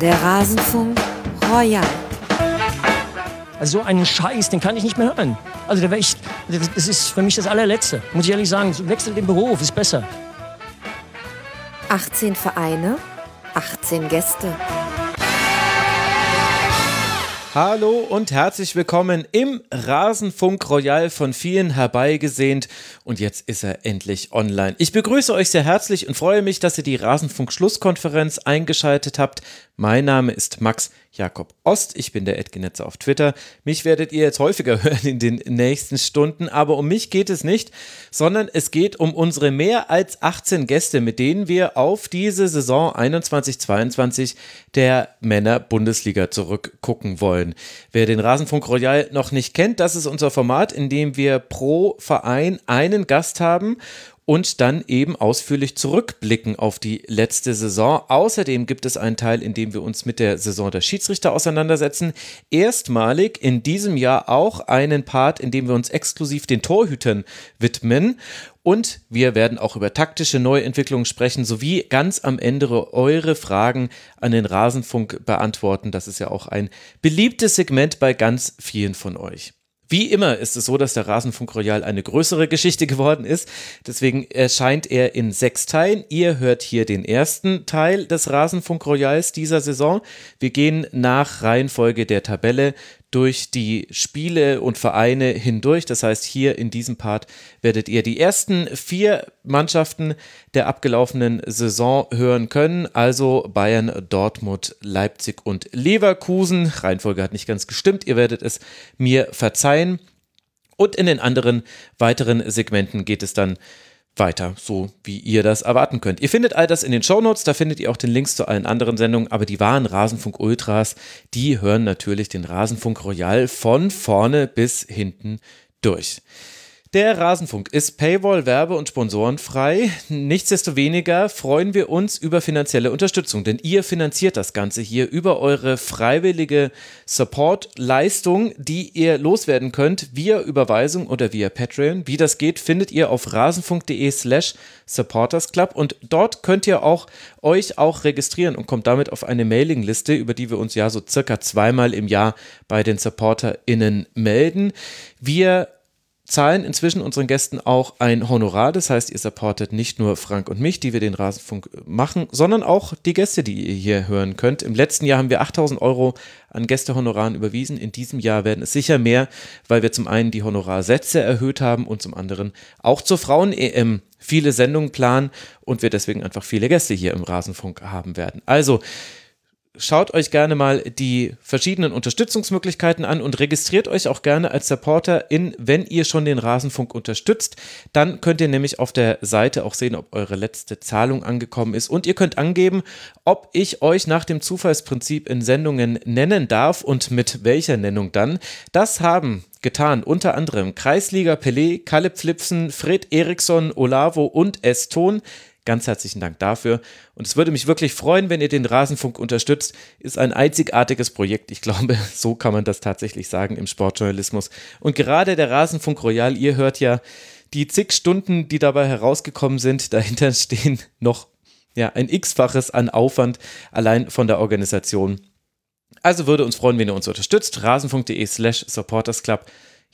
Der Rasenfunk Royal. Also so einen Scheiß, den kann ich nicht mehr hören. Also da ich, das ist für mich das allerletzte. Muss ich ehrlich sagen, wechsel den Beruf, ist besser. 18 Vereine, 18 Gäste. Hallo und herzlich willkommen im Rasenfunk Royal von vielen herbeigesehnt und jetzt ist er endlich online. Ich begrüße euch sehr herzlich und freue mich, dass ihr die Rasenfunk Schlusskonferenz eingeschaltet habt. Mein Name ist Max Jakob Ost. Ich bin der Edgenetzer auf Twitter. Mich werdet ihr jetzt häufiger hören in den nächsten Stunden, aber um mich geht es nicht, sondern es geht um unsere mehr als 18 Gäste, mit denen wir auf diese Saison 21-22 der Männer-Bundesliga zurückgucken wollen. Wer den Rasenfunk Royal noch nicht kennt, das ist unser Format, in dem wir pro Verein einen Gast haben und dann eben ausführlich zurückblicken auf die letzte Saison. Außerdem gibt es einen Teil, in dem wir uns mit der Saison der Schiedsrichter auseinandersetzen. Erstmalig in diesem Jahr auch einen Part, in dem wir uns exklusiv den Torhütern widmen. Und wir werden auch über taktische Neuentwicklungen sprechen, sowie ganz am Ende eure Fragen an den Rasenfunk beantworten. Das ist ja auch ein beliebtes Segment bei ganz vielen von euch. Wie immer ist es so, dass der Rasenfunk Royal eine größere Geschichte geworden ist. Deswegen erscheint er in sechs Teilen. Ihr hört hier den ersten Teil des Rasenfunk Royals dieser Saison. Wir gehen nach Reihenfolge der Tabelle durch die Spiele und Vereine hindurch. Das heißt, hier in diesem Part werdet ihr die ersten vier Mannschaften der abgelaufenen Saison hören können. Also Bayern, Dortmund, Leipzig und Leverkusen. Reihenfolge hat nicht ganz gestimmt. Ihr werdet es mir verzeihen. Und in den anderen weiteren Segmenten geht es dann weiter, so wie ihr das erwarten könnt. Ihr findet all das in den Shownotes, da findet ihr auch den Links zu allen anderen Sendungen, aber die wahren Rasenfunk Ultras, die hören natürlich den Rasenfunk Royal von vorne bis hinten durch. Der Rasenfunk ist Paywall, Werbe- und Sponsorenfrei. Nichtsdestoweniger freuen wir uns über finanzielle Unterstützung, denn ihr finanziert das Ganze hier über eure freiwillige Support-Leistung, die ihr loswerden könnt via Überweisung oder via Patreon. Wie das geht, findet ihr auf rasenfunk.de slash supportersclub und dort könnt ihr auch euch auch registrieren und kommt damit auf eine Mailingliste, über die wir uns ja so circa zweimal im Jahr bei den SupporterInnen melden. Wir zahlen inzwischen unseren Gästen auch ein Honorar. Das heißt, ihr supportet nicht nur Frank und mich, die wir den Rasenfunk machen, sondern auch die Gäste, die ihr hier hören könnt. Im letzten Jahr haben wir 8000 Euro an Gästehonoraren überwiesen. In diesem Jahr werden es sicher mehr, weil wir zum einen die Honorarsätze erhöht haben und zum anderen auch zur Frauen-EM viele Sendungen planen und wir deswegen einfach viele Gäste hier im Rasenfunk haben werden. Also, schaut euch gerne mal die verschiedenen Unterstützungsmöglichkeiten an und registriert euch auch gerne als Supporter in, wenn ihr schon den Rasenfunk unterstützt. Dann könnt ihr nämlich auf der Seite auch sehen, ob eure letzte Zahlung angekommen ist. Und ihr könnt angeben, ob ich euch nach dem Zufallsprinzip in Sendungen nennen darf und mit welcher Nennung dann. Das haben getan. Unter anderem Kreisliga Pelé, Kalle Pflipsen, Fred Eriksson, Olavo und S-Ton. Ganz herzlichen Dank dafür. Und es würde mich wirklich freuen, wenn ihr den Rasenfunk unterstützt. Ist ein einzigartiges Projekt. Ich glaube, so kann man das tatsächlich sagen im Sportjournalismus. Und gerade der Rasenfunk Royal, ihr hört ja die zig Stunden, die dabei herausgekommen sind. Dahinter stehen noch ja, ein x-faches an Aufwand allein von der Organisation. Also würde uns freuen, wenn ihr uns unterstützt. rasenfunk.de slash supportersclub.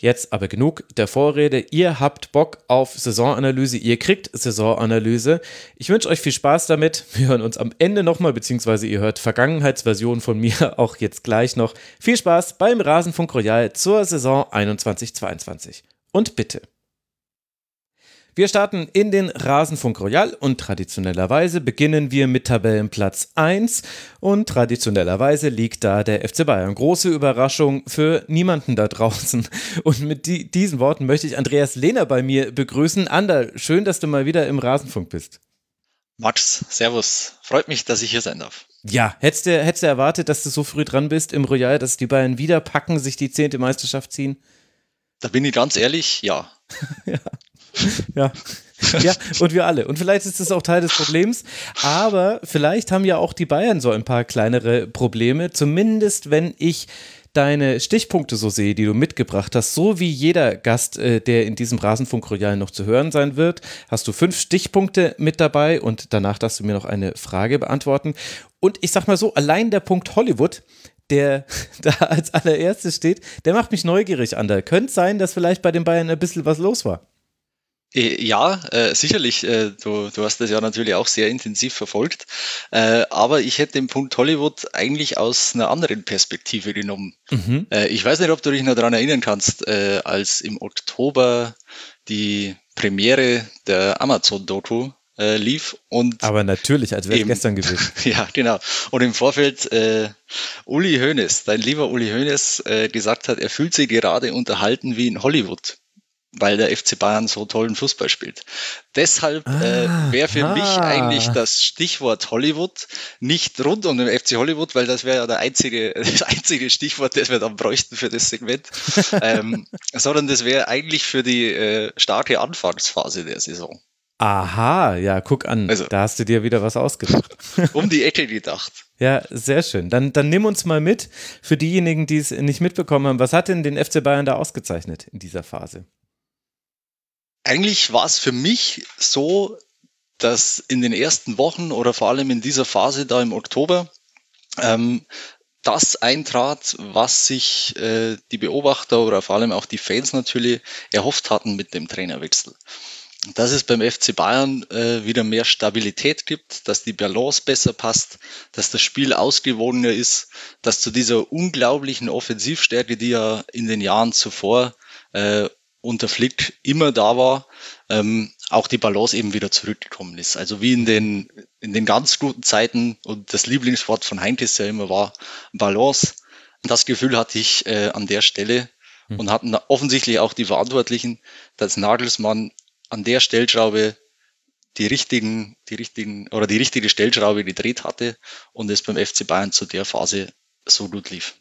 Jetzt aber genug der Vorrede. Ihr habt Bock auf Saisonanalyse, ihr kriegt Saisonanalyse. Ich wünsche euch viel Spaß damit. Wir hören uns am Ende nochmal, beziehungsweise ihr hört Vergangenheitsversion von mir auch jetzt gleich noch. Viel Spaß beim Rasenfunk Royal zur Saison 21-22. Und bitte. Wir starten in den Rasenfunk Royal und traditionellerweise beginnen wir mit Tabellenplatz 1 und traditionellerweise liegt da der FC Bayern. Große Überraschung für niemanden da draußen. Und mit die, diesen Worten möchte ich Andreas Lehner bei mir begrüßen. Ander, schön, dass du mal wieder im Rasenfunk bist. Max, Servus. Freut mich, dass ich hier sein darf. Ja, hättest du, hättest du erwartet, dass du so früh dran bist im Royal, dass die Bayern wieder packen, sich die zehnte Meisterschaft ziehen? Da bin ich ganz ehrlich, ja. ja. ja. Ja, und wir alle. Und vielleicht ist das auch Teil des Problems. Aber vielleicht haben ja auch die Bayern so ein paar kleinere Probleme. Zumindest, wenn ich deine Stichpunkte so sehe, die du mitgebracht hast, so wie jeder Gast, äh, der in diesem Rasenfunk Royal noch zu hören sein wird, hast du fünf Stichpunkte mit dabei und danach darfst du mir noch eine Frage beantworten. und ich sag mal so, allein der Punkt Hollywood, der da als allererstes steht, der macht mich neugierig an. Da könnte sein, dass vielleicht bei den Bayern ein bisschen was los war. Äh, ja, äh, sicherlich. Äh, du, du hast das ja natürlich auch sehr intensiv verfolgt. Äh, aber ich hätte den Punkt Hollywood eigentlich aus einer anderen Perspektive genommen. Mhm. Äh, ich weiß nicht, ob du dich noch daran erinnern kannst, äh, als im Oktober die Premiere der Amazon-Doku äh, lief und aber natürlich, als wäre es gestern gewesen. ja, genau. Und im Vorfeld äh, Uli Hoeneß, dein lieber Uli Hoeneß, äh, gesagt hat, er fühlt sich gerade unterhalten wie in Hollywood weil der FC Bayern so tollen Fußball spielt. Deshalb äh, ah, äh, wäre für ah. mich eigentlich das Stichwort Hollywood nicht rund um den FC Hollywood, weil das wäre ja der einzige, das einzige Stichwort, das wir dann bräuchten für das Segment, ähm, sondern das wäre eigentlich für die äh, starke Anfangsphase der Saison. Aha, ja, guck an, also, da hast du dir wieder was ausgedacht. um die Ecke gedacht. Ja, sehr schön. Dann, dann nimm uns mal mit für diejenigen, die es nicht mitbekommen haben. Was hat denn den FC Bayern da ausgezeichnet in dieser Phase? Eigentlich war es für mich so, dass in den ersten Wochen oder vor allem in dieser Phase da im Oktober ähm, das eintrat, was sich äh, die Beobachter oder vor allem auch die Fans natürlich erhofft hatten mit dem Trainerwechsel. Dass es beim FC Bayern äh, wieder mehr Stabilität gibt, dass die Balance besser passt, dass das Spiel ausgewogener ist, dass zu dieser unglaublichen Offensivstärke, die ja in den Jahren zuvor äh, unter Flick immer da war, ähm, auch die Balance eben wieder zurückgekommen ist. Also wie in den, in den ganz guten Zeiten und das Lieblingswort von Heinkes ja immer war, Balance. Das Gefühl hatte ich äh, an der Stelle mhm. und hatten offensichtlich auch die Verantwortlichen, dass Nagelsmann an der Stellschraube die richtigen, die richtigen oder die richtige Stellschraube gedreht hatte und es beim FC Bayern zu der Phase so gut lief.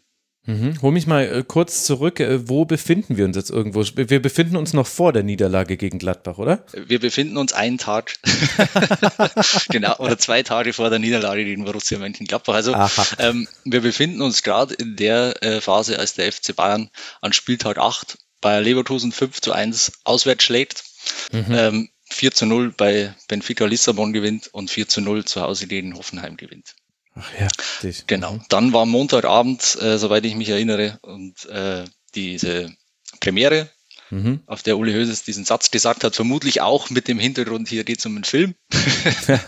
Mhm. Hol mich mal äh, kurz zurück. Äh, wo befinden wir uns jetzt irgendwo? Wir befinden uns noch vor der Niederlage gegen Gladbach, oder? Wir befinden uns einen Tag, genau, oder zwei Tage vor der Niederlage gegen Borussia Mönchengladbach. Also ähm, wir befinden uns gerade in der äh, Phase, als der FC Bayern an Spieltag 8 bei Leverkusen 5 zu 1 auswärts schlägt. Mhm. Ähm, 4 zu 0 bei Benfica Lissabon gewinnt und 4 zu 0 zu Hause gegen Hoffenheim gewinnt. Ach ja, dich. Genau. Mhm. Dann war Montagabend, äh, soweit ich mich erinnere, und äh, diese Premiere, mhm. auf der Uli Höses diesen Satz gesagt hat, vermutlich auch mit dem Hintergrund, hier geht es um einen Film.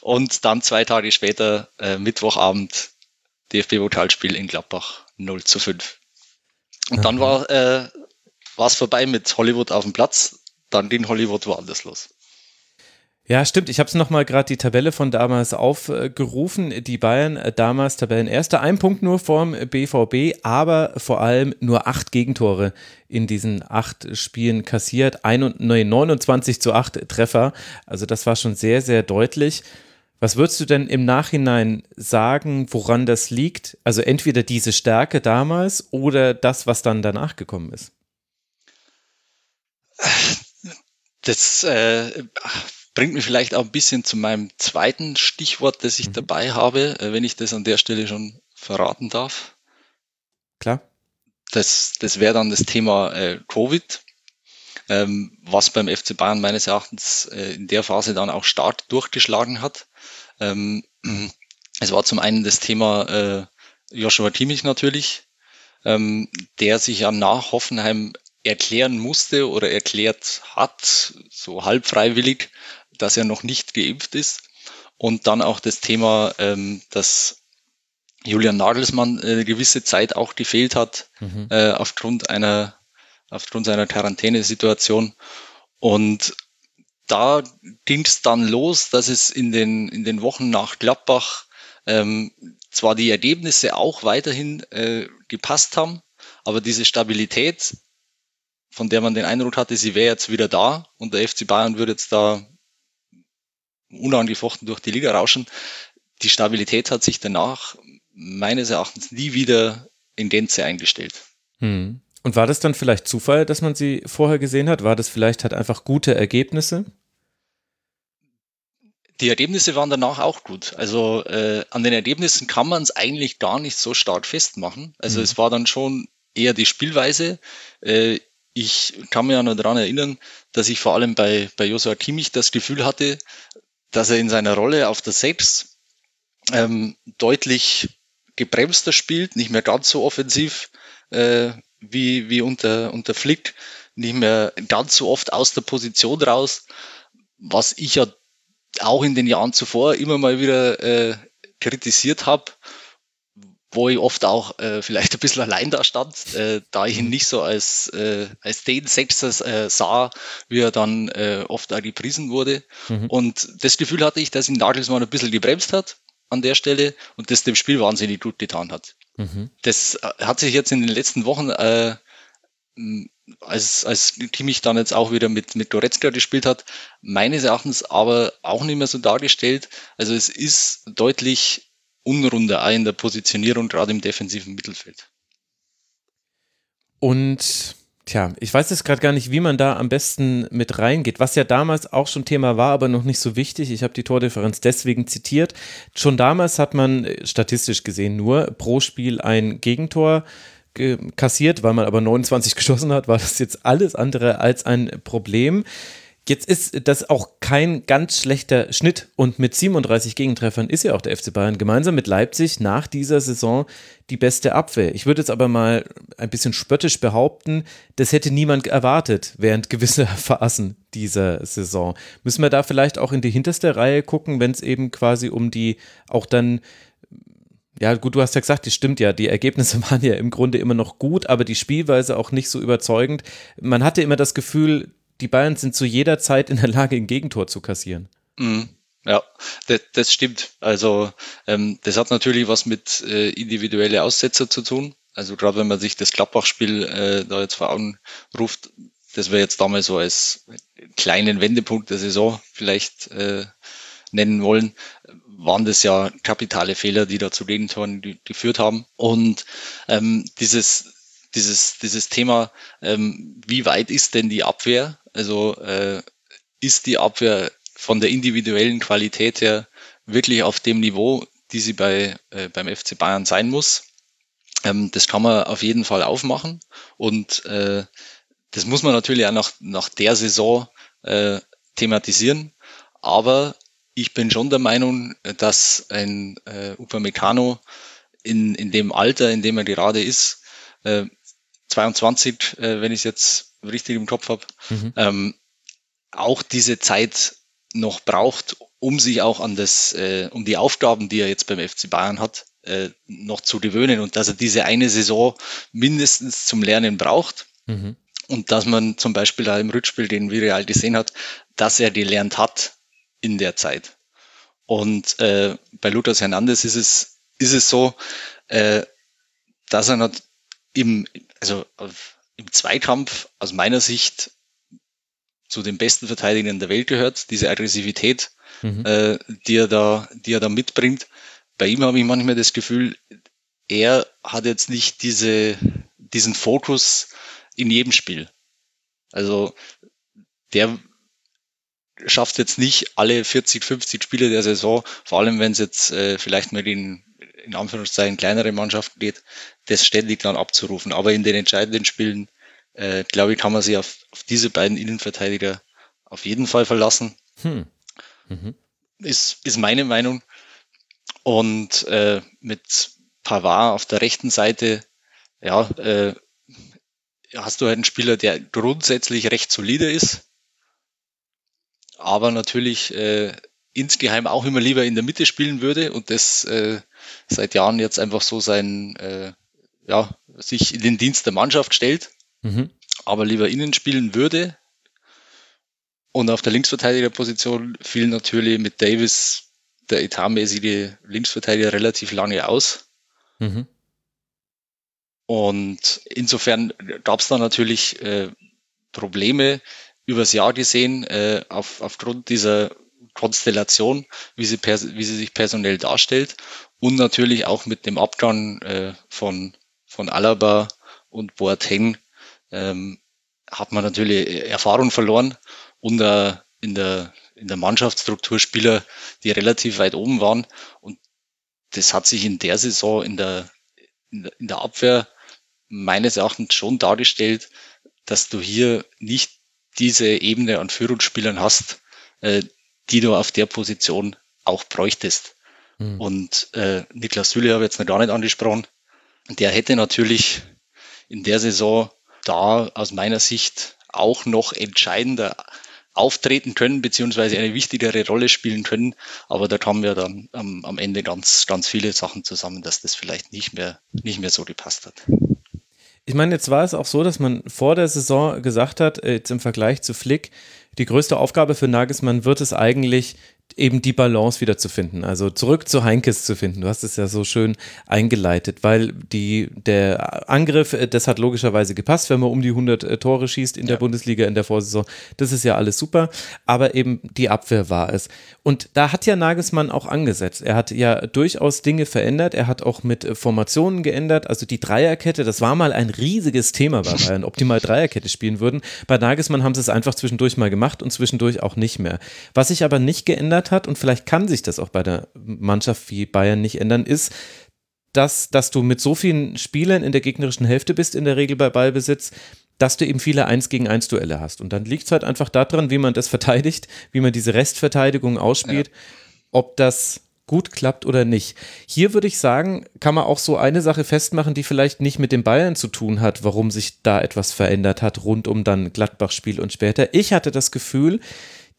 und dann zwei Tage später, äh, Mittwochabend, DFB-Pokalspiel in Gladbach 0 zu 5. Und dann war äh, es vorbei mit Hollywood auf dem Platz, dann ging Hollywood woanders los. Ja, stimmt. Ich habe es nochmal gerade die Tabelle von damals aufgerufen. Die Bayern äh, damals Tabellenerster, ein Punkt nur vorm BVB, aber vor allem nur acht Gegentore in diesen acht Spielen kassiert. Ein, nee, 29 zu acht Treffer. Also das war schon sehr, sehr deutlich. Was würdest du denn im Nachhinein sagen, woran das liegt? Also entweder diese Stärke damals oder das, was dann danach gekommen ist? Das äh, bringt mich vielleicht auch ein bisschen zu meinem zweiten Stichwort, das ich mhm. dabei habe, äh, wenn ich das an der Stelle schon verraten darf. Klar. Das, das wäre dann das Thema äh, Covid, ähm, was beim FC Bayern meines Erachtens äh, in der Phase dann auch stark durchgeschlagen hat. Ähm, es war zum einen das Thema äh, Joshua Kimmich natürlich, ähm, der sich ja nach Hoffenheim erklären musste oder erklärt hat, so halb freiwillig, dass er noch nicht geimpft ist. Und dann auch das Thema, ähm, dass Julian Nagelsmann äh, eine gewisse Zeit auch gefehlt hat mhm. äh, aufgrund einer aufgrund seiner Quarantänesituation. Und da ging es dann los, dass es in den in den Wochen nach Gladbach ähm, zwar die Ergebnisse auch weiterhin äh, gepasst haben, aber diese Stabilität, von der man den Eindruck hatte, sie wäre jetzt wieder da und der FC Bayern würde jetzt da unangefochten durch die Liga rauschen. Die Stabilität hat sich danach meines Erachtens nie wieder in Gänze eingestellt. Hm. Und war das dann vielleicht Zufall, dass man sie vorher gesehen hat? War das vielleicht halt einfach gute Ergebnisse? Die Ergebnisse waren danach auch gut. Also äh, an den Ergebnissen kann man es eigentlich gar nicht so stark festmachen. Also mhm. es war dann schon eher die Spielweise. Äh, ich kann mich ja noch daran erinnern, dass ich vor allem bei, bei Joshua Kimmich das Gefühl hatte, dass er in seiner Rolle auf der 6 ähm, deutlich gebremster spielt, nicht mehr ganz so offensiv äh, wie, wie unter, unter Flick, nicht mehr ganz so oft aus der Position raus, was ich ja auch in den Jahren zuvor immer mal wieder äh, kritisiert habe, wo ich oft auch äh, vielleicht ein bisschen allein da stand, äh, da ich ihn nicht so als, äh, als den Sechser äh, sah, wie er dann äh, oft auch gepriesen wurde. Mhm. Und das Gefühl hatte ich, dass ihn Nagelsmann ein bisschen gebremst hat an der Stelle und das dem Spiel wahnsinnig gut getan hat. Mhm. Das äh, hat sich jetzt in den letzten Wochen, als, als Kimmich dann jetzt auch wieder mit, mit Goretzka gespielt hat, meines Erachtens aber auch nicht mehr so dargestellt. Also es ist deutlich unrunder auch in der Positionierung, gerade im defensiven Mittelfeld. Und tja, ich weiß jetzt gerade gar nicht, wie man da am besten mit reingeht, was ja damals auch schon Thema war, aber noch nicht so wichtig. Ich habe die Tordifferenz deswegen zitiert. Schon damals hat man äh, statistisch gesehen nur pro Spiel ein Gegentor kassiert, weil man aber 29 geschossen hat, war das jetzt alles andere als ein Problem. Jetzt ist das auch kein ganz schlechter Schnitt und mit 37 Gegentreffern ist ja auch der FC Bayern gemeinsam mit Leipzig nach dieser Saison die beste Abwehr. Ich würde jetzt aber mal ein bisschen spöttisch behaupten, das hätte niemand erwartet während gewisser Phasen dieser Saison. Müssen wir da vielleicht auch in die hinterste Reihe gucken, wenn es eben quasi um die auch dann ja, gut, du hast ja gesagt, das stimmt ja. Die Ergebnisse waren ja im Grunde immer noch gut, aber die Spielweise auch nicht so überzeugend. Man hatte immer das Gefühl, die Bayern sind zu jeder Zeit in der Lage, ein Gegentor zu kassieren. Mhm. Ja, das, das stimmt. Also ähm, das hat natürlich was mit äh, individuelle Aussetzer zu tun. Also gerade wenn man sich das Klappbach-Spiel äh, da jetzt vor Augen ruft, das wir jetzt damals so als kleinen Wendepunkt der Saison vielleicht äh, nennen wollen, waren das ja kapitale Fehler, die da zu Gegentoren geführt haben. Und ähm, dieses dieses, dieses Thema, ähm, wie weit ist denn die Abwehr? Also äh, ist die Abwehr von der individuellen Qualität her wirklich auf dem Niveau, die sie bei, äh, beim FC Bayern sein muss? Ähm, das kann man auf jeden Fall aufmachen und äh, das muss man natürlich auch nach, nach der Saison äh, thematisieren. Aber ich bin schon der Meinung, dass ein äh, Upamecano in, in dem Alter, in dem er gerade ist, äh, 22, äh, wenn ich es jetzt richtig im Kopf habe, mhm. ähm, auch diese Zeit noch braucht, um sich auch an das, äh, um die Aufgaben, die er jetzt beim FC Bayern hat, äh, noch zu gewöhnen und dass er diese eine Saison mindestens zum Lernen braucht. Mhm. Und dass man zum Beispiel da im Rückspiel, den Vireal gesehen hat, dass er gelernt hat in der Zeit. Und äh, bei Luthers Hernandez ist es, ist es so, äh, dass er im, also im Zweikampf aus meiner Sicht zu den besten Verteidigern der Welt gehört, diese Aggressivität, mhm. äh, die er da, die er da mitbringt. Bei ihm habe ich manchmal das Gefühl, er hat jetzt nicht diese, diesen Fokus in jedem Spiel. Also der schafft jetzt nicht alle 40, 50 Spiele der Saison, vor allem wenn es jetzt äh, vielleicht mal in, in Anführungszeichen kleinere Mannschaften geht, das ständig dann abzurufen. Aber in den entscheidenden Spielen, äh, glaube ich, kann man sich auf, auf diese beiden Innenverteidiger auf jeden Fall verlassen. Hm. Mhm. Ist, ist meine Meinung. Und äh, mit Pavard auf der rechten Seite, ja, äh, hast du halt einen Spieler, der grundsätzlich recht solide ist, aber natürlich äh, insgeheim auch immer lieber in der Mitte spielen würde und das äh, seit Jahren jetzt einfach so sein, äh, ja, sich in den Dienst der Mannschaft stellt, mhm. aber lieber innen spielen würde. Und auf der Linksverteidigerposition fiel natürlich mit Davis der etatmäßige Linksverteidiger relativ lange aus. Mhm. Und insofern gab es da natürlich äh, Probleme übers Jahr gesehen, äh, auf, aufgrund dieser Konstellation, wie sie, wie sie sich personell darstellt und natürlich auch mit dem Abgang äh, von von Alaba und Boateng ähm, hat man natürlich Erfahrung verloren und äh, in der in der Mannschaftsstruktur Spieler, die relativ weit oben waren und das hat sich in der Saison in der in der, in der Abwehr meines Erachtens schon dargestellt, dass du hier nicht diese Ebene an Führungsspielern hast, äh, die du auf der Position auch bräuchtest. Mhm. Und äh, Niklas Süle habe ich jetzt noch gar nicht angesprochen. Der hätte natürlich in der Saison da aus meiner Sicht auch noch entscheidender auftreten können, beziehungsweise eine wichtigere Rolle spielen können. Aber da kamen ja dann ähm, am Ende ganz, ganz viele Sachen zusammen, dass das vielleicht nicht mehr, nicht mehr so gepasst hat. Ich meine, jetzt war es auch so, dass man vor der Saison gesagt hat, äh, jetzt im Vergleich zu Flick, die größte Aufgabe für Nagelsmann wird es eigentlich, eben die Balance wieder zu finden, also zurück zu Heinkes zu finden. Du hast es ja so schön eingeleitet, weil die, der Angriff, äh, das hat logischerweise gepasst, wenn man um die 100 äh, Tore schießt in ja. der Bundesliga in der Vorsaison. Das ist ja alles super, aber eben die Abwehr war es. Und da hat ja Nagelsmann auch angesetzt. Er hat ja durchaus Dinge verändert. Er hat auch mit äh, Formationen geändert. Also die Dreierkette, das war mal ein riesiges Thema bei Bayern, ob die mal Dreierkette spielen würden. Bei Nagelsmann haben sie es einfach zwischendurch mal gemacht und zwischendurch auch nicht mehr. Was sich aber nicht geändert geändert hat, und vielleicht kann sich das auch bei der Mannschaft wie Bayern nicht ändern, ist, dass, dass du mit so vielen Spielern in der gegnerischen Hälfte bist, in der Regel bei Ballbesitz, dass du eben viele 1 gegen 1 Duelle hast. Und dann liegt es halt einfach daran, wie man das verteidigt, wie man diese Restverteidigung ausspielt, ja. ob das gut klappt oder nicht. Hier würde ich sagen, kann man auch so eine Sache festmachen, die vielleicht nicht mit den Bayern zu tun hat, warum sich da etwas verändert hat, rund um dann Gladbach-Spiel und später. Ich hatte das Gefühl,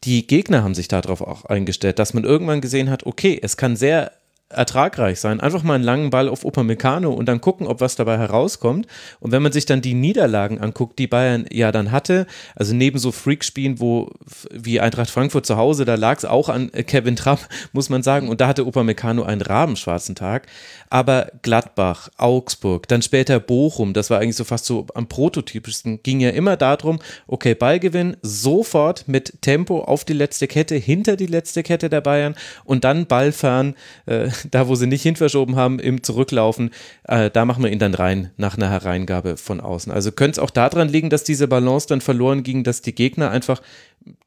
die Gegner haben sich darauf auch eingestellt, dass man irgendwann gesehen hat, okay, es kann sehr ertragreich sein. Einfach mal einen langen Ball auf Upamecano und dann gucken, ob was dabei herauskommt. Und wenn man sich dann die Niederlagen anguckt, die Bayern ja dann hatte, also neben so Freakspielen, wo wie Eintracht Frankfurt zu Hause, da lag es auch an Kevin Trapp, muss man sagen. Und da hatte Upamecano einen rabenschwarzen Tag. Aber Gladbach, Augsburg, dann später Bochum, das war eigentlich so fast so am prototypischsten, ging ja immer darum, okay, Ballgewinn, sofort mit Tempo auf die letzte Kette, hinter die letzte Kette der Bayern und dann Ballfern, äh, da wo sie nicht hinverschoben haben, im Zurücklaufen, äh, da machen wir ihn dann rein nach einer Hereingabe von außen. Also könnte es auch daran liegen, dass diese Balance dann verloren ging, dass die Gegner einfach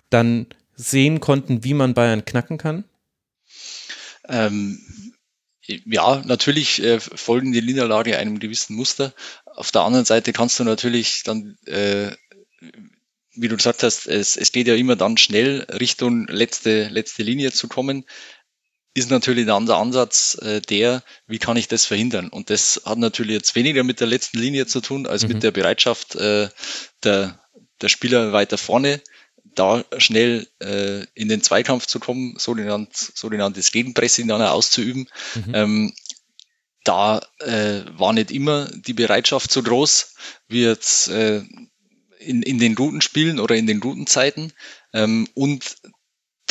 dann sehen konnten, wie man Bayern knacken kann? Ähm, ja, natürlich äh, folgen die Niederlage einem gewissen Muster. Auf der anderen Seite kannst du natürlich dann, äh, wie du gesagt hast, es, es geht ja immer dann schnell Richtung letzte, letzte Linie zu kommen ist natürlich dann der Ansatz äh, der, wie kann ich das verhindern? Und das hat natürlich jetzt weniger mit der letzten Linie zu tun, als mhm. mit der Bereitschaft äh, der, der Spieler weiter vorne, da schnell äh, in den Zweikampf zu kommen, sogenannt, sogenanntes Gegenpressing dann auszuüben. Mhm. Ähm, da äh, war nicht immer die Bereitschaft so groß wie jetzt äh, in, in den guten Spielen oder in den guten Zeiten. Ähm, und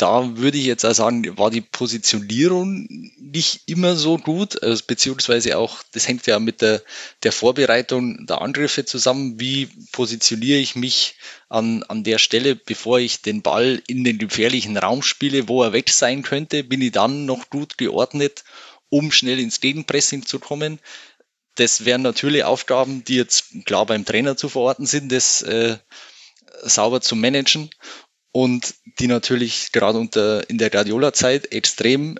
da würde ich jetzt auch sagen, war die Positionierung nicht immer so gut, also beziehungsweise auch, das hängt ja mit der, der Vorbereitung der Angriffe zusammen. Wie positioniere ich mich an, an der Stelle, bevor ich den Ball in den gefährlichen Raum spiele, wo er weg sein könnte? Bin ich dann noch gut geordnet, um schnell ins Gegenpressing zu kommen? Das wären natürlich Aufgaben, die jetzt klar beim Trainer zu verorten sind, das äh, sauber zu managen und die natürlich gerade unter in der Guardiola-Zeit extrem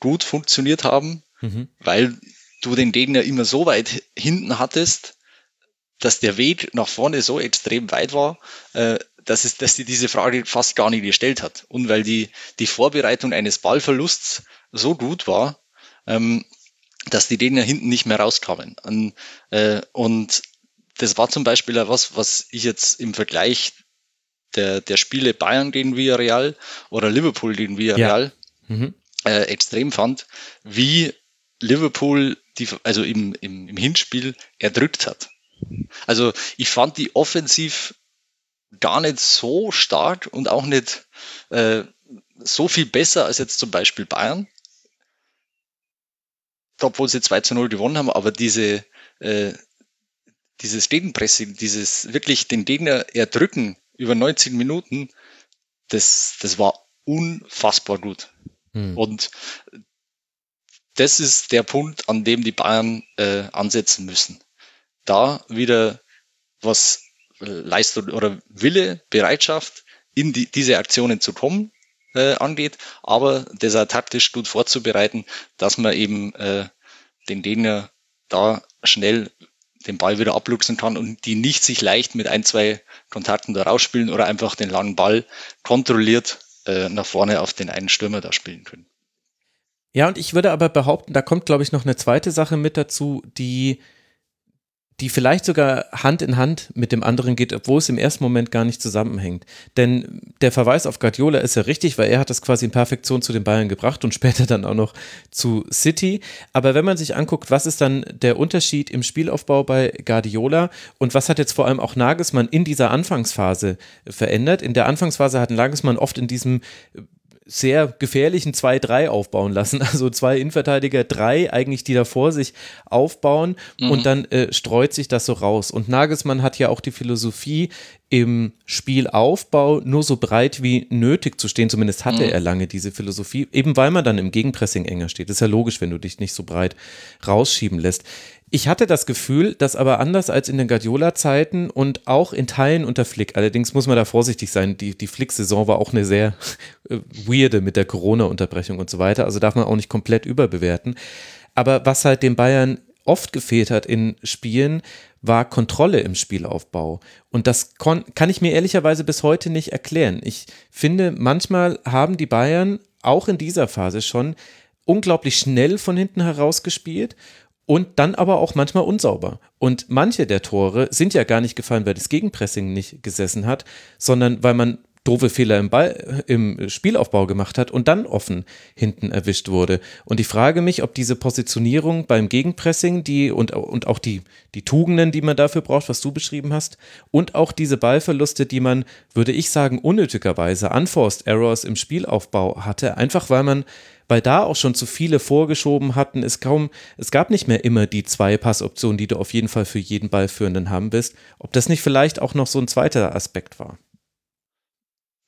gut funktioniert haben, mhm. weil du den Gegner immer so weit hinten hattest, dass der Weg nach vorne so extrem weit war, äh, dass, es, dass die diese Frage fast gar nicht gestellt hat. Und weil die, die Vorbereitung eines Ballverlusts so gut war, ähm, dass die Gegner hinten nicht mehr rauskamen. Und, äh, und das war zum Beispiel was, was ich jetzt im Vergleich der, der Spiele Bayern gegen Villarreal oder Liverpool gegen Villarreal ja. mhm. äh, extrem fand, wie Liverpool die, also im, im, im Hinspiel erdrückt hat. Also ich fand die offensiv gar nicht so stark und auch nicht äh, so viel besser als jetzt zum Beispiel Bayern. Obwohl sie 2 zu 0 gewonnen haben, aber diese, äh, dieses Gegenpressing, dieses wirklich den Gegner erdrücken, über 90 Minuten, das, das war unfassbar gut. Hm. Und das ist der Punkt, an dem die Bayern äh, ansetzen müssen. Da wieder was äh, Leistung oder Wille, Bereitschaft in die, diese Aktionen zu kommen äh, angeht, aber das auch taktisch gut vorzubereiten, dass man eben äh, den Gegner da schnell den Ball wieder abluchsen kann und die nicht sich leicht mit ein, zwei Kontakten da rausspielen oder einfach den langen Ball kontrolliert äh, nach vorne auf den einen Stürmer da spielen können. Ja, und ich würde aber behaupten, da kommt, glaube ich, noch eine zweite Sache mit dazu, die die vielleicht sogar Hand in Hand mit dem anderen geht, obwohl es im ersten Moment gar nicht zusammenhängt. Denn der Verweis auf Guardiola ist ja richtig, weil er hat das quasi in Perfektion zu den Bayern gebracht und später dann auch noch zu City. Aber wenn man sich anguckt, was ist dann der Unterschied im Spielaufbau bei Guardiola und was hat jetzt vor allem auch Nagelsmann in dieser Anfangsphase verändert? In der Anfangsphase hat Nagelsmann oft in diesem sehr gefährlichen 2-3 aufbauen lassen. Also zwei Innenverteidiger, drei eigentlich, die da vor sich aufbauen mhm. und dann äh, streut sich das so raus. Und Nagelsmann hat ja auch die Philosophie, im Spielaufbau nur so breit wie nötig zu stehen. Zumindest hatte mhm. er lange diese Philosophie, eben weil man dann im Gegenpressing enger steht. Das ist ja logisch, wenn du dich nicht so breit rausschieben lässt. Ich hatte das Gefühl, dass aber anders als in den Guardiola-Zeiten und auch in Teilen unter Flick, allerdings muss man da vorsichtig sein, die, die Flick-Saison war auch eine sehr äh, weirde mit der Corona-Unterbrechung und so weiter, also darf man auch nicht komplett überbewerten. Aber was halt den Bayern oft gefehlt hat in Spielen, war Kontrolle im Spielaufbau. Und das kann ich mir ehrlicherweise bis heute nicht erklären. Ich finde, manchmal haben die Bayern auch in dieser Phase schon unglaublich schnell von hinten heraus gespielt und dann aber auch manchmal unsauber. Und manche der Tore sind ja gar nicht gefallen, weil das Gegenpressing nicht gesessen hat, sondern weil man doofe Fehler im, Ball, im Spielaufbau gemacht hat und dann offen hinten erwischt wurde. Und ich frage mich, ob diese Positionierung beim Gegenpressing, die und, und auch die, die Tugenden, die man dafür braucht, was du beschrieben hast, und auch diese Ballverluste, die man, würde ich sagen, unnötigerweise Unforced Errors im Spielaufbau hatte, einfach weil man weil da auch schon zu viele vorgeschoben hatten, es kaum, es gab nicht mehr immer die zwei Passoptionen, die du auf jeden Fall für jeden Ballführenden haben willst. Ob das nicht vielleicht auch noch so ein zweiter Aspekt war?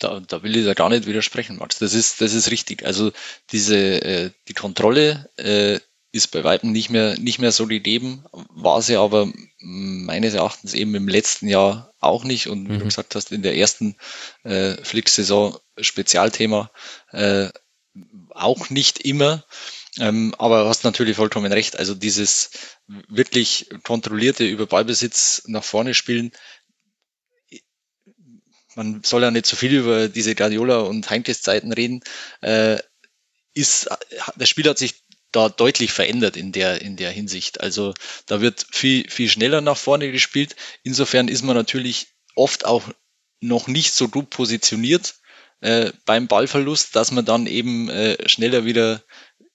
Da, da will ich da gar nicht widersprechen, Max. Das ist, das ist richtig. Also diese, äh, die Kontrolle äh, ist bei Weitem nicht mehr, nicht mehr so gegeben, war sie aber meines Erachtens eben im letzten Jahr auch nicht und wie mhm. du gesagt hast, in der ersten äh, Flix-Saison Spezialthema äh, auch nicht immer. Ähm, aber hast natürlich vollkommen recht. Also dieses wirklich kontrollierte über Ballbesitz nach vorne spielen. Man soll ja nicht so viel über diese Guardiola und Heinkes Zeiten reden. Äh, ist, das Spiel hat sich da deutlich verändert in der, in der Hinsicht. Also da wird viel, viel schneller nach vorne gespielt. Insofern ist man natürlich oft auch noch nicht so gut positioniert äh, beim Ballverlust, dass man dann eben äh, schneller wieder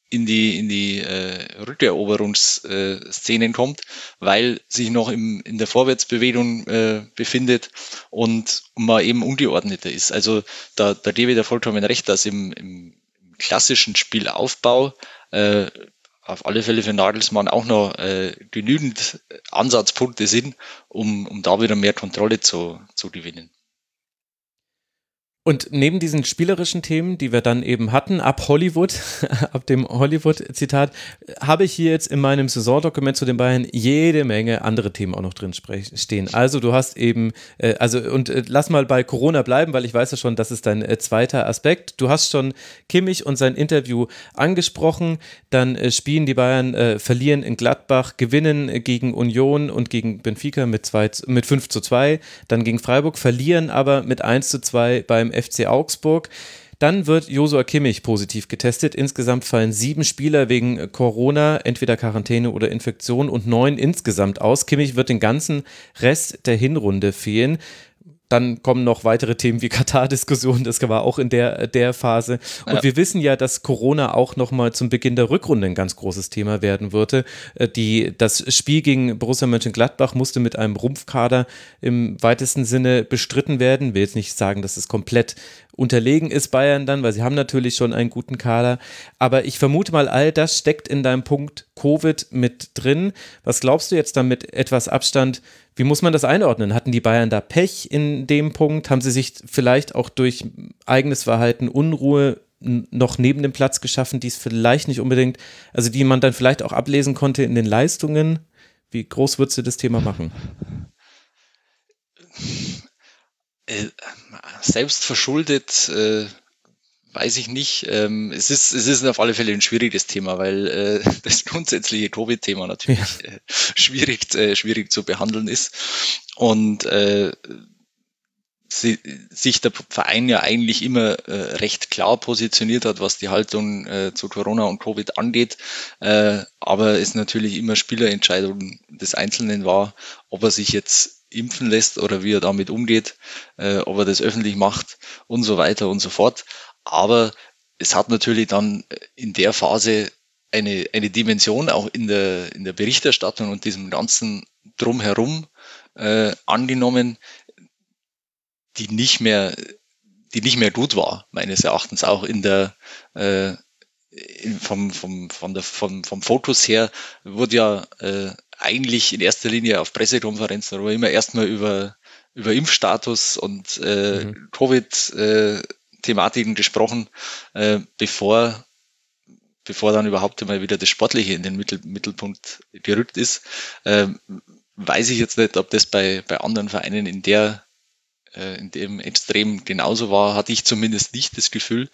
in die, in die äh, Rückeroberungsszenen kommt, weil sich noch im, in der Vorwärtsbewegung äh, befindet und, man eben ungeordneter ist. Also da, da gebe ich da vollkommen recht, dass im, im klassischen Spielaufbau äh, auf alle Fälle für Nagelsmann auch noch äh, genügend Ansatzpunkte sind, um, um da wieder mehr Kontrolle zu, zu gewinnen. Und neben diesen spielerischen Themen, die wir dann eben hatten, ab Hollywood, ab dem Hollywood-Zitat, habe ich hier jetzt in meinem Saisondokument zu den Bayern jede Menge andere Themen auch noch drin stehen. Also du hast eben, äh, also und äh, lass mal bei Corona bleiben, weil ich weiß ja schon, das ist dein äh, zweiter Aspekt. Du hast schon Kimmich und sein Interview angesprochen. Dann äh, spielen die Bayern, äh, verlieren in Gladbach, gewinnen gegen Union und gegen Benfica mit, zwei, mit 5 zu 2. Dann gegen Freiburg, verlieren aber mit 1 zu 2 beim FC Augsburg. Dann wird Josua Kimmich positiv getestet. Insgesamt fallen sieben Spieler wegen Corona, entweder Quarantäne oder Infektion und neun insgesamt aus. Kimmich wird den ganzen Rest der Hinrunde fehlen. Dann kommen noch weitere Themen wie Katar-Diskussionen, das war auch in der, der Phase. Und ja. wir wissen ja, dass Corona auch nochmal zum Beginn der Rückrunde ein ganz großes Thema werden würde. Äh, die, das Spiel gegen Borussia Mönchengladbach musste mit einem Rumpfkader im weitesten Sinne bestritten werden. Ich will jetzt nicht sagen, dass es komplett unterlegen ist Bayern dann, weil sie haben natürlich schon einen guten Kader. Aber ich vermute mal, all das steckt in deinem Punkt Covid mit drin. Was glaubst du jetzt damit etwas Abstand? Wie muss man das einordnen? Hatten die Bayern da Pech in dem Punkt? Haben sie sich vielleicht auch durch eigenes Verhalten Unruhe noch neben dem Platz geschaffen, die es vielleicht nicht unbedingt, also die man dann vielleicht auch ablesen konnte in den Leistungen? Wie groß würdest du das Thema machen? Äh, selbst verschuldet, äh, weiß ich nicht. Ähm, es, ist, es ist auf alle Fälle ein schwieriges Thema, weil äh, das grundsätzliche Covid-Thema natürlich ja. äh, schwierig, äh, schwierig zu behandeln ist. Und äh, sie, sich der Verein ja eigentlich immer äh, recht klar positioniert hat, was die Haltung äh, zu Corona und Covid angeht. Äh, aber es natürlich immer Spielerentscheidung des Einzelnen war, ob er sich jetzt impfen lässt oder wie er damit umgeht, äh, ob er das öffentlich macht und so weiter und so fort. Aber es hat natürlich dann in der Phase eine, eine Dimension auch in der, in der Berichterstattung und diesem ganzen Drumherum äh, angenommen, die nicht mehr, die nicht mehr gut war, meines Erachtens auch in der äh, vom, vom, von der, vom, vom Fokus her wurde ja äh, eigentlich in erster Linie auf Pressekonferenzen aber immer erstmal über, über Impfstatus und äh, mhm. Covid-Thematiken äh, gesprochen, äh, bevor, bevor dann überhaupt einmal wieder das Sportliche in den Mittel, Mittelpunkt gerückt ist. Äh, weiß ich jetzt nicht, ob das bei, bei anderen Vereinen in der äh, in dem Extrem genauso war, hatte ich zumindest nicht das Gefühl.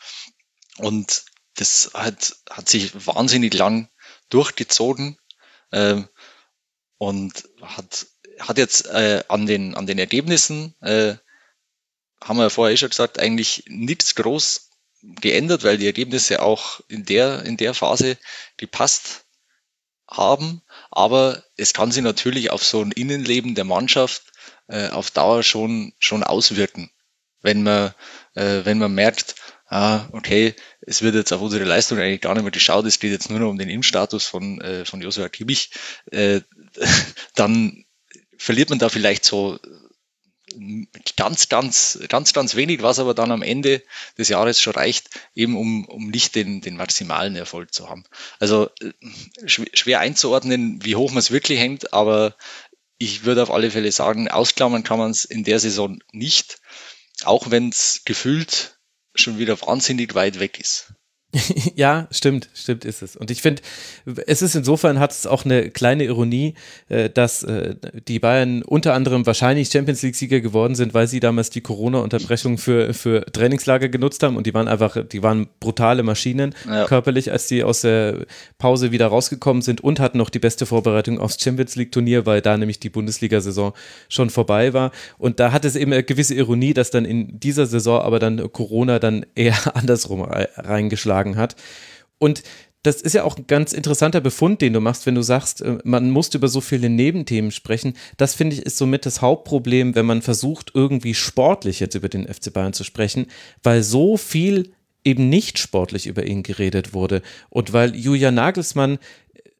Und das hat, hat sich wahnsinnig lang durchgezogen äh, und hat, hat jetzt äh, an, den, an den Ergebnissen, äh, haben wir vorher eh schon gesagt, eigentlich nichts groß geändert, weil die Ergebnisse auch in der, in der Phase gepasst haben. Aber es kann sich natürlich auf so ein Innenleben der Mannschaft äh, auf Dauer schon, schon auswirken. Wenn man, äh, wenn man merkt, ah, okay, es wird jetzt auf unsere Leistung eigentlich gar nicht mehr geschaut, es geht jetzt nur noch um den Impfstatus von, äh, von Josua Kimmich, äh, dann verliert man da vielleicht so ganz, ganz, ganz, ganz wenig, was aber dann am Ende des Jahres schon reicht, eben um, um nicht den, den maximalen Erfolg zu haben. Also äh, schwer einzuordnen, wie hoch man es wirklich hängt, aber ich würde auf alle Fälle sagen, ausklammern kann man es in der Saison nicht, auch wenn es gefühlt schon wieder wahnsinnig weit weg ist. ja, stimmt, stimmt ist es. Und ich finde, es ist insofern hat es auch eine kleine Ironie, äh, dass äh, die Bayern unter anderem wahrscheinlich Champions League-Sieger geworden sind, weil sie damals die Corona-Unterbrechung für, für Trainingslager genutzt haben und die waren einfach, die waren brutale Maschinen ja. körperlich, als die aus der Pause wieder rausgekommen sind und hatten noch die beste Vorbereitung aufs Champions League-Turnier, weil da nämlich die Bundesliga-Saison schon vorbei war. Und da hat es eben eine gewisse Ironie, dass dann in dieser Saison aber dann Corona dann eher andersrum reingeschlagen beigetragen hat. Und das ist ja auch ein ganz interessanter Befund, den du machst, wenn du sagst, äh, man muss über so viele Nebenthemen sprechen. Das finde ich ist somit das Hauptproblem, wenn man versucht, irgendwie sportlich jetzt über den FC Bayern zu sprechen, weil so viel eben nicht sportlich über ihn geredet wurde und weil Julian Nagelsmann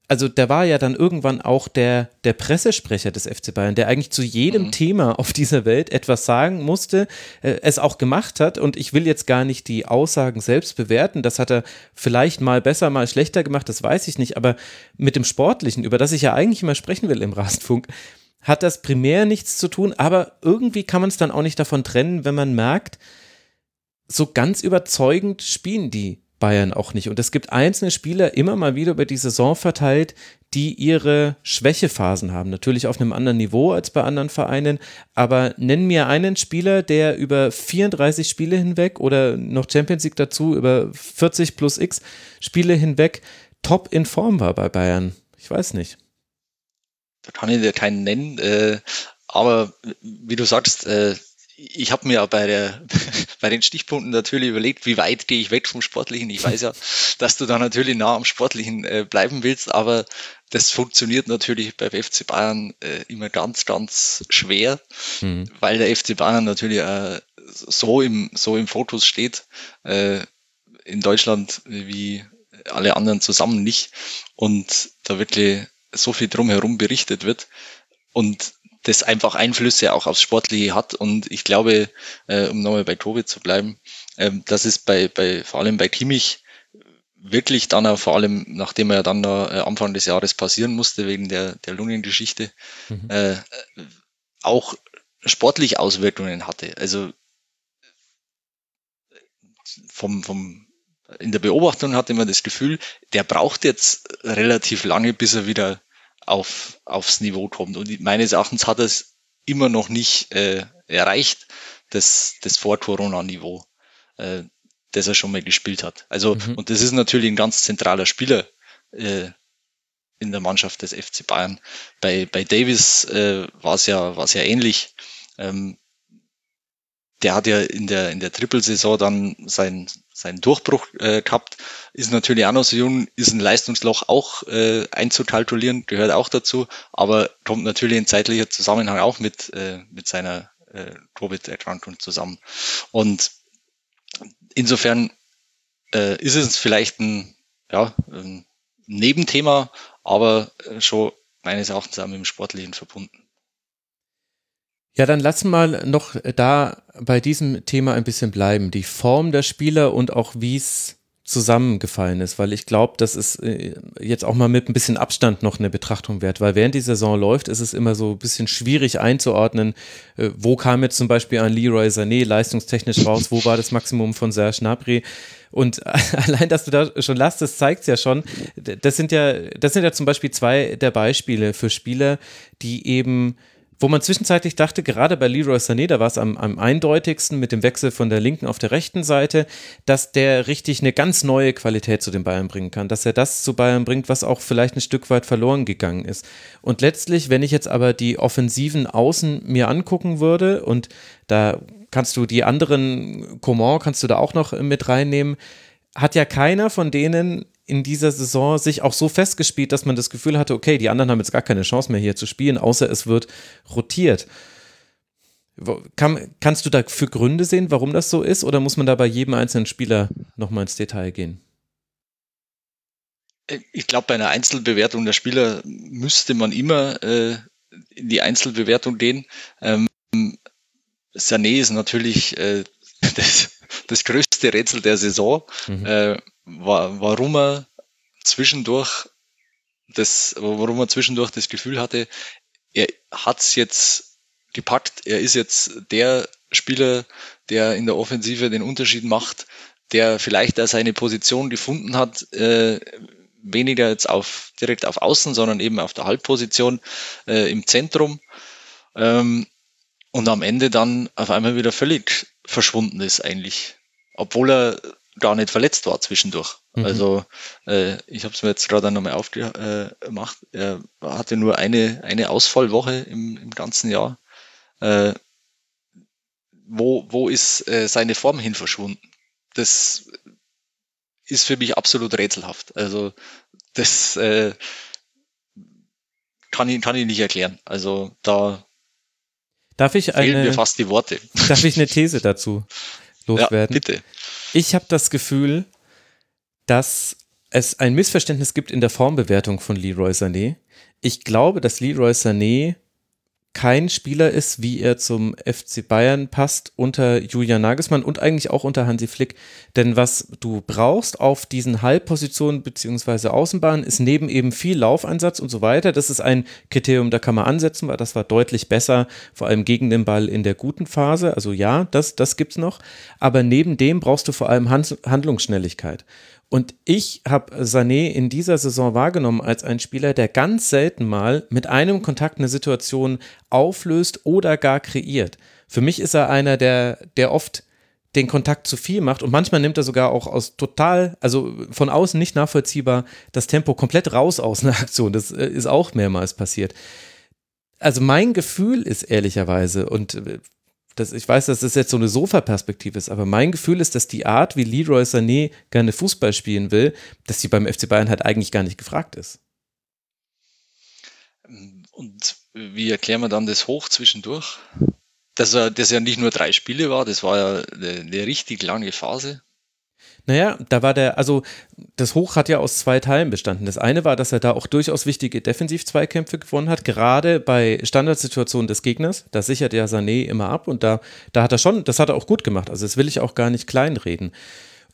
also der war ja dann irgendwann auch der, der Pressesprecher des FC Bayern, der eigentlich zu jedem mhm. Thema auf dieser Welt etwas sagen musste, äh, es auch gemacht hat. Und ich will jetzt gar nicht die Aussagen selbst bewerten. Das hat er vielleicht mal besser, mal schlechter gemacht, das weiß ich nicht. Aber mit dem Sportlichen, über das ich ja eigentlich immer sprechen will im Rasenfunk, hat das primär nichts zu tun. Aber irgendwie kann man es dann auch nicht davon trennen, wenn man merkt, so ganz überzeugend spielen die Bayern auch nicht. Und es gibt einzelne Spieler immer mal wieder über die Saison verteilt, die ihre Schwächephasen haben. Natürlich auf einem anderen Niveau als bei anderen Vereinen. Aber nenn mir einen Spieler, der über 34 Spiele hinweg oder noch Champions League dazu, über 40 plus X Spiele hinweg top in Form war bei Bayern. Ich weiß nicht. Da kann ich dir keinen nennen. Äh, aber wie du sagst, äh, ich habe mir bei, der, bei den Stichpunkten natürlich überlegt, wie weit gehe ich weg vom Sportlichen. Ich weiß ja, dass du da natürlich nah am Sportlichen äh, bleiben willst, aber das funktioniert natürlich beim FC Bayern äh, immer ganz, ganz schwer, mhm. weil der FC Bayern natürlich äh, so, im, so im Fokus steht, äh, in Deutschland wie alle anderen zusammen nicht und da wirklich so viel drumherum berichtet wird. Und das einfach Einflüsse auch aufs Sportliche hat. Und ich glaube, äh, um nochmal bei Tobi zu bleiben, äh, dass es bei, bei, vor allem bei Kimmich wirklich dann auch, vor allem nachdem er dann da äh, Anfang des Jahres passieren musste wegen der, der Lungengeschichte, mhm. äh, auch sportlich Auswirkungen hatte. Also vom, vom, in der Beobachtung hatte man das Gefühl, der braucht jetzt relativ lange, bis er wieder auf, aufs Niveau kommt. Und meines Erachtens hat er es immer noch nicht äh, erreicht, das, das Vor-Corona-Niveau, äh, das er schon mal gespielt hat. Also, mhm. und das ist natürlich ein ganz zentraler Spieler äh, in der Mannschaft des FC Bayern. Bei, bei Davis äh, war es ja, war's ja ähnlich. Ähm, der hat ja in der, in der Trippelsaison dann seinen, seinen Durchbruch äh, gehabt, ist natürlich auch noch so jung, ist ein Leistungsloch auch äh, einzukalkulieren, gehört auch dazu, aber kommt natürlich in zeitlicher Zusammenhang auch mit, äh, mit seiner äh, Covid-Erkrankung zusammen. Und insofern äh, ist es vielleicht ein, ja, ein Nebenthema, aber äh, schon meines Erachtens auch mit dem Sportlichen verbunden. Ja, dann lass mal noch da bei diesem Thema ein bisschen bleiben. Die Form der Spieler und auch wie es zusammengefallen ist, weil ich glaube, das ist äh, jetzt auch mal mit ein bisschen Abstand noch eine Betrachtung wert, weil während die Saison läuft, ist es immer so ein bisschen schwierig einzuordnen, äh, wo kam jetzt zum Beispiel ein Leroy Sané leistungstechnisch raus, wo war das Maximum von Serge Gnabry und allein, dass du da schon lachst, das zeigt ja schon, das sind ja, das sind ja zum Beispiel zwei der Beispiele für Spieler, die eben wo man zwischenzeitlich dachte, gerade bei Leroy Sané, da war es am, am eindeutigsten mit dem Wechsel von der linken auf der rechten Seite, dass der richtig eine ganz neue Qualität zu den Bayern bringen kann, dass er das zu Bayern bringt, was auch vielleicht ein Stück weit verloren gegangen ist. Und letztlich, wenn ich jetzt aber die offensiven Außen mir angucken würde und da kannst du die anderen, Coman kannst du da auch noch mit reinnehmen, hat ja keiner von denen in dieser Saison sich auch so festgespielt, dass man das Gefühl hatte, okay, die anderen haben jetzt gar keine Chance mehr hier zu spielen, außer es wird rotiert. Kann, kannst du dafür Gründe sehen, warum das so ist, oder muss man da bei jedem einzelnen Spieler nochmal ins Detail gehen? Ich glaube, bei einer Einzelbewertung der Spieler müsste man immer äh, in die Einzelbewertung gehen. Ähm, Sané ist natürlich äh, das, das größte Rätsel der Saison. Mhm. Äh, warum er zwischendurch das, warum er zwischendurch das Gefühl hatte, er hat's jetzt gepackt, er ist jetzt der Spieler, der in der Offensive den Unterschied macht, der vielleicht da seine Position gefunden hat, äh, weniger jetzt auf direkt auf Außen, sondern eben auf der Halbposition äh, im Zentrum ähm, und am Ende dann auf einmal wieder völlig verschwunden ist eigentlich, obwohl er gar nicht verletzt war zwischendurch. Mhm. Also äh, ich habe es mir jetzt gerade nochmal aufgemacht. Er hatte nur eine, eine Ausfallwoche im, im ganzen Jahr. Äh, wo, wo ist äh, seine Form hin verschwunden? Das ist für mich absolut rätselhaft. Also das äh, kann, ich, kann ich nicht erklären. Also da darf ich eine, mir fast die Worte. Darf ich eine These dazu loswerden? Ja, bitte. Ich habe das Gefühl, dass es ein Missverständnis gibt in der Formbewertung von Leroy Sané. Ich glaube, dass Leroy Sané kein Spieler ist, wie er zum FC Bayern passt unter Julian Nagelsmann und eigentlich auch unter Hansi Flick. Denn was du brauchst auf diesen Halbpositionen beziehungsweise Außenbahnen ist neben eben viel Laufeinsatz und so weiter. Das ist ein Kriterium, da kann man ansetzen, weil das war deutlich besser, vor allem gegen den Ball in der guten Phase. Also ja, das, das gibt's noch. Aber neben dem brauchst du vor allem Handlungsschnelligkeit. Und ich habe Sané in dieser Saison wahrgenommen als ein Spieler, der ganz selten mal mit einem Kontakt eine Situation auflöst oder gar kreiert. Für mich ist er einer, der, der oft den Kontakt zu viel macht und manchmal nimmt er sogar auch aus total, also von außen nicht nachvollziehbar, das Tempo komplett raus aus einer Aktion. Das äh, ist auch mehrmals passiert. Also mein Gefühl ist ehrlicherweise, und äh, das, ich weiß, dass das jetzt so eine Sofa-Perspektive ist, aber mein Gefühl ist, dass die Art, wie Leroy Sané gerne Fußball spielen will, dass sie beim FC Bayern halt eigentlich gar nicht gefragt ist. Und wie erklären wir dann das hoch zwischendurch? Dass er, das ja nicht nur drei Spiele war, das war ja eine, eine richtig lange Phase. Naja, da war der, also das Hoch hat ja aus zwei Teilen bestanden. Das eine war, dass er da auch durchaus wichtige Defensiv-Zweikämpfe gewonnen hat, gerade bei Standardsituationen des Gegners. Da sichert ja Sané immer ab und da, da hat er schon, das hat er auch gut gemacht. Also das will ich auch gar nicht kleinreden.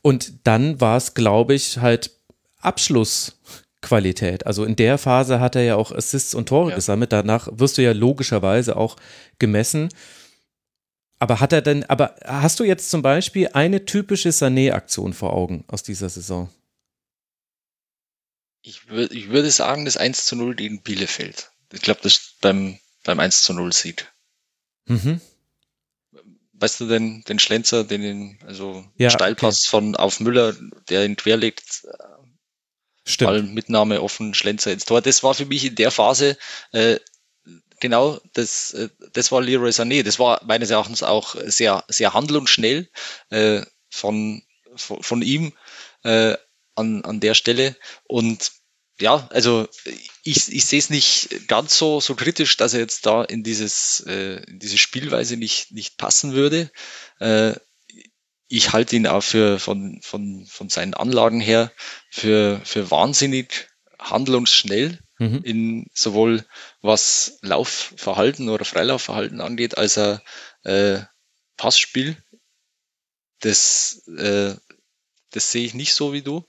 Und dann war es, glaube ich, halt Abschlussqualität. Also in der Phase hat er ja auch Assists und Tore ja. gesammelt. Danach wirst du ja logischerweise auch gemessen. Aber hat er denn, aber hast du jetzt zum Beispiel eine typische Sané-Aktion vor Augen aus dieser Saison? Ich, würd, ich würde sagen, das 1 zu 0 gegen Bielefeld. Ich glaube, das beim, beim 1 zu 0 sieht. Mhm. Weißt du denn, den Schlenzer, den, also ja, Steilpass okay. von auf Müller, der ihn querlegt, Stimmt. Ball, Mitnahme offen, Schlenzer ins Tor. Das war für mich in der Phase äh, genau, das, äh, das war Leroy Sané. Das war meines Erachtens auch sehr, sehr handlungsschnell äh, von, von, von ihm äh, an, an der Stelle. Und ja, also ich, ich sehe es nicht ganz so, so kritisch, dass er jetzt da in dieses äh, in diese Spielweise nicht, nicht passen würde. Äh, ich halte ihn auch für von, von, von seinen Anlagen her für, für wahnsinnig handlungsschnell mhm. in sowohl was Laufverhalten oder Freilaufverhalten angeht, als auch äh, Passspiel. Das, äh, das sehe ich nicht so wie du.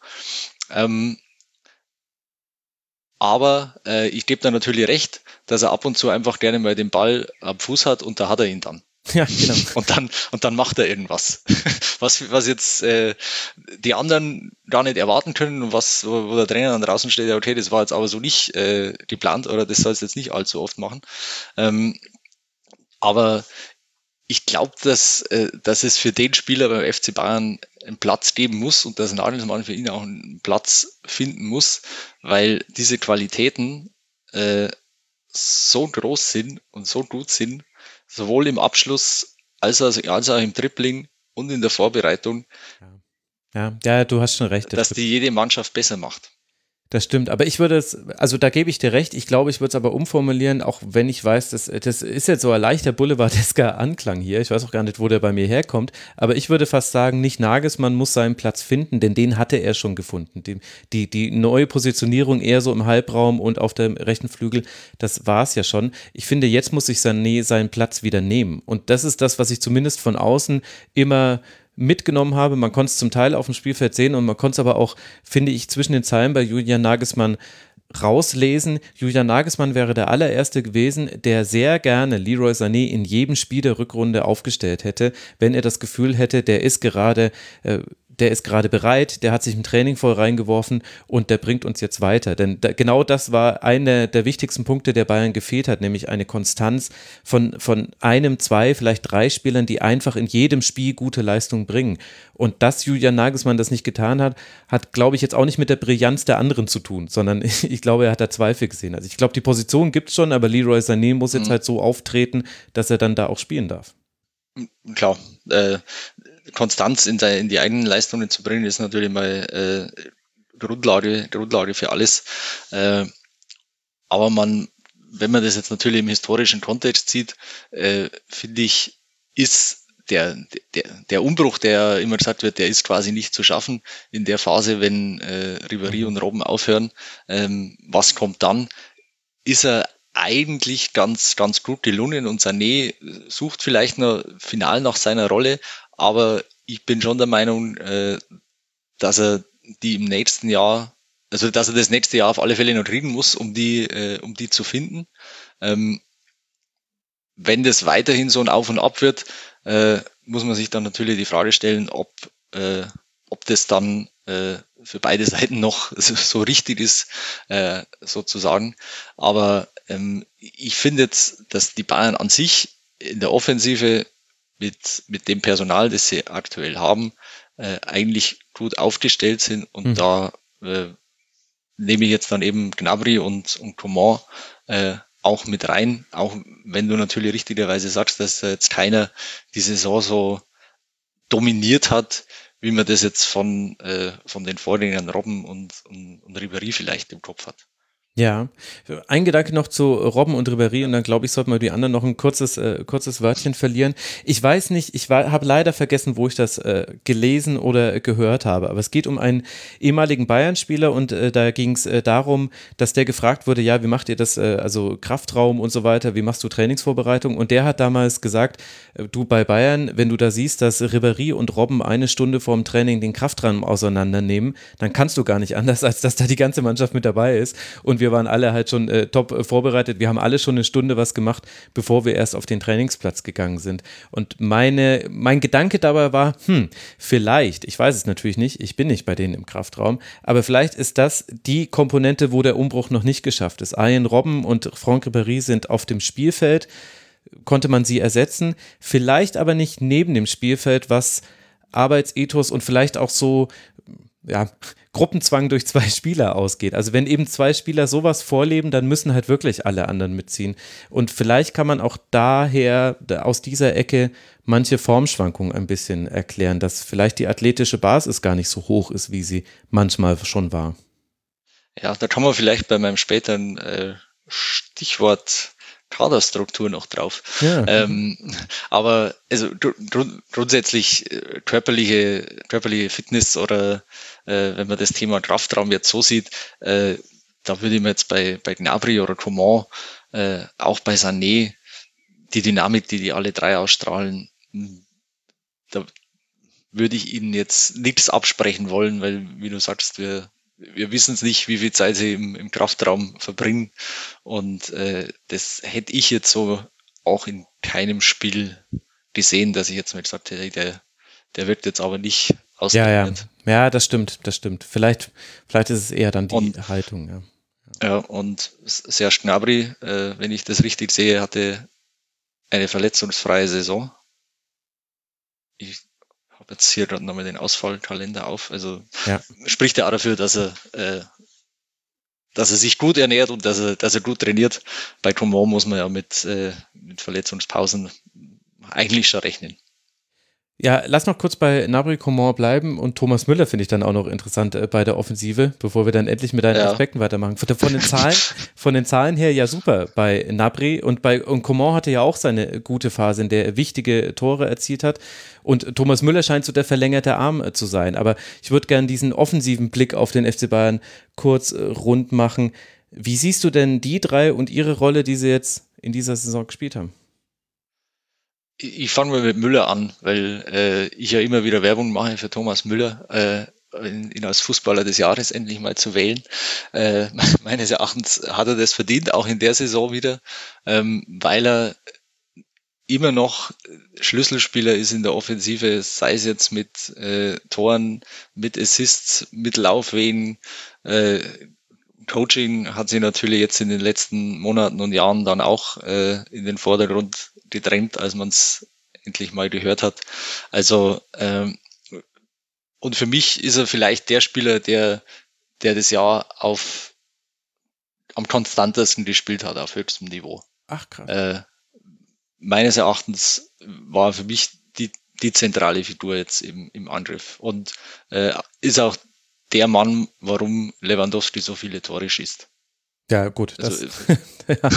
Ähm, aber äh, ich gebe da natürlich recht, dass er ab und zu einfach gerne mal den Ball am Fuß hat und da hat er ihn dann. Ja, genau. Und dann, und dann macht er irgendwas. Was, was jetzt äh, die anderen gar nicht erwarten können und was, wo, wo der Trainer dann draußen steht, ja, okay, das war jetzt aber so nicht äh, geplant oder das soll es jetzt nicht allzu oft machen. Ähm, aber ich glaube, dass, äh, dass es für den Spieler beim FC Bayern einen Platz geben muss und dass Nagelsmann für ihn auch einen Platz finden muss, weil diese Qualitäten äh, so groß sind und so gut sind, sowohl im Abschluss als auch, als auch im Dribbling und in der Vorbereitung. Ja, ja, du hast schon recht. Das dass die jede Mannschaft besser macht. Das stimmt, aber ich würde es, also da gebe ich dir recht, ich glaube, ich würde es aber umformulieren, auch wenn ich weiß, dass, das ist jetzt so ein leichter boulevardesker Anklang hier, ich weiß auch gar nicht, wo der bei mir herkommt, aber ich würde fast sagen, nicht Nagelsmann muss seinen Platz finden, denn den hatte er schon gefunden. Die, die, die neue Positionierung eher so im Halbraum und auf dem rechten Flügel, das war es ja schon. Ich finde, jetzt muss sich Sané seinen Platz wieder nehmen und das ist das, was ich zumindest von außen immer mitgenommen habe. Man konnte es zum Teil auf dem Spielfeld sehen und man konnte es aber auch, finde ich, zwischen den Zeilen bei Julian Nagelsmann rauslesen. Julian Nagelsmann wäre der allererste gewesen, der sehr gerne Leroy Sané in jedem Spiel der Rückrunde aufgestellt hätte, wenn er das Gefühl hätte, der ist gerade äh, der ist gerade bereit, der hat sich im Training voll reingeworfen und der bringt uns jetzt weiter. Denn da, genau das war einer der wichtigsten Punkte, der Bayern gefehlt hat, nämlich eine Konstanz von, von einem, zwei, vielleicht drei Spielern, die einfach in jedem Spiel gute Leistung bringen. Und dass Julian Nagelsmann das nicht getan hat, hat, glaube ich, jetzt auch nicht mit der Brillanz der anderen zu tun, sondern ich, ich glaube, er hat da Zweifel gesehen. Also ich glaube, die Position gibt es schon, aber Leroy Sané muss jetzt mhm. halt so auftreten, dass er dann da auch spielen darf. Klar, äh, Konstanz in, in, die eigenen Leistungen zu bringen, ist natürlich mal äh, Grundlage, Grundlage für alles. Äh, aber man, wenn man das jetzt natürlich im historischen Kontext sieht, äh, finde ich, ist der, der, der Umbruch, der immer gesagt wird, der ist quasi nicht zu schaffen in der Phase, wenn äh, Ribéry und Robben aufhören. Ähm, was kommt dann? Ist er eigentlich ganz, ganz gut gelungen und Sané sucht vielleicht noch final nach seiner Rolle, aber ich bin schon der Meinung, äh, dass er die im nächsten Jahr, also dass er das nächste Jahr auf alle Fälle noch kriegen muss, um die, äh, um die zu finden. Ähm, wenn das weiterhin so ein Auf und Ab wird, äh, muss man sich dann natürlich die Frage stellen, ob, äh, ob das dann äh, für beide Seiten noch so richtig ist, äh, sozusagen. Aber ähm, ich finde jetzt, dass die Bayern an sich in der Offensive mit, mit dem Personal, das sie aktuell haben, äh, eigentlich gut aufgestellt sind und mhm. da äh, nehme ich jetzt dann eben Gnabry und, und Coman äh, auch mit rein, auch wenn du natürlich richtigerweise sagst, dass jetzt keiner die Saison so dominiert hat, wie man das jetzt von, äh, von den Vorgängern Robben und, und, und Ribéry vielleicht im Kopf hat. Ja, ein Gedanke noch zu Robben und Ribéry und dann glaube ich, sollten wir die anderen noch ein kurzes, äh, kurzes Wörtchen verlieren. Ich weiß nicht, ich habe leider vergessen, wo ich das äh, gelesen oder gehört habe, aber es geht um einen ehemaligen Bayern-Spieler und äh, da ging es äh, darum, dass der gefragt wurde, ja, wie macht ihr das, äh, also Kraftraum und so weiter, wie machst du Trainingsvorbereitung? Und der hat damals gesagt, äh, du bei Bayern, wenn du da siehst, dass Ribéry und Robben eine Stunde vorm Training den Kraftraum auseinandernehmen, dann kannst du gar nicht anders, als dass da die ganze Mannschaft mit dabei ist und wir waren alle halt schon äh, top äh, vorbereitet. Wir haben alle schon eine Stunde was gemacht, bevor wir erst auf den Trainingsplatz gegangen sind. Und meine, mein Gedanke dabei war, hm, vielleicht, ich weiß es natürlich nicht, ich bin nicht bei denen im Kraftraum, aber vielleicht ist das die Komponente, wo der Umbruch noch nicht geschafft ist. Ian Robben und Franck Ribéry sind auf dem Spielfeld, konnte man sie ersetzen, vielleicht aber nicht neben dem Spielfeld, was Arbeitsethos und vielleicht auch so ja, Gruppenzwang durch zwei Spieler ausgeht. Also wenn eben zwei Spieler sowas vorleben, dann müssen halt wirklich alle anderen mitziehen. Und vielleicht kann man auch daher, aus dieser Ecke, manche Formschwankungen ein bisschen erklären, dass vielleicht die athletische Basis gar nicht so hoch ist, wie sie manchmal schon war. Ja, da kommen wir vielleicht bei meinem späteren äh, Stichwort Kaderstruktur noch drauf. Ja. Ähm, aber also gr grundsätzlich äh, körperliche, körperliche Fitness oder äh, wenn man das Thema Kraftraum jetzt so sieht, äh, da würde ich mir jetzt bei, bei Gnabry oder Coman, äh, auch bei Sané, die Dynamik, die die alle drei ausstrahlen, hm, da würde ich ihnen jetzt nichts absprechen wollen, weil, wie du sagst, wir wir wissen es nicht, wie viel Zeit sie im, im Kraftraum verbringen. Und äh, das hätte ich jetzt so auch in keinem Spiel gesehen, dass ich jetzt mal gesagt hätte, der, der wird jetzt aber nicht ausgetrainiert. Ja, ja. ja, das stimmt, das stimmt. Vielleicht, vielleicht ist es eher dann die und, Haltung. Ja. ja, und Serge Gnabry, äh, wenn ich das richtig sehe, hatte eine verletzungsfreie Saison. Ich habe jetzt hier gerade nochmal den Ausfallkalender auf. Also ja. spricht ja auch dafür, dass er, äh, dass er sich gut ernährt und dass er, dass er gut trainiert. Bei Coman muss man ja mit, äh, mit Verletzungspausen eigentlich schon rechnen. Ja, lass noch kurz bei Nabri Coman bleiben und Thomas Müller finde ich dann auch noch interessant äh, bei der Offensive, bevor wir dann endlich mit deinen ja. Aspekten weitermachen. Von, von, den Zahlen, von den Zahlen her ja super bei Nabri und bei und Coman hatte ja auch seine gute Phase, in der er wichtige Tore erzielt hat. Und Thomas Müller scheint so der verlängerte Arm äh, zu sein. Aber ich würde gerne diesen offensiven Blick auf den FC Bayern kurz äh, rund machen. Wie siehst du denn die drei und ihre Rolle, die sie jetzt in dieser Saison gespielt haben? Ich fange mal mit Müller an, weil äh, ich ja immer wieder Werbung mache für Thomas Müller, äh, ihn als Fußballer des Jahres endlich mal zu wählen. Äh, meines Erachtens hat er das verdient, auch in der Saison wieder, ähm, weil er immer noch Schlüsselspieler ist in der Offensive, sei es jetzt mit äh, Toren, mit Assists, mit Laufwegen. Äh, Coaching hat sie natürlich jetzt in den letzten Monaten und Jahren dann auch äh, in den Vordergrund gedrängt, als man es endlich mal gehört hat. Also ähm, und für mich ist er vielleicht der Spieler, der, der das Jahr auf am konstantesten gespielt hat auf höchstem Niveau. Ach krass. Äh, meines Erachtens war für mich die, die zentrale Figur jetzt im, im Angriff und äh, ist auch der Mann, warum Lewandowski so viele Tore schießt. Ja, gut. Also, ja,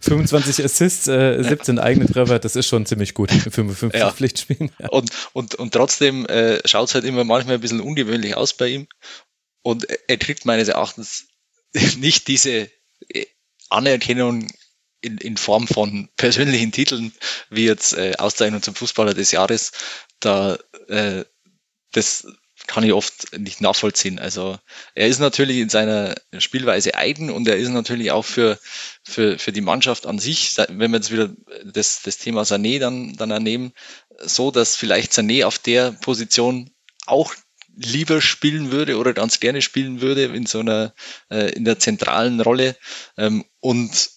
25 Assists, äh, 17 ja. eigene Treffer, das ist schon ziemlich gut in 55 ja. Pflichtspielen. Ja. Und, und, und trotzdem äh, schaut es halt immer manchmal ein bisschen ungewöhnlich aus bei ihm. Und er kriegt meines Erachtens nicht diese äh, Anerkennung in, in Form von persönlichen Titeln, wie jetzt äh, Auszeichnung zum Fußballer des Jahres. Da äh, das kann ich oft nicht nachvollziehen. Also er ist natürlich in seiner Spielweise eigen und er ist natürlich auch für, für, für die Mannschaft an sich, wenn wir jetzt wieder das, das Thema Sané dann, dann ernehmen, so, dass vielleicht Sané auf der Position auch lieber spielen würde oder ganz gerne spielen würde in so einer, äh, in der zentralen Rolle. Ähm, und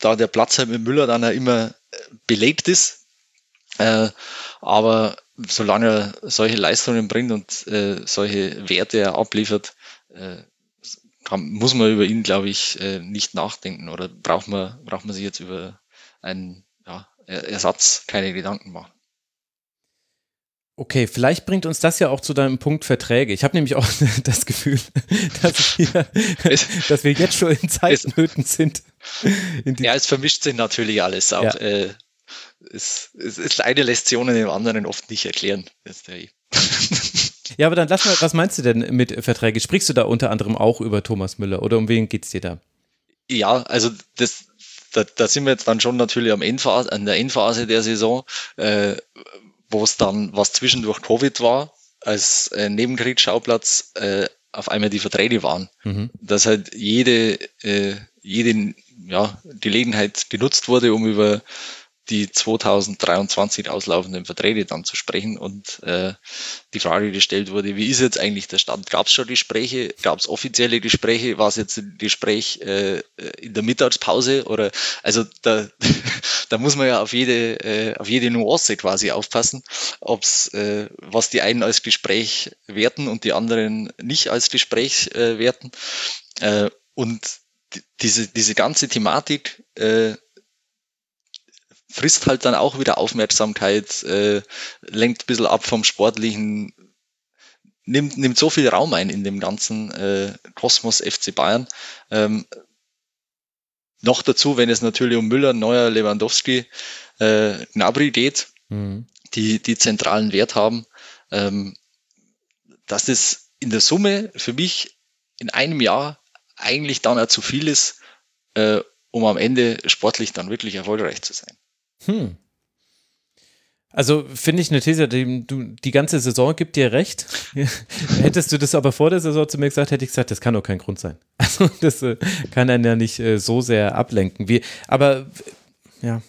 da der Platz halt mit Müller dann ja immer belegt ist, äh, aber solange er solche Leistungen bringt und äh, solche Werte er abliefert, äh, kann, muss man über ihn, glaube ich, äh, nicht nachdenken oder braucht man, braucht man sich jetzt über einen ja, Ersatz keine Gedanken machen. Okay, vielleicht bringt uns das ja auch zu deinem Punkt Verträge. Ich habe nämlich auch das Gefühl, dass wir, dass wir jetzt schon in Zeitnöten sind. ja, es vermischt sich natürlich alles. Auch ja. äh, es, es, es eine lässt sich ohne den anderen oft nicht erklären. ja, aber dann lass mal, was meinst du denn mit Verträge? Sprichst du da unter anderem auch über Thomas Müller oder um wen geht es dir da? Ja, also das, da, da sind wir jetzt dann schon natürlich am Endphase, an der Endphase der Saison, äh, wo es dann, was zwischendurch Covid war, als äh, Nebenkriegsschauplatz äh, auf einmal die Verträge waren. Mhm. Dass halt jede, äh, jede ja, Gelegenheit genutzt wurde, um über die 2023 auslaufenden Verträge dann zu sprechen und äh, die Frage gestellt wurde, wie ist jetzt eigentlich der Stand? Gab es schon Gespräche? Gab es offizielle Gespräche? War es jetzt ein Gespräch äh, in der Mittagspause? Oder also da, da muss man ja auf jede, äh, auf jede Nuance quasi aufpassen, ob's äh, was die einen als Gespräch werten und die anderen nicht als Gespräch äh, werten. Äh, und diese, diese ganze Thematik äh, frisst halt dann auch wieder Aufmerksamkeit, äh, lenkt ein bisschen ab vom Sportlichen, nimmt, nimmt so viel Raum ein in dem ganzen äh, Kosmos FC Bayern. Ähm, noch dazu, wenn es natürlich um Müller, Neuer, Lewandowski, äh, Gnabry geht, mhm. die, die zentralen Wert haben, ähm, dass es in der Summe für mich in einem Jahr eigentlich dann auch zu viel ist, äh, um am Ende sportlich dann wirklich erfolgreich zu sein. Hm. Also finde ich eine These, die, du, die ganze Saison gibt dir recht. Hättest du das aber vor der Saison zu mir gesagt, hätte ich gesagt, das kann doch kein Grund sein. Also das äh, kann einen ja nicht äh, so sehr ablenken. Wie, aber ja.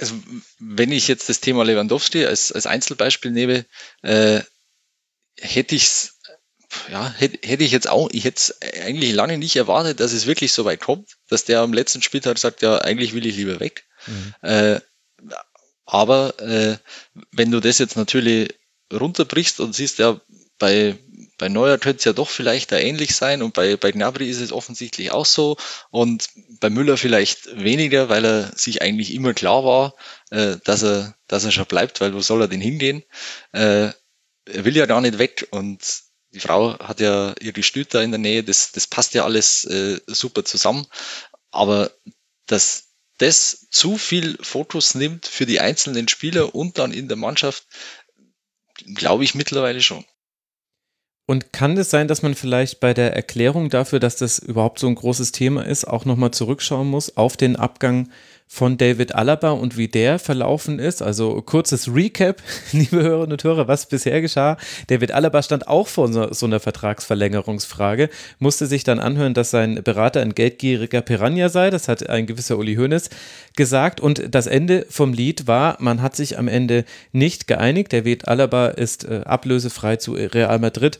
Also, wenn ich jetzt das Thema Lewandowski als, als Einzelbeispiel nehme, äh, hätte ich es ja, hätte, ich jetzt auch, ich hätte es eigentlich lange nicht erwartet, dass es wirklich so weit kommt, dass der am letzten Spieltag sagt, ja, eigentlich will ich lieber weg. Mhm. Äh, aber äh, wenn du das jetzt natürlich runterbrichst und siehst, ja, bei, bei Neuer könnte es ja doch vielleicht da ähnlich sein und bei, bei Gnabry ist es offensichtlich auch so und bei Müller vielleicht weniger, weil er sich eigentlich immer klar war, äh, dass er, dass er schon bleibt, weil wo soll er denn hingehen? Äh, er will ja gar nicht weg und die Frau hat ja ihre Stüter in der Nähe, das, das passt ja alles äh, super zusammen. Aber dass das zu viel Fokus nimmt für die einzelnen Spieler und dann in der Mannschaft, glaube ich mittlerweile schon. Und kann es sein, dass man vielleicht bei der Erklärung dafür, dass das überhaupt so ein großes Thema ist, auch nochmal zurückschauen muss auf den Abgang von David Alaba und wie der verlaufen ist. Also kurzes Recap, liebe Hörerinnen und Hörer, was bisher geschah. David Alaba stand auch vor so, so einer Vertragsverlängerungsfrage, musste sich dann anhören, dass sein Berater ein geldgieriger Piranha sei. Das hat ein gewisser Uli Hoeneß gesagt. Und das Ende vom Lied war, man hat sich am Ende nicht geeinigt. David Alaba ist äh, ablösefrei zu Real Madrid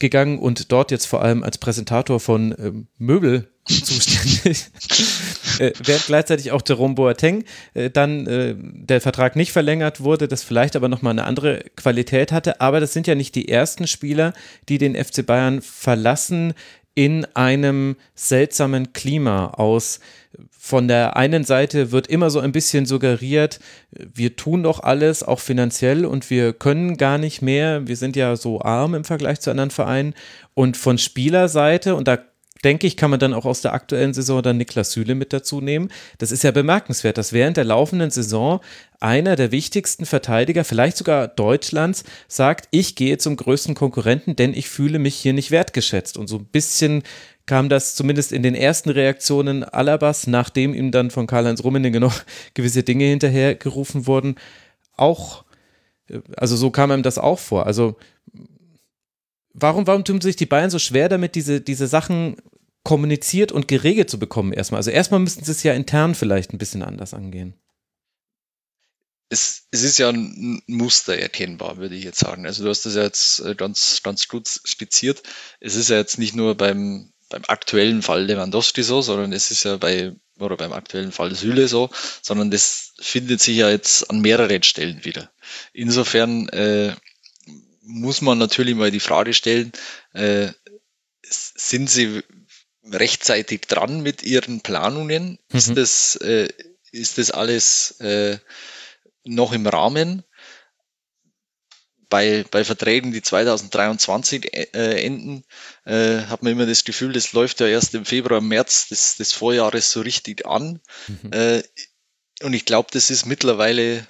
gegangen und dort jetzt vor allem als Präsentator von äh, Möbel zuständig. äh, während gleichzeitig auch Jerome Boateng äh, dann äh, der Vertrag nicht verlängert wurde, das vielleicht aber nochmal eine andere Qualität hatte. Aber das sind ja nicht die ersten Spieler, die den FC Bayern verlassen in einem seltsamen Klima aus. Von der einen Seite wird immer so ein bisschen suggeriert, wir tun doch alles, auch finanziell, und wir können gar nicht mehr. Wir sind ja so arm im Vergleich zu anderen Vereinen. Und von Spielerseite, und da denke ich, kann man dann auch aus der aktuellen Saison dann Niklas Süle mit dazu nehmen. Das ist ja bemerkenswert, dass während der laufenden Saison einer der wichtigsten Verteidiger, vielleicht sogar Deutschlands, sagt, ich gehe zum größten Konkurrenten, denn ich fühle mich hier nicht wertgeschätzt. Und so ein bisschen kam das zumindest in den ersten Reaktionen Alabas, nachdem ihm dann von Karl-Heinz Rummenigge noch gewisse Dinge hinterhergerufen wurden, auch, also so kam ihm das auch vor. Also warum, warum tun sich die Bayern so schwer damit, diese, diese Sachen kommuniziert und geregelt zu bekommen erstmal? Also erstmal müssten sie es ja intern vielleicht ein bisschen anders angehen. Es, es ist ja ein Muster erkennbar, würde ich jetzt sagen. Also du hast das ja jetzt äh, ganz, ganz gut skizziert. Es ist ja jetzt nicht nur beim, beim aktuellen Fall Lewandowski so, sondern es ist ja bei, oder beim aktuellen Fall Süle so, sondern das findet sich ja jetzt an mehreren Stellen wieder. Insofern äh, muss man natürlich mal die Frage stellen, äh, sind sie rechtzeitig dran mit ihren Planungen? Mhm. Ist, das, äh, ist das alles äh, noch im Rahmen? Bei, bei Verträgen, die 2023 äh, enden, äh, hat man immer das Gefühl, das läuft ja erst im Februar, März des, des Vorjahres so richtig an. Mhm. Äh, und ich glaube, das ist mittlerweile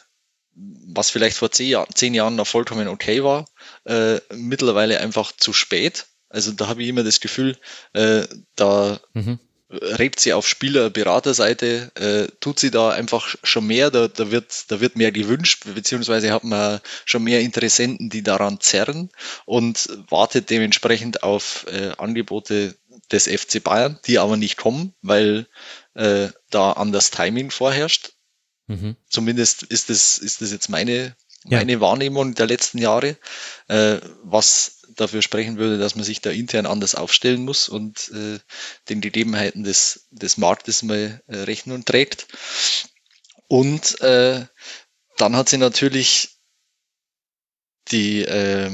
was vielleicht vor zehn, Jahr, zehn Jahren noch vollkommen okay war, äh, mittlerweile einfach zu spät. Also da habe ich immer das Gefühl, äh, da mhm. regt sie auf Spieler-Beraterseite, äh, tut sie da einfach schon mehr, da, da, wird, da wird mehr gewünscht, beziehungsweise hat man schon mehr Interessenten, die daran zerren und wartet dementsprechend auf äh, Angebote des FC Bayern, die aber nicht kommen, weil äh, da anders Timing vorherrscht. Mhm. Zumindest ist das, ist das jetzt meine, meine ja. Wahrnehmung der letzten Jahre, äh, was dafür sprechen würde, dass man sich da intern anders aufstellen muss und äh, den Gegebenheiten des, des Marktes mal äh, Rechnung trägt. Und äh, dann hat sie natürlich die, äh,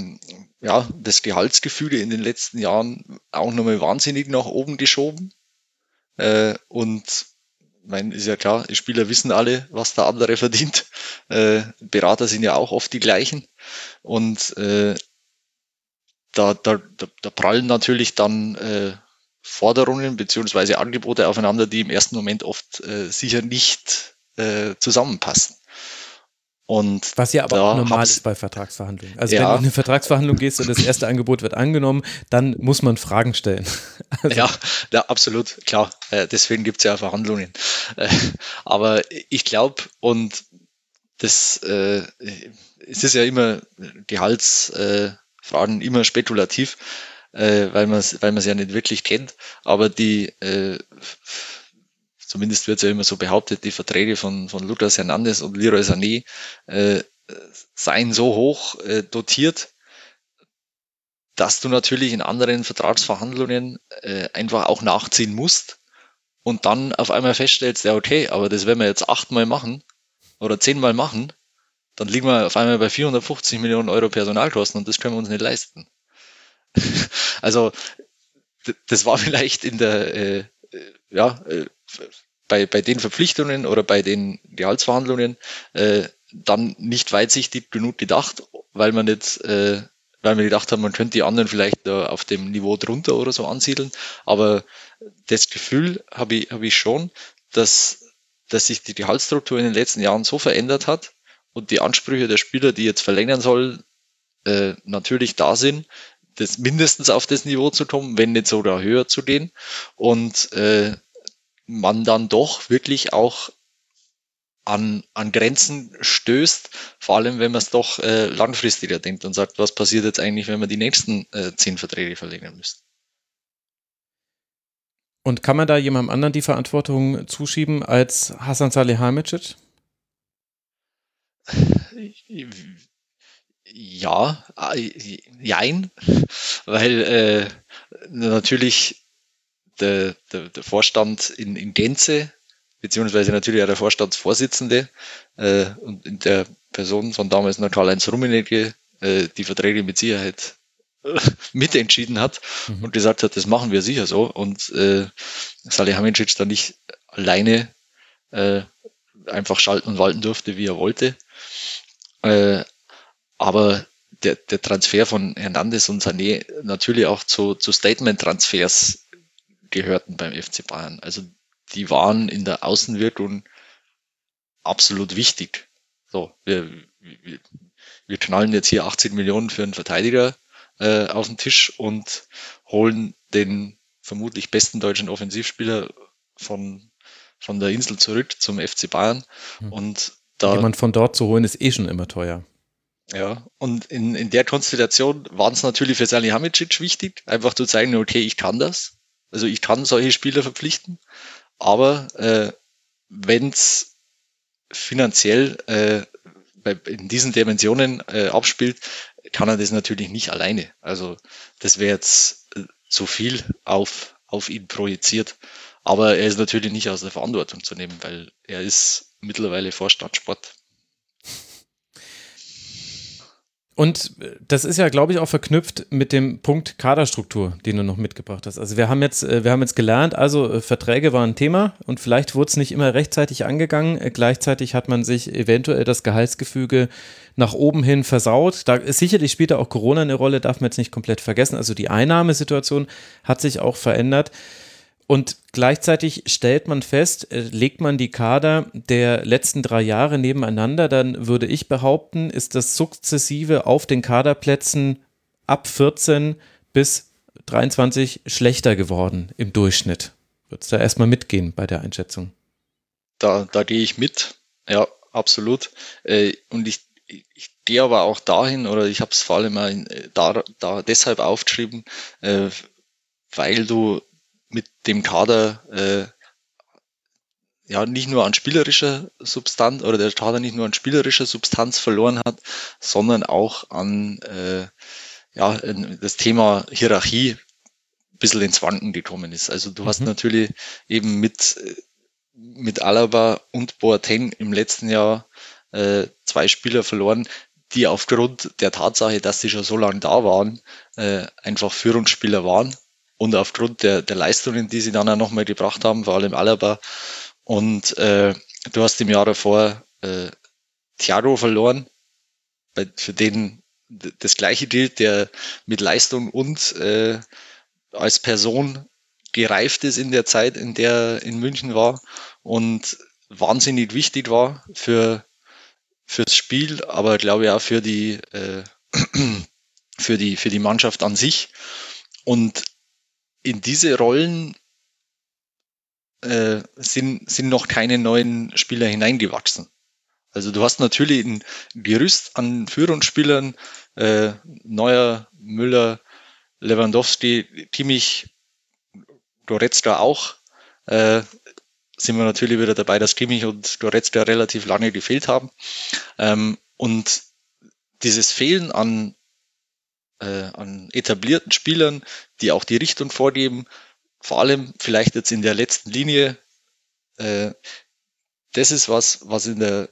ja, das Gehaltsgefüge in den letzten Jahren auch nochmal wahnsinnig nach oben geschoben. Äh, und mein, ist ja klar, die Spieler wissen alle, was der andere verdient. Äh, Berater sind ja auch oft die gleichen. Und äh, da, da, da, prallen natürlich dann äh, Forderungen beziehungsweise Angebote aufeinander, die im ersten Moment oft äh, sicher nicht äh, zusammenpassen. Und Was ja aber auch normal ist bei Vertragsverhandlungen. Also ja. wenn du in eine Vertragsverhandlung gehst und das erste Angebot wird angenommen, dann muss man Fragen stellen. Also ja, ja, absolut, klar. Äh, deswegen gibt es ja Verhandlungen. Äh, aber ich glaube, und das äh, es ist ja immer Gehaltsfragen immer spekulativ, weil man es weil ja nicht wirklich kennt. Aber die zumindest wird es ja immer so behauptet, die Verträge von, von Lucas Hernandez und Leroy Sané äh, seien so hoch äh, dotiert, dass du natürlich in anderen Vertragsverhandlungen äh, einfach auch nachziehen musst und dann auf einmal feststellst, ja okay, aber das werden wir jetzt achtmal machen oder zehnmal machen, dann liegen wir auf einmal bei 450 Millionen Euro Personalkosten und das können wir uns nicht leisten. also das war vielleicht in der äh, ja, äh, bei, bei den Verpflichtungen oder bei den Gehaltsverhandlungen äh, dann nicht weitsichtig genug gedacht, weil man nicht, äh, weil wir gedacht haben, man könnte die anderen vielleicht äh, auf dem Niveau drunter oder so ansiedeln. Aber das Gefühl habe ich, habe ich schon, dass, dass sich die Gehaltsstruktur in den letzten Jahren so verändert hat und die Ansprüche der Spieler, die jetzt verlängern sollen, äh, natürlich da sind, das mindestens auf das Niveau zu kommen, wenn nicht sogar höher zu gehen. Und äh, man dann doch wirklich auch an, an Grenzen stößt, vor allem wenn man es doch äh, langfristiger denkt und sagt, was passiert jetzt eigentlich, wenn man die nächsten äh, zehn Verträge verlängern müsste. Und kann man da jemandem anderen die Verantwortung zuschieben als Hasan Salihamidzic? Ja, äh, jein, weil äh, natürlich der, der, der Vorstand in, in Gänze, beziehungsweise natürlich auch der Vorstandsvorsitzende äh, und in der Person von damals noch Karl-Heinz Rummenigge äh, die Verträge mit Sicherheit äh, mitentschieden hat mhm. und gesagt hat, das machen wir sicher so. Und äh, Salihamidzic dann nicht alleine äh, einfach schalten und walten durfte, wie er wollte. Äh, aber der, der Transfer von Hernandez und Sané natürlich auch zu, zu Statement-Transfers gehörten beim FC Bayern. Also die waren in der Außenwirkung absolut wichtig. So, wir, wir, wir knallen jetzt hier 80 Millionen für einen Verteidiger äh, auf den Tisch und holen den vermutlich besten deutschen Offensivspieler von, von der Insel zurück zum FC Bayern. Hm. Und da, Jemand von dort zu holen ist eh schon immer teuer. Ja, und in, in der Konstellation war es natürlich für Salihamidzic wichtig, einfach zu zeigen, okay, ich kann das. Also ich kann solche Spieler verpflichten, aber äh, wenn es finanziell äh, bei, in diesen Dimensionen äh, abspielt, kann er das natürlich nicht alleine. Also das wäre jetzt äh, zu viel auf, auf ihn projiziert. Aber er ist natürlich nicht aus der Verantwortung zu nehmen, weil er ist mittlerweile Vorstand Sport. Und äh, das ist ja, glaube ich, auch verknüpft mit dem Punkt Kaderstruktur, den du noch mitgebracht hast. Also wir haben jetzt, äh, wir haben jetzt gelernt, also äh, Verträge waren ein Thema und vielleicht wurde es nicht immer rechtzeitig angegangen. Gleichzeitig hat man sich eventuell das Gehaltsgefüge nach oben hin versaut. Da ist sicherlich spielt auch Corona eine Rolle, darf man jetzt nicht komplett vergessen. Also die Einnahmesituation hat sich auch verändert. Und gleichzeitig stellt man fest, äh, legt man die Kader der letzten drei Jahre nebeneinander, dann würde ich behaupten, ist das sukzessive auf den Kaderplätzen ab 14 bis 23 schlechter geworden im Durchschnitt. Würdest du da erstmal mitgehen bei der Einschätzung? Da, da gehe ich mit, ja, absolut. Äh, und ich, ich gehe aber auch dahin, oder ich habe es vor allem äh, da, da deshalb aufgeschrieben, weil du mit dem Kader äh, ja nicht nur an spielerischer Substanz oder der Kader nicht nur an spielerischer Substanz verloren hat, sondern auch an äh, ja, das Thema Hierarchie ein bisschen ins Wanken gekommen ist. Also du mhm. hast natürlich eben mit, mit Alaba und Boateng im letzten Jahr äh, zwei Spieler verloren, die aufgrund der Tatsache, dass sie schon so lange da waren, äh, einfach Führungsspieler waren und aufgrund der, der Leistungen, die sie dann auch nochmal gebracht haben, vor allem Alaba. Und äh, du hast im Jahr davor äh, Thiago verloren, bei, für den das gleiche gilt, der mit Leistung und äh, als Person gereift ist in der Zeit, in der er in München war und wahnsinnig wichtig war für fürs Spiel, aber glaube ich auch für die äh, für die für die Mannschaft an sich. Und in diese Rollen äh, sind, sind noch keine neuen Spieler hineingewachsen. Also du hast natürlich ein Gerüst an Führungsspielern, äh, Neuer, Müller, Lewandowski, Kimmich, Goretzka auch. Äh, sind wir natürlich wieder dabei, dass Kimmich und Goretzka relativ lange gefehlt haben. Ähm, und dieses Fehlen an äh, an etablierten Spielern, die auch die Richtung vorgeben, vor allem vielleicht jetzt in der letzten Linie, äh, das ist was, was in der,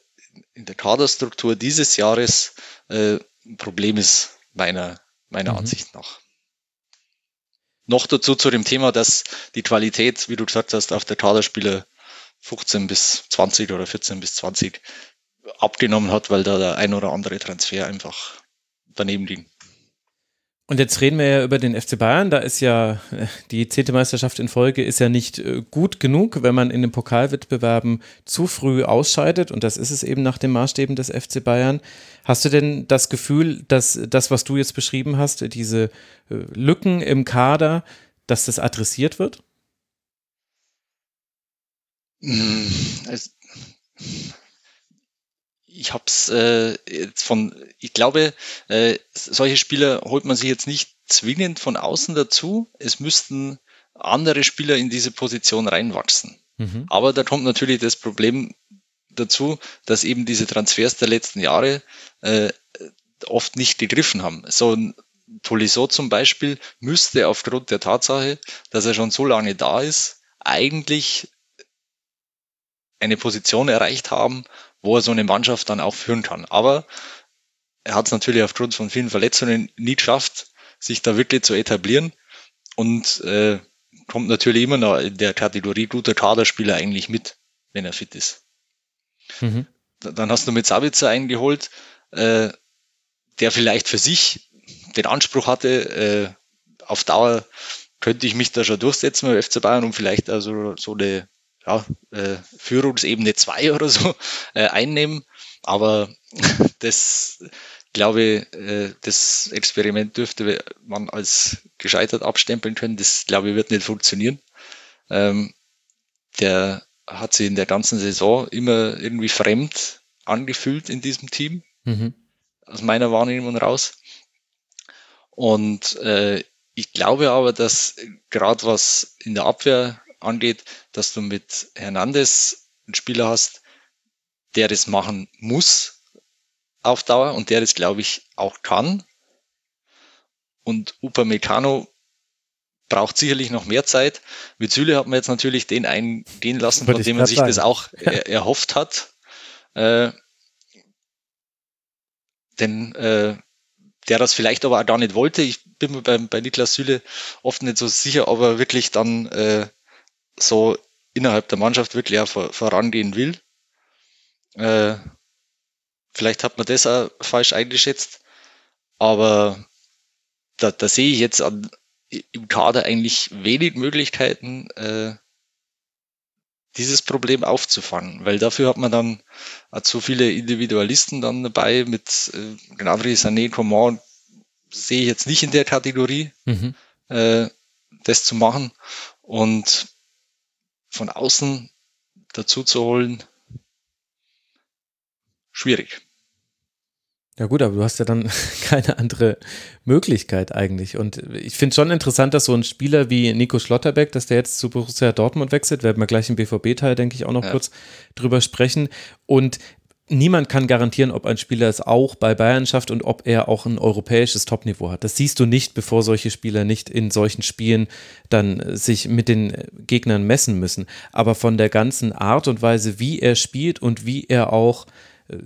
in der Kaderstruktur dieses Jahres äh, ein Problem ist, meiner, meiner mhm. Ansicht nach. Noch dazu zu dem Thema, dass die Qualität, wie du gesagt hast, auf der Kaderspieler 15 bis 20 oder 14 bis 20 abgenommen hat, weil da der ein oder andere Transfer einfach daneben ging. Und jetzt reden wir ja über den FC Bayern. Da ist ja äh, die zehnte Meisterschaft in Folge ist ja nicht äh, gut genug, wenn man in den Pokalwettbewerben zu früh ausscheidet. Und das ist es eben nach den Maßstäben des FC Bayern. Hast du denn das Gefühl, dass das, was du jetzt beschrieben hast, diese äh, Lücken im Kader, dass das adressiert wird? Hm, es, ich habe es äh, jetzt von, ich glaube, äh, solche Spieler holt man sich jetzt nicht zwingend von außen dazu. Es müssten andere Spieler in diese Position reinwachsen. Mhm. Aber da kommt natürlich das Problem dazu, dass eben diese Transfers der letzten Jahre äh, oft nicht gegriffen haben. So ein Tolisso zum Beispiel müsste aufgrund der Tatsache, dass er schon so lange da ist, eigentlich eine Position erreicht haben, wo er so eine Mannschaft dann auch führen kann. Aber er hat es natürlich aufgrund von vielen Verletzungen nie geschafft, sich da wirklich zu etablieren und äh, kommt natürlich immer noch in der Kategorie guter Kaderspieler eigentlich mit, wenn er fit ist. Mhm. Dann hast du mit Sabitzer eingeholt, äh, der vielleicht für sich den Anspruch hatte, äh, auf Dauer könnte ich mich da schon durchsetzen beim FC Bayern und vielleicht also so eine ja, äh, Führungsebene 2 oder so äh, einnehmen. Aber das, glaube äh, das Experiment dürfte man als gescheitert abstempeln können. Das, glaube ich, wird nicht funktionieren. Ähm, der hat sich in der ganzen Saison immer irgendwie fremd angefühlt in diesem Team. Mhm. Aus meiner Wahrnehmung raus. Und äh, ich glaube aber, dass gerade was in der Abwehr angeht, dass du mit Hernandez einen Spieler hast, der das machen muss auf Dauer und der das, glaube ich, auch kann. Und Upamecano braucht sicherlich noch mehr Zeit. Mit Süle hat man jetzt natürlich den eingehen lassen, von dem man sich sagen. das auch er, erhofft hat. Äh, denn äh, der das vielleicht aber auch gar nicht wollte. Ich bin mir bei, bei Niklas Süle oft nicht so sicher, ob er wirklich dann äh, so innerhalb der Mannschaft wirklich auch vor, vorangehen will. Äh, vielleicht hat man das auch falsch eingeschätzt, aber da, da sehe ich jetzt an, im Kader eigentlich wenig Möglichkeiten, äh, dieses Problem aufzufangen, weil dafür hat man dann zu viele Individualisten dann dabei mit äh, Gnabry, Sané, Coman sehe ich jetzt nicht in der Kategorie, mhm. äh, das zu machen und von außen dazu zu holen, schwierig. Ja gut, aber du hast ja dann keine andere Möglichkeit eigentlich. Und ich finde schon interessant, dass so ein Spieler wie Nico Schlotterbeck, dass der jetzt zu Borussia Dortmund wechselt, werden wir gleich im BVB-Teil, denke ich, auch noch ja. kurz drüber sprechen. Und niemand kann garantieren, ob ein Spieler es auch bei Bayern schafft und ob er auch ein europäisches Topniveau hat. Das siehst du nicht, bevor solche Spieler nicht in solchen Spielen dann sich mit den Gegnern messen müssen. Aber von der ganzen Art und Weise, wie er spielt und wie er auch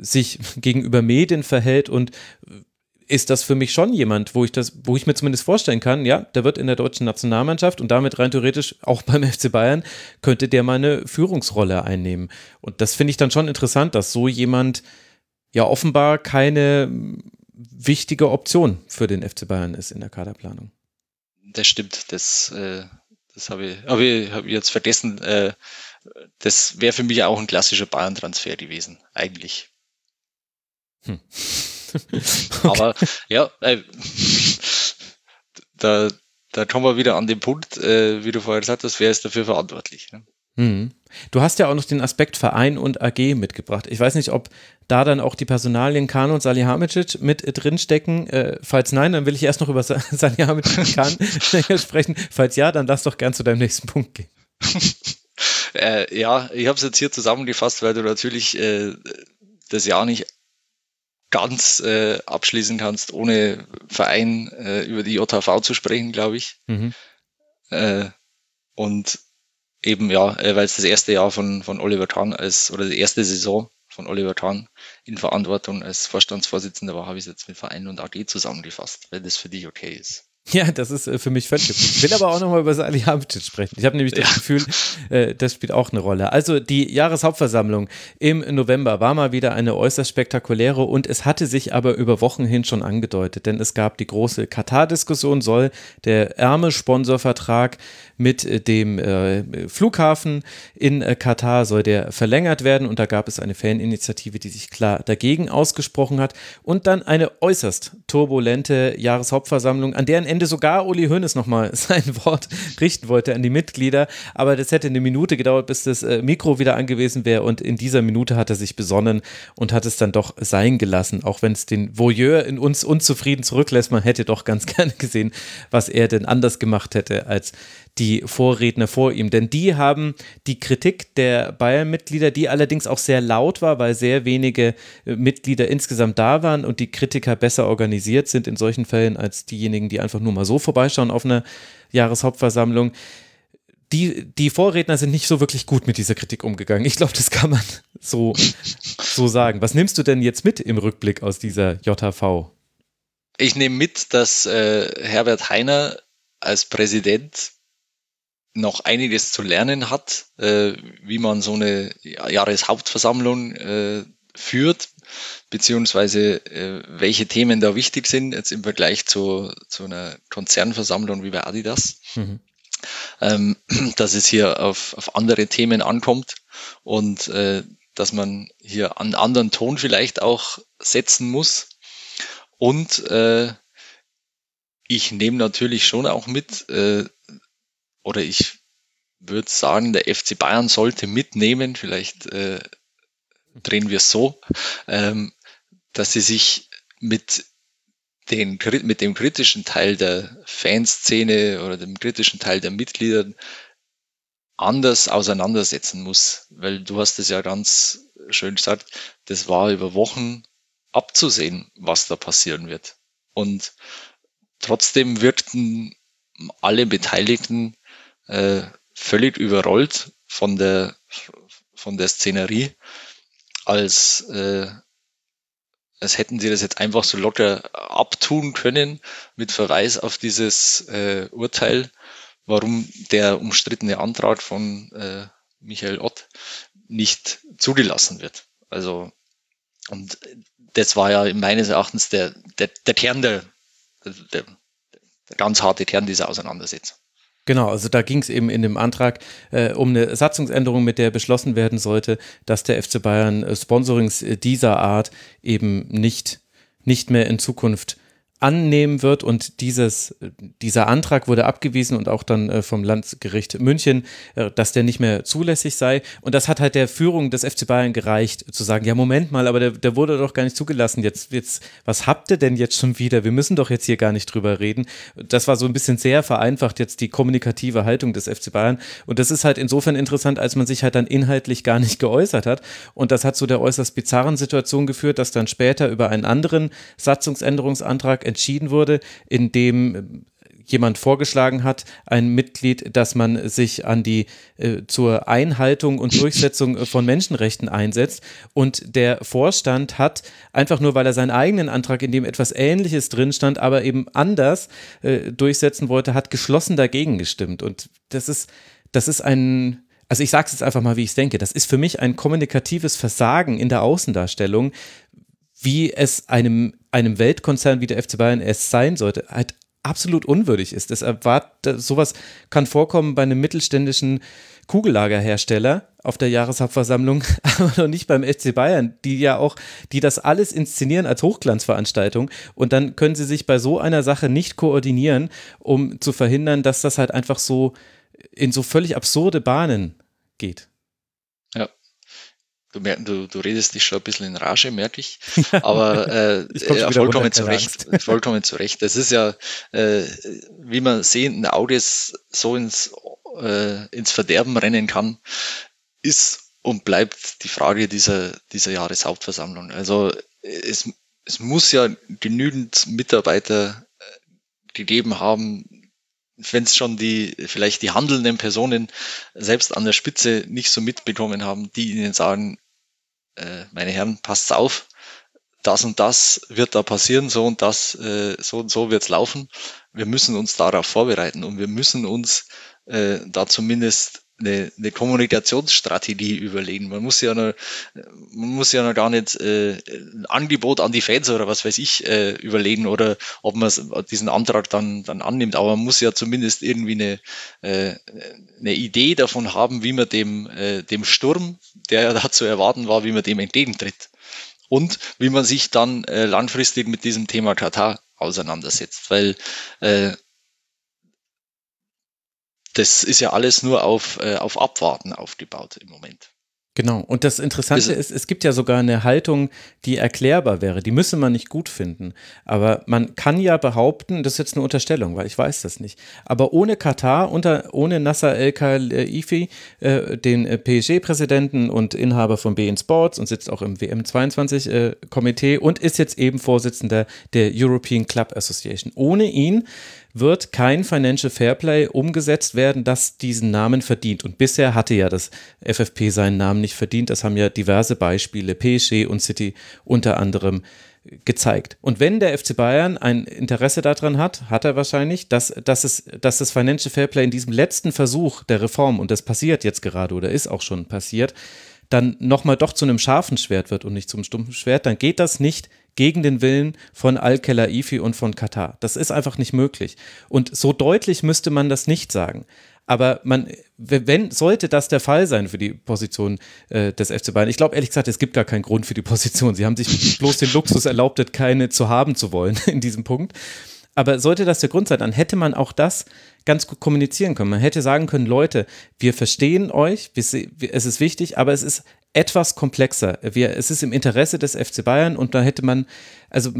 sich gegenüber Medien verhält und ist das für mich schon jemand, wo ich das, wo ich mir zumindest vorstellen kann, ja, der wird in der deutschen Nationalmannschaft und damit rein theoretisch auch beim FC Bayern könnte der mal eine Führungsrolle einnehmen. Und das finde ich dann schon interessant, dass so jemand ja offenbar keine wichtige Option für den FC Bayern ist in der Kaderplanung. Das stimmt, das, äh, das habe ich, hab ich, hab ich jetzt vergessen. Äh, das wäre für mich auch ein klassischer Bayern-Transfer gewesen, eigentlich. Hm. okay. Aber ja, äh, da, da kommen wir wieder an den Punkt, äh, wie du vorher gesagt hast, wer ist dafür verantwortlich? Ne? Mhm. Du hast ja auch noch den Aspekt Verein und AG mitgebracht. Ich weiß nicht, ob da dann auch die Personalien Kahn und Salihamidzic mit drinstecken. Äh, falls nein, dann will ich erst noch über Salihamidzic und Kahn sprechen. Falls ja, dann lass doch gern zu deinem nächsten Punkt gehen. Äh, ja, ich habe es jetzt hier zusammengefasst, weil du natürlich äh, das Jahr nicht ganz äh, abschließen kannst, ohne Verein äh, über die JHV zu sprechen, glaube ich. Mhm. Äh, und eben ja, äh, weil es das erste Jahr von, von Oliver Kahn als, oder die erste Saison von Oliver Kahn in Verantwortung als Vorstandsvorsitzender war, habe ich es jetzt mit Verein und AG zusammengefasst, wenn das für dich okay ist. Ja, das ist äh, für mich völlig. Ich will aber auch nochmal über Salihamidzic sprechen. Ich habe nämlich das ja. Gefühl, äh, das spielt auch eine Rolle. Also die Jahreshauptversammlung im November war mal wieder eine äußerst spektakuläre und es hatte sich aber über Wochen hin schon angedeutet, denn es gab die große Katar-Diskussion, soll der Ärmel-Sponsorvertrag mit äh, dem äh, Flughafen in äh, Katar soll der verlängert werden. Und da gab es eine Faninitiative, die sich klar dagegen ausgesprochen hat. Und dann eine äußerst turbulente Jahreshauptversammlung, an deren Ende sogar Uli Hoeneß nochmal sein Wort richten wollte an die Mitglieder, aber das hätte eine Minute gedauert, bis das äh, Mikro wieder angewiesen wäre. Und in dieser Minute hat er sich besonnen und hat es dann doch sein gelassen, auch wenn es den Voyeur in uns unzufrieden zurücklässt, man hätte doch ganz gerne gesehen, was er denn anders gemacht hätte als die Vorredner vor ihm. Denn die haben die Kritik der Bayern-Mitglieder, die allerdings auch sehr laut war, weil sehr wenige äh, Mitglieder insgesamt da waren und die Kritiker besser organisiert sind in solchen Fällen als diejenigen, die einfach nur mal so vorbeischauen auf einer Jahreshauptversammlung. Die, die Vorredner sind nicht so wirklich gut mit dieser Kritik umgegangen. Ich glaube, das kann man so, so sagen. Was nimmst du denn jetzt mit im Rückblick aus dieser JHV? Ich nehme mit, dass äh, Herbert Heiner als Präsident noch einiges zu lernen hat, äh, wie man so eine Jahreshauptversammlung äh, führt, beziehungsweise äh, welche Themen da wichtig sind, jetzt im Vergleich zu, zu einer Konzernversammlung wie bei Adidas. Mhm. Ähm, dass es hier auf, auf andere Themen ankommt und äh, dass man hier einen anderen Ton vielleicht auch setzen muss. Und äh, ich nehme natürlich schon auch mit, äh, oder ich würde sagen, der FC Bayern sollte mitnehmen, vielleicht äh, drehen wir es so, ähm, dass sie sich mit, den, mit dem kritischen Teil der Fanszene oder dem kritischen Teil der Mitglieder anders auseinandersetzen muss, weil du hast es ja ganz schön gesagt, das war über Wochen abzusehen, was da passieren wird. Und trotzdem wirkten alle Beteiligten äh, völlig überrollt von der, von der Szenerie, als, äh, als hätten sie das jetzt einfach so locker abtun können mit Verweis auf dieses äh, Urteil, warum der umstrittene Antrag von äh, Michael Ott nicht zugelassen wird. Also, und das war ja meines Erachtens der, der, der Kern der, der, der ganz harte Kern dieser Auseinandersetzung. Genau, also da ging es eben in dem Antrag äh, um eine Satzungsänderung, mit der beschlossen werden sollte, dass der FC Bayern äh, Sponsorings dieser Art eben nicht, nicht mehr in Zukunft annehmen wird und dieses, dieser Antrag wurde abgewiesen und auch dann äh, vom Landgericht München, äh, dass der nicht mehr zulässig sei. Und das hat halt der Führung des FC Bayern gereicht, zu sagen, ja, Moment mal, aber der, der wurde doch gar nicht zugelassen. Jetzt, jetzt, was habt ihr denn jetzt schon wieder? Wir müssen doch jetzt hier gar nicht drüber reden. Das war so ein bisschen sehr vereinfacht jetzt die kommunikative Haltung des FC Bayern. Und das ist halt insofern interessant, als man sich halt dann inhaltlich gar nicht geäußert hat. Und das hat zu der äußerst bizarren Situation geführt, dass dann später über einen anderen Satzungsänderungsantrag entschieden wurde, in dem äh, jemand vorgeschlagen hat, ein Mitglied, dass man sich an die äh, zur Einhaltung und Durchsetzung von Menschenrechten einsetzt. Und der Vorstand hat einfach nur, weil er seinen eigenen Antrag, in dem etwas Ähnliches drin stand, aber eben anders äh, durchsetzen wollte, hat geschlossen dagegen gestimmt. Und das ist, das ist ein also ich sage es jetzt einfach mal, wie ich es denke, das ist für mich ein kommunikatives Versagen in der Außendarstellung, wie es einem, einem Weltkonzern wie der FC Bayern es sein sollte, halt absolut unwürdig ist. Das erwartet, sowas kann vorkommen bei einem mittelständischen Kugellagerhersteller auf der Jahreshauptversammlung, aber noch nicht beim FC Bayern, die ja auch, die das alles inszenieren als Hochglanzveranstaltung und dann können sie sich bei so einer Sache nicht koordinieren, um zu verhindern, dass das halt einfach so in so völlig absurde Bahnen geht. Du, du, du redest dich schon ein bisschen in Rage, merke ich. Aber äh, äh, vollkommen zu Recht. Vollkommen zu Recht. Das ist ja, äh, wie man sehen, ein Audios so ins, äh, ins Verderben rennen kann, ist und bleibt die Frage dieser, dieser Jahreshauptversammlung. Also es, es muss ja genügend Mitarbeiter äh, gegeben haben, wenn es schon die, vielleicht die handelnden Personen selbst an der Spitze nicht so mitbekommen haben, die ihnen sagen, äh, meine Herren, passt auf, das und das wird da passieren, so und das, äh, so und so wird's laufen. Wir müssen uns darauf vorbereiten und wir müssen uns äh, da zumindest eine, eine Kommunikationsstrategie überlegen. Man muss ja noch, man muss ja noch gar nicht äh, ein Angebot an die Fans oder was weiß ich äh, überlegen oder ob man diesen Antrag dann, dann annimmt. Aber man muss ja zumindest irgendwie eine, äh, eine Idee davon haben, wie man dem, äh, dem Sturm, der ja da zu erwarten war, wie man dem entgegentritt. Und wie man sich dann äh, langfristig mit diesem Thema Katar auseinandersetzt. Weil äh, das ist ja alles nur auf, äh, auf Abwarten aufgebaut im Moment. Genau. Und das Interessante ist, es gibt ja sogar eine Haltung, die erklärbar wäre. Die müsse man nicht gut finden. Aber man kann ja behaupten, das ist jetzt eine Unterstellung, weil ich weiß das nicht. Aber ohne Katar, unter, ohne Nasser El Khalifi, äh, den äh, PSG-Präsidenten und Inhaber von BN Sports und sitzt auch im WM22-Komitee äh, und ist jetzt eben Vorsitzender der European Club Association. Ohne ihn wird kein Financial Fairplay umgesetzt werden, das diesen Namen verdient. Und bisher hatte ja das FFP seinen Namen nicht verdient. Das haben ja diverse Beispiele, PSG und City unter anderem gezeigt. Und wenn der FC Bayern ein Interesse daran hat, hat er wahrscheinlich, dass, dass, es, dass das Financial Fairplay in diesem letzten Versuch der Reform, und das passiert jetzt gerade oder ist auch schon passiert, dann nochmal doch zu einem scharfen Schwert wird und nicht zum stumpfen Schwert, dann geht das nicht gegen den Willen von Al-Khelaifi und von Katar. Das ist einfach nicht möglich. Und so deutlich müsste man das nicht sagen. Aber man, wenn, sollte das der Fall sein für die Position äh, des FC Bayern, ich glaube ehrlich gesagt, es gibt gar keinen Grund für die Position. Sie haben sich bloß den Luxus erlaubt, keine zu haben zu wollen in diesem Punkt. Aber sollte das der Grund sein, dann hätte man auch das ganz gut kommunizieren können. Man hätte sagen können, Leute, wir verstehen euch, es ist wichtig, aber es ist etwas komplexer. Wir, es ist im Interesse des FC Bayern und da hätte man, also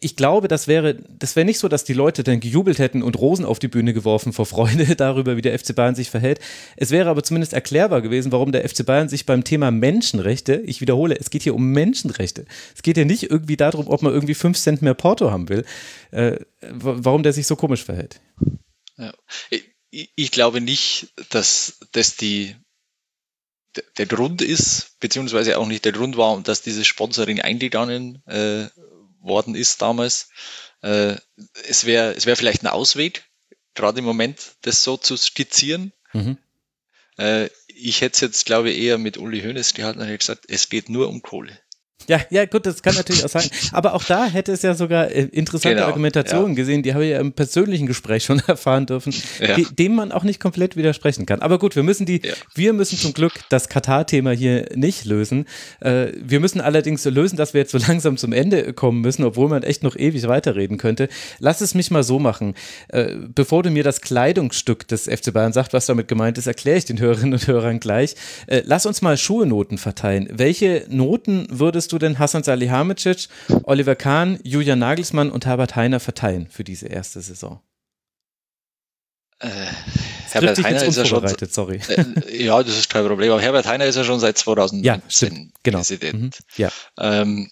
ich glaube, das wäre, das wäre nicht so, dass die Leute dann gejubelt hätten und Rosen auf die Bühne geworfen vor Freude darüber, wie der FC Bayern sich verhält. Es wäre aber zumindest erklärbar gewesen, warum der FC Bayern sich beim Thema Menschenrechte, ich wiederhole, es geht hier um Menschenrechte. Es geht ja nicht irgendwie darum, ob man irgendwie fünf Cent mehr Porto haben will, äh, warum der sich so komisch verhält. Ja. Ich, ich glaube nicht, dass, dass die der Grund ist, beziehungsweise auch nicht der Grund war, dass dieses Sponsoring eingegangen äh, worden ist damals. Äh, es wäre es wäre vielleicht ein Ausweg, gerade im Moment das so zu skizzieren. Mhm. Äh, ich hätte es jetzt, glaube ich, eher mit Uli Hoeneß gehalten und hätte gesagt, es geht nur um Kohle. Ja, ja, gut, das kann natürlich auch sein. Aber auch da hätte es ja sogar äh, interessante Genau, Argumentationen ja. gesehen, die habe ich ja im persönlichen Gespräch schon erfahren dürfen, Ja. die, dem man auch nicht komplett widersprechen kann. Aber gut, wir müssen die, Ja. wir müssen zum Glück das Katar-Thema hier nicht lösen. Äh, wir müssen allerdings lösen, dass wir jetzt so langsam zum Ende kommen müssen, obwohl man echt noch ewig weiterreden könnte. Lass es mich mal so machen. Äh, bevor du mir das Kleidungsstück des FC Bayern sagst, was damit gemeint ist, erkläre ich den Hörerinnen und Hörern gleich. Lass uns mal Schuhe-Noten verteilen. Welche Noten würdest du denn Hasan Salihamidzic, Oliver Kahn, Julian Nagelsmann und Herbert Heiner verteilen für diese erste Saison? Äh, Herbert Heiner ist ja schon. sorry. Äh, ja, das ist kein Problem. Aber Herbert Heiner ist ja schon seit 2019 Ja, stimmt, genau. Präsident. Mhm. Ja. Ähm,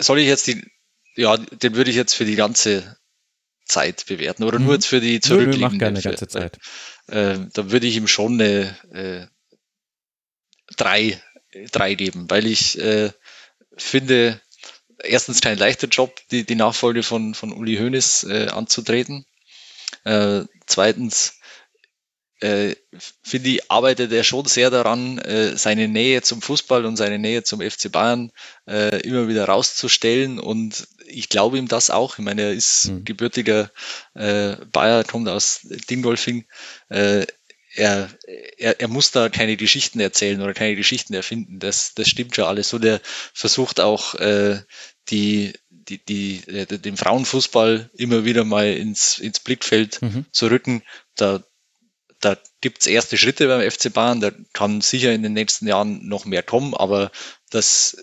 soll ich jetzt die, ja, den würde ich jetzt für die ganze Zeit bewerten oder Mhm. nur jetzt für die Nö, nö, zurückliegende? mach gerne für- ganze Zeit. Äh, da würde ich ihm schon eine äh, drei, drei geben, weil ich äh, finde, erstens kein leichter Job, die, die Nachfolge von, von Uli Hoeneß äh, anzutreten. Äh, zweitens äh, finde ich, arbeitet er schon sehr daran, äh, seine Nähe zum Fußball und seine Nähe zum FC Bayern äh, immer wieder rauszustellen. Und ich glaube ihm das auch. Ich meine, er ist Mhm. gebürtiger äh, Bayer, kommt aus Dingolfing. Äh, er, er, er muss da keine Geschichten erzählen oder keine Geschichten erfinden. Das, das stimmt schon alles. So, der versucht auch äh, die, die, die, äh, den Frauenfußball immer wieder mal ins, ins Blickfeld Mhm. zu rücken. Da, da gibt's erste Schritte beim FC Bayern. Da kann sicher in den nächsten Jahren noch mehr kommen, aber das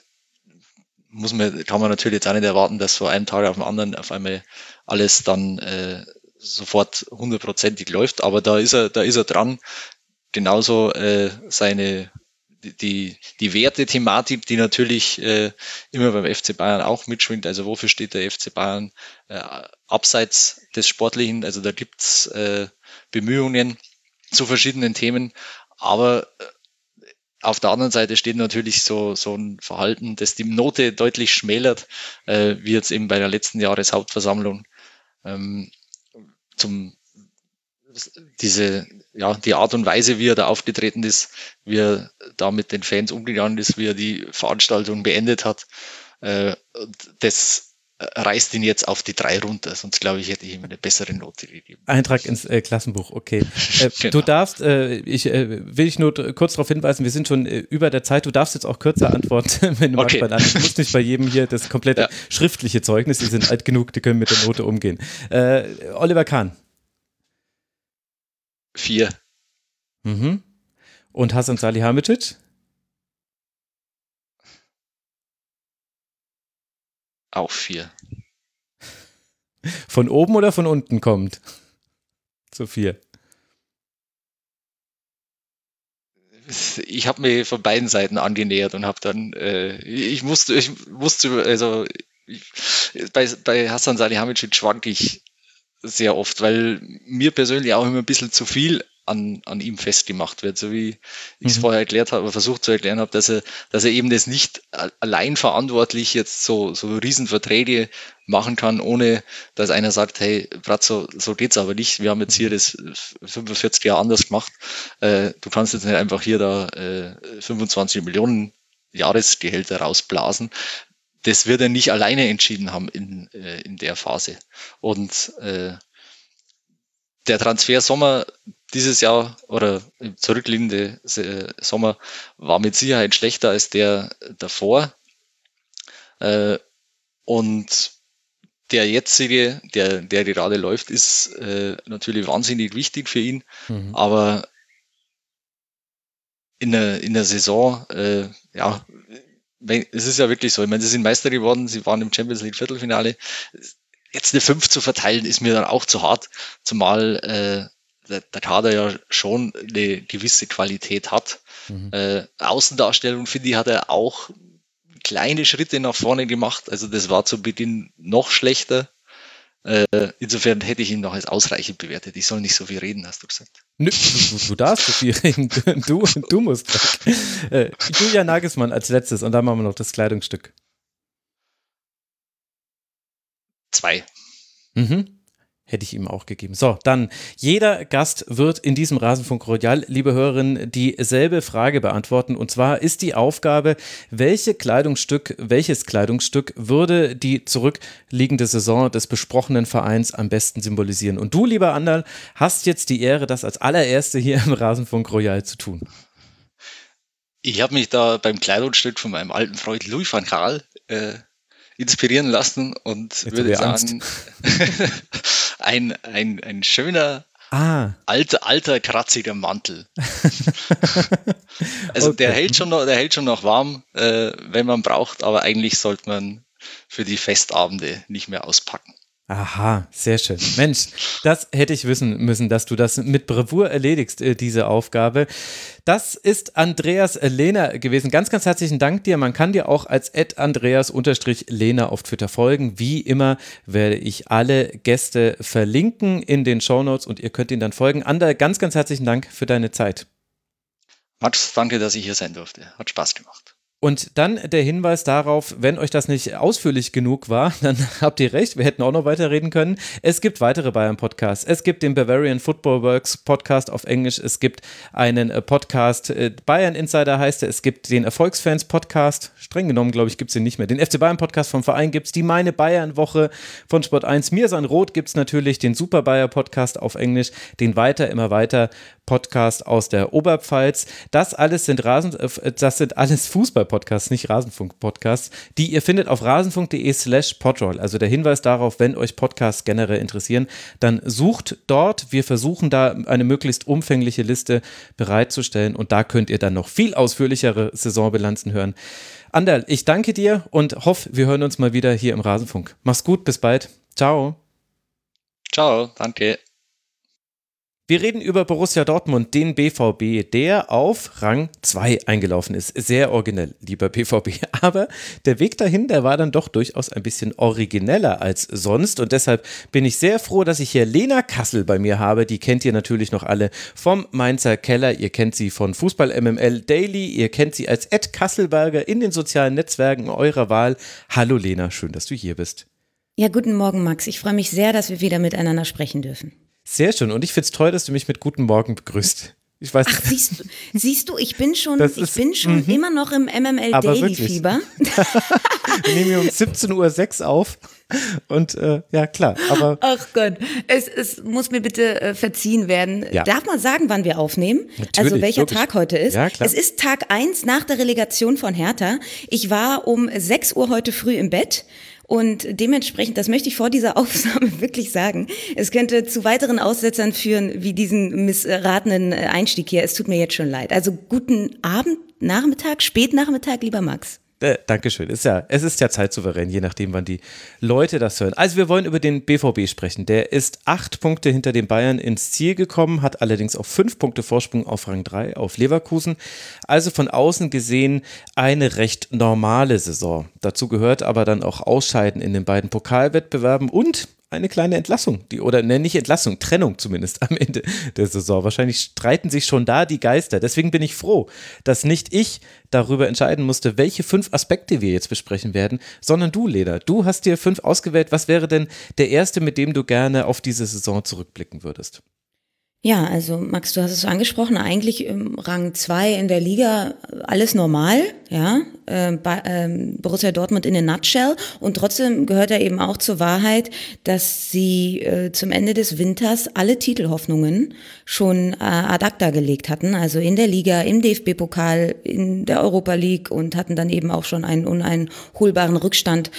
muss man, kann man natürlich jetzt auch nicht erwarten, dass von einem Tag auf den anderen auf einmal alles dann äh, sofort hundertprozentig läuft. Aber da ist er, da ist er dran. Genauso äh, seine die- die, Werte-Thematik, die natürlich äh, immer beim FC Bayern auch mitschwingt. Also wofür steht der FC Bayern äh, abseits des Sportlichen? Also da gibt's äh, Bemühungen zu verschiedenen Themen, aber äh, auf der anderen Seite steht natürlich so, so ein Verhalten, das die Note deutlich schmälert, äh, wie jetzt eben bei der letzten Jahreshauptversammlung. Ähm, zum diese, ja, die Art und Weise, wie er da aufgetreten ist, wie er da mit den Fans umgegangen ist, wie er die Veranstaltung beendet hat, äh, das reißt ihn jetzt auf die drei runter, sonst glaube ich, hätte ich ihm eine bessere Note gegeben. Eintrag ins äh, Klassenbuch, okay. Äh, Genau. Du darfst, äh, ich äh, will ich nur kurz darauf hinweisen, wir sind schon äh, über der Zeit, du darfst jetzt auch kürzer antworten, wenn du Okay. magst, weil du musst nicht bei jedem hier das komplette Ja. schriftliche Zeugnis, die sind alt genug, die können mit der Note umgehen. Äh, Oliver Kahn. Vier. Mhm. Und Hasan Salihamidzic? Auch vier. Von oben oder von unten kommt? Zu vier. Ich habe mir von beiden Seiten angenähert und habe dann, äh, ich musste, ich musste, also ich, bei, bei Hassan Salihamidzic schwank ich sehr oft, weil mir persönlich auch immer ein bisschen zu viel an, an ihm festgemacht wird, so wie ich es Mhm. vorher erklärt habe, versucht zu erklären habe, dass er, dass er eben das nicht allein verantwortlich jetzt so, so Riesenverträge machen kann, ohne dass einer sagt, hey, Bratzo, so geht's aber nicht. Wir haben jetzt hier das 45 Jahre anders gemacht. Äh, du kannst jetzt nicht einfach hier da äh, 25 Millionen Jahresgehälter rausblasen. Das wird er nicht alleine entschieden haben in, äh, in der Phase. Und äh, der Transfer Sommer dieses Jahr oder im zurückliegende äh, Sommer war mit Sicherheit schlechter als der davor. Äh, und der jetzige, der, der gerade läuft, ist äh, natürlich wahnsinnig wichtig für ihn. Mhm. Aber in der, in der Saison, ja, es ist ja wirklich so. Ich meine, sie sind Meister geworden, sie waren im Champions League Viertelfinale. Jetzt eine 5 zu verteilen, ist mir dann auch zu hart, zumal äh, der, der Kader ja schon eine gewisse Qualität hat. Mhm. Äh, Außendarstellung, finde ich, hat er auch kleine Schritte nach vorne gemacht. Also das war zu Beginn noch schlechter. Äh, insofern hätte ich ihn noch als ausreichend bewertet. Ich soll nicht so viel reden, hast du gesagt. Nö, du, du, darfst so viel reden. Du, du musst. Äh, Julia Nagelsmann als letztes und dann machen wir noch das Kleidungsstück. Zwei. Mhm. Hätte ich ihm auch gegeben. So, dann, jeder Gast wird in diesem Rasenfunk Royal, liebe Hörerinnen, dieselbe Frage beantworten. Und zwar ist die Aufgabe, welche Kleidungsstück, welches Kleidungsstück würde die zurückliegende Saison des besprochenen Vereins am besten symbolisieren? Und du, lieber Anderl, hast jetzt die Ehre, das als allererste hier im Rasenfunk Royal zu tun. Ich habe mich da beim Kleidungsstück von meinem alten Freund Louis van Gaal äh, inspirieren lassen und Jetzt würde sagen, ein, ein, ein schöner, ah. alter, alter, kratziger Mantel. also okay. der hält schon noch, der hält schon noch warm, äh, wenn man braucht, aber eigentlich sollte man für die Festabende nicht mehr auspacken. Aha, sehr schön. Mensch, das hätte ich wissen müssen, dass du das mit Bravour erledigst, äh, diese Aufgabe. Das ist Andreas Lehner gewesen. Ganz, ganz herzlichen Dank dir. Man kann dir auch als Andreas-Lehner auf Twitter folgen. Wie immer werde ich alle Gäste verlinken in den Shownotes und ihr könnt ihn dann folgen. Ander, ganz, ganz herzlichen Dank für deine Zeit. Max, danke, dass ich hier sein durfte. Hat Spaß gemacht. Und dann der Hinweis darauf, wenn euch das nicht ausführlich genug war, dann habt ihr recht, wir hätten auch noch weiterreden können. Es gibt weitere Bayern-Podcasts. Es gibt den Bavarian Football Works Podcast auf Englisch. Es gibt einen äh, Podcast, äh, Bayern Insider heißt er. Es gibt den Erfolgsfans Podcast. Streng genommen, glaube ich, gibt es den nicht mehr. Den FC Bayern Podcast vom Verein gibt es. Die Meine Bayern Woche von Sport 1. Mir sein Rot gibt es natürlich. Den Super Bayer Podcast auf Englisch. Den Weiter, immer weiter Podcast aus der Oberpfalz. Das alles sind Rasen, äh, das sind alles Fußball-Podcasts, nicht Rasenfunk-Podcasts, die ihr findet auf rasenfunk.de slash podroll. Also der Hinweis darauf, wenn euch Podcasts generell interessieren, dann sucht dort. Wir versuchen da eine möglichst umfängliche Liste bereitzustellen und da könnt ihr dann noch viel ausführlichere Saisonbilanzen hören. Anderl, ich danke dir und hoffe, wir hören uns mal wieder hier im Rasenfunk. Mach's gut, bis bald. Ciao. Ciao, danke. Wir reden über Borussia Dortmund, den BVB, der auf Rang 2 eingelaufen ist. Sehr originell, lieber BVB. Aber der Weg dahin, der war dann doch durchaus ein bisschen origineller als sonst. Und deshalb bin ich sehr froh, dass ich hier Lena Kassel bei mir habe. Die kennt ihr natürlich noch alle vom Mainzer Keller. Ihr kennt sie von Fußball MML Daily. Ihr kennt sie als Ed Kasselberger in den sozialen Netzwerken eurer Wahl. Hallo Lena, schön, dass du hier bist. Ja, guten Morgen, Max. Ich freue mich sehr, dass wir wieder miteinander sprechen dürfen. Sehr schön. Und ich finde es toll, dass du mich mit Guten Morgen begrüßt. Ich weiß Ach, siehst du, siehst du, ich bin schon, ist, ich bin schon -hmm. immer noch im MML Daily Fieber. Wir nehmen um 17.06 Uhr auf. Und äh, ja, klar, aber. Ach Gott, es, es muss mir bitte äh, verziehen werden. Ja. Darf man sagen, wann wir aufnehmen? Natürlich, also welcher logisch. Tag heute ist? Ja, klar. Es ist Tag 1 nach der Relegation von Hertha. Ich war um 6 Uhr heute früh im Bett. Und dementsprechend, das möchte ich vor dieser Aufnahme wirklich sagen, es könnte zu weiteren Aussetzern führen, wie diesen missratenen Einstieg hier. Es tut mir jetzt schon leid. Also guten Abend, Nachmittag, Spätnachmittag, lieber Max. Äh, Dankeschön. Ist ja, es ist ja zeitsouverän, je nachdem, wann die Leute das hören. Also wir wollen über den BVB sprechen. Der ist acht Punkte hinter den Bayern ins Ziel gekommen, hat allerdings auch fünf Punkte Vorsprung auf Rang 3 auf Leverkusen. Also von außen gesehen eine recht normale Saison. Dazu gehört aber dann auch Ausscheiden in den beiden Pokalwettbewerben und eine kleine Entlassung, die, oder ne, nicht Entlassung, Trennung zumindest am Ende der Saison. Wahrscheinlich streiten sich schon da die Geister. Deswegen bin ich froh, dass nicht ich darüber entscheiden musste, welche fünf Aspekte wir jetzt besprechen werden, sondern du, Leda. Du hast dir fünf ausgewählt. Was wäre denn der erste, mit dem du gerne auf diese Saison zurückblicken würdest? Ja, also Max, du hast es angesprochen, eigentlich im Rang 2 in der Liga alles normal, ja, äh, bei, äh, Borussia Dortmund in a nutshell. Und trotzdem gehört ja eben auch zur Wahrheit, dass sie äh, zum Ende des Winters alle Titelhoffnungen schon äh, ad acta gelegt hatten, also in der Liga, im DFB-Pokal, in der Europa League und hatten dann eben auch schon einen uneinholbaren Rückstand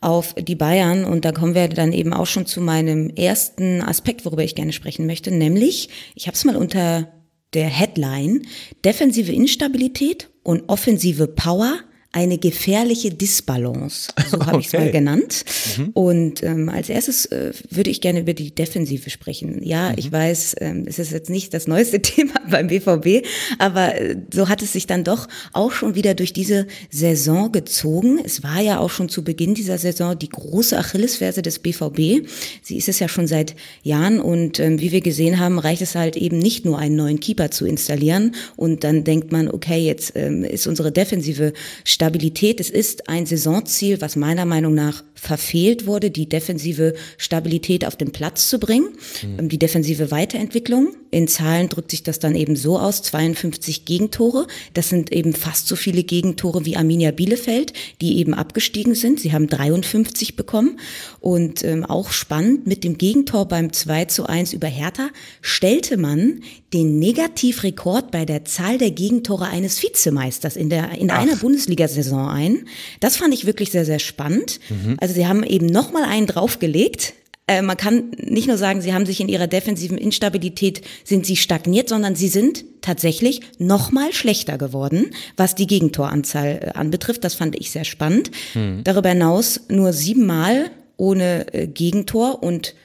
auf die Bayern. Und da kommen wir dann eben auch schon zu meinem ersten Aspekt, worüber ich gerne sprechen möchte, nämlich, ich habe es mal unter der Headline Defensive Instabilität und offensive Power eine gefährliche Disbalance, so habe okay. ich es mal genannt. Mhm. Und ähm, als erstes äh, würde ich gerne über die Defensive sprechen. Ja, mhm. ich weiß, ähm, es ist jetzt nicht das neueste Thema beim BVB, aber äh, so hat es sich dann doch auch schon wieder durch diese Saison gezogen. Es war ja auch schon zu Beginn dieser Saison die große Achillesferse des BVB. Sie ist es ja schon seit Jahren und ähm, wie wir gesehen haben, reicht es halt eben nicht nur einen neuen Keeper zu installieren und dann denkt man, okay, jetzt ähm, ist unsere Defensive Stabilität, es ist ein Saisonziel, was meiner Meinung nach verfehlt wurde, die defensive Stabilität auf den Platz zu bringen, mhm. die defensive Weiterentwicklung. In Zahlen drückt sich das dann eben so aus, 52 Gegentore. Das sind eben fast so viele Gegentore wie Arminia Bielefeld, die eben abgestiegen sind. Sie haben 53 bekommen. Und ähm, auch spannend, mit dem Gegentor beim 2 zu 1 über Hertha stellte man den Negativrekord bei der Zahl der Gegentore eines Vizemeisters in, der, in einer Bundesliga-Saison ein. Das fand ich wirklich sehr, sehr spannend. Mhm. Also sie haben eben nochmal einen draufgelegt. Äh, man kann nicht nur sagen, sie haben sich in ihrer defensiven Instabilität, sind sie stagniert, sondern sie sind tatsächlich nochmal schlechter geworden, was die Gegentoranzahl äh, anbetrifft. Das fand ich sehr spannend. Mhm. Darüber hinaus nur siebenmal ohne äh, Gegentor und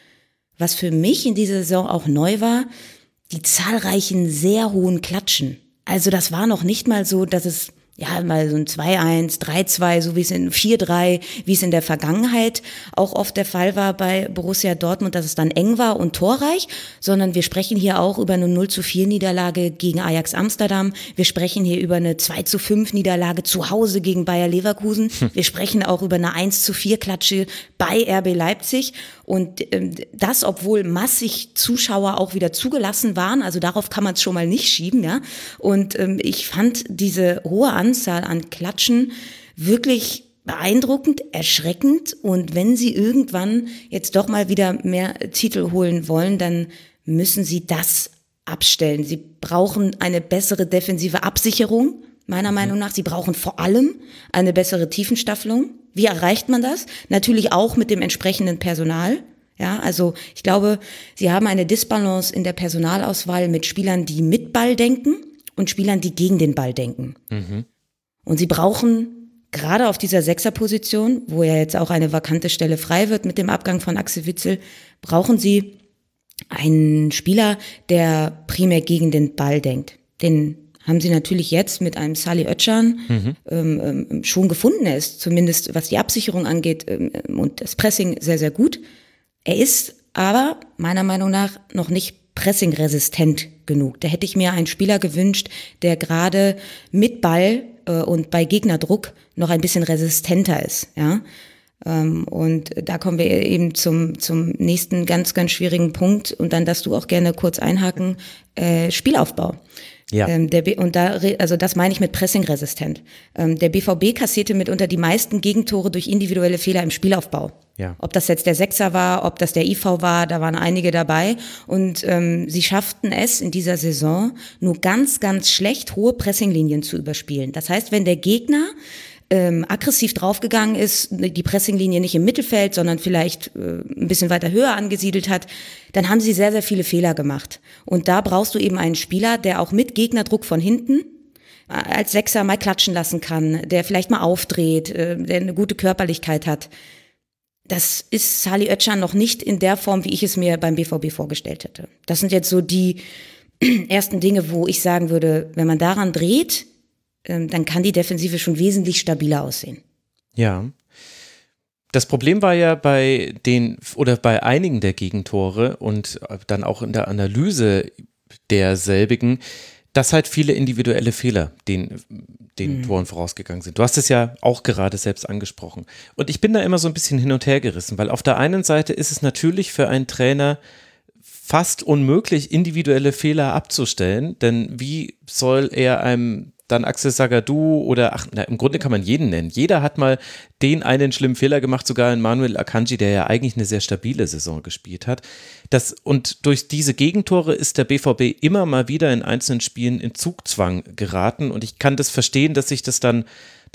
was für mich in dieser Saison auch neu war, die zahlreichen sehr hohen Klatschen. Also das war noch nicht mal so, dass es ja, mal so ein 2-1, 3-2, so wie es in 4-3, wie es in der Vergangenheit auch oft der Fall war bei Borussia Dortmund, dass es dann eng war und torreich, sondern wir sprechen hier auch über eine 0 zu 4 Niederlage gegen Ajax Amsterdam. Wir sprechen hier über eine 2 zu 5 Niederlage zu Hause gegen Bayer Leverkusen. Hm. Wir sprechen auch über eine 1 zu 4 Klatsche bei RB Leipzig. Und ähm, das, obwohl massig Zuschauer auch wieder zugelassen waren, also darauf kann man es schon mal nicht schieben, ja. Und ähm, ich fand diese hohe Anzahl an Klatschen wirklich beeindruckend, erschreckend. Und wenn Sie irgendwann jetzt doch mal wieder mehr Titel holen wollen, dann müssen Sie das abstellen. Sie brauchen eine bessere defensive Absicherung, meiner mhm. Meinung nach. Sie brauchen vor allem eine bessere Tiefenstaffelung. Wie erreicht man das? Natürlich auch mit dem entsprechenden Personal. Ja, also ich glaube, sie haben eine Disbalance in der Personalauswahl mit Spielern, die mit Ball denken und Spielern, die gegen den Ball denken. Mhm. Und sie brauchen gerade auf dieser Sechserposition, wo ja jetzt auch eine vakante Stelle frei wird mit dem Abgang von Axel Witzel, brauchen sie einen Spieler, der primär gegen den Ball denkt. Den haben sie natürlich jetzt mit einem Sali Özcan mhm. ähm, ähm, schon gefunden. Er ist zumindest, was die Absicherung angeht ähm, und das Pressing sehr, sehr gut. Er ist aber meiner Meinung nach noch nicht pressingresistent genug. Da hätte ich mir einen Spieler gewünscht, der gerade mit Ball äh, und bei Gegnerdruck noch ein bisschen resistenter ist. Ja. Ähm, und da kommen wir eben zum, zum nächsten ganz, ganz schwierigen Punkt und dann darfst du auch gerne kurz einhaken, äh, Spielaufbau. Ja. Ähm, der B und da, also das meine ich mit pressingresistent. Ähm, der BVB kassierte mitunter die meisten Gegentore durch individuelle Fehler im Spielaufbau. Ja. Ob das jetzt der Sechser war, ob das der IV war, da waren einige dabei. Und ähm, sie schafften es in dieser Saison nur ganz, ganz schlecht, hohe Pressinglinien zu überspielen. Das heißt, wenn der Gegner ähm, aggressiv draufgegangen ist, die Pressinglinie nicht im Mittelfeld, sondern vielleicht äh, ein bisschen weiter höher angesiedelt hat, dann haben sie sehr, sehr viele Fehler gemacht. Und da brauchst du eben einen Spieler, der auch mit Gegnerdruck von hinten äh, als Sechser mal klatschen lassen kann, der vielleicht mal aufdreht, äh, der eine gute Körperlichkeit hat. Das ist Sali Özcan noch nicht in der Form, wie ich es mir beim BVB vorgestellt hätte. Das sind jetzt so die ersten Dinge, wo ich sagen würde, wenn man daran dreht, dann kann die Defensive schon wesentlich stabiler aussehen. Ja. Das Problem war ja bei den oder bei einigen der Gegentore und dann auch in der Analyse derselbigen, dass halt viele individuelle Fehler den, den mhm. Toren vorausgegangen sind. Du hast es ja auch gerade selbst angesprochen. Und ich bin da immer so ein bisschen hin und her gerissen, weil auf der einen Seite ist es natürlich für einen Trainer fast unmöglich, individuelle Fehler abzustellen, denn wie soll er einem dann Axel Sagadou oder ach, na, im Grunde kann man jeden nennen. Jeder hat mal den einen schlimmen Fehler gemacht, sogar in Manuel Akanji, der ja eigentlich eine sehr stabile Saison gespielt hat. Das, und durch diese Gegentore ist der BVB immer mal wieder in einzelnen Spielen in Zugzwang geraten und ich kann das verstehen, dass sich das dann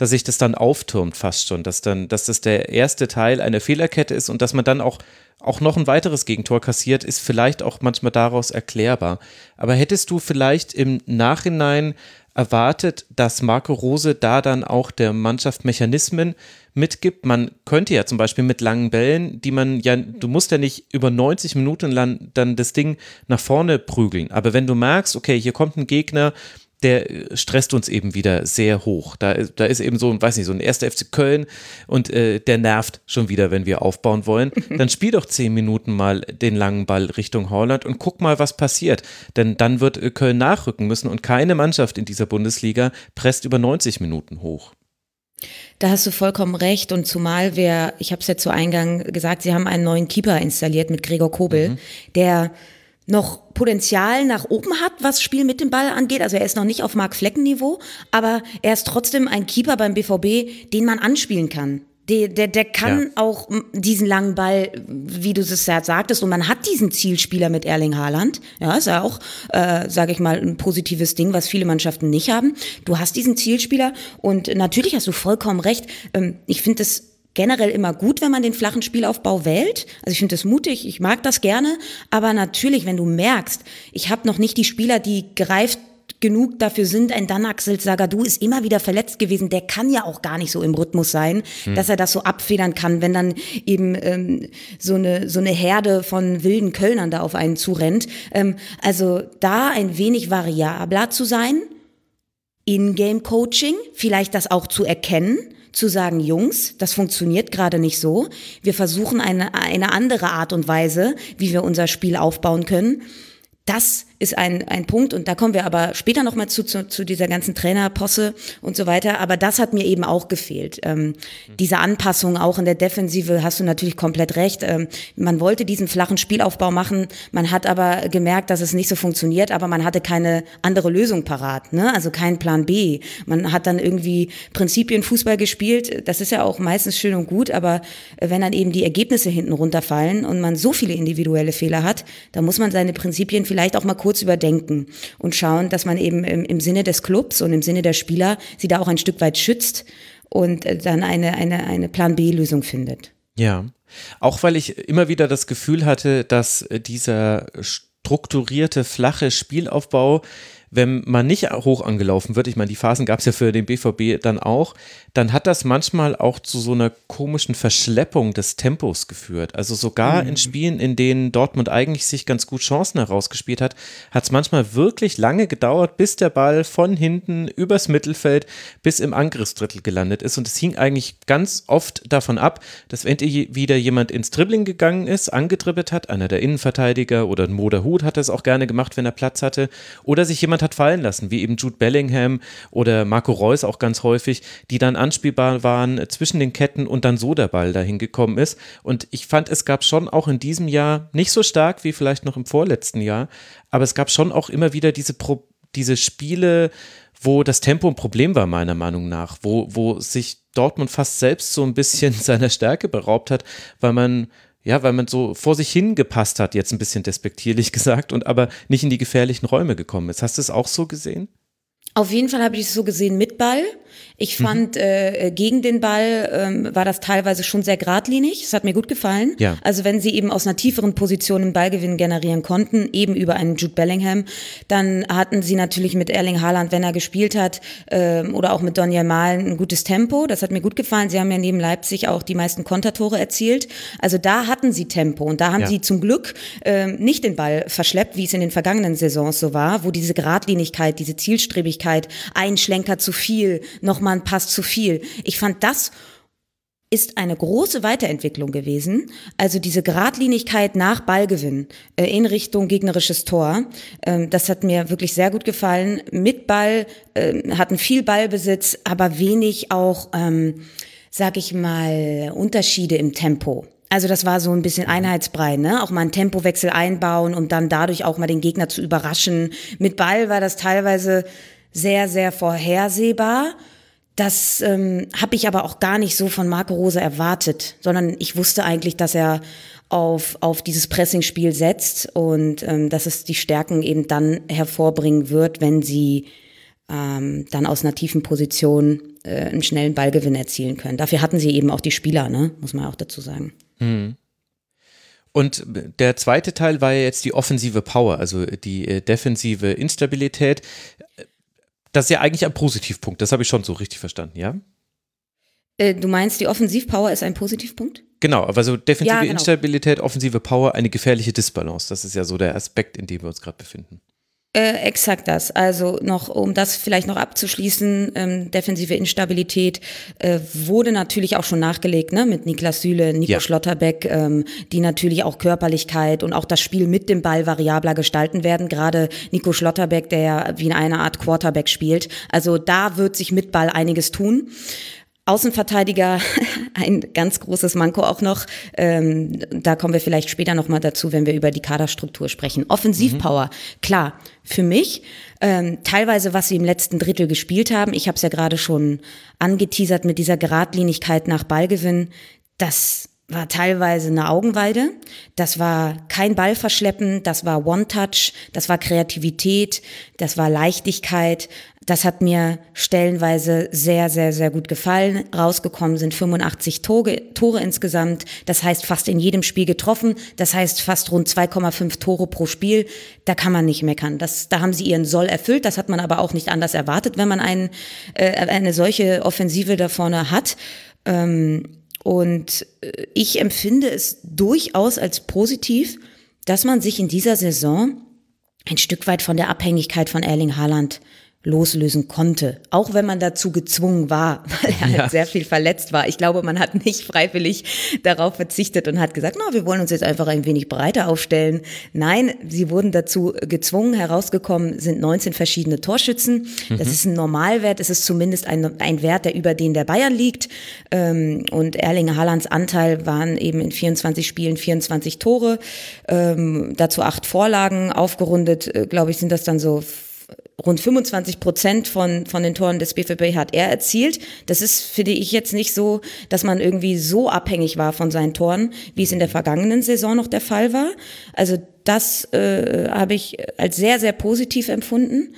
dass sich das dann auftürmt fast schon, dass dann, dass das der erste Teil einer Fehlerkette ist und dass man dann auch, auch noch ein weiteres Gegentor kassiert, ist vielleicht auch manchmal daraus erklärbar. Aber hättest du vielleicht im Nachhinein erwartet, dass Marco Rose da dann auch der Mannschaft Mechanismen mitgibt. Man könnte ja zum Beispiel mit langen Bällen, die man ja, du musst ja nicht über 90 Minuten lang dann das Ding nach vorne prügeln. Aber wenn du merkst, okay, hier kommt ein Gegner, der stresst uns eben wieder sehr hoch. Da, da ist eben so, weiß nicht, so ein erster FC Köln und äh, der nervt schon wieder, wenn wir aufbauen wollen. Dann spiel doch zehn Minuten mal den langen Ball Richtung Holland und guck mal, was passiert. Denn dann wird äh, Köln nachrücken müssen und keine Mannschaft in dieser Bundesliga presst über 90 Minuten hoch. Da hast du vollkommen recht und zumal wir, ich habe es ja zu Eingang gesagt, sie haben einen neuen Keeper installiert mit Gregor Kobel, mhm. der noch Potenzial nach oben hat, was Spiel mit dem Ball angeht. Also er ist noch nicht auf Mark Flecken Niveau, aber er ist trotzdem ein Keeper beim BVB, den man anspielen kann. Der, der, der kann ja. auch diesen langen Ball, wie du es ja sagtest, und man hat diesen Zielspieler mit Erling Haaland. Ja, ist ja auch, äh, sage ich mal, ein positives Ding, was viele Mannschaften nicht haben. Du hast diesen Zielspieler und natürlich hast du vollkommen recht. Ähm, ich finde es generell immer gut, wenn man den flachen Spielaufbau wählt. Also ich finde das mutig, ich mag das gerne. Aber natürlich, wenn du merkst, ich habe noch nicht die Spieler, die gereift genug dafür sind. Ein Dan Axel Sagadou ist immer wieder verletzt gewesen. Der kann ja auch gar nicht so im Rhythmus sein, hm. dass er das so abfedern kann, wenn dann eben ähm, so eine so eine Herde von wilden Kölnern da auf einen zurennt. Ähm, also da ein wenig variabler zu sein, In-Game-Coaching, vielleicht das auch zu erkennen zu sagen, Jungs, das funktioniert gerade nicht so. Wir versuchen eine, eine andere Art und Weise, wie wir unser Spiel aufbauen können. Das ist ein, ein Punkt und da kommen wir aber später nochmal zu, zu, zu dieser ganzen Trainerposse und so weiter. Aber das hat mir eben auch gefehlt. Ähm, diese Anpassung auch in der Defensive hast du natürlich komplett recht. Ähm, man wollte diesen flachen Spielaufbau machen, man hat aber gemerkt, dass es nicht so funktioniert, aber man hatte keine andere Lösung parat, ne? also kein Plan B. Man hat dann irgendwie Prinzipien Fußball gespielt, das ist ja auch meistens schön und gut, aber wenn dann eben die Ergebnisse hinten runterfallen und man so viele individuelle Fehler hat, dann muss man seine Prinzipien vielleicht auch mal kurz kurz überdenken und schauen, dass man eben im, im Sinne des Clubs und im Sinne der Spieler sie da auch ein Stück weit schützt und äh, dann eine, eine, eine Plan B-Lösung findet. Ja, auch weil ich immer wieder das Gefühl hatte, dass dieser strukturierte, flache Spielaufbau wenn man nicht hoch angelaufen wird, ich meine, die Phasen gab es ja für den BVB dann auch, dann hat das manchmal auch zu so einer komischen Verschleppung des Tempos geführt. Also sogar mhm. in Spielen, in denen Dortmund eigentlich sich ganz gut Chancen herausgespielt hat, hat es manchmal wirklich lange gedauert, bis der Ball von hinten übers Mittelfeld bis im Angriffsdrittel gelandet ist. Und es hing eigentlich ganz oft davon ab, dass wenn wieder jemand ins Dribbling gegangen ist, angedribbelt hat, einer der Innenverteidiger oder ein Moder Hut hat das auch gerne gemacht, wenn er Platz hatte, oder sich jemand hat fallen lassen, wie eben Jude Bellingham oder Marco Reus auch ganz häufig, die dann anspielbar waren zwischen den Ketten und dann so der Ball dahin gekommen ist. Und ich fand, es gab schon auch in diesem Jahr nicht so stark wie vielleicht noch im vorletzten Jahr, aber es gab schon auch immer wieder diese, Pro diese Spiele, wo das Tempo ein Problem war, meiner Meinung nach, wo, wo sich Dortmund fast selbst so ein bisschen seiner Stärke beraubt hat, weil man ja, weil man so vor sich hingepasst hat, jetzt ein bisschen despektierlich gesagt, und aber nicht in die gefährlichen Räume gekommen ist. Hast du es auch so gesehen? Auf jeden Fall habe ich es so gesehen mit Ball. Ich mhm. fand, mhm. äh, gegen den Ball ähm, war das teilweise schon sehr geradlinig. Es hat mir gut gefallen. Ja. Also wenn sie eben aus einer tieferen Position einen Ballgewinn generieren konnten, eben über einen Jude Bellingham, dann hatten sie natürlich mit Erling Haaland, wenn er gespielt hat, ähm, oder auch mit Donja Malen ein gutes Tempo. Das hat mir gut gefallen. Sie haben ja neben Leipzig auch die meisten Kontertore erzielt. Also da hatten sie Tempo und da haben ja. sie zum Glück ähm, nicht den Ball verschleppt, wie es in den vergangenen Saisons so war, wo diese Geradlinigkeit, diese Zielstrebigkeit, ein Schlenker zu viel, nochmal man passt zu viel. Ich fand das ist eine große Weiterentwicklung gewesen. Also diese Gradlinigkeit nach Ballgewinn äh, in Richtung gegnerisches Tor, ähm, das hat mir wirklich sehr gut gefallen. Mit Ball äh, hatten viel Ballbesitz, aber wenig auch, ähm, sag ich mal, Unterschiede im Tempo. Also das war so ein bisschen Einheitsbrei, ne? Auch mal einen Tempowechsel einbauen, um dann dadurch auch mal den Gegner zu überraschen. Mit Ball war das teilweise sehr, sehr vorhersehbar. Das ähm, habe ich aber auch gar nicht so von Marco Rose erwartet, sondern ich wusste eigentlich, dass er auf, auf dieses Pressingspiel setzt und ähm, dass es die Stärken eben dann hervorbringen wird, wenn sie ähm, dann aus einer tiefen Position äh, einen schnellen Ballgewinn erzielen können. Dafür hatten sie eben auch die Spieler, ne? muss man auch dazu sagen. Mhm. Und der zweite Teil war ja jetzt die offensive Power, also die äh, defensive Instabilität. Das ist ja eigentlich ein Positivpunkt, das habe ich schon so richtig verstanden, ja? Äh, du meinst, die Offensivpower ist ein Positivpunkt? Genau, also defensive ja, genau. Instabilität, offensive Power, eine gefährliche Disbalance. Das ist ja so der Aspekt, in dem wir uns gerade befinden. Äh, exakt das. Also noch, um das vielleicht noch abzuschließen, ähm, defensive Instabilität äh, wurde natürlich auch schon nachgelegt, ne, mit Niklas Süle, Nico ja. Schlotterbeck, ähm, die natürlich auch Körperlichkeit und auch das Spiel mit dem Ball variabler gestalten werden. Gerade Nico Schlotterbeck, der ja wie in einer Art Quarterback spielt. Also da wird sich mit Ball einiges tun. Außenverteidiger, ein ganz großes Manko auch noch. Ähm, da kommen wir vielleicht später nochmal dazu, wenn wir über die Kaderstruktur sprechen. Offensivpower, mhm. klar, für mich. Ähm, teilweise, was sie im letzten Drittel gespielt haben, ich habe es ja gerade schon angeteasert mit dieser Geradlinigkeit nach Ballgewinn, das war teilweise eine Augenweide. Das war kein Ballverschleppen, das war One-Touch, das war Kreativität, das war Leichtigkeit. Das hat mir stellenweise sehr, sehr, sehr gut gefallen. Rausgekommen sind 85 Tore, Tore insgesamt. Das heißt fast in jedem Spiel getroffen. Das heißt fast rund 2,5 Tore pro Spiel. Da kann man nicht meckern. Das, da haben sie ihren Soll erfüllt. Das hat man aber auch nicht anders erwartet, wenn man einen, äh, eine solche Offensive da vorne hat. Ähm, und äh, ich empfinde es durchaus als positiv, dass man sich in dieser Saison ein Stück weit von der Abhängigkeit von Erling Haaland loslösen konnte, auch wenn man dazu gezwungen war, weil er ja. halt sehr viel verletzt war. Ich glaube, man hat nicht freiwillig darauf verzichtet und hat gesagt, na, wir wollen uns jetzt einfach ein wenig breiter aufstellen. Nein, sie wurden dazu gezwungen. Herausgekommen sind 19 verschiedene Torschützen. Mhm. Das ist ein Normalwert. Es ist zumindest ein, ein Wert, der über den der Bayern liegt. Ähm, und Erling Haalands Anteil waren eben in 24 Spielen 24 Tore, ähm, dazu acht Vorlagen. Aufgerundet, äh, glaube ich, sind das dann so rund 25 Prozent von, von den Toren des BVB hat er erzielt. Das ist, finde ich, jetzt nicht so, dass man irgendwie so abhängig war von seinen Toren, wie es in der vergangenen Saison noch der Fall war. Also das äh, habe ich als sehr, sehr positiv empfunden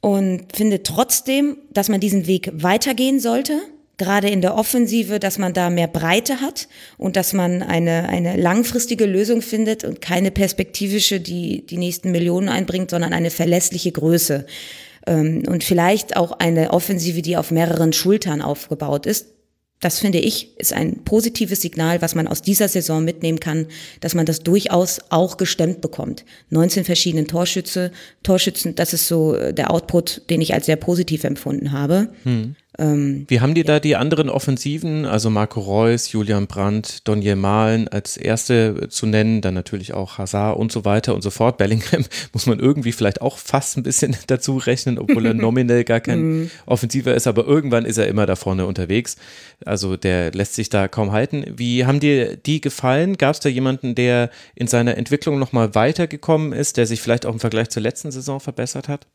und finde trotzdem, dass man diesen Weg weitergehen sollte gerade in der Offensive, dass man da mehr Breite hat und dass man eine, eine langfristige Lösung findet und keine perspektivische, die die nächsten Millionen einbringt, sondern eine verlässliche Größe. Ähm, und vielleicht auch eine Offensive, die auf mehreren Schultern aufgebaut ist. Das finde ich, ist ein positives Signal, was man aus dieser Saison mitnehmen kann, dass man das durchaus auch gestemmt bekommt. 19 verschiedene Torschütze, Torschützen, das ist so äh, der Output, den ich als sehr positiv empfunden habe. Hm. Ähm, Wie haben die da die anderen Offensiven, also Marco Reus, Julian Brandt, Donier Malen als erste zu nennen, dann natürlich auch Hazard und so weiter und so fort. Bellingham muss man irgendwie vielleicht auch fast ein bisschen dazu rechnen, obwohl er nominell gar kein mhm. Offensiver ist, aber irgendwann ist er immer da vorne unterwegs. Also der lässt sich da kaum halten. Wie haben dir die gefallen? Gab es da jemanden, der in seiner Entwicklung nochmal weitergekommen ist, der sich vielleicht auch im Vergleich zur letzten Saison verbessert hat?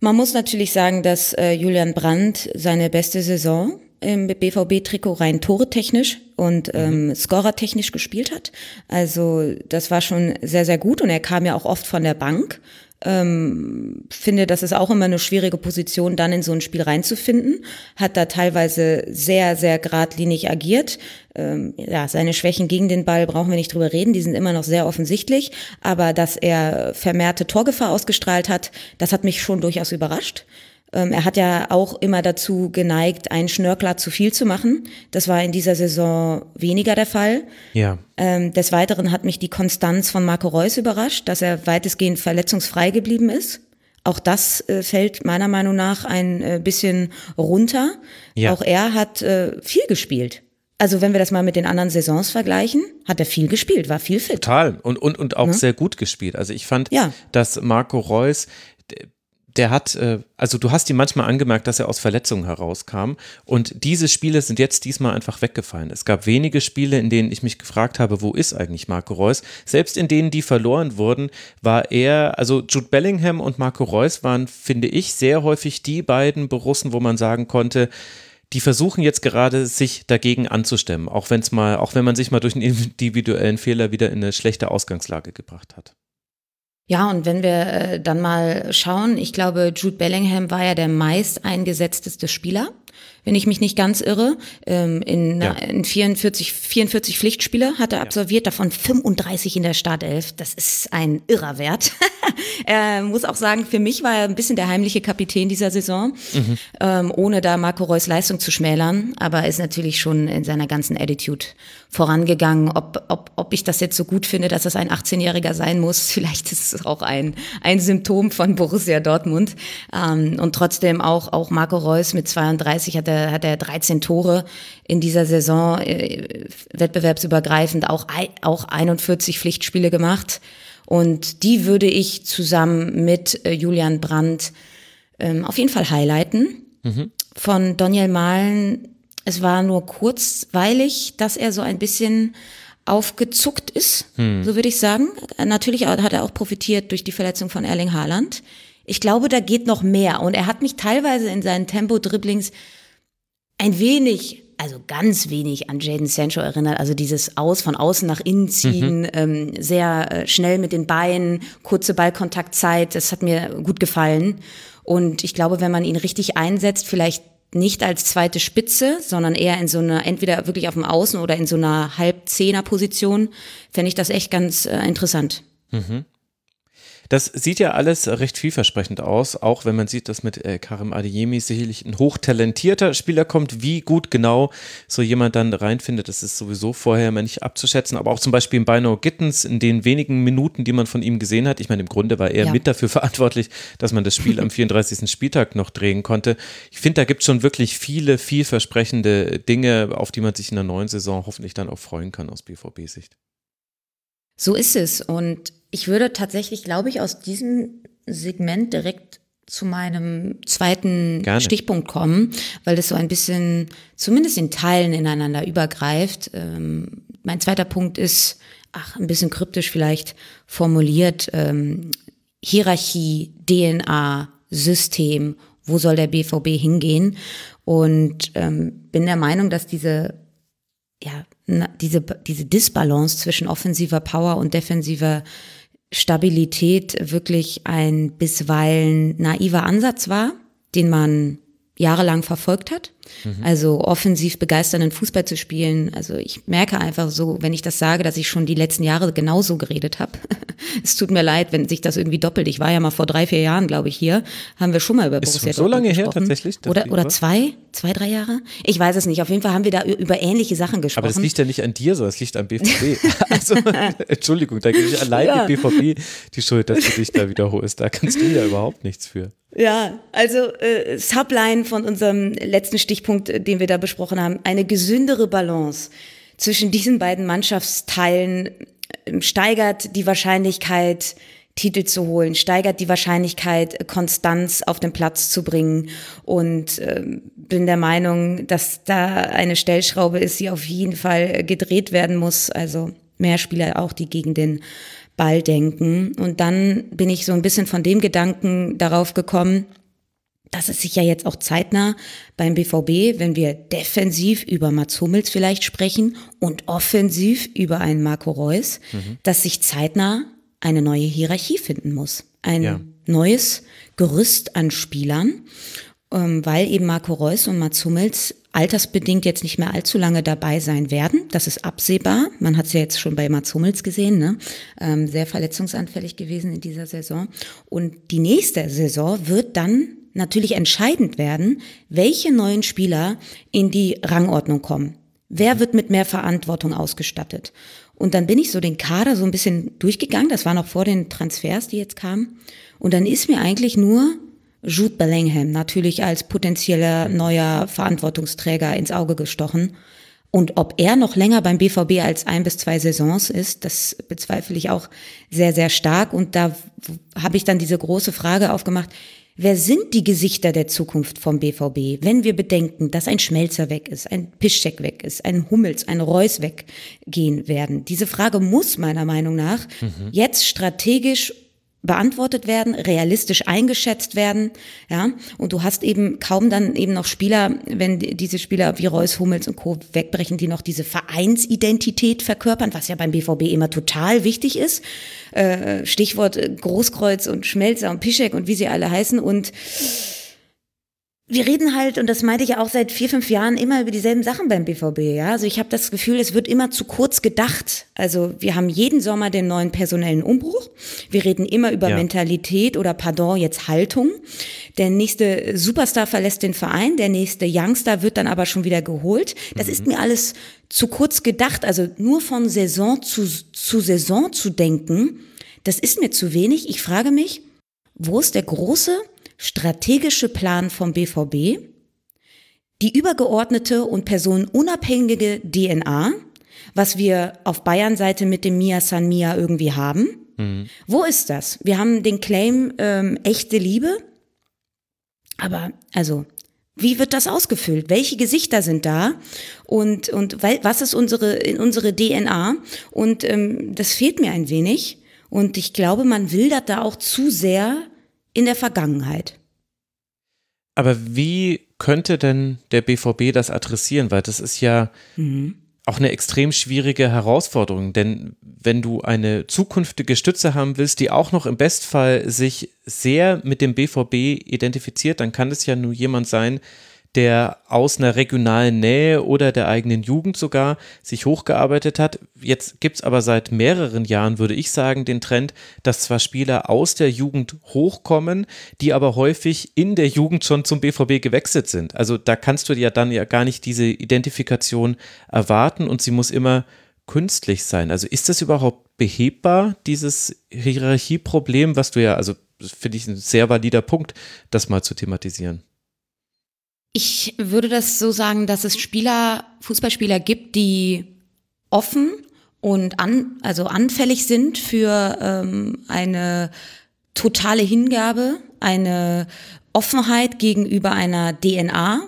Man muss natürlich sagen, dass äh, Julian Brandt seine beste Saison im BVB-Trikot rein toretechnisch und mhm. ähm, scorertechnisch gespielt hat. Also das war schon sehr, sehr gut und er kam ja auch oft von der Bank ähm, finde, das ist auch immer eine schwierige Position, dann in so ein Spiel reinzufinden. Hat da teilweise sehr, sehr geradlinig agiert. Ähm, ja, seine Schwächen gegen den Ball brauchen wir nicht drüber reden, die sind immer noch sehr offensichtlich. Aber dass er vermehrte Torgefahr ausgestrahlt hat, das hat mich schon durchaus überrascht. Ähm, er hat ja auch immer dazu geneigt, einen Schnörkler zu viel zu machen. Das war in dieser Saison weniger der Fall. Ja. Ähm, des Weiteren hat mich die Konstanz von Marco Reus überrascht, dass er weitestgehend verletzungsfrei geblieben ist. Auch das äh, fällt meiner Meinung nach ein äh, bisschen runter. Ja. Auch er hat äh, viel gespielt. Also wenn wir das mal mit den anderen Saisons vergleichen, hat er viel gespielt, war viel fit. Total und und und auch ja. sehr gut gespielt. Also ich fand, ja. dass Marco Reus der hat, äh, also du hast ihm manchmal angemerkt, dass er aus Verletzungen herauskam. Und diese Spiele sind jetzt diesmal einfach weggefallen. Es gab wenige Spiele, in denen ich mich gefragt habe, wo ist eigentlich Marco Reus? Selbst in denen, die verloren wurden, war er, also Jude Bellingham und Marco Reus waren, finde ich, sehr häufig die beiden Borussen, wo man sagen konnte, die versuchen jetzt gerade, sich dagegen anzustemmen, auch wenn es mal, auch wenn man sich mal durch einen individuellen Fehler wieder in eine schlechte Ausgangslage gebracht hat. Ja, und wenn wir äh, dann mal schauen, ich glaube, Jude Bellingham war ja der meist eingesetzteste Spieler wenn ich mich nicht ganz irre. Ähm, in, ja. in 44, 44 Pflichtspiele hat er absolviert, davon 35 in der Startelf. Das ist ein irrer Wert. er muss auch sagen, für mich war er ein bisschen der heimliche Kapitän dieser Saison, mhm. ähm, ohne da Marco Reus Leistung zu schmälern, aber er ist natürlich schon in seiner ganzen Attitude vorangegangen. Ob, ob, ob ich das jetzt so gut finde, dass das ein 18-Jähriger sein muss, vielleicht ist es auch ein, ein Symptom von Borussia Dortmund. Ähm, und trotzdem auch, auch Marco Reus mit 32 hat er er, hat er 13 Tore in dieser Saison, äh, wettbewerbsübergreifend auch, auch 41 Pflichtspiele gemacht. Und die würde ich zusammen mit äh, Julian Brandt ähm, auf jeden Fall highlighten. Mhm. Von Daniel Mahlen Es war nur kurzweilig, dass er so ein bisschen aufgezuckt ist, hm. so würde ich sagen. Natürlich hat er auch profitiert durch die Verletzung von Erling Haaland. Ich glaube, da geht noch mehr. Und er hat mich teilweise in seinen Tempo-Dribblings ein wenig, also ganz wenig an Jaden Sancho erinnert. Also dieses Aus von außen nach innen ziehen, mhm. ähm, sehr äh, schnell mit den Beinen, kurze Ballkontaktzeit. Das hat mir gut gefallen. Und ich glaube, wenn man ihn richtig einsetzt, vielleicht nicht als zweite Spitze, sondern eher in so einer, entweder wirklich auf dem Außen oder in so einer Halbzehner-Position, fände ich das echt ganz äh, interessant. Mhm. Das sieht ja alles recht vielversprechend aus, auch wenn man sieht, dass mit äh, Karim Adeyemi sicherlich ein hochtalentierter Spieler kommt. Wie gut genau so jemand dann reinfindet, das ist sowieso vorher immer nicht abzuschätzen. Aber auch zum Beispiel in Bino Gittens, in den wenigen Minuten, die man von ihm gesehen hat, ich meine, im Grunde war er ja. mit dafür verantwortlich, dass man das Spiel am 34. Spieltag noch drehen konnte. Ich finde, da gibt es schon wirklich viele vielversprechende Dinge, auf die man sich in der neuen Saison hoffentlich dann auch freuen kann aus BVB-Sicht. So ist es. Und ich würde tatsächlich, glaube ich, aus diesem Segment direkt zu meinem zweiten Gerne. Stichpunkt kommen, weil das so ein bisschen, zumindest in Teilen ineinander übergreift. Ähm, mein zweiter Punkt ist, ach, ein bisschen kryptisch vielleicht formuliert, ähm, Hierarchie, DNA, System, wo soll der BVB hingehen? Und ähm, bin der Meinung, dass diese ja, diese, diese Disbalance zwischen offensiver Power und defensiver Stabilität wirklich ein bisweilen naiver Ansatz war, den man jahrelang verfolgt hat. Mhm. Also offensiv begeisternden Fußball zu spielen. Also ich merke einfach so, wenn ich das sage, dass ich schon die letzten Jahre genauso geredet habe. es tut mir leid, wenn sich das irgendwie doppelt. Ich war ja mal vor drei, vier Jahren, glaube ich, hier. Haben wir schon mal über Ist Borussia so lange her tatsächlich? Oder, oder zwei, zwei, drei Jahre? Ich weiß es nicht. Auf jeden Fall haben wir da über ähnliche Sachen gesprochen. Aber das liegt ja nicht an dir, sondern es liegt am BVB. also, Entschuldigung, da gebe ich allein ja. die BVB die Schuld, dass du dich da wiederholst. Da kannst du ja überhaupt nichts für. Ja, also äh, Subline von unserem letzten Stichpunkt, äh, den wir da besprochen haben, eine gesündere Balance zwischen diesen beiden Mannschaftsteilen äh, steigert die Wahrscheinlichkeit, Titel zu holen, steigert die Wahrscheinlichkeit, Konstanz auf den Platz zu bringen und äh, bin der Meinung, dass da eine Stellschraube ist, die auf jeden Fall gedreht werden muss. Also mehr Spieler auch, die gegen den Ball denken. Und dann bin ich so ein bisschen von dem Gedanken darauf gekommen, dass es sich ja jetzt auch zeitnah beim BVB, wenn wir defensiv über Mats Hummels vielleicht sprechen und offensiv über einen Marco Reus, mhm. dass sich zeitnah eine neue Hierarchie finden muss. Ein ja. neues Gerüst an Spielern, ähm, weil eben Marco Reus und Mats Hummels altersbedingt jetzt nicht mehr allzu lange dabei sein werden. Das ist absehbar. Man hat es ja jetzt schon bei Mats Hummels gesehen, ne? Ähm, sehr verletzungsanfällig gewesen in dieser Saison. Und die nächste Saison wird dann natürlich entscheidend werden, welche neuen Spieler in die Rangordnung kommen. Wer wird mit mehr Verantwortung ausgestattet? Und dann bin ich so den Kader so ein bisschen durchgegangen. Das war noch vor den Transfers, die jetzt kamen. Und dann ist mir eigentlich nur Jude Bellingham natürlich als potenzieller neuer Verantwortungsträger ins Auge gestochen. Und ob er noch länger beim BVB als ein bis zwei Saisons ist, das bezweifle ich auch sehr, sehr stark. Und da habe ich dann diese große Frage aufgemacht, wer sind die Gesichter der Zukunft vom BVB? Wenn wir bedenken, dass ein Schmelzer weg ist, ein Piszczek weg ist, ein Hummels, ein Reus weggehen werden. Diese Frage muss meiner Meinung nach mhm. jetzt strategisch beantwortet werden, realistisch eingeschätzt werden, ja. Und du hast eben kaum dann eben noch Spieler, wenn diese Spieler wie Reus, Hummels und Co. wegbrechen, die noch diese Vereinsidentität verkörpern, was ja beim BVB immer total wichtig ist. Äh, Stichwort Großkreuz und Schmelzer und Pischek und wie sie alle heißen und wir reden halt, und das meinte ich ja auch seit vier, fünf Jahren, immer über dieselben Sachen beim BVB. Ja? Also ich habe das Gefühl, es wird immer zu kurz gedacht. Also wir haben jeden Sommer den neuen personellen Umbruch. Wir reden immer über ja. Mentalität oder pardon, jetzt Haltung. Der nächste Superstar verlässt den Verein, der nächste Youngster wird dann aber schon wieder geholt. Das mhm. ist mir alles zu kurz gedacht. Also nur von Saison zu, zu Saison zu denken, das ist mir zu wenig. Ich frage mich, wo ist der große strategische Plan vom BVB, die übergeordnete und personenunabhängige DNA, was wir auf Bayern-Seite mit dem Mia San Mia irgendwie haben. Mhm. Wo ist das? Wir haben den Claim ähm, echte Liebe, aber also Wie wird das ausgefüllt? Welche Gesichter sind da? Und, und was ist unsere, in unsere DNA? Und ähm, das fehlt mir ein wenig. Und ich glaube, man wildert da auch zu sehr in der Vergangenheit. Aber wie könnte denn der BVB das adressieren? Weil das ist ja mhm. auch eine extrem schwierige Herausforderung. Denn wenn du eine zukünftige Stütze haben willst, die auch noch im Bestfall sich sehr mit dem BVB identifiziert, dann kann es ja nur jemand sein, der aus einer regionalen Nähe oder der eigenen Jugend sogar sich hochgearbeitet hat. Jetzt gibt es aber seit mehreren Jahren, würde ich sagen, den Trend, dass zwar Spieler aus der Jugend hochkommen, die aber häufig in der Jugend schon zum BVB gewechselt sind. Also da kannst du ja dann ja gar nicht diese Identifikation erwarten und sie muss immer künstlich sein. Also ist das überhaupt behebbar, dieses Hierarchieproblem, was du ja, also finde ich ein sehr valider Punkt, das mal zu thematisieren. Ich würde das so sagen, dass es Spieler, Fußballspieler gibt, die offen und an, also anfällig sind für ähm, eine totale Hingabe, eine Offenheit gegenüber einer DNA.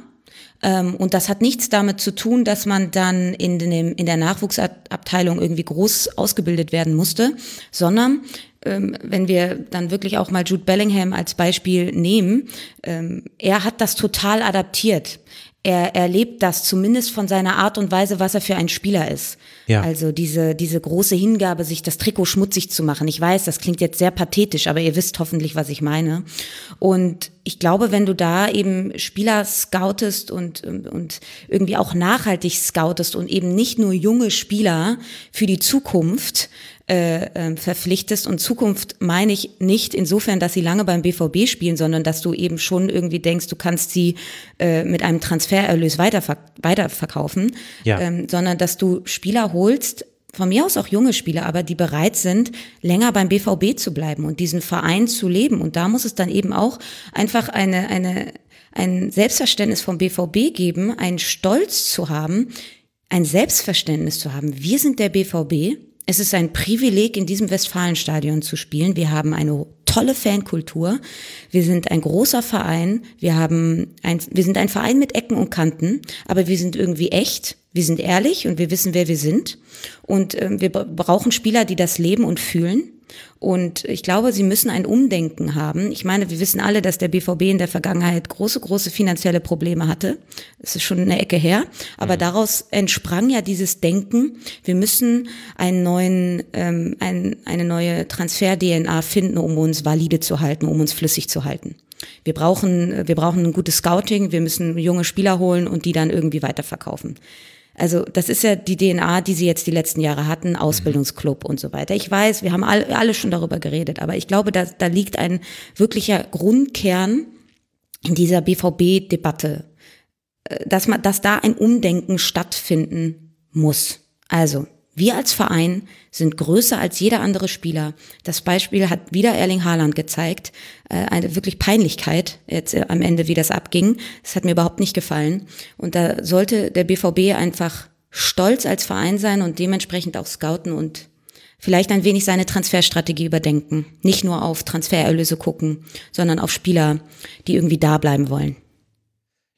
Ähm, und das hat nichts damit zu tun, dass man dann in, dem, in der Nachwuchsabteilung irgendwie groß ausgebildet werden musste, sondern wenn wir dann wirklich auch mal Jude Bellingham als Beispiel nehmen, ähm, er hat das total adaptiert. Er, er lebt das zumindest von seiner Art und Weise, was er für ein Spieler ist. Ja. Also diese, diese große Hingabe, sich das Trikot schmutzig zu machen. Ich weiß, das klingt jetzt sehr pathetisch, aber ihr wisst hoffentlich, was ich meine. Und ich glaube, wenn du da eben Spieler scoutest und, und irgendwie auch nachhaltig scoutest und eben nicht nur junge Spieler für die Zukunft, äh, ähm, verpflichtest. Und Zukunft meine ich nicht insofern, dass sie lange beim BVB spielen, sondern dass du eben schon irgendwie denkst, du kannst sie äh, mit einem Transfererlös weiterver weiterverkaufen, ja. ähm, sondern dass du Spieler holst, von mir aus auch junge Spieler, aber die bereit sind, länger beim BVB zu bleiben und diesen Verein zu leben. Und da muss es dann eben auch einfach eine, eine, ein Selbstverständnis vom BVB geben, einen Stolz zu haben, ein Selbstverständnis zu haben. Wir sind der BVB es ist ein Privileg, in diesem Westfalenstadion zu spielen. Wir haben eine tolle Fankultur. Wir sind ein großer Verein. Wir haben ein, wir sind ein Verein mit Ecken und Kanten, aber wir sind irgendwie echt. Wir sind ehrlich und wir wissen, wer wir sind. Und äh, wir brauchen Spieler, die das leben und fühlen. Und ich glaube, sie müssen ein Umdenken haben. Ich meine, wir wissen alle, dass der BVB in der Vergangenheit große, große finanzielle Probleme hatte. Das ist schon eine Ecke her. Aber mhm. daraus entsprang ja dieses Denken, wir müssen einen neuen, ähm, ein, eine neue Transfer-DNA finden, um uns valide zu halten, um uns flüssig zu halten. Wir brauchen, wir brauchen ein gutes Scouting, wir müssen junge Spieler holen und die dann irgendwie weiterverkaufen. Also das ist ja die DNA, die sie jetzt die letzten Jahre hatten, Ausbildungsclub und so weiter. Ich weiß, wir haben alle, alle schon darüber geredet, aber ich glaube, da, da liegt ein wirklicher Grundkern in dieser BVB-Debatte, äh, dass man, dass da ein Umdenken stattfinden muss. Also wir als Verein sind größer als jeder andere Spieler. Das Beispiel hat wieder Erling Haaland gezeigt. Äh, eine wirklich Peinlichkeit jetzt äh, am Ende, wie das abging. Das hat mir überhaupt nicht gefallen. Und da sollte der BVB einfach stolz als Verein sein und dementsprechend auch scouten und vielleicht ein wenig seine Transferstrategie überdenken. Nicht nur auf Transfererlöse gucken, sondern auf Spieler, die irgendwie da bleiben wollen.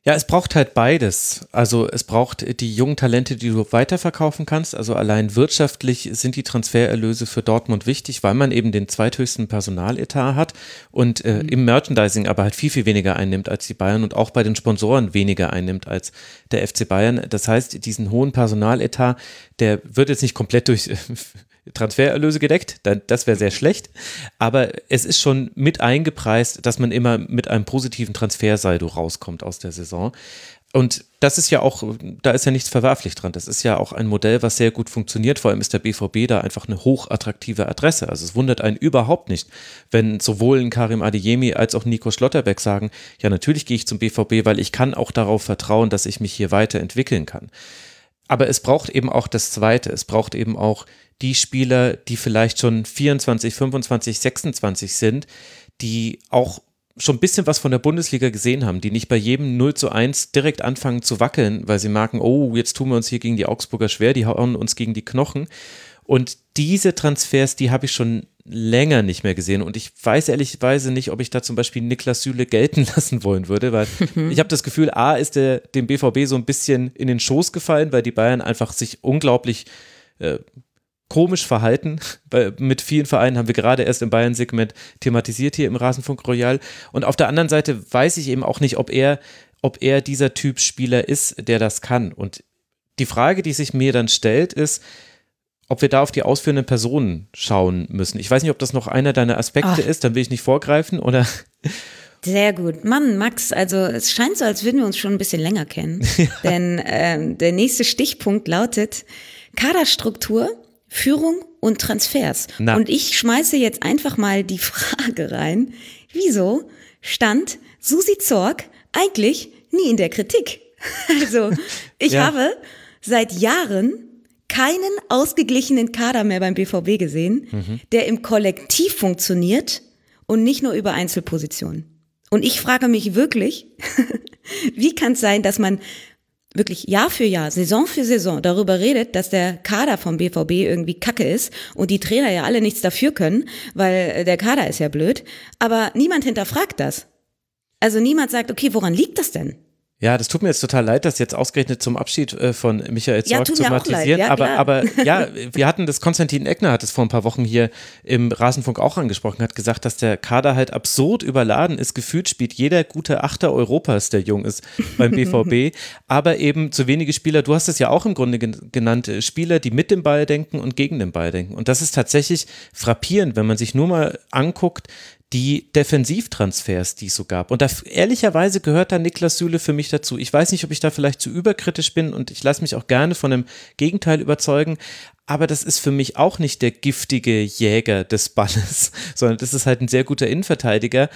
Ja, es braucht halt beides. Also es braucht die jungen Talente, die du weiterverkaufen kannst. Also allein wirtschaftlich sind die Transfererlöse für Dortmund wichtig, weil man eben den zweithöchsten Personaletat hat und äh, mhm. im Merchandising aber halt viel, viel weniger einnimmt als die Bayern und auch bei den Sponsoren weniger einnimmt als der FC Bayern. Das heißt, diesen hohen Personaletat, der wird jetzt nicht komplett durch Transfererlöse gedeckt, das wäre sehr schlecht. Aber es ist schon mit eingepreist, dass man immer mit einem positiven Transfersaldo rauskommt aus der Saison. Und das ist ja auch, da ist ja nichts verwerflich dran. Das ist ja auch ein Modell, was sehr gut funktioniert. Vor allem ist der BVB da einfach eine hochattraktive Adresse. Also es wundert einen überhaupt nicht, wenn sowohl ein Karim Adeyemi als auch Nico Schlotterbeck sagen, ja natürlich gehe ich zum BVB, weil ich kann auch darauf vertrauen, dass ich mich hier weiterentwickeln kann. Aber es braucht eben auch das Zweite. Es braucht eben auch die Spieler, die vielleicht schon 24, 25, 26 sind, die auch schon ein bisschen was von der Bundesliga gesehen haben, die nicht bei jedem 0 zu 1 direkt anfangen zu wackeln, weil sie merken, oh, jetzt tun wir uns hier gegen die Augsburger schwer, die hauen uns gegen die Knochen. Und diese Transfers, die habe ich schon länger nicht mehr gesehen und ich weiß ehrlicherweise nicht, ob ich da zum Beispiel Niklas Süle gelten lassen wollen würde, weil ich habe das Gefühl, A ist der dem BVB so ein bisschen in den Schoß gefallen, weil die Bayern einfach sich unglaublich äh, komisch verhalten. Bei, mit vielen Vereinen haben wir gerade erst im Bayern-Segment thematisiert hier im Rasenfunk Royal. Und auf der anderen Seite weiß ich eben auch nicht, ob er, ob er dieser Typ Spieler ist, der das kann. Und die Frage, die sich mir dann stellt, ist, ob wir da auf die ausführenden Personen schauen müssen. Ich weiß nicht, ob das noch einer deiner Aspekte Ach. ist, dann will ich nicht vorgreifen oder. Sehr gut. Mann, Max, also es scheint so, als würden wir uns schon ein bisschen länger kennen. Denn ähm, der nächste Stichpunkt lautet Kaderstruktur, Führung und Transfers. Na. Und ich schmeiße jetzt einfach mal die Frage rein, wieso stand Susi Zorg eigentlich nie in der Kritik? Also, ich Ja. habe seit Jahren keinen ausgeglichenen Kader mehr beim BVB gesehen, Mhm. der im Kollektiv funktioniert und nicht nur über Einzelpositionen. Und ich frage mich wirklich, wie kann es sein, dass man wirklich Jahr für Jahr, Saison für Saison darüber redet, dass der Kader vom BVB irgendwie kacke ist und die Trainer ja alle nichts dafür können, weil äh, der Kader ist ja blöd, aber niemand hinterfragt das. Also niemand sagt, okay, woran liegt das denn? Ja, das tut mir jetzt total leid, das jetzt ausgerechnet zum Abschied äh, von Michael Ja, Zorg tut zu thematisieren. ja, aber, klar. aber ja, wir hatten das, Konstantin Eckner hat es vor ein paar Wochen hier im Rasenfunk auch angesprochen, hat gesagt, dass der Kader halt absurd überladen ist. Gefühlt spielt jeder gute Achter Europas, der jung ist beim BVB, aber eben zu wenige Spieler, du hast es ja auch im Grunde gen- genannt, äh, Spieler, die mit dem Ball denken und gegen den Ball denken. Und das ist tatsächlich frappierend, wenn man sich nur mal anguckt, die Defensivtransfers, die es so gab. Und da ehrlicherweise gehört da Niklas Süle für mich dazu. Ich weiß nicht, ob ich da vielleicht zu überkritisch bin und ich lasse mich auch gerne von dem Gegenteil überzeugen. Aber das ist für mich auch nicht der giftige Jäger des Balles, sondern das ist halt ein sehr guter Innenverteidiger,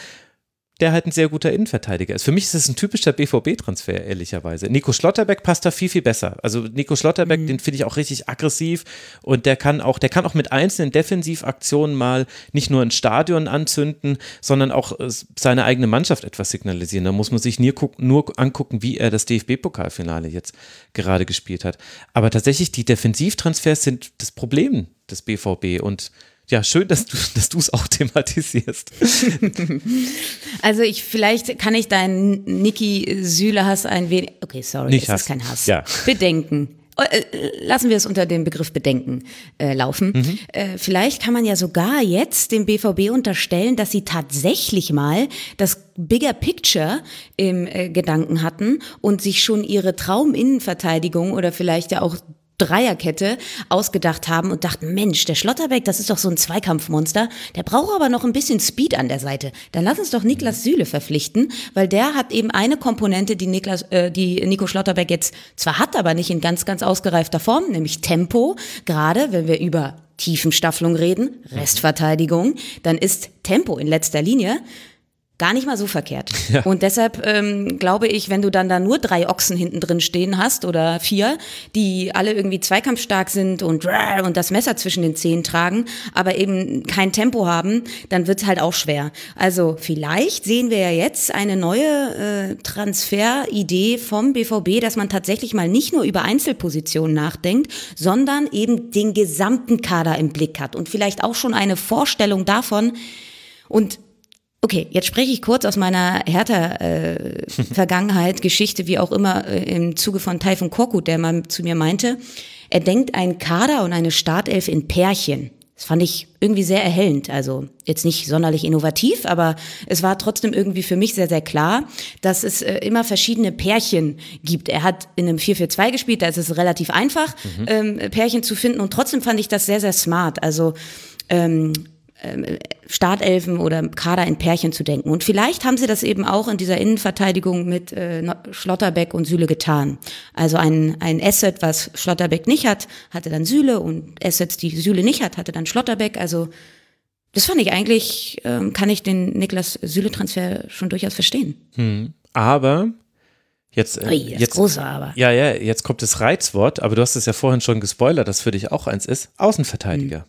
der halt ein sehr guter Innenverteidiger ist. Für mich ist es ein typischer BVB-Transfer, ehrlicherweise. Nico Schlotterbeck passt da viel, viel besser. Also Nico Schlotterbeck, den finde ich auch richtig aggressiv und der kann auch, der kann auch mit einzelnen Defensivaktionen mal nicht nur ein Stadion anzünden, sondern auch äh, seine eigene Mannschaft etwas signalisieren. Da muss man sich nur, nur angucken, wie er das DFB-Pokalfinale jetzt gerade gespielt hat. Aber tatsächlich, die Defensivtransfers sind das Problem des BVB und ja, schön, dass du dass du es auch thematisierst. Also ich, vielleicht kann ich deinen Niki Süle-Hass ein wenig, okay, sorry, Nicht es Hass. ist kein Hass. Ja. Bedenken. Äh, Lassen wir es unter dem Begriff Bedenken äh, laufen. Mhm. Äh, vielleicht kann man ja sogar jetzt dem BVB unterstellen, dass sie tatsächlich mal das Bigger Picture im äh, Gedanken hatten und sich schon ihre Trauminnenverteidigung oder vielleicht ja auch Dreierkette ausgedacht haben und dachten, Mensch, der Schlotterbeck, das ist doch so ein Zweikampfmonster, der braucht aber noch ein bisschen Speed an der Seite. Dann lass uns doch Niklas Süle verpflichten, weil der hat eben eine Komponente, die Niklas, äh, die Nico Schlotterbeck jetzt zwar hat, aber nicht in ganz, ganz ausgereifter Form, nämlich Tempo. Gerade wenn wir über Tiefenstaffelung reden, Restverteidigung, dann ist Tempo in letzter Linie gar nicht mal so verkehrt. Und deshalb ähm, glaube ich, wenn du dann da nur drei Ochsen hinten drin stehen hast oder vier, die alle irgendwie zweikampfstark sind und und das Messer zwischen den Zehen tragen, aber eben kein Tempo haben, dann wird's halt auch schwer. Also vielleicht sehen wir ja jetzt eine neue äh, Transferidee vom BVB, dass man tatsächlich mal nicht nur über Einzelpositionen nachdenkt, sondern eben den gesamten Kader im Blick hat und vielleicht auch schon eine Vorstellung davon und Okay, jetzt spreche ich kurz aus meiner Hertha-Vergangenheit, Geschichte, wie auch immer, äh, im Zuge von Taifun Korkut, der mal zu mir meinte, er denkt einen Kader und eine Startelf in Pärchen. Das fand ich irgendwie sehr erhellend. Also jetzt nicht sonderlich innovativ, aber es war trotzdem irgendwie für mich sehr, sehr klar, dass es äh, immer verschiedene Pärchen gibt. Er hat in einem 4-4-2 gespielt, da ist es relativ einfach, ähm, Pärchen zu finden und trotzdem fand ich das sehr, sehr smart. Also ähm, Startelfen oder Kader in Pärchen zu denken. Und vielleicht haben sie das eben auch in dieser Innenverteidigung mit äh, Schlotterbeck und Süle getan. Also ein, ein Asset, was Schlotterbeck nicht hat, hatte dann Süle und Assets, die Süle nicht hat, hatte dann Schlotterbeck. Also das fand ich eigentlich, ähm, kann ich den Niklas Süle-Transfer schon durchaus verstehen. Aber jetzt, äh, Ui, das jetzt große Aber. Ja, ja, jetzt kommt das Reizwort, aber du hast es ja vorhin schon gespoilert, dass für dich auch eins ist. Außenverteidiger.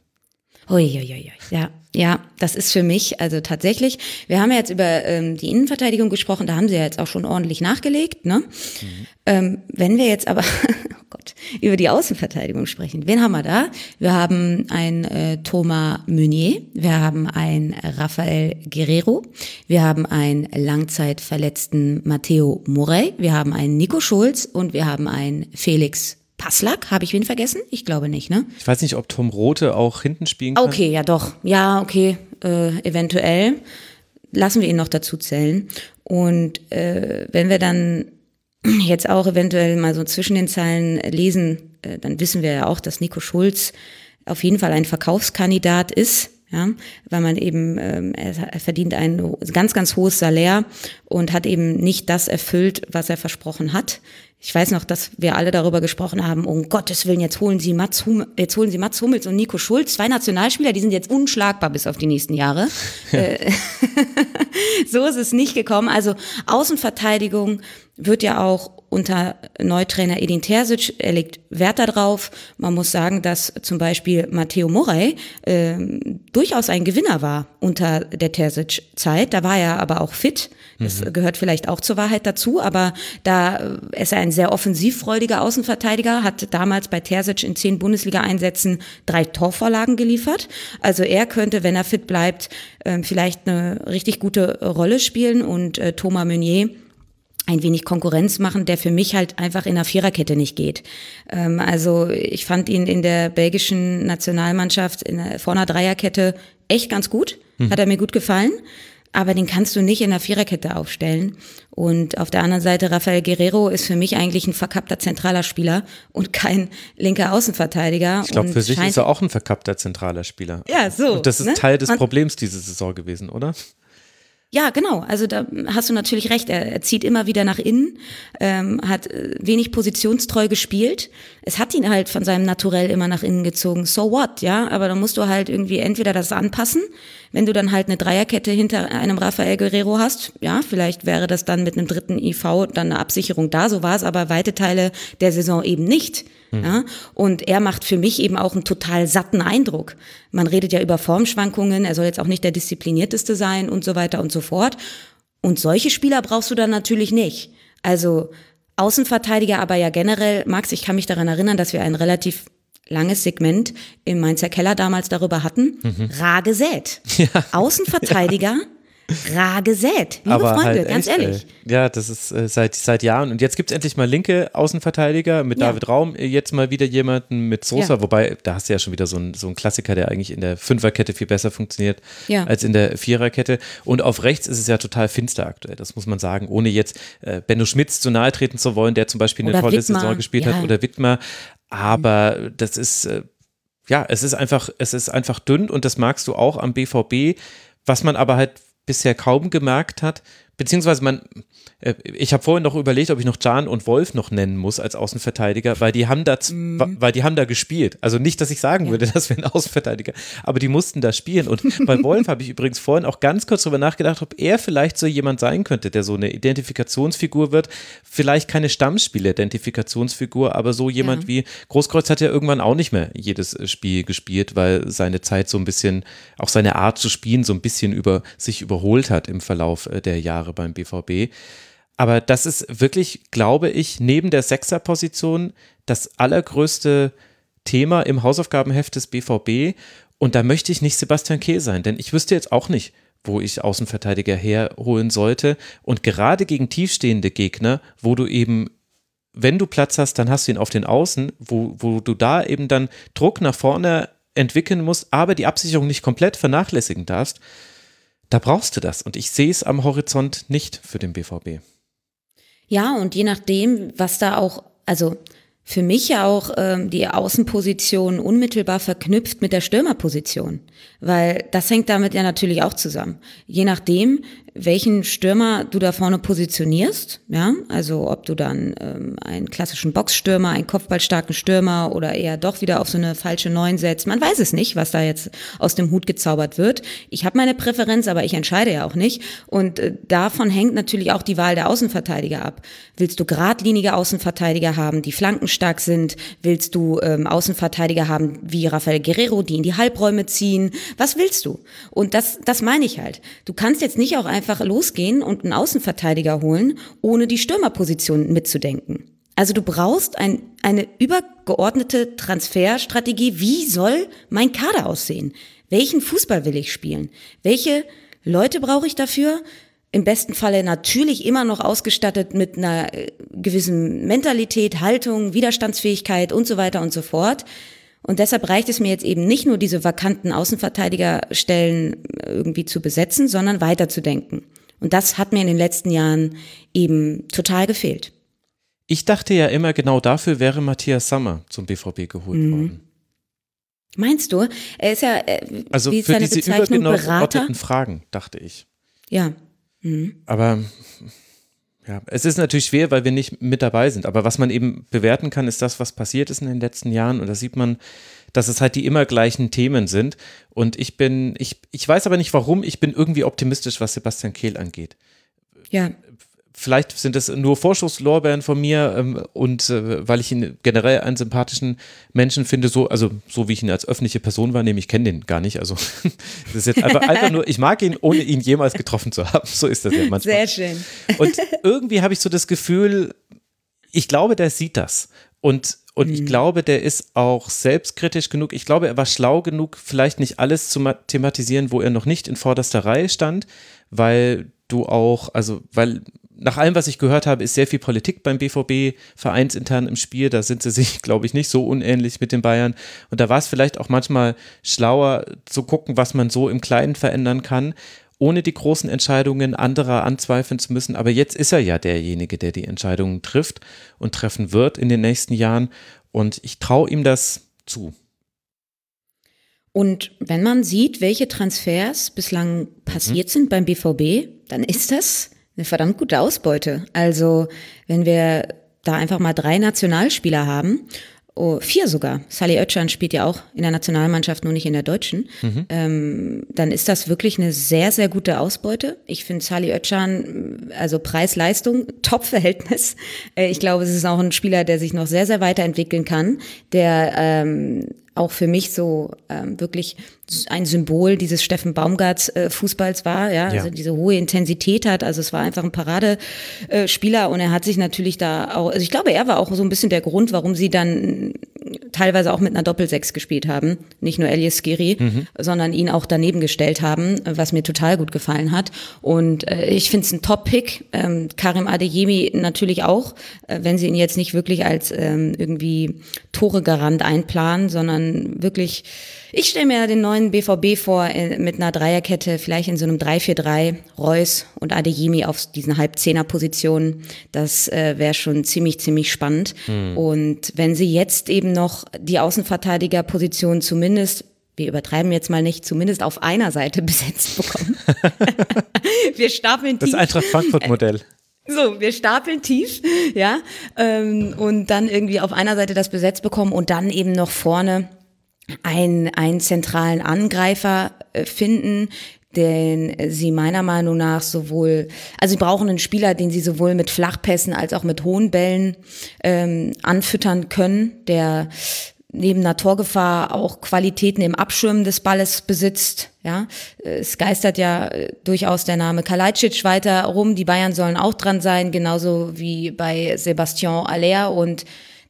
Uiuiui. Ja, ja, das ist für mich, also tatsächlich, wir haben ja jetzt über ähm, die Innenverteidigung gesprochen, da haben sie ja jetzt auch schon ordentlich nachgelegt, ne? Ähm, wenn wir jetzt aber, oh Gott, über die Außenverteidigung sprechen. Wen haben wir da? Wir haben ein äh, Thomas Meunier, wir haben ein Rafael Guerrero, wir haben einen langzeitverletzten Matteo Morey, wir haben einen Nico Schulz und wir haben einen Felix Passlack, habe ich wen vergessen? Ich glaube nicht, ne? Ich weiß nicht, ob Tom Rote auch hinten spielen kann. Okay, ja doch. Ja, okay, äh, eventuell. Lassen wir ihn noch dazu zählen. Und äh, wenn wir dann jetzt auch eventuell mal so zwischen den Zeilen lesen, äh, dann wissen wir ja auch, dass Nico Schulz auf jeden Fall ein Verkaufskandidat ist. Ja, weil man eben, ähm, er verdient ein ganz, ganz hohes Salär und hat eben nicht das erfüllt, was er versprochen hat. Ich weiß noch, dass wir alle darüber gesprochen haben, um Gottes Willen, jetzt holen Sie Mats, Hum jetzt holen Sie Mats Hummels und Nico Schulz, zwei Nationalspieler, die sind jetzt unschlagbar bis auf die nächsten Jahre. Äh, so ist es nicht gekommen. Also Außenverteidigung wird ja auch unter Neutrainer Edin Terzic, er legt Wert darauf. Man muss sagen, dass zum Beispiel Matteo Morey äh, durchaus ein Gewinner war unter der Terzic-Zeit. Da war er aber auch fit. Das mhm. gehört vielleicht auch zur Wahrheit dazu, aber da ist er ein sehr offensivfreudiger Außenverteidiger, hat damals bei Terzic in zehn Bundesliga-Einsätzen drei Torvorlagen geliefert. Also er könnte, wenn er fit bleibt, äh, vielleicht eine richtig gute Rolle spielen und äh, Thomas Meunier ein wenig Konkurrenz machen, der für mich halt einfach in der Viererkette nicht geht. Ähm, also ich fand ihn in der belgischen Nationalmannschaft in der, vor einer Dreierkette echt ganz gut, hm. hat er mir gut gefallen. Aber den kannst du nicht in der Viererkette aufstellen. Und auf der anderen Seite, Rafael Guerrero ist für mich eigentlich ein verkappter zentraler Spieler und kein linker Außenverteidiger. Ich glaube, für sich ist er auch ein verkappter zentraler Spieler. Ja, so. Und das ist ne? Teil des Problems diese Saison gewesen, oder? Ja, genau. Also da hast du natürlich recht. Er, er zieht immer wieder nach innen, ähm, hat äh, wenig positionstreu gespielt. Es hat ihn halt von seinem Naturell immer nach innen gezogen. So what, ja? Aber dann musst du halt irgendwie entweder das anpassen, wenn du dann halt eine Dreierkette hinter einem Rafael Guerrero hast. Ja, vielleicht wäre das dann mit einem dritten IV dann eine Absicherung da. So war es aber weite Teile der Saison eben nicht. Mhm. Ja? Und er macht für mich eben auch einen total satten Eindruck. Man redet ja über Formschwankungen, er soll jetzt auch nicht der disziplinierteste sein und so weiter und so fort. Und solche Spieler brauchst du dann natürlich nicht. Also Außenverteidiger, aber ja generell, Max, ich kann mich daran erinnern, dass wir ein relativ langes Segment im Mainzer Keller damals darüber hatten. Mhm. Rar gesät. Ja. Außenverteidiger rar gesät. Liebe Aber Freunde, halt ganz echt, ehrlich. Ey. Ja, das ist äh, seit, seit Jahren. Und jetzt gibt es endlich mal linke Außenverteidiger mit ja. David Raum. Jetzt mal wieder jemanden mit Sosa. Ja. Wobei, da hast du ja schon wieder so einen so Klassiker, der eigentlich in der Fünferkette viel besser funktioniert ja. als in der Viererkette. Und auf rechts ist es ja total finster aktuell. Das muss man sagen. Ohne jetzt äh, Benno Schmitz zu nahe treten zu wollen, der zum Beispiel eine oder tolle Wittmar. Saison gespielt hat. Oder Wittmer. Aber das ist, äh, ja, es ist einfach, es ist einfach dünn und das magst du auch am BVB. Was man aber halt bisher kaum gemerkt hat, beziehungsweise man, ich habe vorhin noch überlegt, ob ich noch Jan und Wolf noch nennen muss als Außenverteidiger, weil die haben da, mhm. weil die haben da gespielt. Also nicht, dass ich sagen ja. würde, das wäre ein Außenverteidiger, aber die mussten da spielen. Und bei Wolf habe ich übrigens vorhin auch ganz kurz darüber nachgedacht, ob er vielleicht so jemand sein könnte, der so eine Identifikationsfigur wird. Vielleicht keine Stammspiel-Identifikationsfigur, aber so jemand ja. wie Großkreuz hat ja irgendwann auch nicht mehr jedes Spiel gespielt, weil seine Zeit so ein bisschen, auch seine Art zu spielen so ein bisschen über sich überholt hat im Verlauf äh, der Jahre beim BVB. Aber das ist wirklich, glaube ich, neben der Sechserposition das allergrößte Thema im Hausaufgabenheft des BVB. Und da möchte ich nicht Sebastian Kehl sein, denn ich wüsste jetzt auch nicht, wo ich Außenverteidiger herholen sollte. Und gerade gegen tiefstehende Gegner, wo du eben, wenn du Platz hast, dann hast du ihn auf den Außen, wo, wo du da eben dann Druck nach vorne entwickeln musst, aber die Absicherung nicht komplett vernachlässigen darfst, da brauchst du das. Und ich sehe es am Horizont nicht für den BVB. Ja, und je nachdem, was da auch, also für mich ja auch ähm, die Außenposition unmittelbar verknüpft mit der Stürmerposition, weil das hängt damit ja natürlich auch zusammen. Je nachdem, welchen Stürmer du da vorne positionierst, ja, also ob du dann ähm, einen klassischen Boxstürmer, einen kopfballstarken Stürmer oder eher doch wieder auf so eine falsche Neun setzt, man weiß es nicht, was da jetzt aus dem Hut gezaubert wird. Ich habe meine Präferenz, aber ich entscheide ja auch nicht und äh, davon hängt natürlich auch die Wahl der Außenverteidiger ab. Willst du geradlinige Außenverteidiger haben, die flankenstark sind? Willst du ähm, Außenverteidiger haben wie Rafael Guerrero, die in die Halbräume ziehen? Was willst du? Und das, das meine ich halt. Du kannst jetzt nicht auch einfach einfach losgehen und einen Außenverteidiger holen, ohne die Stürmerposition mitzudenken. Also du brauchst ein, eine übergeordnete Transferstrategie. Wie soll mein Kader aussehen? Welchen Fußball will ich spielen? Welche Leute brauche ich dafür? Im besten Falle natürlich immer noch ausgestattet mit einer äh, gewissen Mentalität, Haltung, Widerstandsfähigkeit und so weiter und so fort. Und deshalb reicht es mir jetzt eben nicht nur, diese vakanten Außenverteidigerstellen irgendwie zu besetzen, sondern weiterzudenken. Und das hat mir in den letzten Jahren eben total gefehlt. Ich dachte ja immer, genau dafür wäre Matthias Sammer zum BVB geholt mhm. worden. Meinst du? Er ist ja, äh, also wie für diese übergeordneten Fragen, dachte ich. Ja. Mhm. Aber ja, es ist natürlich schwer, weil wir nicht mit dabei sind. Aber was man eben bewerten kann, ist das, was passiert ist in den letzten Jahren. Und da sieht man, dass es halt die immer gleichen Themen sind. Und ich bin, ich, ich weiß aber nicht warum, ich bin irgendwie optimistisch, was Sebastian Kehl angeht. Ja vielleicht sind es nur Vorschusslorbeeren von mir ähm, und äh, weil ich ihn generell einen sympathischen Menschen finde, so, also so wie ich ihn als öffentliche Person wahrnehme, ich kenne den gar nicht. Also das ist jetzt einfach, einfach nur, ich mag ihn, ohne ihn jemals getroffen zu haben. So ist das ja manchmal. Sehr schön. Und irgendwie habe ich so das Gefühl, ich glaube, der sieht das. Und und ich mhm. glaube, der ist auch selbstkritisch genug. Ich glaube, er war schlau genug, vielleicht nicht alles zu thematisieren, wo er noch nicht in vorderster Reihe stand, weil du auch, also, weil nach allem, was ich gehört habe, ist sehr viel Politik beim BVB vereinsintern im Spiel. Da sind sie sich, glaube ich, nicht so unähnlich mit den Bayern. Und da war es vielleicht auch manchmal schlauer zu gucken, was man so im Kleinen verändern kann, ohne die großen Entscheidungen anderer anzweifeln zu müssen. Aber jetzt ist er ja derjenige, der die Entscheidungen trifft und treffen wird in den nächsten Jahren. Und ich traue ihm das zu. Und wenn man sieht, welche Transfers bislang passiert mhm. sind beim BVB, dann ist das eine verdammt gute Ausbeute. Also wenn wir da einfach mal drei Nationalspieler haben, oh, vier sogar, Sally Oetschan spielt ja auch in der Nationalmannschaft, nur nicht in der deutschen, mhm. ähm, dann ist das wirklich eine sehr, sehr gute Ausbeute. Ich finde Sally Oetschan, also Preis-Leistung, Top-Verhältnis. Äh, ich glaube, es ist auch ein Spieler, der sich noch sehr, sehr weiterentwickeln kann, der ähm, auch für mich so ähm, wirklich ein Symbol dieses Steffen Baumgarts äh, Fußballs war, ja, ja, also diese hohe Intensität hat. Also es war einfach ein Paradespieler und er hat sich natürlich da auch, also ich glaube, er war auch so ein bisschen der Grund, warum sie dann teilweise auch mit einer Doppelsechs gespielt haben. Nicht nur Elias Skiri, mhm. sondern ihn auch daneben gestellt haben, was mir total gut gefallen hat. Und äh, ich finde es ein Top-Pick. Ähm, Karim Adeyemi natürlich auch, äh, wenn sie ihn jetzt nicht wirklich als ähm, irgendwie Tore-Garant einplanen, sondern wirklich ich stelle mir den neuen BVB vor äh, mit einer Dreierkette, vielleicht in so einem 3-4-3, Reus und Adeyemi auf diesen Halbzehner-Positionen. Das äh, wäre schon ziemlich, ziemlich spannend. Mhm. Und wenn sie jetzt eben noch die Außenverteidigerposition zumindest wir übertreiben jetzt mal nicht, zumindest auf einer Seite besetzt bekommen. wir stapeln tief. Das Eintracht Frankfurt-Modell. So, wir stapeln tief, ja, ähm, und dann irgendwie auf einer Seite das besetzt bekommen und dann eben noch vorne einen, einen zentralen Angreifer äh, finden, den sie meiner Meinung nach sowohl, also sie brauchen einen Spieler, den sie sowohl mit Flachpässen als auch mit hohen Bällen ähm, anfüttern können, der neben einer Torgefahr auch Qualitäten im Abschirmen des Balles besitzt. Ja, es geistert ja äh, durchaus der Name Kalajdzic weiter rum. Die Bayern sollen auch dran sein, genauso wie bei Sebastian Aller und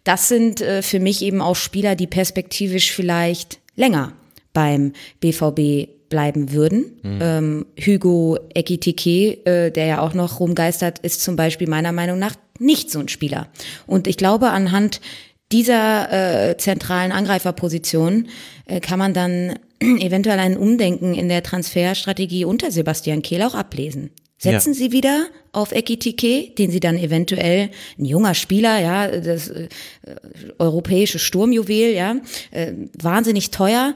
das sind äh, für mich eben auch Spieler, die perspektivisch vielleicht länger beim BVB bleiben würden. Mhm. Ähm, Hugo Ekitike, äh, der ja auch noch rumgeistert, ist zum Beispiel meiner Meinung nach nicht so ein Spieler. Und ich glaube, anhand dieser äh, zentralen Angreiferposition äh, kann man dann eventuell ein Umdenken in der Transferstrategie unter Sebastian Kehl auch ablesen. Setzen ja. Sie wieder auf Ekitike, den Sie dann eventuell ein junger Spieler, ja, das äh, europäische Sturmjuwel, ja, äh, wahnsinnig teuer.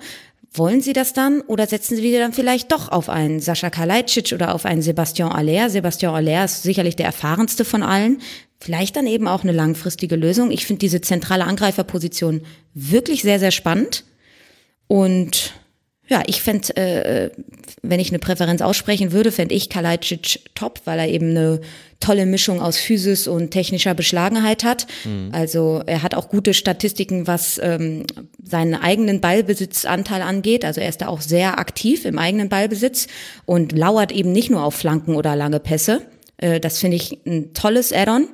Wollen Sie das dann oder setzen Sie wieder dann vielleicht doch auf einen Sascha Kalajdzic oder auf einen Sebastian Aller? Sebastian Aller ist sicherlich der erfahrenste von allen. Vielleicht dann eben auch eine langfristige Lösung. Ich finde diese zentrale Angreiferposition wirklich sehr, sehr spannend. Und ja, ich fände, äh, wenn ich eine Präferenz aussprechen würde, fände ich Kalajdzic top, weil er eben eine tolle Mischung aus Physis und technischer Beschlagenheit hat. Mhm. Also er hat auch gute Statistiken, was ähm, seinen eigenen Ballbesitzanteil angeht. Also er ist da auch sehr aktiv im eigenen Ballbesitz und lauert eben nicht nur auf Flanken oder lange Pässe. Äh, das finde ich ein tolles Add-on.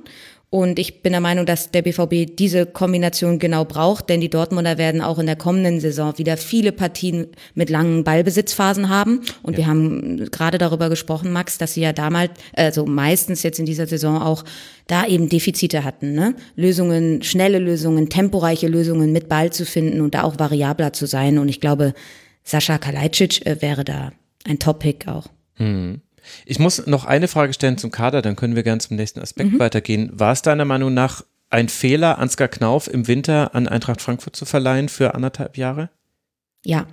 Und ich bin der Meinung, dass der BVB diese Kombination genau braucht, denn die Dortmunder werden auch in der kommenden Saison wieder viele Partien mit langen Ballbesitzphasen haben. Und ja. wir haben gerade darüber gesprochen, Max, dass sie ja damals, also meistens jetzt in dieser Saison auch da eben Defizite hatten, ne? Lösungen, schnelle Lösungen, temporeiche Lösungen mit Ball zu finden und da auch variabler zu sein. Und ich glaube, Sascha Kalajdzic äh, wäre da ein Top-Pick auch. Hm. Ich muss noch eine Frage stellen zum Kader, dann können wir gerne zum nächsten Aspekt mhm. weitergehen. War es deiner Meinung nach ein Fehler, Ansgar Knauf im Winter an Eintracht Frankfurt zu verleihen für anderthalb Jahre? Ja.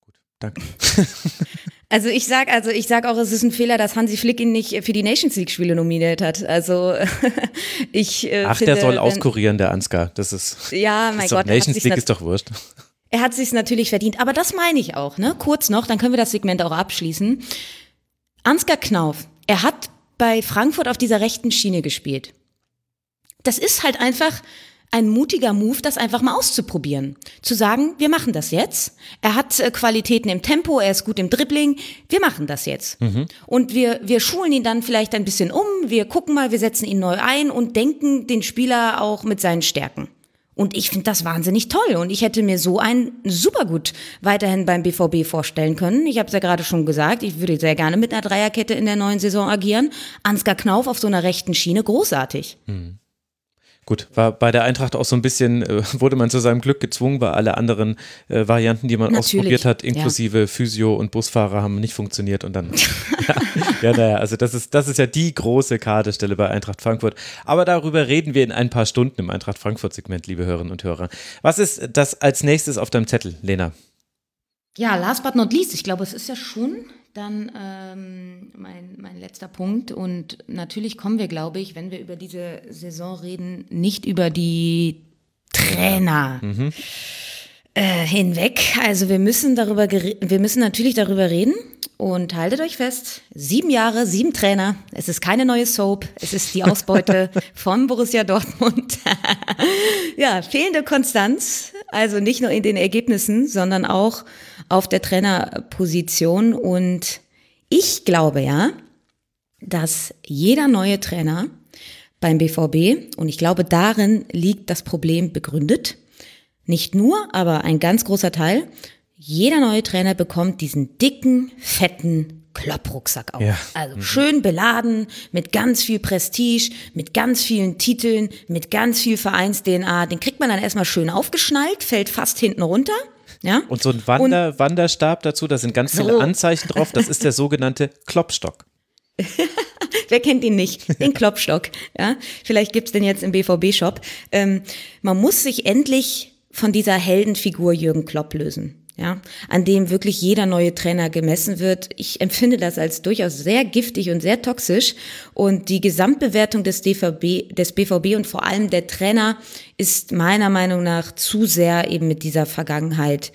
Gut, danke. Also ich sag, also ich sag auch, es ist ein Fehler, dass Hansi Flick ihn nicht für die Nations League Spiele nominiert hat. Also ich äh, Ach, finde, der soll auskurieren, der Ansgar. Das ist Ja, mein ist Gott, Nations League ist doch wurscht. Er hat sich natürlich verdient, aber das meine ich auch, ne? Kurz noch, dann können wir das Segment auch abschließen. Ansgar Knauf, er hat bei Frankfurt auf dieser rechten Schiene gespielt. Das ist halt einfach ein mutiger Move, das einfach mal auszuprobieren. Zu sagen, wir machen das jetzt. Er hat äh, Qualitäten im Tempo, er ist gut im Dribbling, wir machen das jetzt. Mhm. Und wir, wir schulen ihn dann vielleicht ein bisschen um, wir gucken mal, wir setzen ihn neu ein und denken den Spieler auch mit seinen Stärken. Und ich finde das wahnsinnig toll. Und ich hätte mir so einen super gut weiterhin beim BVB vorstellen können. Ich habe es ja gerade schon gesagt, ich würde sehr gerne mit einer Dreierkette in der neuen Saison agieren. Ansgar Knauf auf so einer rechten Schiene, großartig. Mhm. Gut, war bei der Eintracht auch so ein bisschen, äh, wurde man zu seinem Glück gezwungen, weil alle anderen äh, Varianten, die man Natürlich, ausprobiert hat, inklusive ja. Physio und Busfahrer, haben nicht funktioniert und dann, ja, ja, naja, also das ist, das ist ja die große Kadestelle bei Eintracht Frankfurt. Aber darüber reden wir in ein paar Stunden im Eintracht Frankfurt-Segment, liebe Hörerinnen und Hörer. Was ist das als nächstes auf deinem Zettel, Lena? Ja, last but not least, ich glaube, es ist ja schon dann ähm, mein, mein letzter Punkt. Und natürlich kommen wir, glaube ich, wenn wir über diese Saison reden, nicht über die Trainer. Mhm. Äh, hinweg. Also wir müssen darüber, wir müssen natürlich darüber reden und haltet euch fest, sieben Jahre, sieben Trainer. Es ist keine neue Soap, es ist die Ausbeute von Borussia Dortmund. ja, fehlende Konstanz, also nicht nur in den Ergebnissen, sondern auch auf der Trainerposition. Und ich glaube ja, dass jeder neue Trainer beim BVB, und ich glaube, darin liegt das Problem begründet, nicht nur, aber ein ganz großer Teil, jeder neue Trainer bekommt diesen dicken, fetten Klopprucksack auf. Ja. Also mhm. schön beladen, mit ganz viel Prestige, mit ganz vielen Titeln, mit ganz viel Vereins-DNA. Den kriegt man dann erstmal schön aufgeschnallt, fällt fast hinten runter. Ja? Und so ein Wander, Und, Wanderstab dazu, da sind ganz so. viele Anzeichen drauf. Das ist der sogenannte Kloppstock. Wer kennt ihn nicht? Den Kloppstock. Ja? Vielleicht gibt's den jetzt im BVB-Shop. Ähm, man muss sich endlich von dieser Heldenfigur Jürgen Klopp lösen ja, an dem wirklich jeder neue Trainer gemessen wird. Ich empfinde das als durchaus sehr giftig und sehr toxisch. Und die Gesamtbewertung des DVB, des BVB und vor allem der Trainer ist meiner Meinung nach zu sehr eben mit dieser Vergangenheit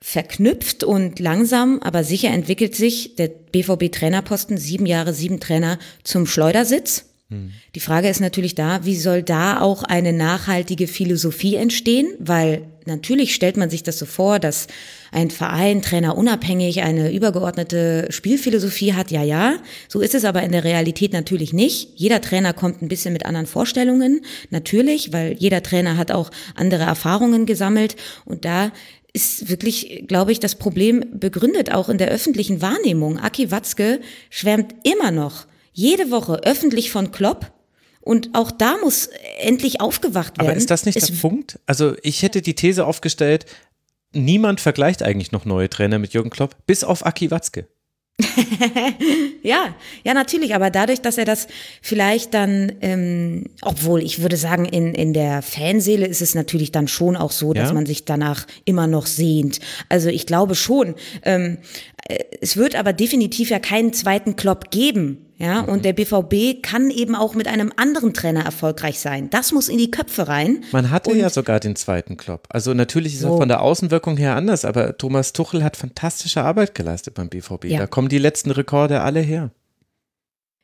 verknüpft und langsam, aber sicher entwickelt sich der BVB-Trainerposten, sieben Jahre, sieben Trainer zum Schleudersitz. Die Frage ist natürlich da, wie soll da auch eine nachhaltige Philosophie entstehen? Weil natürlich stellt man sich das so vor, dass ein Verein, Trainer unabhängig, eine übergeordnete Spielphilosophie hat. Ja, ja. So ist es aber in der Realität natürlich nicht. Jeder Trainer kommt ein bisschen mit anderen Vorstellungen. Natürlich, weil jeder Trainer hat auch andere Erfahrungen gesammelt. Und da ist wirklich, glaube ich, das Problem begründet auch in der öffentlichen Wahrnehmung. Aki Watzke schwärmt immer noch jede Woche öffentlich von Klopp. Und auch da muss endlich aufgewacht werden. Aber ist das nicht es der Punkt? Also ich hätte die These aufgestellt, niemand vergleicht eigentlich noch neue Trainer mit Jürgen Klopp, bis auf Aki Watzke. ja, ja, natürlich, aber dadurch, dass er das vielleicht dann, ähm, obwohl ich würde sagen, in, in der Fanseele ist es natürlich dann schon auch so, dass ja? man sich danach immer noch sehnt. Also ich glaube schon. Ähm, äh, es wird aber definitiv ja keinen zweiten Klopp geben. Ja, und der BVB kann eben auch mit einem anderen Trainer erfolgreich sein. Das muss in die Köpfe rein. Man hatte und ja sogar den zweiten Klopp. Also natürlich ist so. er von der Außenwirkung her anders, aber Thomas Tuchel hat fantastische Arbeit geleistet beim BVB. Ja. Da kommen die letzten Rekorde alle her.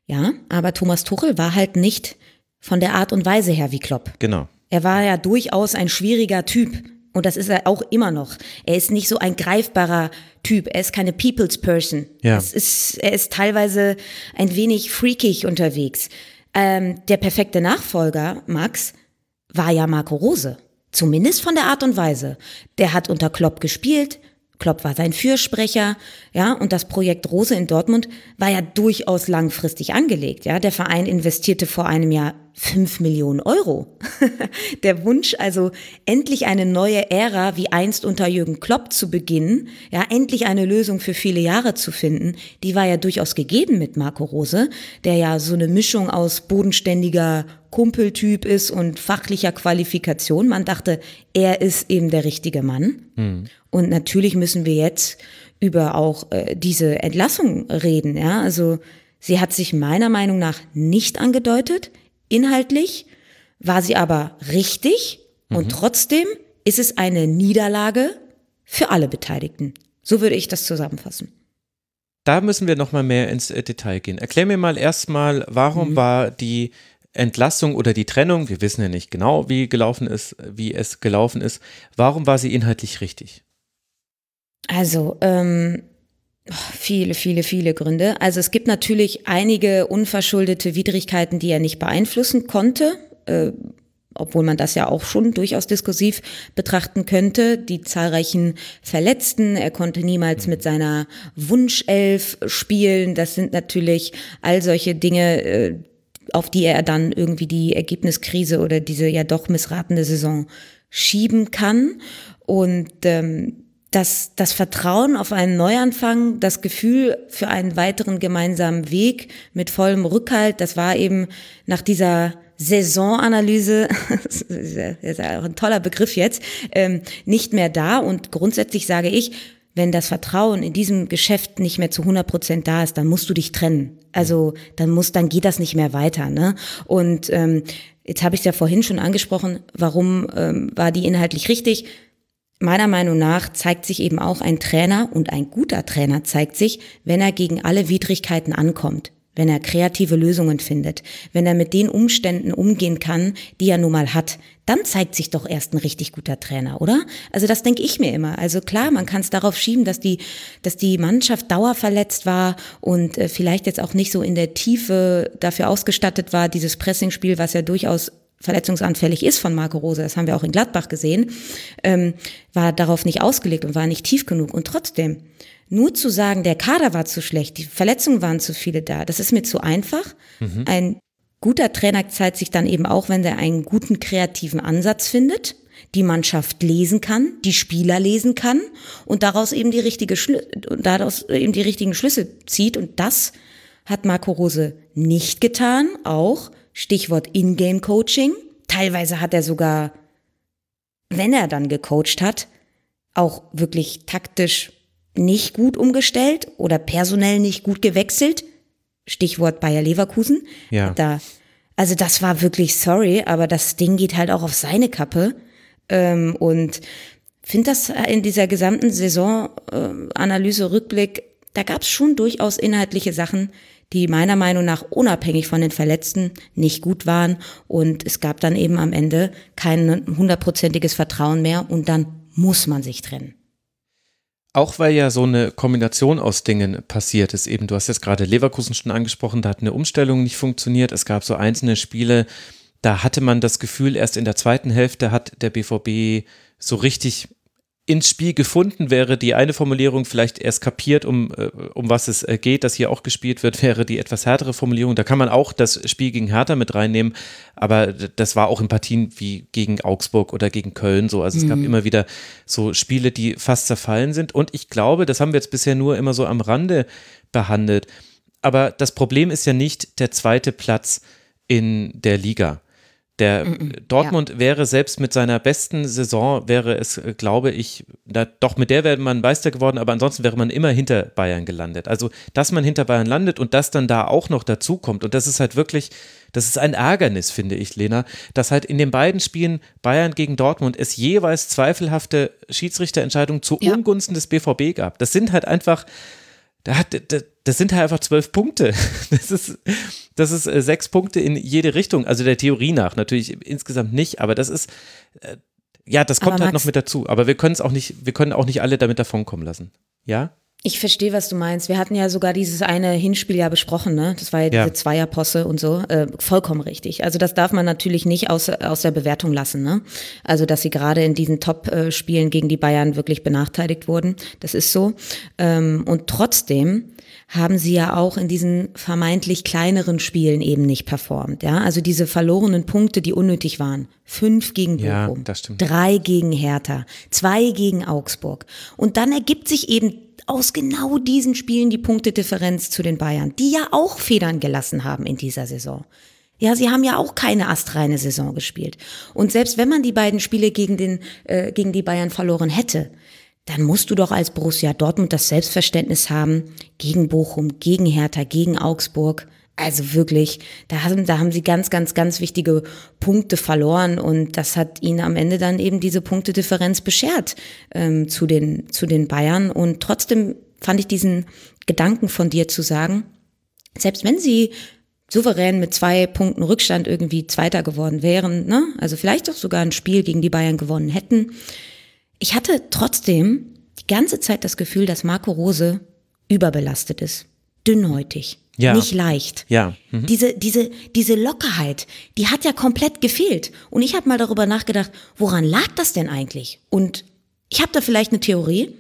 Ja, aber Thomas Tuchel war halt nicht von der Art und Weise her wie Klopp. Genau. Er war ja durchaus ein schwieriger Typ. Und das ist er auch immer noch. Er ist nicht so ein greifbarer Typ. Er ist keine People's Person. Ja. Es ist, er ist teilweise ein wenig freakig unterwegs. Ähm, der perfekte Nachfolger, Max, war ja Marco Rose. Zumindest von der Art und Weise. Der hat unter Klopp gespielt, Klopp war sein Fürsprecher, ja, und das Projekt Rose in Dortmund war ja durchaus langfristig angelegt, ja. Der Verein investierte vor einem Jahr fünf Millionen Euro. Der Wunsch also, endlich eine neue Ära wie einst unter Jürgen Klopp zu beginnen, ja, endlich eine Lösung für viele Jahre zu finden, die war ja durchaus gegeben mit Marco Rose, der ja so eine Mischung aus bodenständiger Kumpeltyp ist und fachlicher Qualifikation. Man dachte, er ist eben der richtige Mann. Mhm. Und natürlich müssen wir jetzt über auch äh, diese Entlassung reden. Ja, also sie hat sich meiner Meinung nach nicht angedeutet. Inhaltlich war sie aber richtig mhm. und trotzdem ist es eine Niederlage für alle Beteiligten. So würde ich das zusammenfassen. Da müssen wir noch mal mehr ins äh, Detail gehen. Erklär mir mal erstmal, warum mhm. war die Entlassung oder die Trennung, wir wissen ja nicht genau, wie gelaufen ist, wie es gelaufen ist, warum war sie inhaltlich richtig? Also, ähm, viele, viele, viele Gründe. Also es gibt natürlich einige unverschuldete Widrigkeiten, die er nicht beeinflussen konnte. Äh, obwohl man das ja auch schon durchaus diskursiv betrachten könnte, die zahlreichen Verletzten, er konnte niemals mit seiner Wunschelf spielen, das sind natürlich all solche Dinge, äh, auf die er dann irgendwie die Ergebniskrise oder diese ja doch missratene Saison schieben kann. Und ähm, das, das Vertrauen auf einen Neuanfang, das Gefühl für einen weiteren gemeinsamen Weg mit vollem Rückhalt, das war eben nach dieser Saisonanalyse, das ist ja auch ein toller Begriff jetzt, ähm, nicht mehr da. Und grundsätzlich sage ich, wenn das Vertrauen in diesem Geschäft nicht mehr zu 100 Prozent da ist, dann musst du dich trennen. Also dann muss, dann geht das nicht mehr weiter. Ne? Und ähm, jetzt habe ich es ja vorhin schon angesprochen, warum ähm, war die inhaltlich richtig? Meiner Meinung nach zeigt sich eben auch ein Trainer und ein guter Trainer zeigt sich, wenn er gegen alle Widrigkeiten ankommt, wenn er kreative Lösungen findet, wenn er mit den Umständen umgehen kann, die er nun mal hat, dann zeigt sich doch erst ein richtig guter Trainer, oder? Also das denke ich mir immer. Also klar, man kann es darauf schieben, dass die, dass die Mannschaft dauerverletzt war und äh, vielleicht jetzt auch nicht so in der Tiefe dafür ausgestattet war, dieses Pressingspiel, was ja durchaus verletzungsanfällig ist von Marco Rose, das haben wir auch in Gladbach gesehen, ähm, war darauf nicht ausgelegt und war nicht tief genug. Und trotzdem, nur zu sagen, der Kader war zu schlecht, die Verletzungen waren zu viele da, das ist mir zu einfach. Mhm. Ein guter Trainer zeigt sich dann eben auch, wenn er einen guten kreativen Ansatz findet, die Mannschaft lesen kann, die Spieler lesen kann und daraus eben die richtige Schlü daraus eben die richtigen Schlüsse zieht. Und das hat Marco Rose nicht getan, auch Stichwort Ingame-Coaching. Teilweise hat er sogar, wenn er dann gecoacht hat, auch wirklich taktisch nicht gut umgestellt oder personell nicht gut gewechselt. Stichwort Bayer Leverkusen. Ja. Da, also das war wirklich sorry, aber das Ding geht halt auch auf seine Kappe. Ähm, und finde das in dieser gesamten Saisonanalyse, äh, Rückblick, da gab es schon durchaus inhaltliche Sachen, die meiner Meinung nach unabhängig von den Verletzten nicht gut waren. Und es gab dann eben am Ende kein hundertprozentiges Vertrauen mehr und dann muss man sich trennen. Auch weil ja so eine Kombination aus Dingen passiert ist, eben, du hast jetzt gerade Leverkusen schon angesprochen, da hat eine Umstellung nicht funktioniert. Es gab so einzelne Spiele, da hatte man das Gefühl, erst in der zweiten Hälfte hat der BVB so richtig ins Spiel gefunden, wäre die eine Formulierung vielleicht erst kapiert, um, äh, um was es äh, geht, dass hier auch gespielt wird, wäre die etwas härtere Formulierung. Da kann man auch das Spiel gegen Hertha mit reinnehmen, aber das war auch in Partien wie gegen Augsburg oder gegen Köln so. Also es mhm. gab immer wieder so Spiele, die fast zerfallen sind. Und ich glaube, das haben wir jetzt bisher nur immer so am Rande behandelt. Aber das Problem ist ja nicht der zweite Platz in der Liga. Der mm -mm, Dortmund ja. wäre selbst mit seiner besten Saison, wäre es, äh, glaube ich, da, doch mit der wäre man Meister geworden, aber ansonsten wäre man immer hinter Bayern gelandet. Also, dass man hinter Bayern landet und das dann da auch noch dazukommt. Und das ist halt wirklich, das ist ein Ärgernis, finde ich, Lena, dass halt in den beiden Spielen Bayern gegen Dortmund es jeweils zweifelhafte Schiedsrichterentscheidungen zu ja. Ungunsten des BVB gab. Das sind halt einfach, das sind halt einfach zwölf Punkte. Das ist, das ist äh, sechs Punkte in jede Richtung. Also der Theorie nach, natürlich insgesamt nicht, aber das ist, äh, ja, das kommt aber halt Max, noch mit dazu. Aber wir können es auch nicht, wir können auch nicht alle damit davonkommen lassen. Ja? Ich verstehe, was du meinst. Wir hatten ja sogar dieses eine Hinspiel ja besprochen, ne? Das war ja, Ja. diese Zweierposse und so. Äh, vollkommen richtig. Also das darf man natürlich nicht aus, aus der Bewertung lassen, ne? Also, dass sie gerade in diesen Top-Spielen gegen die Bayern wirklich benachteiligt wurden. Das ist so. Ähm, und trotzdem haben sie ja auch in diesen vermeintlich kleineren Spielen eben nicht performt, ja? Also diese verlorenen Punkte, die unnötig waren. Fünf gegen Ja, Bochum. das stimmt. Drei gegen Hertha, zwei gegen Augsburg. Und dann ergibt sich eben aus genau diesen Spielen die Punktedifferenz zu den Bayern, die ja auch Federn gelassen haben in dieser Saison. Ja, sie haben ja auch keine astreine Saison gespielt. Und selbst wenn man die beiden Spiele gegen, den, äh, gegen die Bayern verloren hätte, dann musst du doch als Borussia Dortmund das Selbstverständnis haben, gegen Bochum, gegen Hertha, gegen Augsburg. Also wirklich, da haben, da haben sie ganz, ganz, ganz wichtige Punkte verloren und das hat ihnen am Ende dann eben diese Punktedifferenz beschert ähm, zu, den, zu den Bayern. Und trotzdem fand ich diesen Gedanken von dir zu sagen, selbst wenn sie souverän mit zwei Punkten Rückstand irgendwie Zweiter geworden wären, ne? also vielleicht auch sogar ein Spiel gegen die Bayern gewonnen hätten, ich hatte trotzdem die ganze Zeit das Gefühl, dass Marco Rose überbelastet ist, dünnhäutig, Ja. nicht leicht. Ja. Mhm. Diese, diese, diese Lockerheit, die hat ja komplett gefehlt. Und ich habe mal darüber nachgedacht, woran lag das denn eigentlich? Und ich habe da vielleicht eine Theorie.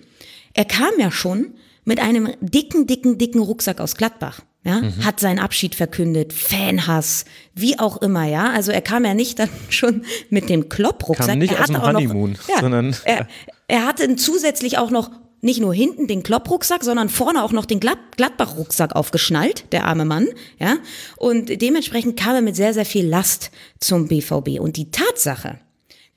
Er kam ja schon mit einem dicken, dicken, dicken Rucksack aus Gladbach. Ja, Mhm. hat seinen Abschied verkündet, Fanhass, wie auch immer, ja. Also er kam ja nicht dann schon mit dem Klopp-Rucksack. Kam nicht er aus dem noch- Honeymoon, sondern- er, er hatte zusätzlich auch noch nicht nur hinten den Klopp-Rucksack, sondern vorne auch noch den Glad Gladbach-Rucksack aufgeschnallt, der arme Mann, ja. Und dementsprechend kam er mit sehr, sehr viel Last zum BVB. Und die Tatsache,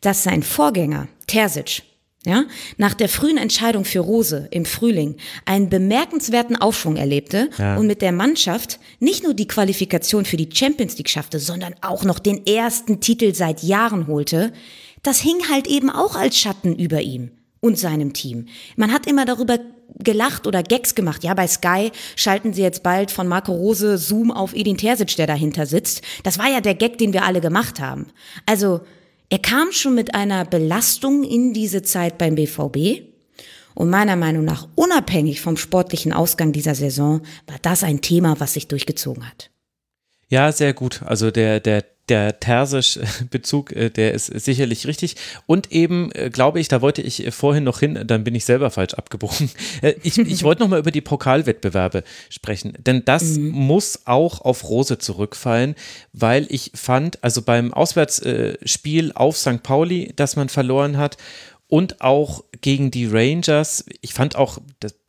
dass sein Vorgänger, Terzic, ja, nach der frühen Entscheidung für Rose im Frühling einen bemerkenswerten Aufschwung erlebte Ja. und mit der Mannschaft nicht nur die Qualifikation für die Champions League schaffte, sondern auch noch den ersten Titel seit Jahren holte, das hing halt eben auch als Schatten über ihm und seinem Team. Man hat immer darüber gelacht oder Gags gemacht. Ja, bei Sky schalten sie jetzt bald von Marco Rose Zoom auf Edin Terzic, der dahinter sitzt. Das war ja der Gag, den wir alle gemacht haben. Also, er kam schon mit einer Belastung in diese Zeit beim BVB. Und meiner Meinung nach, unabhängig vom sportlichen Ausgang dieser Saison, war das ein Thema, was sich durchgezogen hat. Ja, sehr gut. Also der, der, der Terzic-Bezug, äh, der ist sicherlich richtig. Und eben, äh, glaube ich, da wollte ich äh, vorhin noch hin, dann bin ich selber falsch abgebogen. Äh, Ich, ich wollte noch mal über die Pokalwettbewerbe sprechen, denn das muss auch auf Rose zurückfallen, weil ich fand, also beim Auswärtsspiel auf St. Pauli, das man verloren hat, und auch gegen die Rangers. Ich fand auch,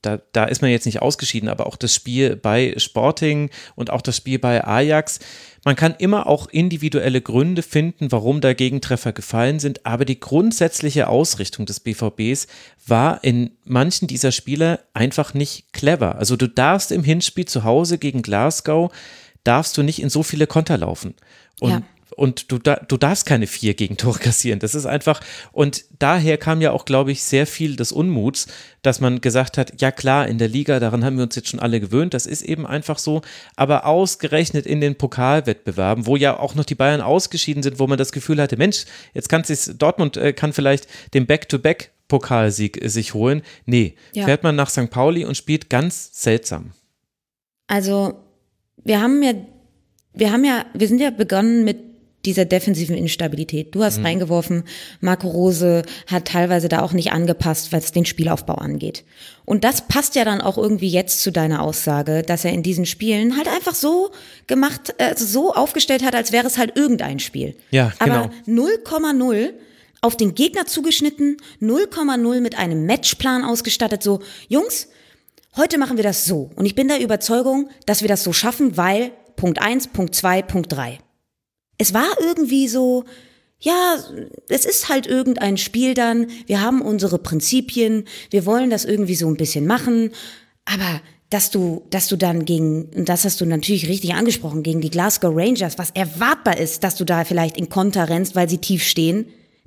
da, da ist man jetzt nicht ausgeschieden, aber auch das Spiel bei Sporting und auch das Spiel bei Ajax. Man kann immer auch individuelle Gründe finden, warum da Gegentreffer gefallen sind, aber die grundsätzliche Ausrichtung des BVBs war in manchen dieser Spiele einfach nicht clever. Also du darfst im Hinspiel zu Hause gegen Glasgow, darfst du nicht in so viele Konter laufen. Und Ja. Und du, da, du darfst keine vier Gegentore kassieren. Das ist einfach, und daher kam ja auch, glaube ich, sehr viel des Unmuts, dass man gesagt hat, ja klar, in der Liga, daran haben wir uns jetzt schon alle gewöhnt, das ist eben einfach so, aber ausgerechnet in den Pokalwettbewerben, wo ja auch noch die Bayern ausgeschieden sind, wo man das Gefühl hatte, Mensch, jetzt kann es, Dortmund äh, kann vielleicht den Back-to-Back Pokalsieg äh, sich holen. Nee, Ja. fährt man nach St. Pauli und spielt ganz seltsam. Also, wir haben ja, wir haben ja, wir sind ja begonnen mit dieser defensiven Instabilität. Du hast reingeworfen, Marco Rose hat teilweise da auch nicht angepasst, was den Spielaufbau angeht. Und das passt ja dann auch irgendwie jetzt zu deiner Aussage, dass er in diesen Spielen halt einfach so gemacht, also so aufgestellt hat, als wäre es halt irgendein Spiel. Ja, Aber genau. 0,0 auf den Gegner zugeschnitten, 0,0 mit einem Matchplan ausgestattet, so, Jungs, Heute machen wir das so. Und ich bin der Überzeugung, dass wir das so schaffen, weil Punkt eins, Punkt zwei, Punkt drei. Es war irgendwie so, ja, es ist halt irgendein Spiel dann. Wir haben unsere Prinzipien. Wir wollen das irgendwie so ein bisschen machen. Aber dass du, dass du dann gegen, und das hast du natürlich richtig angesprochen, gegen die Glasgow Rangers, was erwartbar ist, dass du da vielleicht in Konter rennst, weil sie tief stehen,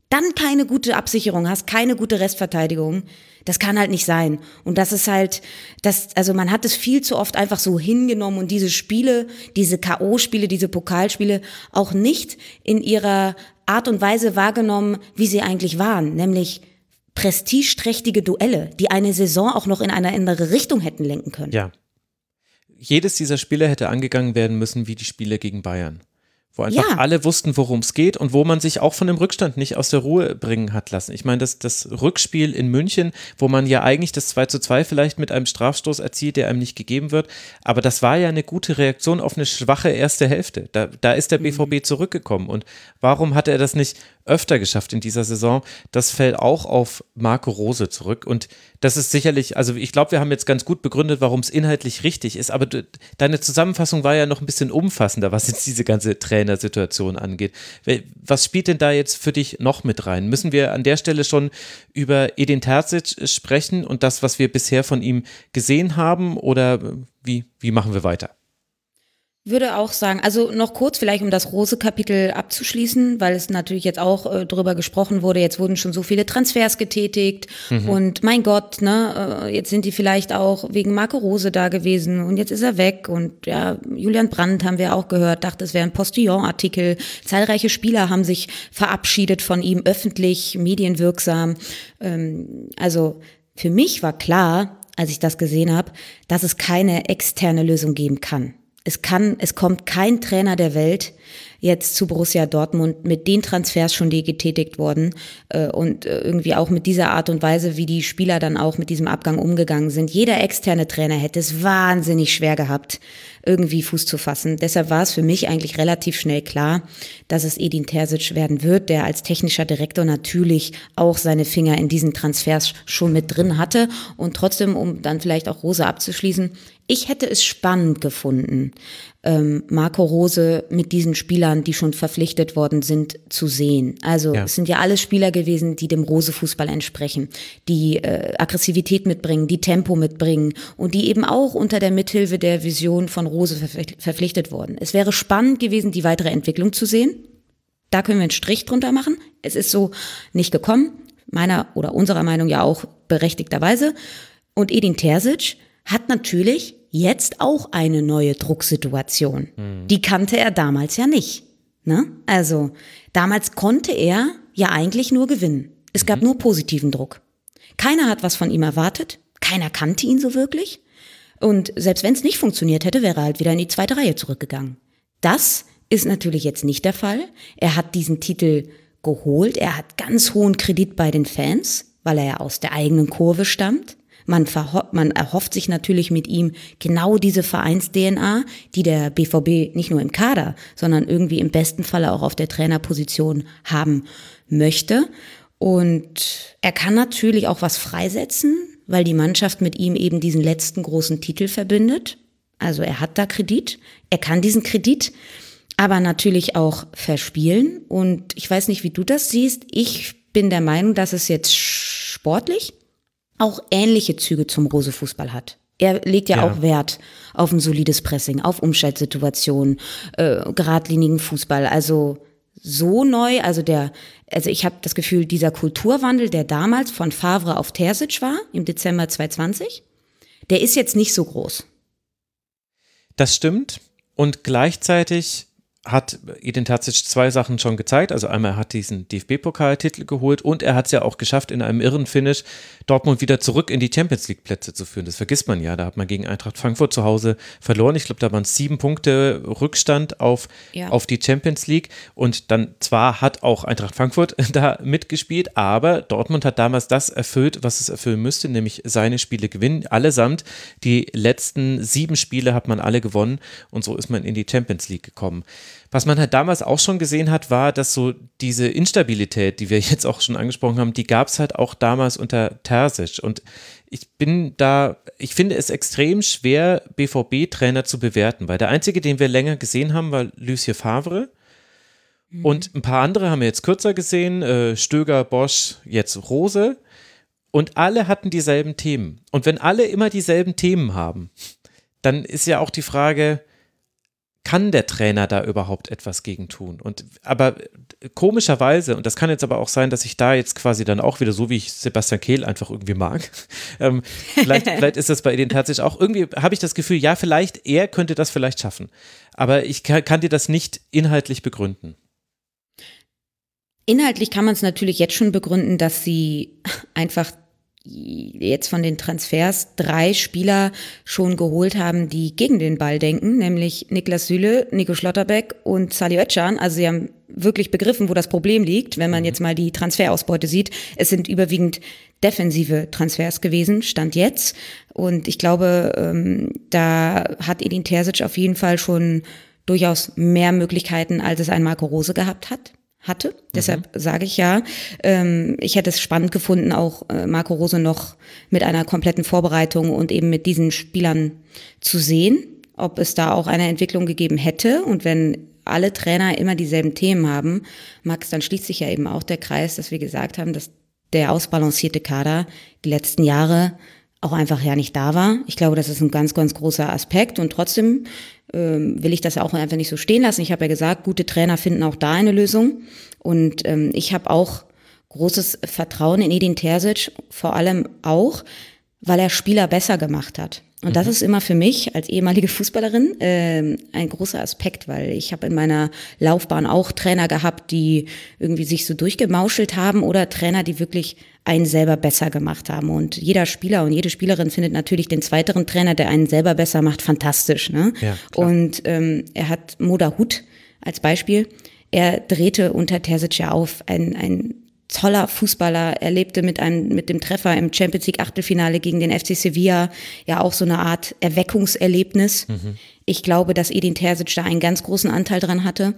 dann keine gute Absicherung hast, keine gute Restverteidigung. Das kann halt nicht sein. Und das ist halt, das, also man hat es viel zu oft einfach so hingenommen und diese Spiele, diese K.O.-Spiele, diese Pokalspiele auch nicht in ihrer Art und Weise wahrgenommen, wie sie eigentlich waren, nämlich prestigeträchtige Duelle, die eine Saison auch noch in eine andere Richtung hätten lenken können. Ja. Jedes dieser Spiele hätte angegangen werden müssen wie die Spiele gegen Bayern wo einfach Ja. alle wussten, worum es geht und wo man sich auch von dem Rückstand nicht aus der Ruhe bringen hat lassen. Ich meine, das, das Rückspiel in München, wo man ja eigentlich das 2 zu 2 vielleicht mit einem Strafstoß erzielt, der einem nicht gegeben wird, aber das war ja eine gute Reaktion auf eine schwache erste Hälfte. Da, da ist der BVB zurückgekommen und warum hat er das nicht öfter geschafft in dieser Saison? Das fällt auch auf Marco Rose zurück und das ist sicherlich, also ich glaube, wir haben jetzt ganz gut begründet, warum es inhaltlich richtig ist, aber du, deine Zusammenfassung war ja noch ein bisschen umfassender, was jetzt diese ganze Trainersituation angeht. Was spielt denn da jetzt für dich noch mit rein? Müssen wir an der Stelle schon über Edin Terzic sprechen und das, was wir bisher von ihm gesehen haben oder wie, wie machen wir weiter? Würde auch sagen, also noch kurz vielleicht, um das Rose-Kapitel abzuschließen, weil es natürlich jetzt auch äh, drüber gesprochen wurde, jetzt wurden schon so viele Transfers getätigt und mein Gott, ne, äh, jetzt sind die vielleicht auch wegen Marco Rose da gewesen und jetzt ist er weg und ja, Julian Brandt haben wir auch gehört, dachte, es wäre ein Postillon-Artikel. Zahlreiche Spieler haben sich verabschiedet von ihm, öffentlich, medienwirksam. Ähm, also für mich war klar, als ich das gesehen habe, dass es keine externe Lösung geben kann. Es kann, es kommt kein Trainer der Welt jetzt zu Borussia Dortmund mit den Transfers schon, die getätigt wurden äh, und äh, irgendwie auch mit dieser Art und Weise, wie die Spieler dann auch mit diesem Abgang umgegangen sind. Jeder externe Trainer hätte es wahnsinnig schwer gehabt, irgendwie Fuß zu fassen. Deshalb war es für mich eigentlich relativ schnell klar, dass es Edin Terzic werden wird, der als technischer Direktor natürlich auch seine Finger in diesen Transfers schon mit drin hatte. Und trotzdem, um dann vielleicht auch Rose abzuschließen, ich hätte es spannend gefunden, ähm, Marco Rose mit diesen Spielern, die schon verpflichtet worden sind, zu sehen. Also Ja. es sind ja alles Spieler gewesen, die dem Rose-Fußball entsprechen, die äh, Aggressivität mitbringen, die Tempo mitbringen und die eben auch unter der Mithilfe der Vision von Rose verpflicht- verpflichtet wurden. Es wäre spannend gewesen, die weitere Entwicklung zu sehen. Da können wir einen Strich drunter machen. Es ist so nicht gekommen, meiner oder unserer Meinung ja auch berechtigterweise. Und Edin Terzic hat natürlich jetzt auch eine neue Drucksituation. Die kannte er damals ja nicht. Ne? Also damals konnte er ja eigentlich nur gewinnen. Es gab nur positiven Druck. Keiner hat was von ihm erwartet. Keiner kannte ihn so wirklich. Und selbst wenn es nicht funktioniert hätte, wäre er halt wieder in die zweite Reihe zurückgegangen. Das ist natürlich jetzt nicht der Fall. Er hat diesen Titel geholt. Er hat ganz hohen Kredit bei den Fans, weil er ja aus der eigenen Kurve stammt. Man, man erhofft sich natürlich mit ihm genau diese Vereins-DNA, die der BVB nicht nur im Kader, sondern irgendwie im besten Falle auch auf der Trainerposition haben möchte. Und er kann natürlich auch was freisetzen, weil die Mannschaft mit ihm eben diesen letzten großen Titel verbindet. Also er hat da Kredit. Er kann diesen Kredit aber natürlich auch verspielen. Und ich weiß nicht, wie du das siehst. Ich bin der Meinung, dass es jetzt sportlich auch ähnliche Züge zum Rose-Fußball hat. Er legt ja, Ja. auch Wert auf ein solides Pressing, auf Umschaltsituationen, äh, geradlinigen Fußball. Also so neu, also der, also ich habe das Gefühl, dieser Kulturwandel, der damals von Favre auf Terzic war, im Dezember 2020, der ist jetzt nicht so groß. Das stimmt. Und gleichzeitig hat Edin Terzic zwei Sachen schon gezeigt. Also einmal er hat diesen DFB-Pokaltitel geholt und er hat es ja auch geschafft, in einem irren Finish Dortmund wieder zurück in die Champions League-Plätze zu führen. Das vergisst man ja. Da hat man gegen Eintracht Frankfurt zu Hause verloren. Ich glaube, da waren es sieben Punkte Rückstand auf, Ja. auf die Champions League. Und dann zwar hat auch Eintracht Frankfurt da mitgespielt, aber Dortmund hat damals das erfüllt, was es erfüllen müsste, nämlich seine Spiele gewinnen. Allesamt. Die letzten sieben Spiele hat man alle gewonnen und so ist man in die Champions League gekommen. Was man halt damals auch schon gesehen hat, war, dass so diese Instabilität, die wir jetzt auch schon angesprochen haben, die gab es halt auch damals unter Terzic. Und ich bin da, ich finde es extrem schwer, BVB-Trainer zu bewerten, weil der einzige, den wir länger gesehen haben, war Lucien Favre. Und ein paar andere haben wir jetzt kürzer gesehen, äh, Stöger, Bosch, jetzt Rose. Und alle hatten dieselben Themen. Und wenn alle immer dieselben Themen haben, dann ist ja auch die Frage, kann der Trainer da überhaupt etwas gegen tun? Und aber komischerweise, und das kann jetzt aber auch sein, dass ich da jetzt quasi dann auch wieder, so wie ich Sebastian Kehl einfach irgendwie mag, ähm, vielleicht, vielleicht ist das bei Edin tatsächlich auch, irgendwie habe ich das Gefühl, ja, vielleicht, er könnte das vielleicht schaffen. Aber ich kann, kann dir das nicht inhaltlich begründen. Inhaltlich kann man es natürlich jetzt schon begründen, dass sie einfach jetzt von den Transfers drei Spieler schon geholt haben, die gegen den Ball denken, nämlich Niklas Süle, Nico Schlotterbeck und Sali Özcan. Also sie haben wirklich begriffen, wo das Problem liegt, wenn man jetzt mal die Transferausbeute sieht. Es sind überwiegend defensive Transfers gewesen, stand jetzt. Und ich glaube, ähm, da hat Edin Terzic auf jeden Fall schon durchaus mehr Möglichkeiten, als es ein Marco Rose gehabt hat hatte. Mhm. Deshalb sage ich ja, ähm, ich hätte es spannend gefunden, auch äh, Marco Rose noch mit einer kompletten Vorbereitung und eben mit diesen Spielern zu sehen, ob es da auch eine Entwicklung gegeben hätte. Und wenn alle Trainer immer dieselben Themen haben, Max, dann schließt sich ja eben auch der Kreis, dass wir gesagt haben, dass der ausbalancierte Kader die letzten Jahre auch einfach ja nicht da war. Ich glaube, das ist ein ganz, ganz großer Aspekt und trotzdem ähm, will ich das auch einfach nicht so stehen lassen. Ich habe ja gesagt, gute Trainer finden auch da eine Lösung. Und ähm, ich habe auch großes Vertrauen in Edin Terzic, vor allem auch, weil er Spieler besser gemacht hat. Und das mhm. ist immer für mich als ehemalige Fußballerin äh, ein großer Aspekt, weil ich habe in meiner Laufbahn auch Trainer gehabt, die irgendwie sich so durchgemauschelt haben oder Trainer, die wirklich einen selber besser gemacht haben. Und jeder Spieler und jede Spielerin findet natürlich den zweiteren Trainer, der einen selber besser macht, fantastisch. Ne? Ja, und ähm, er hat Moda Hut als Beispiel. Er drehte unter Terzic ja auf ein, ein toller Fußballer. Er lebte mit einem, mit dem Treffer im Champions League Achtelfinale gegen den FC Sevilla ja auch so eine Art Erweckungserlebnis. Mhm. Ich glaube, dass Edin Terzic da einen ganz großen Anteil dran hatte.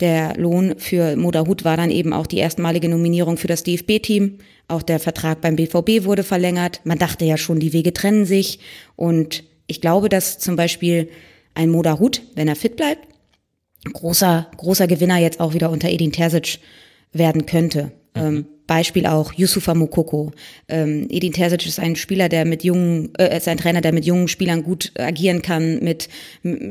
Der Lohn für Moda Hut war dann eben auch die erstmalige Nominierung für das DFB-Team. Auch der Vertrag beim BVB wurde verlängert. Man dachte ja schon, die Wege trennen sich. Und ich glaube, dass zum Beispiel ein Moda Hut, wenn er fit bleibt, großer, großer Gewinner jetzt auch wieder unter Edin Terzic werden könnte. Ähm, Beispiel auch Yusufa Mukoko. Ähm, Edin Terzic ist ein Spieler, der mit jungen, äh, ist ein Trainer, der mit jungen Spielern gut agieren kann, mit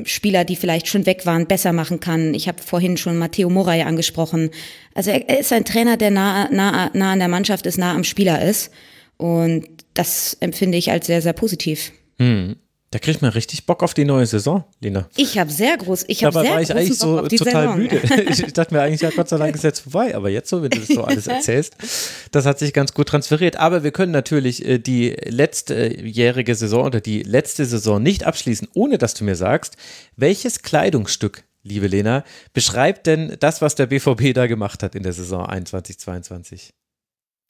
Spieler, die vielleicht schon weg waren, besser machen kann. Ich habe vorhin schon Matteo Moray angesprochen. Also er, er, ist ein Trainer, der nah, nah, nah an der Mannschaft ist, nah am Spieler ist. Und das empfinde ich als sehr, sehr positiv. Hm. Da kriegt man richtig Bock auf die neue Saison, Lina. Ich habe sehr groß, ich habe sehr war ich eigentlich so total Saison. müde. Ich dachte mir eigentlich, ja Gott sei Dank ist jetzt vorbei, aber jetzt so, wenn du das so alles erzählst, das hat sich ganz gut transferiert. Aber wir können natürlich äh, die letztjährige Saison oder die letzte Saison nicht abschließen, ohne dass du mir sagst, welches Kleidungsstück, liebe Lena, beschreibt denn das, was der BVB da gemacht hat in der Saison 21, 22?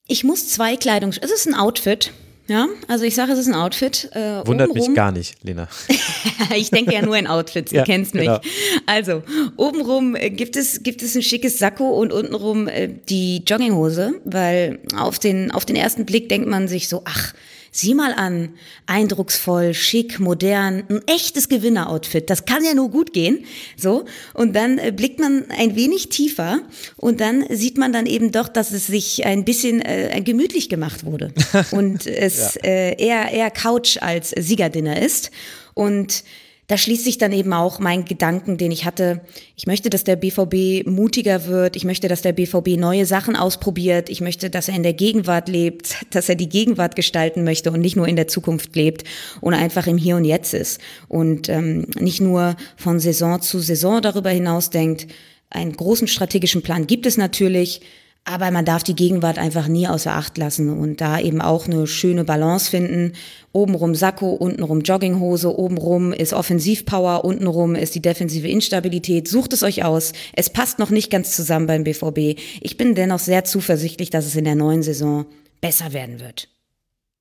Ich muss zwei Kleidungsstücke, es ist ein Outfit. Ja, also ich sage, es ist ein Outfit. Äh, Wundert obenrum. mich gar nicht, Lena. ich denke ja nur in Outfits, du ja, kennst mich. Genau. Also, obenrum äh, gibt es, gibt es ein schickes Sakko und untenrum äh, die Jogginghose, weil auf den, auf den ersten Blick denkt man sich so, ach, Sieh mal an, eindrucksvoll, schick, modern, ein echtes Gewinneroutfit. Das kann ja nur gut gehen. So. Und dann äh, blickt man ein wenig tiefer und dann sieht man dann eben doch, dass es sich ein bisschen äh, gemütlich gemacht wurde. Und es ja. äh, eher, eher Couch als Siegerdinner ist. Und da schließt sich dann eben auch mein Gedanken, den ich hatte. Ich möchte, dass der BVB mutiger wird. Ich möchte, dass der BVB neue Sachen ausprobiert. Ich möchte, dass er in der Gegenwart lebt, dass er die Gegenwart gestalten möchte und nicht nur in der Zukunft lebt und einfach im Hier und Jetzt ist und ähm, nicht nur von Saison zu Saison darüber hinaus denkt. Einen großen strategischen Plan gibt es natürlich. Aber man darf die Gegenwart einfach nie außer Acht lassen und da eben auch eine schöne Balance finden. Obenrum Sakko, untenrum Jogginghose, obenrum ist Offensivpower, untenrum ist die defensive Instabilität. Sucht es euch aus. Es passt noch nicht ganz zusammen beim BVB. Ich bin dennoch sehr zuversichtlich, dass es in der neuen Saison besser werden wird.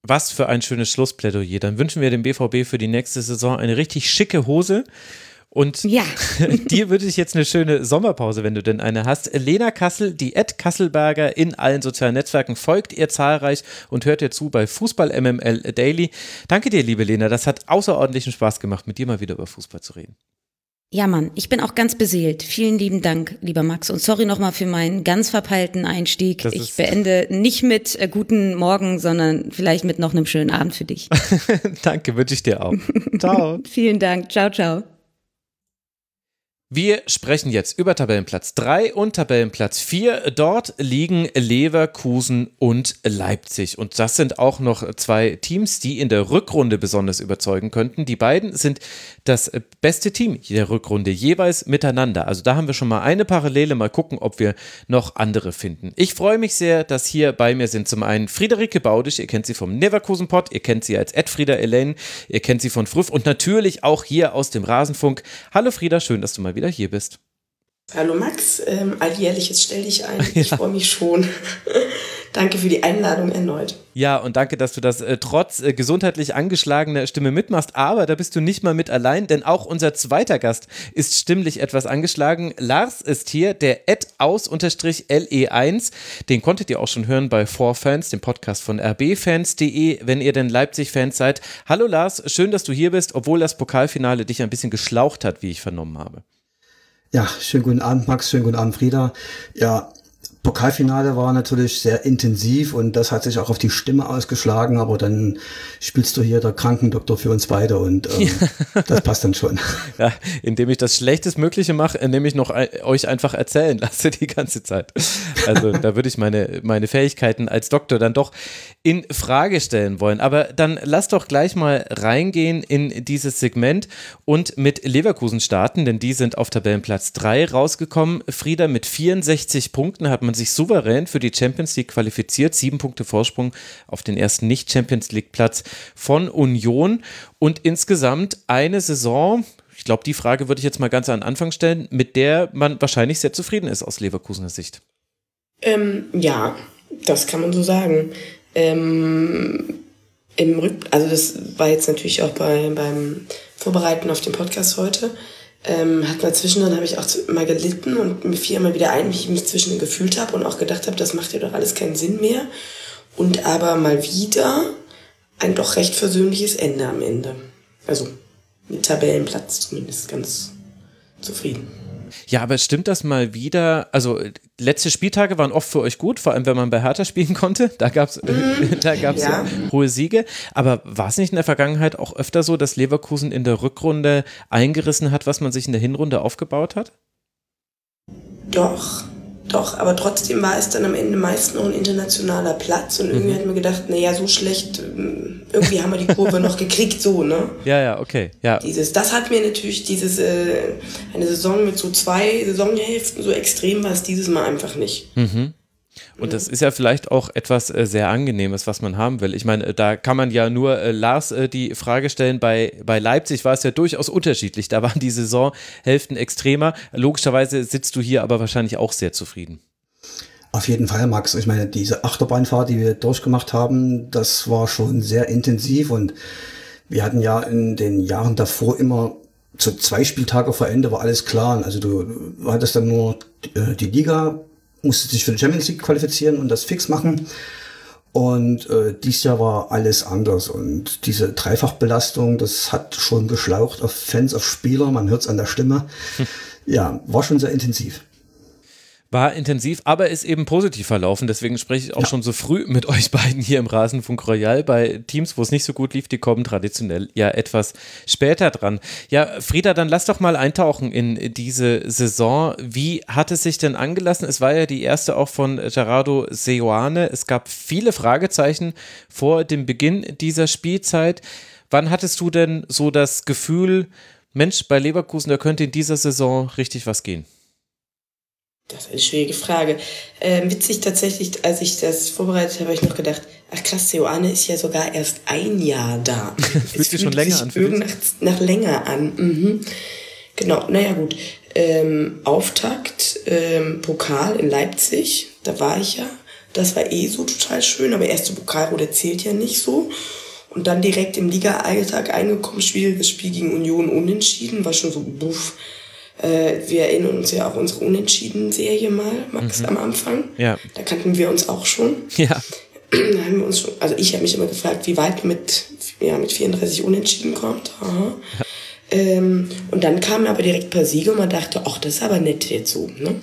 Was für ein schönes Schlussplädoyer. Dann wünschen wir dem BVB für die nächste Saison eine richtig schicke Hose und ja. dir würde ich jetzt eine schöne Sommerpause, wenn du denn eine hast. Lena Kassel, die Ed Kasselberger in allen sozialen Netzwerken, folgt ihr zahlreich und hört ihr zu bei Fußball MML Daily. Danke dir, liebe Lena. Das hat außerordentlichen Spaß gemacht, mit dir mal wieder über Fußball zu reden. Ja, Mann, ich bin auch ganz beseelt. Vielen lieben Dank, lieber Max. Und sorry nochmal für meinen ganz verpeilten Einstieg. Ich beende nicht mit äh, guten Morgen, sondern vielleicht mit noch einem schönen Abend für dich. Danke, wünsche ich dir auch. Ciao. Vielen Dank. Ciao, ciao. Wir sprechen jetzt über Tabellenplatz 3 und Tabellenplatz 4. Dort liegen Leverkusen und Leipzig. Und das sind auch noch zwei Teams, die in der Rückrunde besonders überzeugen könnten. Die beiden sind das beste Team der Rückrunde, jeweils miteinander. Also da haben wir schon mal eine Parallele. Mal gucken, ob wir noch andere finden. Ich freue mich sehr, dass hier bei mir sind zum einen Friederike Baudisch, ihr kennt sie vom Neverkusen Pod, ihr kennt sie als Ed Frieda Elaine, ihr kennt sie von Früff und natürlich auch hier aus dem Rasenfunk. Hallo Frieda, schön, dass du mal wieder wieder hier bist. Hallo Max, ähm, alljährliches stell dich ein. Ich ja. freue mich schon. Danke für die Einladung erneut. Ja, und danke, dass du das äh, trotz äh, gesundheitlich angeschlagener Stimme mitmachst. Aber da bist du nicht mal mit allein, denn auch unser zweiter Gast ist stimmlich etwas angeschlagen. Lars ist hier, der Ed aus-le1. Den konntet ihr auch schon hören bei 4Fans, dem Podcast von rbfans.de, wenn ihr denn Leipzig-Fans seid. Hallo Lars, schön, dass du hier bist, obwohl das Pokalfinale dich ein bisschen geschlaucht hat, wie ich vernommen habe. Ja, schönen guten Abend, Max, schönen guten Abend, Frieda. Ja, Pokalfinale war natürlich sehr intensiv und das hat sich auch auf die Stimme ausgeschlagen, aber dann spielst du hier der Krankendoktor für uns beide und ähm, das passt dann schon. Ja, indem ich das Schlechtestmögliche mache, indem ich noch euch einfach erzählen lasse die ganze Zeit. Also da würde ich meine, meine Fähigkeiten als Doktor dann doch in Frage stellen wollen. Aber dann lass doch gleich mal reingehen in dieses Segment und mit Leverkusen starten, denn die sind auf Tabellenplatz 3 rausgekommen. Frieda mit 64 Punkten hat man man sich souverän für die Champions League qualifiziert. Sieben Punkte Vorsprung auf den ersten Nicht-Champions League-Platz von Union. Und insgesamt eine Saison, ich glaube, die Frage würde ich jetzt mal ganz an Anfang stellen, mit der man wahrscheinlich sehr zufrieden ist aus Leverkusener Sicht. Ähm, ja, das kann man so sagen. Ähm, im Rück also das war jetzt natürlich auch bei, beim Vorbereiten auf den Podcast heute ähm, hat mal zwischendrin habe ich auch mal gelitten und mir fiel immer wieder ein, wie ich mich zwischendrin gefühlt habe und auch gedacht habe, das macht ja doch alles keinen Sinn mehr. Und aber mal wieder ein doch recht versöhnliches Ende am Ende. Also mit Tabellenplatz zumindest ganz zufrieden. Ja, aber stimmt das mal wieder? Also, letzte Spieltage waren oft für euch gut, vor allem wenn man bei Hertha spielen konnte. Da gab es mhm. da gab's ja. hohe Siege. Aber war es nicht in der Vergangenheit auch öfter so, dass Leverkusen in der Rückrunde eingerissen hat, was man sich in der Hinrunde aufgebaut hat? Doch. Doch, aber trotzdem war es dann am Ende meist noch ein internationaler Platz und irgendwie mhm. hat man gedacht, naja, so schlecht, ähm, irgendwie haben wir die Kurve noch gekriegt, so, ne? Ja, ja, okay, ja. Dieses, das hat mir natürlich dieses, äh, eine Saison mit so zwei Saisonhälften, so extrem war es dieses Mal einfach nicht. Mhm. Und das ist ja vielleicht auch etwas äh, sehr Angenehmes, was man haben will. Ich meine, äh, da kann man ja nur äh, Lars äh, die Frage stellen, bei, bei Leipzig war es ja durchaus unterschiedlich. Da waren die Saisonhälften extremer. Logischerweise sitzt du hier aber wahrscheinlich auch sehr zufrieden. Auf jeden Fall, Max. Ich meine, diese Achterbahnfahrt, die wir durchgemacht haben, das war schon sehr intensiv und wir hatten ja in den Jahren davor immer zu zwei Spieltage vor Ende war alles klar. Also du hattest dann nur äh, die Liga musste sich für die Champions League qualifizieren und das fix machen. Und äh, dies Jahr war alles anders. Und diese Dreifachbelastung, das hat schon geschlaucht auf Fans, auf Spieler, man hört es an der Stimme. Hm. Ja, war schon sehr intensiv war intensiv, aber ist eben positiv verlaufen. Deswegen spreche ich auch ja. schon so früh mit euch beiden hier im Rasenfunk Royal. Bei Teams, wo es nicht so gut lief, die kommen traditionell ja etwas später dran. Ja, Frieda, dann lass doch mal eintauchen in diese Saison. Wie hat es sich denn angelassen? Es war ja die erste auch von Gerardo Seoane. Es gab viele Fragezeichen vor dem Beginn dieser Spielzeit. Wann hattest du denn so das Gefühl, Mensch, bei Leverkusen, da könnte in dieser Saison richtig was gehen? Das ist eine schwierige Frage. Ähm, witzig tatsächlich, als ich das vorbereitet habe, habe ich noch gedacht, ach krass, Joanne ist ja sogar erst ein Jahr da. fühlt sich schon länger an. Fühlt nach, nach länger an. Mhm. Genau, naja gut. Ähm, Auftakt, ähm, Pokal in Leipzig, da war ich ja. Das war eh so total schön, aber erste Pokalrunde zählt ja nicht so. Und dann direkt im Liga-Alltag eingekommen, schwieriges Spiel gegen Union unentschieden, war schon so, buff äh, wir erinnern uns ja auch unsere Unentschieden-Serie mal, Max, mhm. am Anfang. Ja. Da kannten wir uns auch schon. Ja. Da haben wir uns schon, also ich habe mich immer gefragt, wie weit mit, ja, mit 34 Unentschieden kommt. Aha. Ja. Ähm, und dann kamen aber direkt ein paar Siege und man dachte, ach, das ist aber nett jetzt so, ne?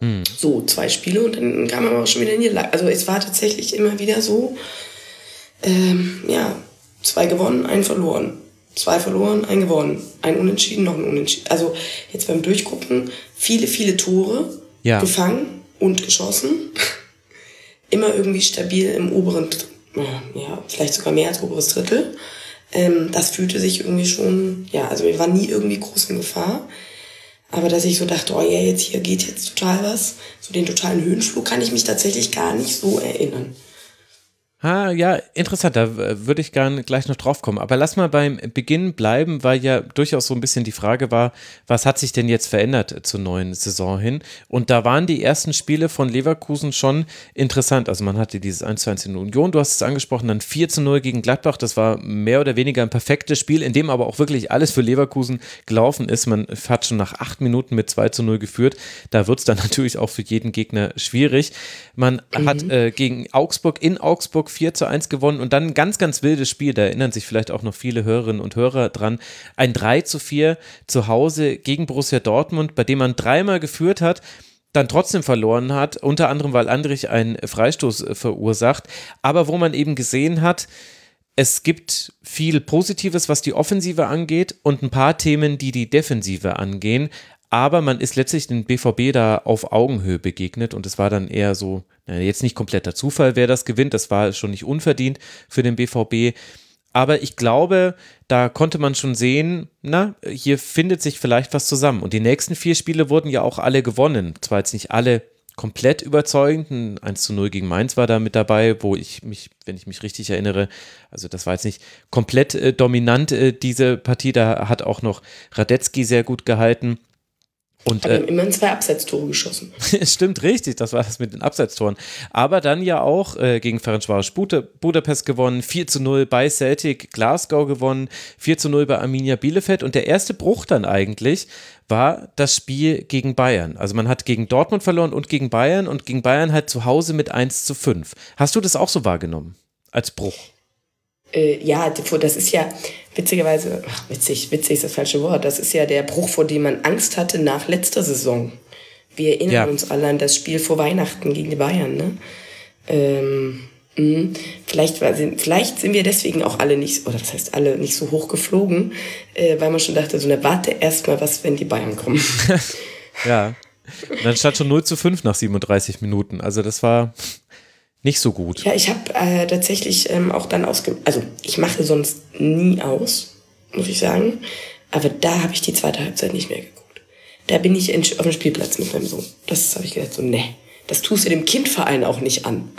Mhm. So, zwei Spiele und dann kam aber auch schon wieder in die Lage. Also es war tatsächlich immer wieder so, ähm, ja, zwei gewonnen, einen verloren. Zwei verloren, ein gewonnen, ein Unentschieden, noch ein Unentschieden. Also jetzt beim Durchgucken viele, viele Tore Ja. gefangen und geschossen. Immer irgendwie stabil im oberen, ja, vielleicht sogar mehr als oberes Drittel. Ähm, das fühlte sich irgendwie schon, ja, also wir waren nie irgendwie groß in Gefahr. Aber dass ich so dachte, oh ja, jetzt hier geht jetzt total was, so den totalen Höhenflug kann ich mich tatsächlich gar nicht so erinnern. Ah, ja, interessant, da äh, würde ich gerne gleich noch drauf kommen. Aber lass mal beim Beginn bleiben, weil ja durchaus so ein bisschen die Frage war, was hat sich denn jetzt verändert zur neuen Saison hin? Und da waren die ersten Spiele von Leverkusen schon interessant. Also man hatte dieses 1 zu 1 in Union, du hast es angesprochen, dann 4 zu 0 gegen Gladbach. Das war mehr oder weniger ein perfektes Spiel, in dem aber auch wirklich alles für Leverkusen gelaufen ist. Man hat schon nach acht Minuten mit 2 zu 0 geführt. Da wird es dann natürlich auch für jeden Gegner schwierig. Man hat äh, gegen Augsburg in Augsburg 4 zu 1 gewonnen und dann ein ganz, ganz wildes Spiel, da erinnern sich vielleicht auch noch viele Hörerinnen und Hörer dran, ein 3 zu 4 zu Hause gegen Borussia Dortmund, bei dem man dreimal geführt hat, dann trotzdem verloren hat, unter anderem, weil Andrich einen Freistoß äh, verursacht, aber wo man eben gesehen hat, es gibt viel Positives, was die Offensive angeht und ein paar Themen, die die Defensive angehen. Aber man ist letztlich dem BVB da auf Augenhöhe begegnet und es war dann eher so, jetzt nicht kompletter Zufall, wer das gewinnt. Das war schon nicht unverdient für den BVB. Aber ich glaube, da konnte man schon sehen, na, hier findet sich vielleicht was zusammen. Und die nächsten vier Spiele wurden ja auch alle gewonnen. Zwar jetzt nicht alle komplett überzeugend. Ein 1 zu 0 gegen Mainz war da mit dabei, wo ich mich, wenn ich mich richtig erinnere, also das war jetzt nicht komplett äh, dominant, äh, diese Partie. Da hat auch noch Radetzky sehr gut gehalten. Und, äh, wir haben immerhin zwei Absetztore geschossen. Stimmt, richtig, das war das mit den Abseitstoren. Aber dann ja auch äh, gegen Ferencvaros Buda Budapest gewonnen, 4 zu 0 bei Celtic Glasgow gewonnen, 4 zu 0 bei Arminia Bielefeld und der erste Bruch dann eigentlich war das Spiel gegen Bayern. Also man hat gegen Dortmund verloren und gegen Bayern und gegen Bayern halt zu Hause mit 1 zu 5. Hast du das auch so wahrgenommen? Als Bruch? Äh, ja, das ist ja witzigerweise, ach, witzig, witzig ist das falsche Wort, das ist ja der Bruch, vor dem man Angst hatte nach letzter Saison. Wir erinnern Ja. uns alle an das Spiel vor Weihnachten gegen die Bayern, ne? Ähm, mh. vielleicht, war, sind- vielleicht sind wir deswegen auch alle nicht, oder das heißt alle nicht so hoch geflogen, äh, weil man schon dachte, so, ne, warte erst mal was, wenn die Bayern kommen. Ja. Und dann stand schon 0 zu 5 nach 37 Minuten. Also das war nicht so gut. Ja, ich habe äh, tatsächlich ähm, auch dann ausge... Also ich mache sonst nie aus, muss ich sagen. Aber da habe ich die zweite Halbzeit nicht mehr geguckt. Da bin ich in, auf dem Spielplatz mit meinem Sohn. Das habe ich gedacht, so, ne, das tust du dem Kindverein auch nicht an.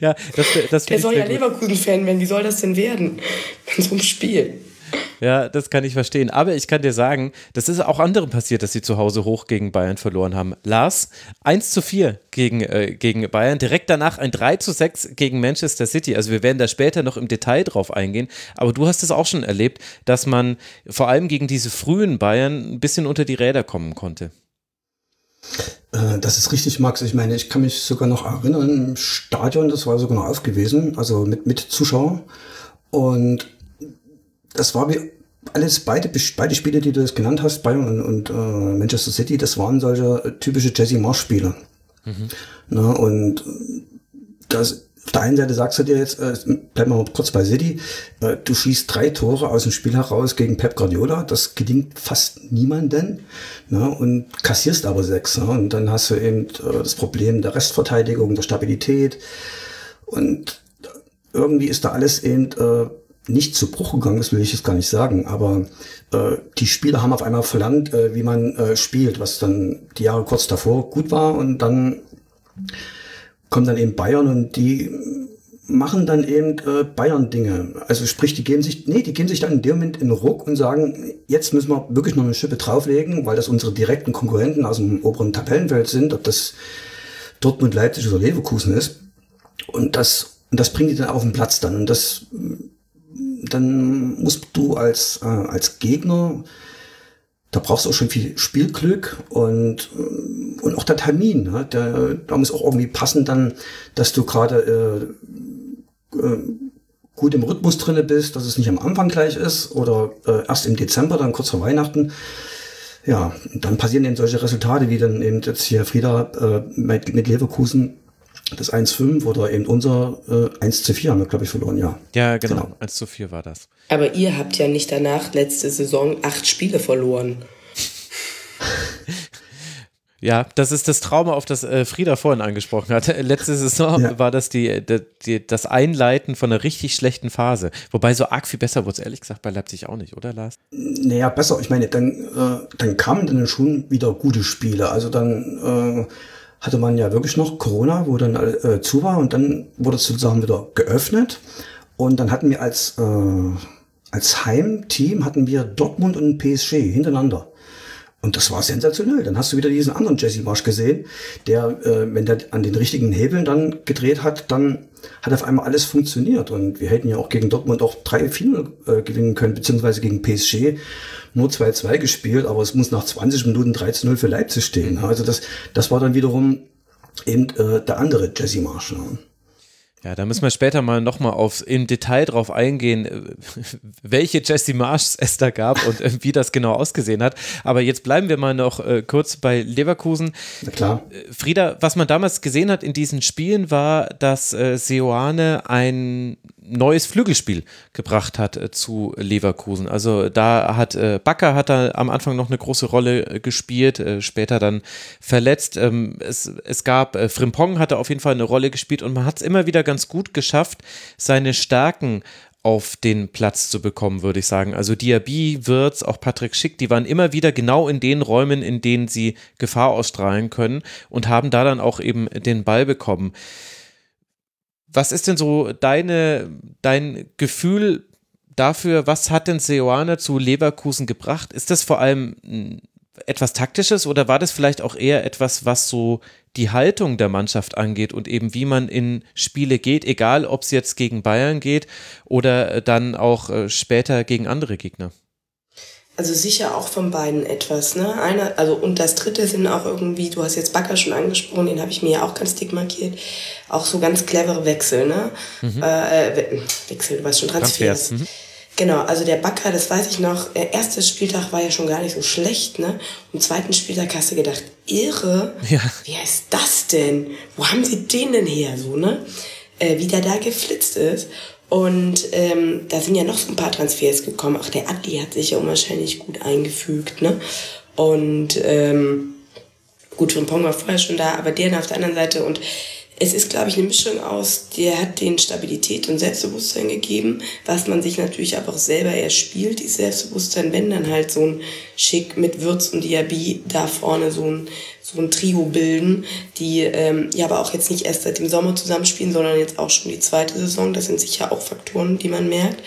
Ja, das, das Der soll ja. Leverkusen-Fan werden. Wie soll das denn werden? In so einem Spiel. Ja, das kann ich verstehen. Aber ich kann dir sagen, das ist auch anderen passiert, dass sie zu Hause hoch gegen Bayern verloren haben. Lars, 1 zu 4 gegen, äh, gegen Bayern, direkt danach ein 3 zu 6 gegen Manchester City. Also wir werden da später noch im Detail drauf eingehen. Aber du hast es auch schon erlebt, dass man vor allem gegen diese frühen Bayern ein bisschen unter die Räder kommen konnte. Äh, Das ist richtig, Max. Ich meine, ich kann mich sogar noch erinnern, im Stadion, das war sogar noch aufgewiesen, also mit, mit Zuschauern. Und das war wie alles, beide, beide Spiele, die du jetzt genannt hast, Bayern und, und äh, Manchester City, das waren solche typische Jesse Marsch-Spiele. Na, und äh, das, auf der einen Seite sagst du dir jetzt, äh, bleib mal kurz bei City, äh, du schießt drei Tore aus dem Spiel heraus gegen Pep Guardiola, das gelingt fast niemanden, ne, und kassierst aber sechs. Ne, und dann hast du eben äh, das Problem der Restverteidigung, der Stabilität und irgendwie ist da alles eben äh, nicht zu Bruch gegangen, das will ich jetzt gar nicht sagen, aber äh, die Spieler haben auf einmal verlangt, äh, wie man äh, spielt, was dann die Jahre kurz davor gut war und dann kommt dann eben Bayern und die machen dann eben äh, Bayern-Dinge. Also sprich, die geben sich, nee, die geben sich dann in dem Moment in Ruck und sagen, jetzt müssen wir wirklich noch eine Schippe drauflegen, weil das unsere direkten Konkurrenten aus dem oberen Tabellenfeld sind, ob das Dortmund, Leipzig oder Leverkusen ist. Und das, und das bringt die dann auf den Platz dann. Und das, dann musst du als, äh, als Gegner, da brauchst du auch schon viel Spielglück und, äh, und auch der Termin. Ne? Der, da muss auch irgendwie passen dann, dass du gerade äh, äh, gut im Rhythmus drinne bist, dass es nicht am Anfang gleich ist oder äh, erst im Dezember, dann kurz vor Weihnachten. Ja, dann passieren eben solche Resultate, wie dann eben jetzt hier Frieda äh, mit, mit Leverkusen das 1-5 oder eben unser äh, 1 zu 4 haben wir, glaube ich, verloren, ja. Ja, genau. Genau. 1 zu 4 war das. Aber ihr habt ja nicht danach letzte Saison acht Spiele verloren. Ja, das ist das Trauma, auf das äh, Frieda vorhin angesprochen hat. Letzte Saison Ja. war das die, die, die, das Einleiten von einer richtig schlechten Phase. Wobei so arg viel besser wurde es ehrlich gesagt bei Leipzig auch nicht, oder Lars? Naja, besser. Ich meine, dann, äh, dann kamen dann schon wieder gute Spiele. Also dann äh, hatte man ja wirklich noch Corona, wo dann äh, zu war und dann wurde es sozusagen wieder geöffnet. Und dann hatten wir als, äh, als Heimteam hatten wir Dortmund und PSG hintereinander. Und das war sensationell. Dann hast du wieder diesen anderen Jesse Marsch gesehen, der, äh, wenn der an den richtigen Hebeln dann gedreht hat, dann hat auf einmal alles funktioniert. Und wir hätten ja auch gegen Dortmund auch 3-4 äh, gewinnen können, beziehungsweise gegen PSG nur 2-2 gespielt, aber es muss nach 20 Minuten 13-0 für Leipzig stehen. Also das, das war dann wiederum eben äh, der andere Jesse Marsch. Ja. Ja, da müssen wir später mal nochmal aufs im Detail drauf eingehen, äh, welche Jesse Marshs es da gab und äh, wie das genau ausgesehen hat. Aber jetzt bleiben wir mal noch äh, kurz bei Leverkusen. Na klar. Frieda, was man damals gesehen hat in diesen Spielen war, dass äh, Seoane ein neues Flügelspiel gebracht hat äh, zu Leverkusen. Also da hat äh, Bakker hat da am Anfang noch eine große Rolle äh, gespielt, äh, später dann verletzt. Ähm, es, es gab, äh, Frimpong hatte auf jeden Fall eine Rolle gespielt und man hat es immer wieder ganz gut geschafft, seine Stärken auf den Platz zu bekommen, würde ich sagen. Also Diaby, Wirtz, auch Patrick Schick, die waren immer wieder genau in den Räumen, in denen sie Gefahr ausstrahlen können und haben da dann auch eben den Ball bekommen. Was ist denn so deine, dein Gefühl dafür, was hat denn Seoane zu Leverkusen gebracht? Ist das vor allem mh, etwas Taktisches oder war das vielleicht auch eher etwas, was so die Haltung der Mannschaft angeht und eben wie man in Spiele geht, egal ob es jetzt gegen Bayern geht oder äh, dann auch äh, später gegen andere Gegner? Also sicher auch von beiden etwas, ne? Einer, also und das dritte sind auch irgendwie, du hast jetzt Bakker schon angesprochen, den habe ich mir ja auch ganz dick markiert, auch so ganz clevere Wechsel, ne? Äh, We- Wechsel, du weißt schon, Transfers. Transfers, mhm. Genau, also der Bakker, das weiß ich noch, der erste Spieltag war ja schon gar nicht so schlecht, ne? Am zweiten Spieltag hast du gedacht, irre, Ja. wer ist das denn? Wo haben sie den denn her, so, ne? Äh, wie der da geflitzt ist. Und ähm, da sind ja noch so ein paar Transfers gekommen. Auch der Adli hat sich ja unwahrscheinlich gut eingefügt, ne? Und ähm, gut, Frimpong war vorher schon da, aber der dann auf der anderen Seite und es ist, glaube ich, eine Mischung aus, der hat den Stabilität und Selbstbewusstsein gegeben, was man sich natürlich aber auch selber erspielt, dieses Selbstbewusstsein, wenn dann halt so ein Schick mit Würz und Diaby da vorne so ein, so ein Trio bilden, die ähm, ja aber auch jetzt nicht erst seit dem Sommer zusammenspielen, sondern jetzt auch schon die zweite Saison. Das sind sicher auch Faktoren, die man merkt.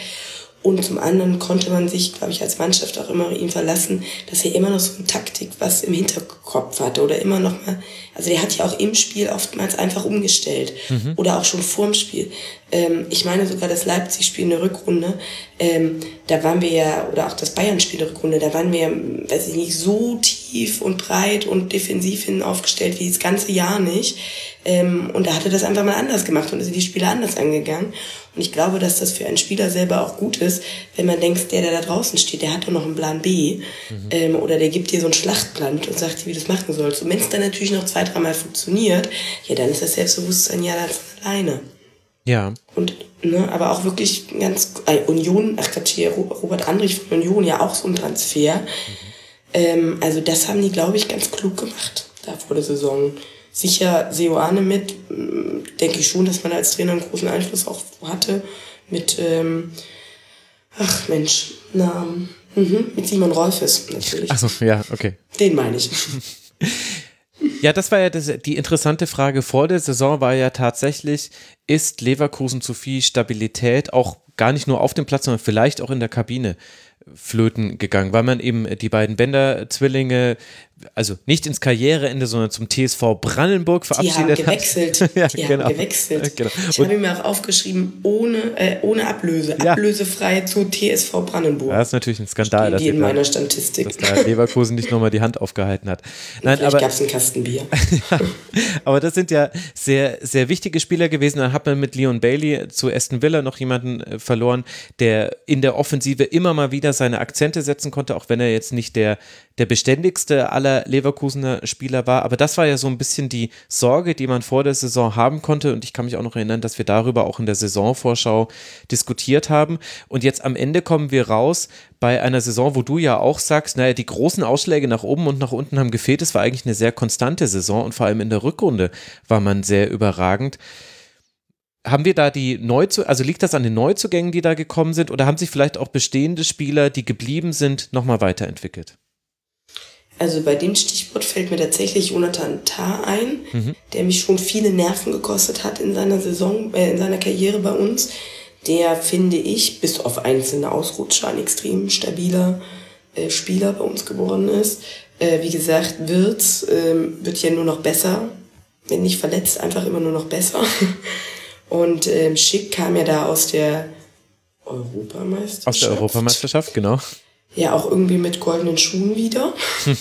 Und zum anderen konnte man sich, glaube ich, als Mannschaft auch immer auf ihn verlassen, dass er immer noch so eine Taktik was im Hinterkopf hatte oder immer noch mal, also der hat ja auch im Spiel oftmals einfach umgestellt oder auch schon vorm Spiel. Ähm, ich meine sogar das Leipzig-Spiel in der Rückrunde, ähm, da waren wir ja, oder auch das Bayern-Spiel in der Rückrunde, da waren wir, weiß ich nicht, so tief und breit und defensiv hin aufgestellt wie das ganze Jahr nicht. Ähm, und da hat er das einfach mal anders gemacht und sind die Spieler anders angegangen. Und ich glaube, dass das für einen Spieler selber auch gut ist, wenn man denkt, der, der da draußen steht, der hat doch noch einen Plan B. Ähm, oder der gibt dir so einen Schlachtplan und sagt dir, wie du das machen sollst. Und wenn es dann natürlich noch zwei, dreimal funktioniert, ja, dann ist das Selbstbewusstsein ja dann von alleine. Ja. Und, ne, aber auch wirklich ganz, äh, Union, ach Quatsch, hier, Ro- Robert Andrich von Union, ja auch so ein Transfer. Ähm, also das haben die, glaube ich, ganz klug gemacht, da vor der Saison. Sicher Seoane mit, ähm, denke ich schon, dass man als Trainer einen großen Einfluss auch hatte. Mit, ähm, ach Mensch, Namen. Mhm, mit Simon Rolfes natürlich. Achso, ja, okay. Den meine ich. Ja, das war ja das, die interessante Frage vor der Saison war ja tatsächlich, ist Leverkusen zu viel Stabilität auch gar nicht nur auf dem Platz, sondern vielleicht auch in der Kabine flöten gegangen, weil man eben die beiden Bender-Zwillinge, also nicht ins Karriereende, sondern zum TSV Brandenburg Die haben verabschiedet gewechselt. hat. ja, die genau. haben gewechselt. Genau. Ich habe mir auch aufgeschrieben, ohne, äh, ohne Ablöse. Ja. Ablösefrei zu TSV Brandenburg. das ist natürlich ein Skandal, dass, in da- meiner Statistik. dass da Leverkusen nicht nochmal die Hand aufgehalten hat. Nein, Vielleicht aber gab es einen Kasten Bier. Aber das sind ja sehr, sehr wichtige Spieler gewesen. Dann hat man mit Leon Bailey zu Aston Villa noch jemanden äh, verloren, der in der Offensive immer mal wieder er seine Akzente setzen konnte, auch wenn er jetzt nicht der, der beständigste aller Leverkusener Spieler war. Aber das war ja so ein bisschen die Sorge, die man vor der Saison haben konnte. Und ich kann mich auch noch erinnern, dass wir darüber auch in der Saisonvorschau diskutiert haben. Und jetzt am Ende kommen wir raus bei einer Saison, wo du ja auch sagst, naja, die großen Ausschläge nach oben und nach unten haben gefehlt. Es war eigentlich eine sehr konstante Saison und vor allem in der Rückrunde war man sehr überragend. Haben wir da die Neuzu also liegt das an den Neuzugängen, die da gekommen sind, oder haben sich vielleicht auch bestehende Spieler, die geblieben sind, nochmal weiterentwickelt? Also bei dem Stichwort fällt mir tatsächlich Jonathan Tah ein, mhm. der mich schon viele Nerven gekostet hat in seiner Saison, äh, in seiner Karriere bei uns. Der finde ich, bis auf einzelne Ausrutscher, ein extrem stabiler äh, Spieler bei uns geworden ist. Äh, wie gesagt, Wirtz äh, wird ja nur noch besser, wenn nicht verletzt, einfach immer nur noch besser. Und ähm, Schick kam ja da aus der Europameisterschaft. Aus der Europameisterschaft, genau. Ja, auch irgendwie mit goldenen Schuhen wieder.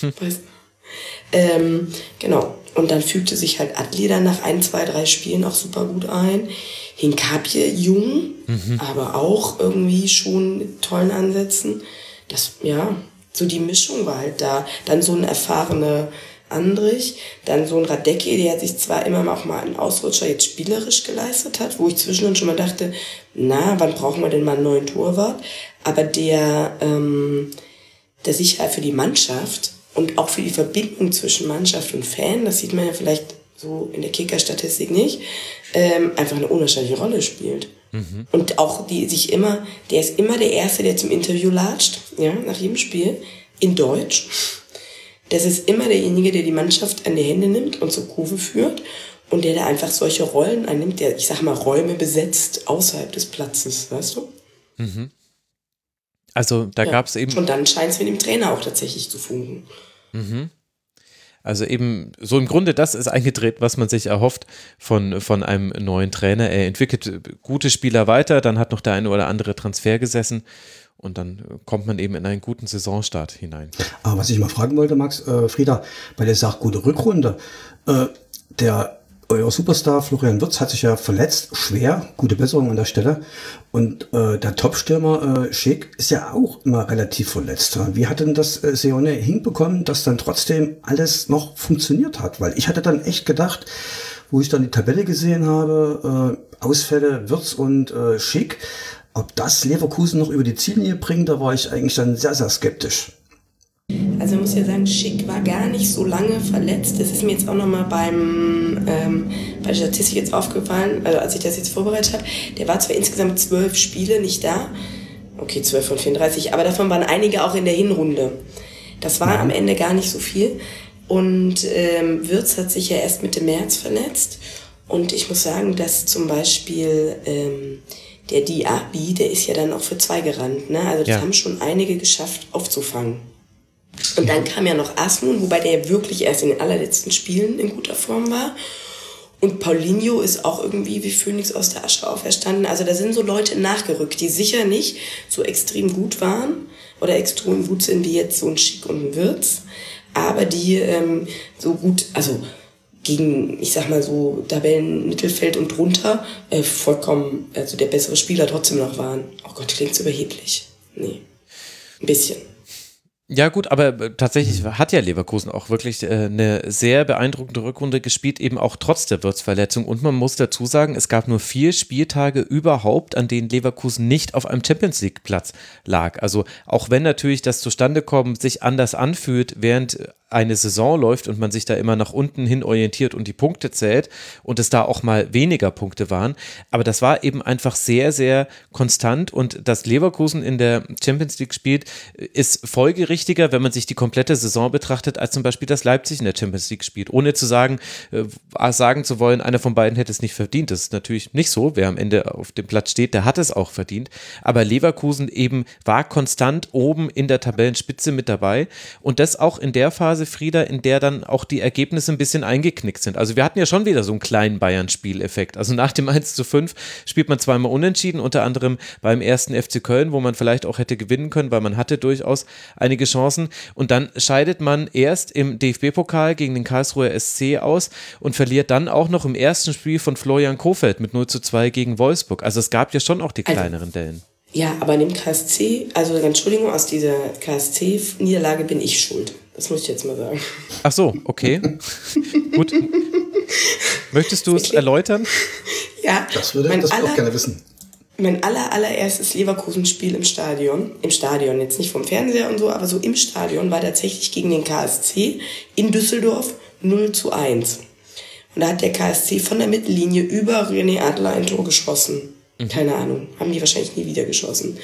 ähm, genau. Und dann fügte sich halt Adli dann nach ein, zwei, drei Spielen auch super gut ein. Hinkapje jung, mhm. aber auch irgendwie schon mit tollen Ansätzen. Das, ja, so die Mischung war halt da. Dann so ein erfahrener Andrich, dann so ein Radecki, der sich zwar immer auch mal einen Ausrutscher jetzt spielerisch geleistet hat, wo ich zwischendurch schon mal dachte, na, wann brauchen wir denn mal einen neuen Torwart? Aber der, ähm, der Sicherheit für die Mannschaft und auch für die Verbindung zwischen Mannschaft und Fan, das sieht man ja vielleicht so in der Kicker-Statistik nicht, ähm, einfach eine unwahrscheinliche Rolle spielt. Mhm. Und auch die sich immer, der ist immer der Erste, der zum Interview latscht, ja, nach jedem Spiel, in Deutsch das ist immer derjenige, der die Mannschaft an die Hände nimmt und zur Kurve führt und der da einfach solche Rollen einnimmt, der, ich sag mal, Räume besetzt außerhalb des Platzes, weißt du? Mhm. Also da ja. gab es eben. Und dann scheint es mit dem Trainer auch tatsächlich zu funken. Mhm. Also eben so im Grunde das ist eingedreht, was man sich erhofft von, von einem neuen Trainer. Er entwickelt gute Spieler weiter, dann hat noch der eine oder andere Transfer gesessen und dann kommt man eben in einen guten Saisonstart hinein. Aber was ich mal fragen wollte, Max, äh, Frieda, weil der sagt gute Rückrunde. Äh, der euer Superstar Florian Wirtz hat sich ja verletzt, schwer, gute Besserung an der Stelle. Und äh, der Topstürmer äh, Schick ist ja auch immer relativ verletzt. Wie hat denn das äh, Seone hinbekommen, dass dann trotzdem alles noch funktioniert hat? Weil ich hatte dann echt gedacht, wo ich dann die Tabelle gesehen habe, äh, Ausfälle Wirtz und äh, Schick, ob das Leverkusen noch über die Ziellinie bringt, da war ich eigentlich dann sehr, sehr skeptisch. Also ich muss ja sagen, Schick war gar nicht so lange verletzt. Das ist mir jetzt auch nochmal beim, ähm, bei der Statistik jetzt aufgefallen, also als ich das jetzt vorbereitet habe. Der war zwar insgesamt zwölf Spiele nicht da, okay, zwölf von 34, aber davon waren einige auch in der Hinrunde. Das war am Ende gar nicht so viel. Und ähm, Wirtz hat sich ja erst Mitte März verletzt. Und ich muss sagen, dass zum Beispiel... Ähm, der Diaby, der ist ja dann auch für zwei gerannt. Ne? Also das ja. haben schon einige geschafft aufzufangen. Und dann kam ja noch Asmun, wobei der wirklich erst in den allerletzten Spielen in guter Form war. Und Paulinho ist auch irgendwie wie Phönix aus der Asche auferstanden. Also da sind so Leute nachgerückt, die sicher nicht so extrem gut waren oder extrem gut sind wie jetzt so ein Schick und ein Wirtz, aber die ähm, so gut, also gegen, ich sag mal so, Tabellenmittelfeld und drunter äh, vollkommen, also der bessere Spieler trotzdem noch waren. Oh Gott, klingt so überheblich. Nee. Ein bisschen. Ja, gut, aber äh, tatsächlich hat ja Leverkusen auch wirklich äh, eine sehr beeindruckende Rückrunde gespielt, eben auch trotz der Wirtsverletzung. Und man muss dazu sagen, es gab nur vier Spieltage überhaupt, an denen Leverkusen nicht auf einem Champions League-Platz lag. Also auch wenn natürlich das Zustandekommen sich anders anfühlt, während eine Saison läuft und man sich da immer nach unten hin orientiert und die Punkte zählt und es da auch mal weniger Punkte waren. Aber das war eben einfach sehr, sehr konstant und dass Leverkusen in der Champions League spielt, ist folgerichtiger, wenn man sich die komplette Saison betrachtet, als zum Beispiel, dass Leipzig in der Champions League spielt. Ohne zu sagen, äh, sagen zu wollen, einer von beiden hätte es nicht verdient. Das ist natürlich nicht so. Wer am Ende auf dem Platz steht, der hat es auch verdient. Aber Leverkusen eben war konstant oben in der Tabellenspitze mit dabei und das auch in der Phase, Phase, Frieda, in der dann auch die Ergebnisse ein bisschen eingeknickt sind. Also wir hatten ja schon wieder so einen kleinen Bayern-Spieleffekt. Also nach dem 1 zu 5 spielt man zweimal unentschieden, unter anderem beim ersten FC Köln, wo man vielleicht auch hätte gewinnen können, weil man hatte durchaus einige Chancen. Und dann scheidet man erst im DFB-Pokal gegen den Karlsruher SC aus und verliert dann auch noch im ersten Spiel von Florian Kofeld mit 0 zu 2 gegen Wolfsburg. Also es gab ja schon auch die also kleineren also, Dellen. Ja, aber in dem KSC, also Entschuldigung, aus dieser KSC-Niederlage bin ich schuld. Das muss ich jetzt mal sagen. Ach so, okay. Gut. Möchtest du es erläutern? Ja, Das würde das würde ich auch gerne wissen. Mein aller, allererstes Leverkusen-Spiel im Stadion, im Stadion, jetzt nicht vom Fernseher und so, aber so im Stadion, war tatsächlich gegen den KSC in Düsseldorf 0 zu 1. Und da hat der KSC von der Mittellinie über René Adler ein Tor geschossen. Keine Ahnung, haben die wahrscheinlich nie wieder geschossen.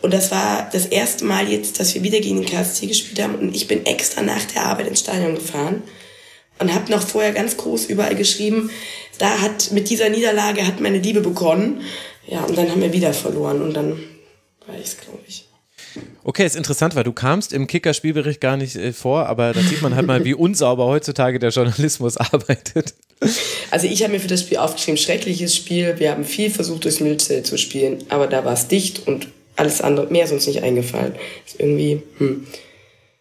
Und das war das erste Mal jetzt, dass wir wieder gegen den KSC gespielt haben. Und ich bin extra nach der Arbeit ins Stadion gefahren und habe noch vorher ganz groß überall geschrieben, da hat mit dieser Niederlage hat meine Liebe begonnen. Ja, und dann haben wir wieder verloren und dann war ich's, glaube ich. Okay, ist interessant, weil du kamst im Kicker-Spielbericht gar nicht äh, vor, aber da sieht man halt mal, wie unsauber heutzutage der Journalismus arbeitet. Also ich habe mir für das Spiel aufgeschrieben, schreckliches Spiel. Wir haben viel versucht, durchs Milzelt zu spielen, aber da war es dicht und alles andere, mehr ist uns nicht eingefallen. Ist irgendwie, hm.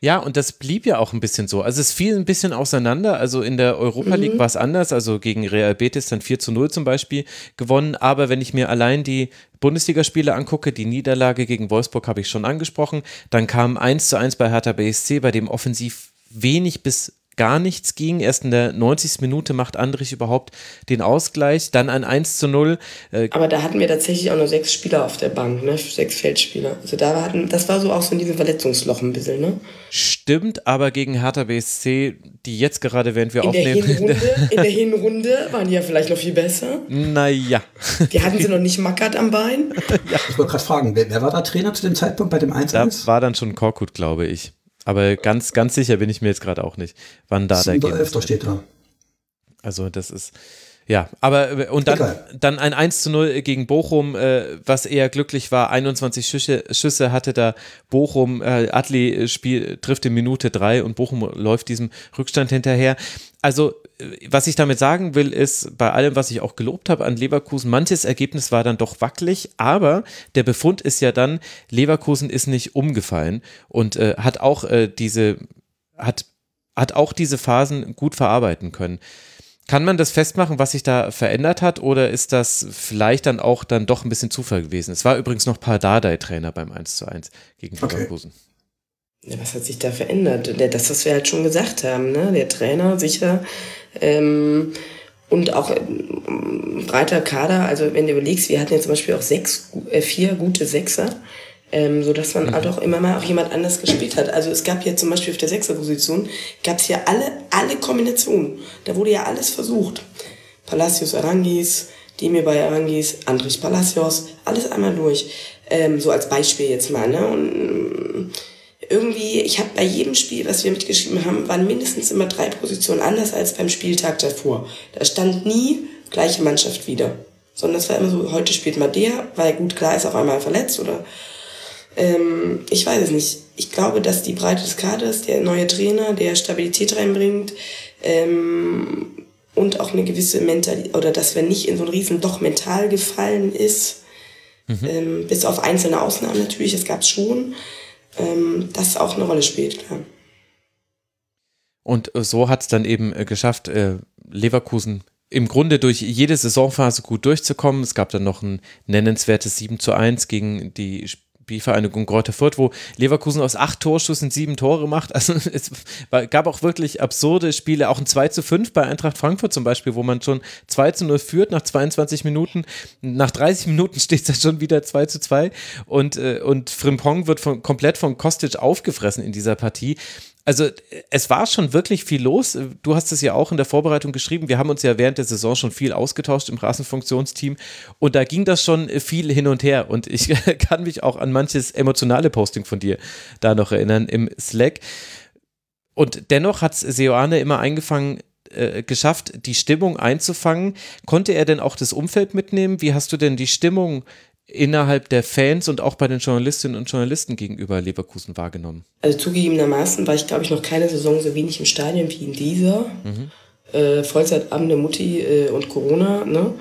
Ja, und das blieb ja auch ein bisschen so. Also es fiel ein bisschen auseinander. Also in der Europa League war es anders. Also gegen Real Betis dann 4 zu 0 zum Beispiel gewonnen. Aber wenn ich mir allein die Bundesligaspiele angucke, die Niederlage gegen Wolfsburg habe ich schon angesprochen. Dann kam 1 zu 1 bei Hertha BSC, bei dem offensiv wenig bis gar nichts ging. Erst in der 90. Minute macht Andrich überhaupt den Ausgleich. Dann ein 1 zu 0. Äh, Aber da hatten wir tatsächlich auch nur sechs Spieler auf der Bank, ne? Sechs Feldspieler. Also da hatten, das war so auch so in diesem Verletzungsloch ein bisschen, ne? stimmt, aber gegen Hertha BSC, die jetzt gerade, während wir In der, aufnehmen. Hinrunde, in der Hinrunde waren die ja vielleicht noch viel besser. naja. Die hatten sie noch nicht mackert am Bein. Ich wollte gerade fragen, wer, wer war da Trainer zu dem Zeitpunkt bei dem 1 Da war dann schon Korkut, glaube ich. Aber ganz, ganz sicher bin ich mir jetzt gerade auch nicht, wann da der Ergebnis 11. steht da. Also das ist, ja, aber und dann, Egal. dann ein 1 zu 0 gegen Bochum, äh, was eher glücklich war. 21 Schüsse, Schüsse hatte da Bochum, äh, Adli äh, Spiel, trifft in Minute 3 und Bochum läuft diesem Rückstand hinterher. Also, äh, was ich damit sagen will, ist, bei allem, was ich auch gelobt habe an Leverkusen, manches Ergebnis war dann doch wackelig, aber der Befund ist ja dann, Leverkusen ist nicht umgefallen und äh, hat auch äh, diese, hat, hat auch diese Phasen gut verarbeiten können. Kann man das festmachen, was sich da verändert hat, oder ist das vielleicht dann auch dann doch ein bisschen Zufall gewesen? Es war übrigens noch Pardadei Trainer beim 1 zu 1 gegen Okay. Ja, was hat sich da verändert? Der- Das, was wir halt schon gesagt haben, ne? Der Trainer sicher. Ähm, und auch ähm, breiter Kader. Also wenn du überlegst, wir hatten ja zum Beispiel auch sechs, äh, vier gute Sechser. Ähm, so dass man halt auch immer mal auch jemand anders gespielt hat. Also es gab ja zum Beispiel auf der Sechserposition gab es ja alle, alle Kombinationen. Da wurde ja alles versucht. Palacios Arangis, Demir bei Arangis, Andrich Palacios, alles einmal durch. Ähm, so als Beispiel jetzt mal. Ne? Und irgendwie, ich habe bei jedem Spiel, was wir mitgeschrieben haben, waren mindestens immer drei Positionen anders als beim Spieltag davor. Da stand nie gleiche Mannschaft wieder. Sondern es war immer so, heute spielt mal der, weil gut, klar ist auch einmal verletzt oder ähm, ich weiß es nicht. Ich glaube, dass die Breite des Kaders, der neue Trainer, der Stabilität reinbringt ähm, und auch eine gewisse Mentalität, oder dass wir nicht in so ein riesen Loch mental gefallen ist, ähm, bis auf einzelne Ausnahmen natürlich, das gab es schon, ähm, das auch eine Rolle spielt, klar. Und äh, so hat es dann eben äh, geschafft, äh, Leverkusen im Grunde durch jede Saisonphase gut durchzukommen. Es gab dann noch ein nennenswertes 7 zu 1 gegen die Spielvereinigung Greuther Fürth, wo Leverkusen aus acht Torschüssen sieben Tore macht. Also es gab auch wirklich absurde Spiele, auch ein 2 zu 5 bei Eintracht Frankfurt zum Beispiel, wo man schon 2 zu 0 führt nach 22 Minuten. Nach 30 Minuten steht es dann schon wieder 2 zu 2 und, äh, und Frimpong wird von, komplett von Kostic aufgefressen in dieser Partie. Also es war schon wirklich viel los. Du hast es ja auch in der Vorbereitung geschrieben. Wir haben uns ja während der Saison schon viel ausgetauscht im Rasenfunktionsteam und da ging das schon viel hin und her und ich kann mich auch an manches emotionale Posting von dir da noch erinnern im Slack. Und dennoch hat Seoane immer eingefangen, äh, geschafft, die Stimmung einzufangen. Konnte er denn auch das Umfeld mitnehmen? Wie hast du denn die Stimmung innerhalb der Fans und auch bei den Journalistinnen und Journalisten gegenüber Leverkusen wahrgenommen? Also zugegebenermaßen war ich, glaube ich, noch keine Saison so wenig im Stadion wie in dieser. Äh, Vollzeitabende Mutti äh, und Corona, ne?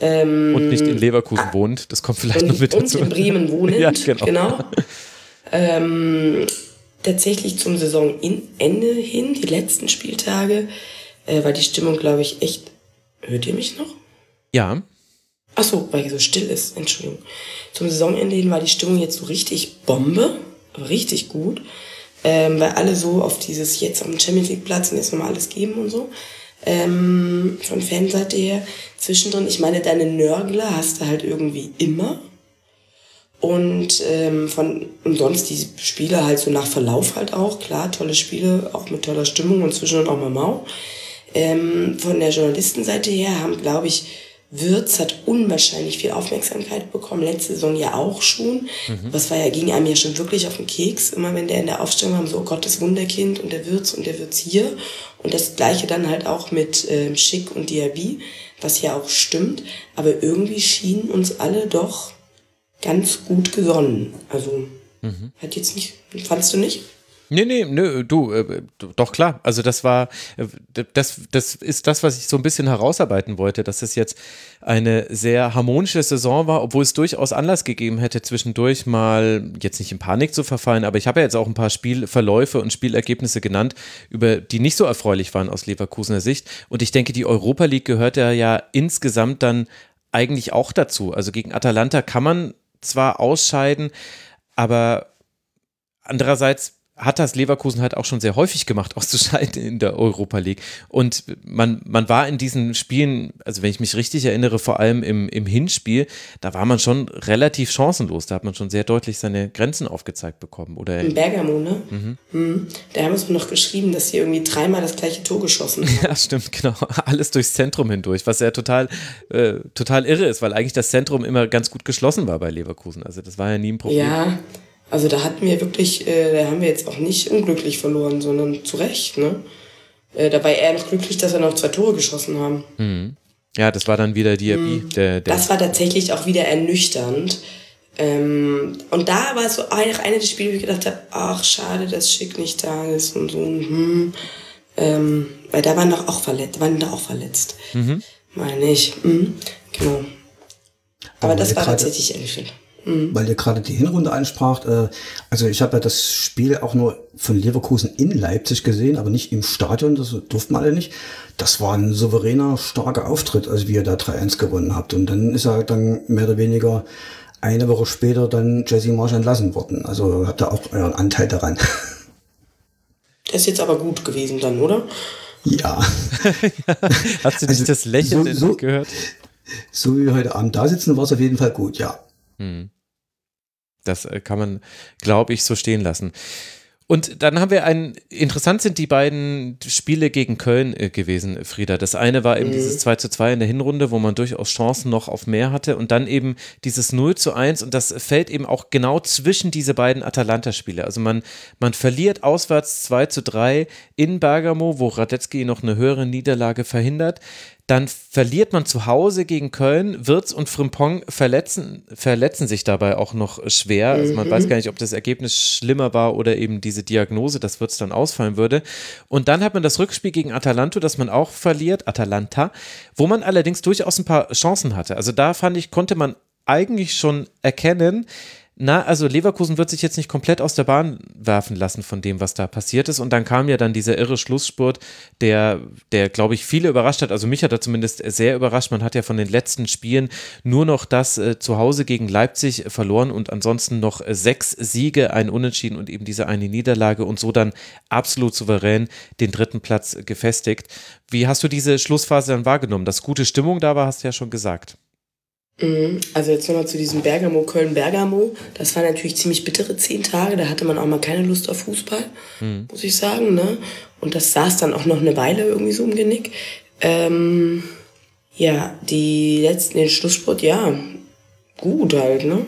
Ähm, Und nicht in Leverkusen wohnt, das kommt vielleicht und, noch mit und dazu. in Bremen wohnend, Ja, genau. genau. Ähm, tatsächlich zum Saisonende hin, die letzten Spieltage, äh, war die Stimmung, glaube ich, echt. Hört ihr mich noch? Ja, Ach so, weil so still ist, Entschuldigung. Zum Saisonende hin war die Stimmung jetzt so richtig Bombe, richtig gut, ähm, weil alle so auf dieses jetzt dem Champions League Platz und jetzt nochmal alles geben und so. Ähm, von Fanseite her. Zwischendrin, ich meine, deine Nörgler hast du halt irgendwie immer. Und ähm, von und sonst die Spiele halt so nach Verlauf halt auch, klar, tolle Spiele, auch mit toller Stimmung und zwischendrin auch mal mau. Ähm, von der Journalistenseite her haben, glaube ich, Wirtz hat unwahrscheinlich viel Aufmerksamkeit bekommen, letzte Saison ja auch schon. Mhm. Das war ja, ging einem ja schon wirklich auf den Keks, immer wenn der in der Aufstellung war, so, oh Gott, das Wunderkind und der Wirtz und der Wirtz hier. Und das gleiche dann halt auch mit ähm, Schick und Diaby, was ja auch stimmt. Aber irgendwie schienen uns alle doch ganz gut gesonnen. Also, mhm. hat jetzt nicht, fandst du nicht? Nee, nee, nö, du, äh, doch klar. Also das war, äh, das, das ist das, was ich so ein bisschen herausarbeiten wollte, dass es jetzt eine sehr harmonische Saison war, obwohl es durchaus Anlass gegeben hätte, zwischendurch mal jetzt nicht in Panik zu verfallen, aber ich habe ja jetzt auch ein paar Spielverläufe und Spielergebnisse genannt, über die nicht so erfreulich waren aus Leverkusener Sicht. Und ich denke, die Europa League gehört ja, ja insgesamt dann eigentlich auch dazu. Also gegen Atalanta kann man zwar ausscheiden, aber andererseits hat das Leverkusen halt auch schon sehr häufig gemacht, auszuscheiden in der Europa League. Und man, man war in diesen Spielen, also wenn ich mich richtig erinnere, vor allem im, im Hinspiel, da war man schon relativ chancenlos. Da hat man schon sehr deutlich seine Grenzen aufgezeigt bekommen. Oder in Bergamo, ne? Mhm. Mhm. Da haben wir noch geschrieben, dass sie irgendwie dreimal das gleiche Tor geschossen haben. Ja, stimmt, genau. Alles durchs Zentrum hindurch, was ja total, äh, total irre ist, weil eigentlich das Zentrum immer ganz gut geschlossen war bei Leverkusen. Also das war ja nie ein Problem. Ja, also da hatten wir wirklich, äh, da haben wir jetzt auch nicht unglücklich verloren, sondern zu Recht. Ne? Äh, da war er noch glücklich, dass wir noch zwei Tore geschossen haben. Mhm. Ja, das war dann wieder Diaby. Mhm. Der, der das war tatsächlich auch wieder ernüchternd. Ähm, und da war so eine, eine der Spiele, wo ich gedacht habe, ach schade, dass Schick nicht da ist und so. Hm. Ähm, weil da waren doch auch verletzt, waren da auch verletzt. Mhm. Meine ich. Mhm. Genau. Aber, Aber das war tatsächlich ernüchternd. Mhm. Weil ihr gerade die Hinrunde anspracht. Äh, also ich habe ja das Spiel auch nur von Leverkusen in Leipzig gesehen, aber nicht im Stadion, das durften wir alle nicht. Das war ein souveräner, starker Auftritt, als wie ihr da 3-1 gewonnen habt. Und dann ist er dann mehr oder weniger eine Woche später dann Jesse Marsch entlassen worden. Also habt ihr auch euren Anteil daran. Der ist jetzt aber gut gewesen dann, oder? Ja. Hast du nicht also, das Lächeln so, so, gehört? So wie wir heute Abend da sitzen, war es auf jeden Fall gut, ja. Hm. Das äh, kann man, glaube ich, so stehen lassen. Und dann haben wir ein, interessant sind die beiden Spiele gegen Köln äh, gewesen, Frieda. Das eine war eben mhm. dieses 2 zu 2 in der Hinrunde, wo man durchaus Chancen noch auf mehr hatte und dann eben dieses 0 zu 1 und das fällt eben auch genau zwischen diese beiden Atalanta-Spiele. Also man, man verliert auswärts 2 zu 3 in Bergamo, wo Radetzky noch eine höhere Niederlage verhindert. Dann verliert man zu Hause gegen Köln. Wirtz und Frimpong verletzen, verletzen sich dabei auch noch schwer. Also man mhm. weiß gar nicht, ob das Ergebnis schlimmer war oder eben diese Diagnose, dass Wirtz dann ausfallen würde. Und dann hat man das Rückspiel gegen Atalanto, das man auch verliert, Atalanta, wo man allerdings durchaus ein paar Chancen hatte. Also da fand ich, konnte man eigentlich schon erkennen, na, also Leverkusen wird sich jetzt nicht komplett aus der Bahn werfen lassen von dem, was da passiert ist. Und dann kam ja dann dieser irre Schlussspurt, der, der glaube ich, viele überrascht hat. Also mich hat er zumindest sehr überrascht. Man hat ja von den letzten Spielen nur noch das äh, zu Hause gegen Leipzig verloren und ansonsten noch äh, sechs Siege, ein Unentschieden und eben diese eine Niederlage und so dann absolut souverän den dritten Platz gefestigt. Wie hast du diese Schlussphase dann wahrgenommen? Dass gute Stimmung da war, hast du ja schon gesagt. Mhm. Also jetzt nochmal zu diesem Bergamo, Köln-Bergamo. Das waren natürlich ziemlich bittere zehn Tage. Da hatte man auch mal keine Lust auf Fußball, mhm. muss ich sagen. Ne? Und das saß dann auch noch eine Weile irgendwie so im Genick. Ähm, ja, die letzten, den Schlusssport, ja, gut halt, ne?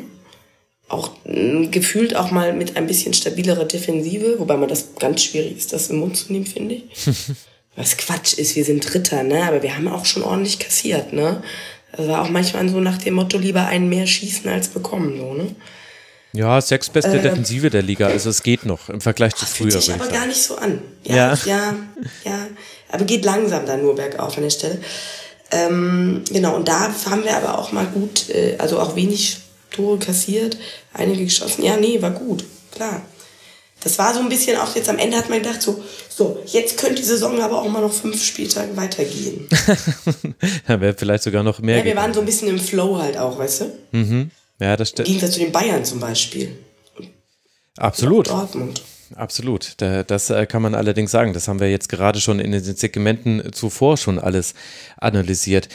Auch gefühlt auch mal mit ein bisschen stabilerer Defensive, wobei man das ganz schwierig ist, das im Mund zu nehmen, finde ich. Was Quatsch ist, wir sind Dritter, ne? Aber wir haben auch schon ordentlich kassiert, ne? Das war auch manchmal so nach dem Motto, lieber einen mehr schießen als bekommen, so, ne? Ja, sechsbeste äh, Defensive der Liga, also es geht noch im Vergleich zu früher. Fühlt sich aber gar nicht so an. Ja, ja, ja, ja, aber geht langsam dann nur bergauf an der Stelle. Ähm, genau, und da haben wir aber auch mal gut, äh, also auch wenig Tore kassiert, einige geschossen. Ja, nee, war gut, klar. das war so ein bisschen auch jetzt am Ende hat man gedacht, so, so, jetzt könnte die Saison aber auch mal noch fünf Spieltage weitergehen. da wäre vielleicht sogar noch mehr. Ja, wir waren so ein bisschen im Flow halt auch, weißt du? Mhm. Ja, das Im stimmt. Gegensatz zu den Bayern zum Beispiel. Absolut. Dortmund. Absolut. Da, das äh, kann man allerdings sagen. Das haben wir jetzt gerade schon in den Segmenten zuvor schon alles analysiert.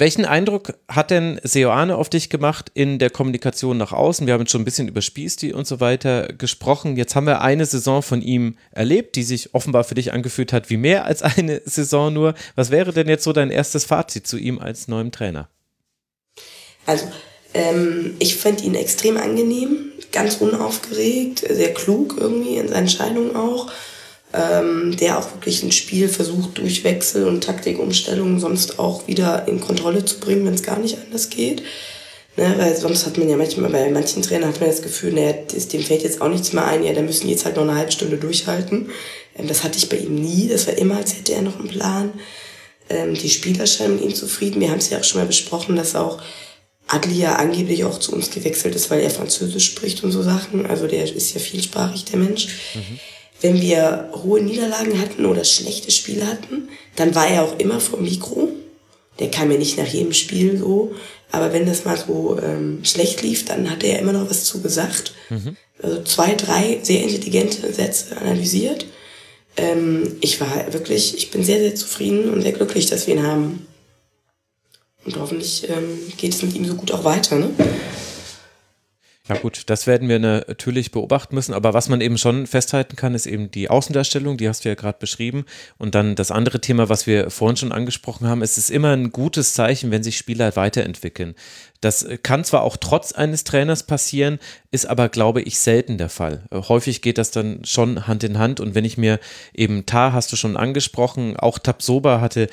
Welchen Eindruck hat denn Seoane auf dich gemacht in der Kommunikation nach außen? Wir haben jetzt schon ein bisschen über Spielstil und so weiter gesprochen. Jetzt haben wir eine Saison von ihm erlebt, die sich offenbar für dich angefühlt hat wie mehr als eine Saison nur. Was wäre denn jetzt so dein erstes Fazit zu ihm als neuem Trainer? Also, ähm, ich fand ihn extrem angenehm, ganz unaufgeregt, sehr klug irgendwie in seinen Entscheidungen auch. Ähm, der auch wirklich ein Spiel versucht, durch Wechsel und Taktikumstellungen sonst auch wieder in Kontrolle zu bringen, wenn es gar nicht anders geht. Ne, weil sonst hat man ja manchmal, bei manchen Trainern hat man das Gefühl, naja, dem fällt jetzt auch nichts mehr ein, ja, da müssen jetzt halt noch eine halbe Stunde durchhalten. Ähm, das hatte ich bei ihm nie, das war immer, als hätte er noch einen Plan. Ähm, die Spieler scheinen mit ihm zufrieden. Wir haben es ja auch schon mal besprochen, dass auch Adli ja angeblich auch zu uns gewechselt ist, weil er Französisch spricht und so Sachen. Also der ist ja vielsprachig, der Mensch. Mhm. Wenn wir hohe Niederlagen hatten oder schlechte Spiele hatten, dann war er auch immer vor Mikro. Der kam ja nicht nach jedem Spiel so. Aber wenn das mal so ähm, schlecht lief, dann hat er immer noch was zu gesagt. Mhm. Also zwei, drei sehr intelligente Sätze analysiert. Ähm, ich war wirklich, ich bin sehr, sehr zufrieden und sehr glücklich, dass wir ihn haben. Und hoffentlich ähm, geht es mit ihm so gut auch weiter. Ne? Ja gut, das werden wir natürlich beobachten müssen, aber was man eben schon festhalten kann, ist eben die Außendarstellung, die hast du ja gerade beschrieben. Und dann das andere Thema, was wir vorhin schon angesprochen haben, es ist immer ein gutes Zeichen, wenn sich Spieler weiterentwickeln. Das kann zwar auch trotz eines Trainers passieren, ist aber, glaube ich, selten der Fall. Häufig geht das dann schon Hand in Hand und wenn ich mir eben Tar hast du schon angesprochen, auch Tabsoba hatte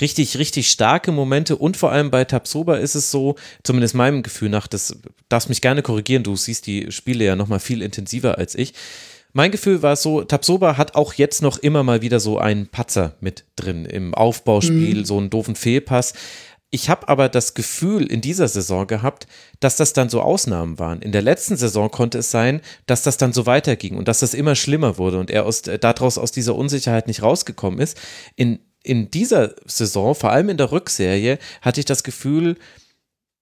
richtig, richtig starke Momente und vor allem bei Tabsoba ist es so, zumindest meinem Gefühl nach, das darfst mich gerne korrigieren, du siehst die Spiele ja nochmal viel intensiver als ich. Mein Gefühl war so, Tabsoba hat auch jetzt noch immer mal wieder so einen Patzer mit drin im Aufbauspiel, mhm. so einen doofen Fehlpass. Ich habe aber das Gefühl in dieser Saison gehabt, dass das dann so Ausnahmen waren. In der letzten Saison konnte es sein, dass das dann so weiterging und dass das immer schlimmer wurde und er aus, daraus aus dieser Unsicherheit nicht rausgekommen ist. In in dieser Saison, vor allem in der Rückserie, hatte ich das Gefühl,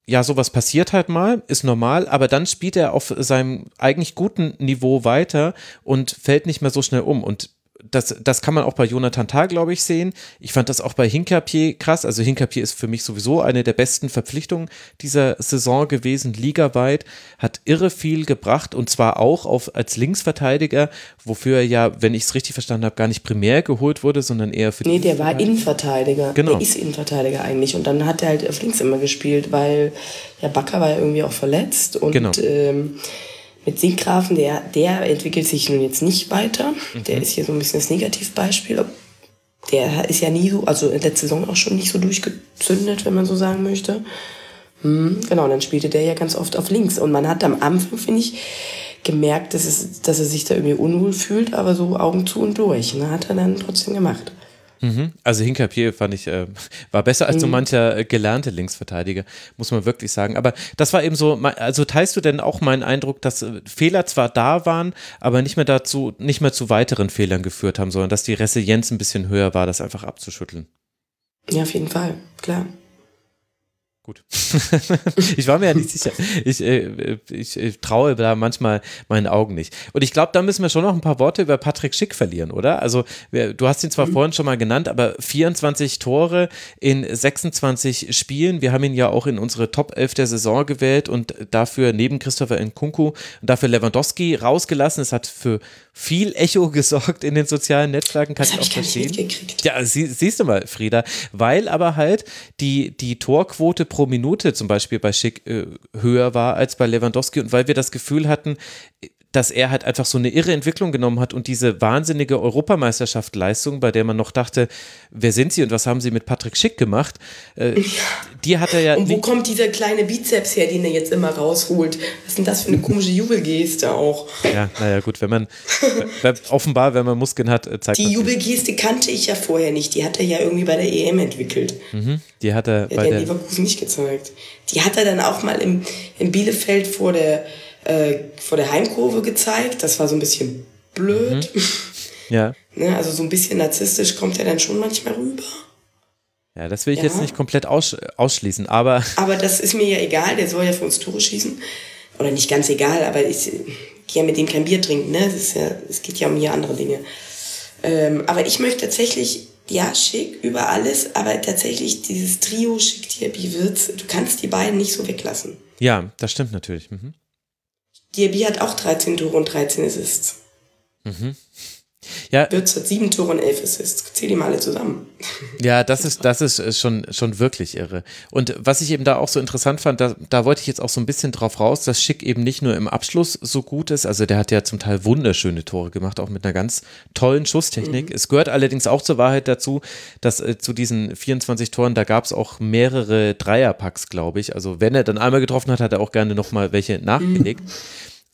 ja, sowas passiert halt mal, ist normal, aber dann spielt er auf seinem eigentlich guten Niveau weiter und fällt nicht mehr so schnell um. Und das, das kann man auch bei Jonathan Tah, glaube ich, sehen. Ich fand das auch bei Hinkapier krass. Also Hinkapier ist für mich sowieso eine der besten Verpflichtungen dieser Saison gewesen, ligaweit, hat irre viel gebracht und zwar auch auf, als Linksverteidiger, wofür er ja, wenn ich es richtig verstanden habe, gar nicht primär geholt wurde, sondern eher für Nee, der war Innenverteidiger. Genau. Der ist Innenverteidiger eigentlich und dann hat er halt auf links immer gespielt, weil ja Bakker war ja irgendwie auch verletzt und genau. ähm, mit Sinkgrafen, der, der entwickelt sich nun jetzt nicht weiter. Mhm. Der ist hier so ein bisschen das Negativbeispiel. Der ist ja nie so, also in der Saison auch schon nicht so durchgezündet, wenn man so sagen möchte. Hm, genau, dann spielte der ja ganz oft auf links. Und man hat am Anfang, finde ich, gemerkt, dass, es, dass er sich da irgendwie unwohl fühlt, aber so Augen zu und durch. Ne, hat er dann trotzdem gemacht. Mhm. Also Hinkapier fand ich, äh, war besser als mhm. so mancher äh, gelernte Linksverteidiger, muss man wirklich sagen. Aber das war eben so, also teilst du denn auch meinen Eindruck, dass äh, Fehler zwar da waren, aber nicht mehr dazu, nicht mehr zu weiteren Fehlern geführt haben, sondern dass die Resilienz ein bisschen höher war, das einfach abzuschütteln? Ja, auf jeden Fall, klar. Gut. ich war mir ja nicht sicher. Ich, äh, ich, ich, traue da manchmal meinen Augen nicht. Und ich glaube, da müssen wir schon noch ein paar Worte über Patrick Schick verlieren, oder? Also, du hast ihn zwar mhm. vorhin schon mal genannt, aber 24 Tore in 26 Spielen. Wir haben ihn ja auch in unsere Top 11 der Saison gewählt und dafür neben Christopher Nkunku und dafür Lewandowski rausgelassen. Es hat für viel Echo gesorgt in den sozialen Netzwerken, kann das ich auch ich verstehen. Ja, sie, siehst du mal, Frieda. Weil aber halt die, die Torquote pro Minute zum Beispiel bei Schick äh, höher war als bei Lewandowski und weil wir das Gefühl hatten, dass er halt einfach so eine irre Entwicklung genommen hat und diese wahnsinnige Europameisterschaft-Leistung, bei der man noch dachte, wer sind sie und was haben sie mit Patrick Schick gemacht, äh, ja. die hat er ja. Und wo kommt dieser kleine Bizeps her, den er jetzt immer rausholt? Was ist denn das für eine komische Jubelgeste auch? Ja, naja, gut, wenn man offenbar, wenn man Muskeln hat, äh, zeigt Die Jubelgeste kannte ich ja vorher nicht. Die hat er ja irgendwie bei der EM entwickelt. Mhm, die hat er ja, bei der Leverkusen nicht gezeigt. Die hat er dann auch mal im, in Bielefeld vor der äh, vor der Heimkurve gezeigt. Das war so ein bisschen blöd. Mhm. Ja. ne, also so ein bisschen narzisstisch kommt er dann schon manchmal rüber. Ja, das will ich Ja. jetzt nicht komplett aus, ausschließen, aber Aber das ist mir ja egal, der soll ja für uns Tore schießen. Oder nicht ganz egal, aber ich gehe ja mit dem kein Bier trinken, ne? Ist ja, es geht ja um hier andere Dinge. Ähm, aber ich möchte tatsächlich, ja, schick über alles, aber tatsächlich dieses Trio Schick Diaby Wirtz, du kannst die beiden nicht so weglassen. ja, das stimmt natürlich. Mhm. Diaby hat auch 13 Tore und 13 Assists. Ja, Wirtz hat 7 Tore und 11 Assists. Zähl die mal alle zusammen. Ja, das ist, das ist äh, schon, schon wirklich irre. Und was ich eben da auch so interessant fand, da, da wollte ich jetzt auch so ein bisschen drauf raus, dass Schick eben nicht nur im Abschluss so gut ist, also der hat ja zum Teil wunderschöne Tore gemacht, auch mit einer ganz tollen Schusstechnik. Es gehört allerdings auch zur Wahrheit dazu, dass äh, zu diesen 24 Toren, da gab es auch mehrere Dreierpacks, glaube ich. Also wenn er dann einmal getroffen hat, hat er auch gerne nochmal welche nachgelegt.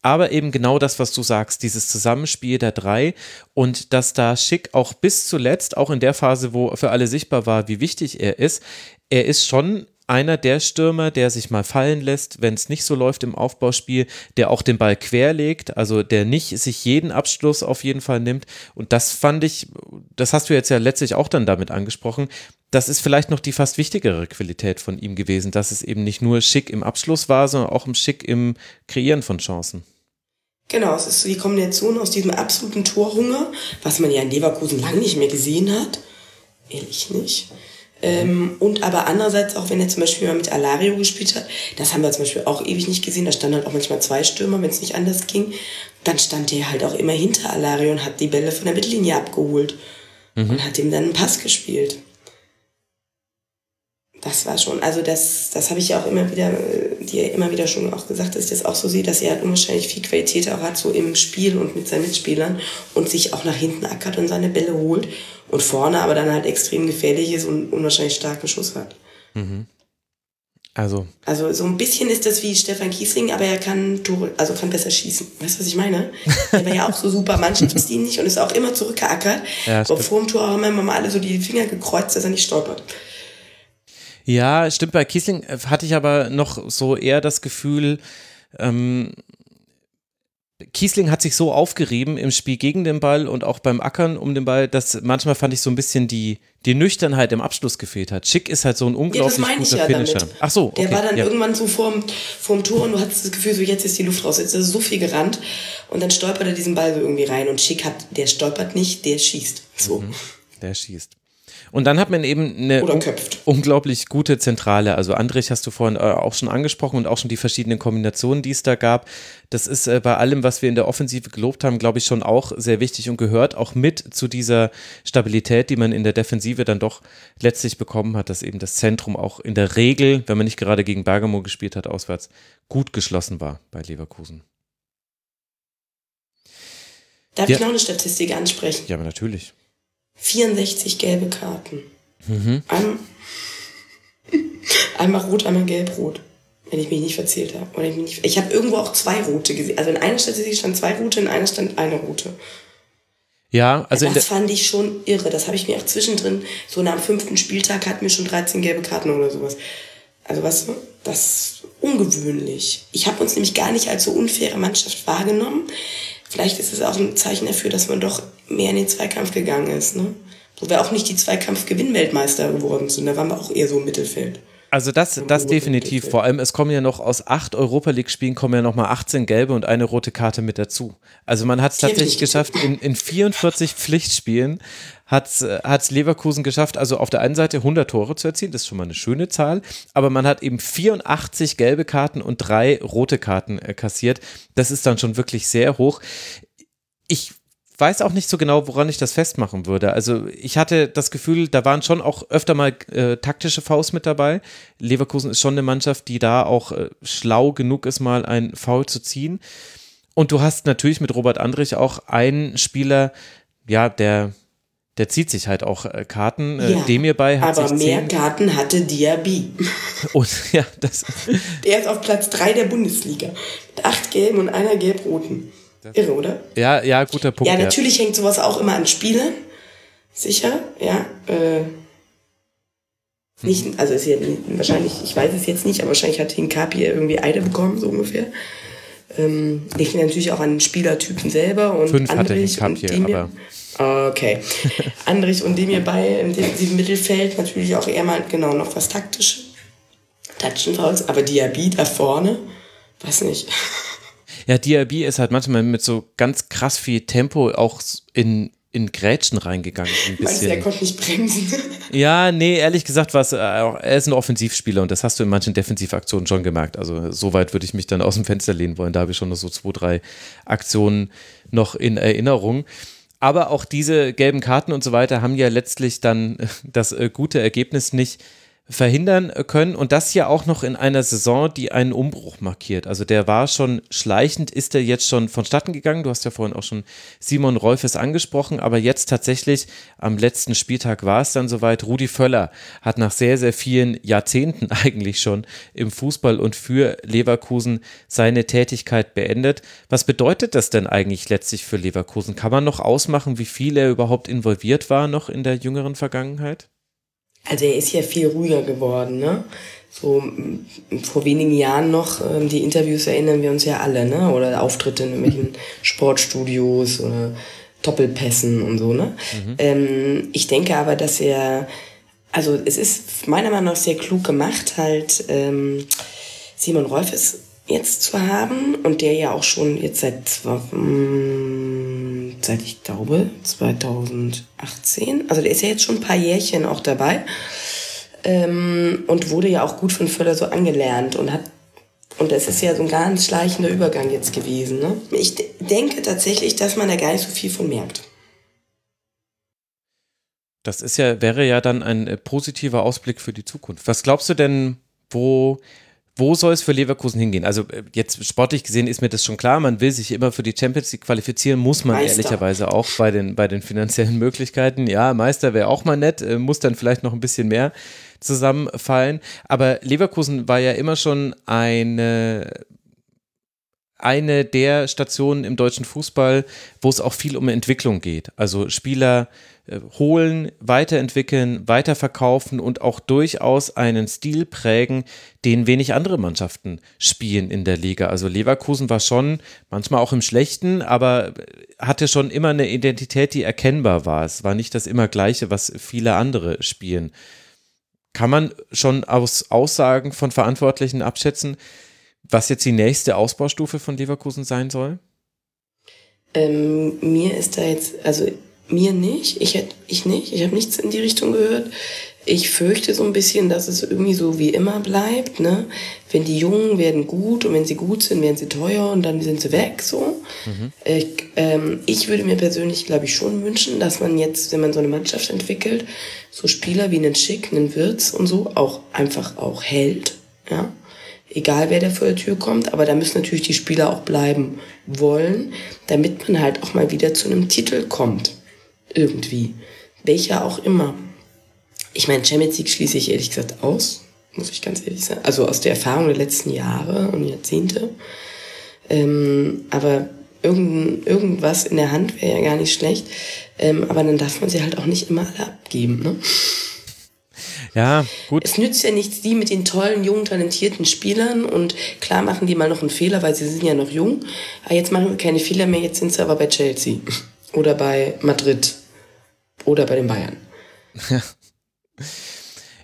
Aber eben genau das, was du sagst, dieses Zusammenspiel der drei und dass da Schick auch bis zuletzt, auch in der Phase, wo für alle sichtbar war, wie wichtig er ist, er ist schon einer der Stürmer, der sich mal fallen lässt, wenn es nicht so läuft im Aufbauspiel, der auch den Ball querlegt, also der nicht sich jeden Abschluss auf jeden Fall nimmt. Und das fand ich, das hast du jetzt ja letztlich auch dann damit angesprochen, das ist vielleicht noch die fast wichtigere Qualität von ihm gewesen, dass es eben nicht nur schick im Abschluss war, sondern auch im Schick im Kreieren von Chancen. Genau, es ist die Kombination aus diesem absoluten Torhunger, was man ja in Leverkusen lange nicht mehr gesehen hat. Ehrlich nicht. Ähm, und aber andererseits auch, wenn er zum Beispiel mal mit Alario gespielt hat, das haben wir zum Beispiel auch ewig nicht gesehen, da standen halt auch manchmal zwei Stürmer, wenn es nicht anders ging, dann stand der halt auch immer hinter Alario und hat die Bälle von der Mittellinie abgeholt und hat ihm dann einen Pass gespielt. Das war schon, also das, das habe ich ja auch immer wieder, äh, dir immer wieder schon auch gesagt, dass ich das auch so sehe, dass er halt unwahrscheinlich viel Qualität auch hat, so im Spiel und mit seinen Mitspielern und sich auch nach hinten ackert und seine Bälle holt und vorne aber dann halt extrem gefährlich ist und unwahrscheinlich starken Schuss hat. Also, Also so ein bisschen ist das wie Stefan Kiesling, aber er kann Tore, also kann besser schießen. Weißt du, was ich meine? Er war ja auch so super mannschaftsdienlich und ist auch immer zurückgeackert. Ja, aber vor dem Tor haben wir immer mal alle so die Finger gekreuzt, dass er nicht stolpert. Ja, stimmt, bei Kiesling äh, hatte ich aber noch so eher das Gefühl, ähm, Kiesling hat sich so aufgerieben im Spiel gegen den Ball und auch beim Ackern um den Ball, dass manchmal fand ich so ein bisschen die, die Nüchternheit im Abschluss gefehlt hat. Schick ist halt so ein Ja, das unglaublich ich guter ja Finisher. damit. Ach so, okay. Der war dann ja. irgendwann so vorm, vorm Tor und du hattest das Gefühl, so jetzt ist die Luft raus, jetzt ist so viel gerannt und dann stolpert er diesen Ball so irgendwie rein und Schick hat, der stolpert nicht, der schießt. So. Mhm. Der schießt. Und dann hat man eben eine un- unglaublich gute Zentrale. Also Andrich hast du vorhin äh, auch schon angesprochen und auch schon die verschiedenen Kombinationen, die es da gab. Das ist äh, bei allem, was wir in der Offensive gelobt haben, glaube ich, schon auch sehr wichtig und gehört auch mit zu dieser Stabilität, die man in der Defensive dann doch letztlich bekommen hat, dass eben das Zentrum auch in der Regel, wenn man nicht gerade gegen Bergamo gespielt hat, auswärts, gut geschlossen war bei Leverkusen. Darf Ja. ich noch eine Statistik ansprechen? Ja, aber natürlich. 64 gelbe Karten. Mhm. Ein, einmal rot, einmal gelb-rot. Wenn ich mich nicht verzählt habe. Oder ich mich nicht, ich habe irgendwo auch zwei rote gesehen. Also in einer Statistik stand zwei rote, in einer stand eine rote. Ja, also das fand ich schon irre. Das habe ich mir auch zwischendrin, so nach dem fünften Spieltag hatten wir schon 13 gelbe Karten oder sowas. Also was, das ist ungewöhnlich. Ich habe uns nämlich gar nicht als so unfaire Mannschaft wahrgenommen. Vielleicht ist es auch ein Zeichen dafür, dass man doch mehr in den Zweikampf gegangen ist. Ne? Wo wir auch nicht die Zweikampf-Gewinnweltmeister geworden sind. Da waren wir auch eher so im Mittelfeld. Also das, das definitiv. Vor allem, es kommen ja noch aus acht Europa League-Spielen kommen ja nochmal 18 gelbe und eine rote Karte mit dazu. Also man hat es tatsächlich geschafft, in, in 44 Pflichtspielen hat es Leverkusen geschafft, also auf der einen Seite 100 Tore zu erzielen, das ist schon mal eine schöne Zahl, aber man hat eben 84 gelbe Karten und drei rote Karten äh, kassiert. Das ist dann schon wirklich sehr hoch. Ich weiß auch nicht so genau, woran ich das festmachen würde. Also ich hatte das Gefühl, da waren schon auch öfter mal äh, taktische Faust mit dabei. Leverkusen ist schon eine Mannschaft, die da auch äh, schlau genug ist, mal ein Foul zu ziehen. Und du hast natürlich mit Robert Andrich auch einen Spieler, ja, der, der zieht sich halt auch äh, Karten. Äh, Ja, Demir bei hat Aber sich mehr zehn. Karten hatte Diaby. Und ja, das, Der ist auf Platz 3 der Bundesliga. Mit acht gelben und einer gelb-roten. Irre, oder? ja, ja, guter Punkt. Ja, natürlich hängt sowas auch immer an Spielern. Sicher, ja. Äh, nicht, also ist ja wahrscheinlich, ich weiß es jetzt nicht, aber wahrscheinlich hat Hinkapi irgendwie Eide bekommen, so ungefähr. Ähm, liegt natürlich auch an den Spielertypen selber und Fünf hatte Andrich hier, Demir. aber Okay. Andrich und Demir bei im defensiven Mittelfeld natürlich auch eher mal genau noch was taktisch. Taktischen Fouls, aber Diaby da vorne, weiß nicht. Ja, Diaby ist halt manchmal mit so ganz krass viel Tempo auch in, in Grätschen reingegangen. Ein Meinst du, er bisschen. konnte nicht bremsen? Ja, nee, ehrlich gesagt, was, äh, er ist ein Offensivspieler und das hast du in manchen Defensivaktionen schon gemerkt. Also so weit würde ich mich dann aus dem Fenster lehnen wollen. Da habe ich schon noch so zwei, drei Aktionen noch in Erinnerung. Aber auch diese gelben Karten und so weiter haben ja letztlich dann das äh, gute Ergebnis nicht verhindern können und das ja auch noch in einer Saison, die einen Umbruch markiert. Also der war schon schleichend, ist er jetzt schon vonstatten gegangen. Du hast ja vorhin auch schon Simon Rolfes angesprochen, aber jetzt tatsächlich am letzten Spieltag war es dann soweit. Rudi Völler hat nach sehr, sehr vielen Jahrzehnten eigentlich schon im Fußball und für Leverkusen seine Tätigkeit beendet. Was bedeutet das denn eigentlich letztlich für Leverkusen? Kann man noch ausmachen, wie viel er überhaupt involviert war noch in der jüngeren Vergangenheit? Also er ist ja viel ruhiger geworden, ne? So vor wenigen Jahren noch, ähm, die Interviews erinnern wir uns ja alle, ne? Oder Auftritte in irgendwelchen Sportstudios oder Doppelpässen und so, ne? Ähm, ich denke aber, dass er, also es ist meiner Meinung nach sehr klug gemacht, halt ähm, Simon Rolfes jetzt zu haben und der ja auch schon jetzt seit, mm, seit ich glaube 2018, also der ist ja jetzt schon ein paar Jährchen auch dabei ähm, und wurde ja auch gut von Völler so angelernt und hat und es ist ja so ein ganz schleichender Übergang jetzt gewesen. Ne? Ich de- denke tatsächlich, dass man da gar nicht so viel von merkt. Das ist ja, wäre ja dann ein äh, positiver Ausblick für die Zukunft. Was glaubst du denn, wo, wo soll es für Leverkusen hingehen? Also äh, jetzt sportlich gesehen ist mir das schon klar, man will sich immer für die Champions League qualifizieren, muss man Meister. ehrlicherweise auch bei den, bei den finanziellen Möglichkeiten. Ja, Meister wäre auch mal nett, äh, muss dann vielleicht noch ein bisschen mehr zusammenfallen. Aber Leverkusen war ja immer schon eine eine der Stationen im deutschen Fußball, wo es auch viel um Entwicklung geht. Also Spieler äh, holen, weiterentwickeln, weiterverkaufen und auch durchaus einen Stil prägen, den wenig andere Mannschaften spielen in der Liga. Also Leverkusen war schon manchmal auch im Schlechten, aber hatte schon immer eine Identität, die erkennbar war. Es war nicht das immer Gleiche, was viele andere spielen. Kann man schon aus Aussagen von Verantwortlichen abschätzen, was jetzt die nächste Ausbaustufe von Leverkusen sein soll? Ähm, mir ist da jetzt, also mir nicht, ich ich nicht, ich habe nichts in die Richtung gehört. Ich fürchte so ein bisschen, dass es irgendwie so wie immer bleibt, ne? Wenn die Jungen werden gut und wenn sie gut sind, werden sie teuer und dann sind sie weg, so. Ich, ähm, ich würde mir persönlich, glaube ich, schon wünschen, dass man jetzt, wenn man so eine Mannschaft entwickelt, so Spieler wie einen Schick, einen Wirtz und so auch einfach auch hält, ja egal wer da vor der Tür kommt, aber da müssen natürlich die Spieler auch bleiben wollen, damit man halt auch mal wieder zu einem Titel kommt. Irgendwie. Welcher auch immer. Ich meine, Champions League schließe ich ehrlich gesagt aus, muss ich ganz ehrlich sagen. Also aus der Erfahrung der letzten Jahre und Jahrzehnte. Ähm, aber irgend, irgendwas in der Hand wäre ja gar nicht schlecht. Ähm, aber dann darf man sie halt auch nicht immer alle abgeben. Ne? Ja, gut. Es nützt ja nichts, die mit den tollen, jungen, talentierten Spielern und klar machen die mal noch einen Fehler, weil sie sind ja noch jung. Aber jetzt machen sie keine Fehler mehr, jetzt sind sie aber bei Chelsea oder bei Madrid oder bei den Bayern.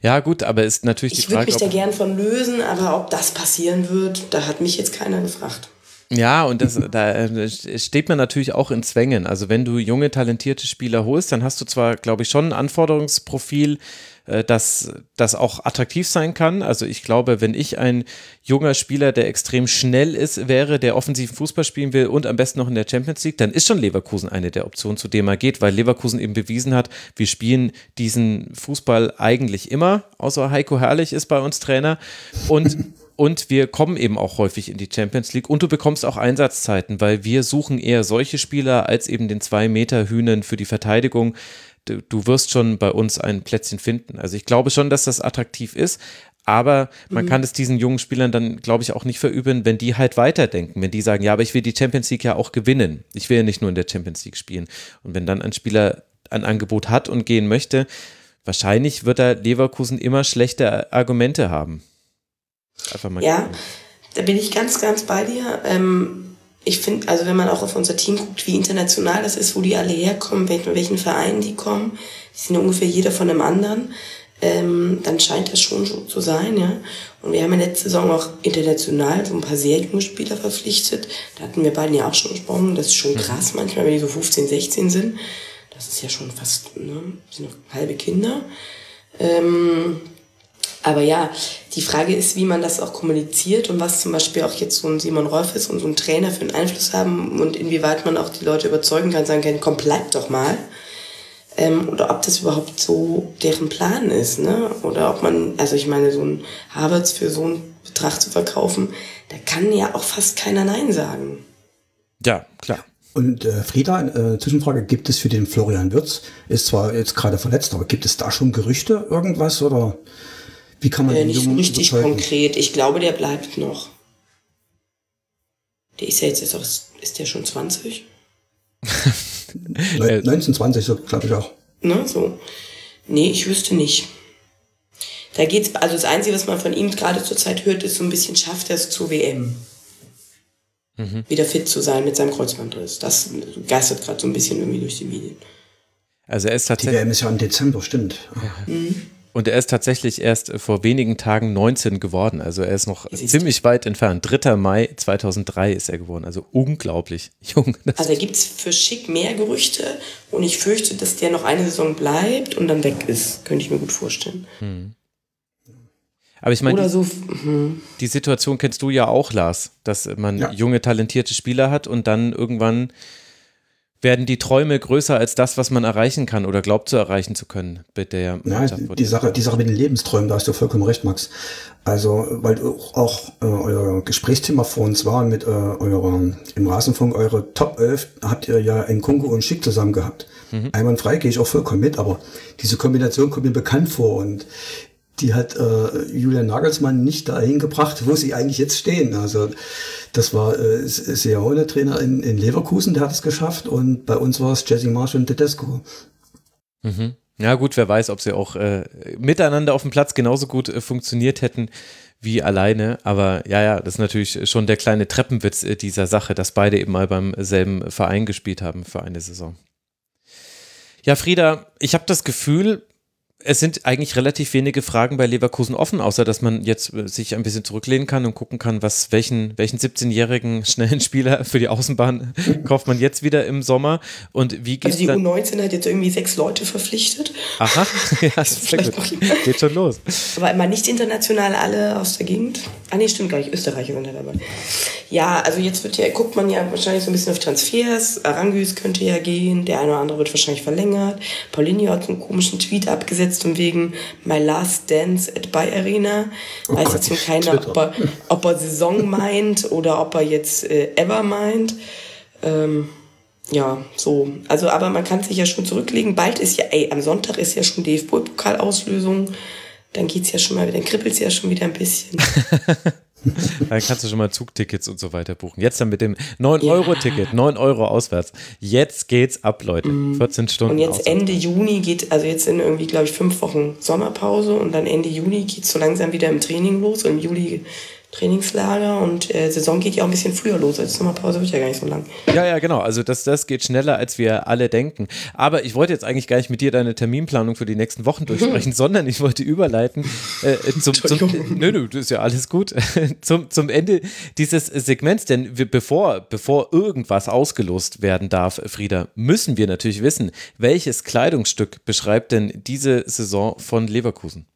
Ja, gut, aber ist natürlich Ich die würde Frage, mich da gern von lösen, aber ob das passieren wird, da hat mich jetzt keiner gefragt. Ja, und das, da äh, steht man natürlich auch in Zwängen. Also wenn du junge, talentierte Spieler holst, dann hast du zwar, glaube ich, schon ein Anforderungsprofil, äh, das, das auch attraktiv sein kann. Also ich glaube, wenn ich ein junger Spieler, der extrem schnell ist, wäre, der offensiven Fußball spielen will und am besten noch in der Champions League, dann ist schon Leverkusen eine der Optionen, zu dem er geht, weil Leverkusen eben bewiesen hat, wir spielen diesen Fußball eigentlich immer, außer Heiko Herrlich ist bei uns Trainer und und wir kommen eben auch häufig in die Champions League und du bekommst auch Einsatzzeiten, weil wir suchen eher solche Spieler als eben den zwei Meter Hühnen für die Verteidigung. Du, du wirst schon bei uns ein Plätzchen finden. Also ich glaube schon, dass das attraktiv ist, aber man kann es diesen jungen Spielern dann, glaube ich, auch nicht verüben, wenn die halt weiterdenken, wenn die sagen, ja, aber ich will die Champions League ja auch gewinnen. Ich will ja nicht nur in der Champions League spielen. Und wenn dann ein Spieler ein Angebot hat und gehen möchte, wahrscheinlich wird er Leverkusen immer schlechte Argumente haben. Einfach mal Ja, gucken. da bin ich ganz, ganz bei dir. Ähm, ich finde, also wenn man auch auf unser Team guckt, wie international das ist, wo die alle herkommen, welchen, welchen Vereinen die kommen, die sind ungefähr jeder von einem anderen, ähm, dann scheint das schon so zu sein, ja. Und wir haben ja letzte Saison auch international so ein paar sehr junge Spieler verpflichtet. Da hatten wir beiden ja auch schon gesprochen. Das ist schon krass manchmal, wenn die so 15, 16 sind. Das ist ja schon fast, ne, sind noch halbe Kinder. Ähm, aber ja, die Frage ist, wie man das auch kommuniziert und was zum Beispiel auch jetzt so ein Simon Rolf ist und so ein Trainer für einen Einfluss haben und inwieweit man auch die Leute überzeugen kann, sagen kann, komm, bleib doch mal. Ähm, oder ob das überhaupt so deren Plan ist, ne? Oder ob man, also ich meine, so ein Harvards für so einen Betrag zu verkaufen, da kann ja auch fast keiner Nein sagen. Ja, klar. Und äh, Frieda, äh, Zwischenfrage, gibt es für den Florian Wirtz, ist zwar jetzt gerade verletzt, aber gibt es da schon Gerüchte, irgendwas oder wie kann man äh, den Nicht so Jungen richtig überzeugen? konkret. Ich glaube, der bleibt noch. Der ist ja jetzt, ist, auch, ist der schon 20? Neun- 1920, so glaube ich auch. Ne, so. Nee, ich wüsste nicht. Da geht's, also das Einzige, was man von ihm gerade zurzeit hört, ist so ein bisschen, schafft er es zur WM. Wieder fit zu sein mit seinem Kreuzbandriss. Das geistert gerade so ein bisschen irgendwie durch die Medien. Also er ist Die tatsächlich. WM ist ja im Dezember, stimmt. Und er ist tatsächlich erst vor wenigen Tagen 19 geworden. Also er ist noch Siehst du. ziemlich weit entfernt. 3. Mai 2003 ist er geworden. Also unglaublich jung. Das Also da gibt's für Schick mehr Gerüchte und ich fürchte, dass der noch eine Saison bleibt und dann weg ist. Könnte ich mir gut vorstellen. Aber ich meine, so, hm, die Situation kennst du ja auch, Lars, dass man Ja. junge, talentierte Spieler hat und dann irgendwann werden die Träume größer als das, was man erreichen kann oder glaubt zu erreichen zu können mit der Ja, die Sache, die Sache mit den Lebensträumen, da hast du vollkommen recht, Max. Also, weil auch, äh, euer Gesprächsthema vor uns war mit äh, eurer, im Rasenfunk, eure Top 11 habt ihr ja in Kungo und Schick zusammen gehabt. Einwandfrei gehe ich auch vollkommen mit, aber diese Kombination kommt mir bekannt vor und die hat äh, Julian Nagelsmann nicht dahin gebracht, wo sie eigentlich jetzt stehen. Also das war äh, Seoane Trainer in, in Leverkusen, der hat es geschafft und bei uns war es Jesse Marsh und Tedesco. Mhm. Ja gut, wer weiß, ob sie auch äh, miteinander auf dem Platz genauso gut äh, funktioniert hätten wie alleine. Aber ja, ja, das ist natürlich schon der kleine Treppenwitz äh, dieser Sache, dass beide eben mal beim selben Verein gespielt haben für eine Saison. Ja, Frieda, ich habe das Gefühl, es sind eigentlich relativ wenige Fragen bei Leverkusen offen, außer dass man jetzt äh, sich ein bisschen zurücklehnen kann und gucken kann, was welchen, welchen 17-jährigen schnellen Spieler für die Außenbahn kauft man jetzt wieder im Sommer und wie geht's also die dann? U19 hat jetzt irgendwie sechs Leute verpflichtet. Aha, ja, das ist Vielleicht gut. noch- Geht schon los. Aber immer nicht international alle aus der Gegend. Ah nee, stimmt gar nicht. Österreicher sind ja dabei. Ja, also jetzt wird ja, guckt man ja wahrscheinlich so ein bisschen auf Transfers. Arangis könnte ja gehen, der eine oder andere wird wahrscheinlich verlängert. Paulinho hat so einen komischen Tweet abgesetzt und wegen My Last Dance at Bay Arena. Oh Weiß Gott, jetzt nur keiner, ob er, ob er Saison meint oder ob er jetzt äh, Ever meint. Ähm, ja, so. Also, aber man kann sich ja schon zurücklegen. Bald ist ja, ey, am Sonntag ist ja schon DFB-Pokalauslösung. Dann geht's ja schon mal, dann kribbelt's ja schon wieder ein bisschen. Dann kannst du schon mal Zugtickets und so weiter buchen. Jetzt dann mit dem 9-Euro-Ticket, 9 Euro auswärts. Jetzt geht's ab, Leute. 14 Stunden Mhm. Und jetzt auswärts. Ende Juni geht, also jetzt sind irgendwie, glaube ich, fünf Wochen Sommerpause und dann Ende Juni geht's so langsam wieder im Training los, im Juli Trainingslager und äh, Saison geht ja auch ein bisschen früher los. Also Sommerpause wird ja gar nicht so lang. Ja, ja, genau. Also das, das geht schneller, als wir alle denken. Aber ich wollte jetzt eigentlich gar nicht mit dir deine Terminplanung für die nächsten Wochen durchsprechen, sondern ich wollte überleiten äh, zum, zum. Nö, nö, das ist ja alles gut. zum, zum Ende dieses Segments, denn wir, bevor, bevor irgendwas ausgelost werden darf, Frieda, müssen wir natürlich wissen, welches Kleidungsstück beschreibt denn diese Saison von Leverkusen?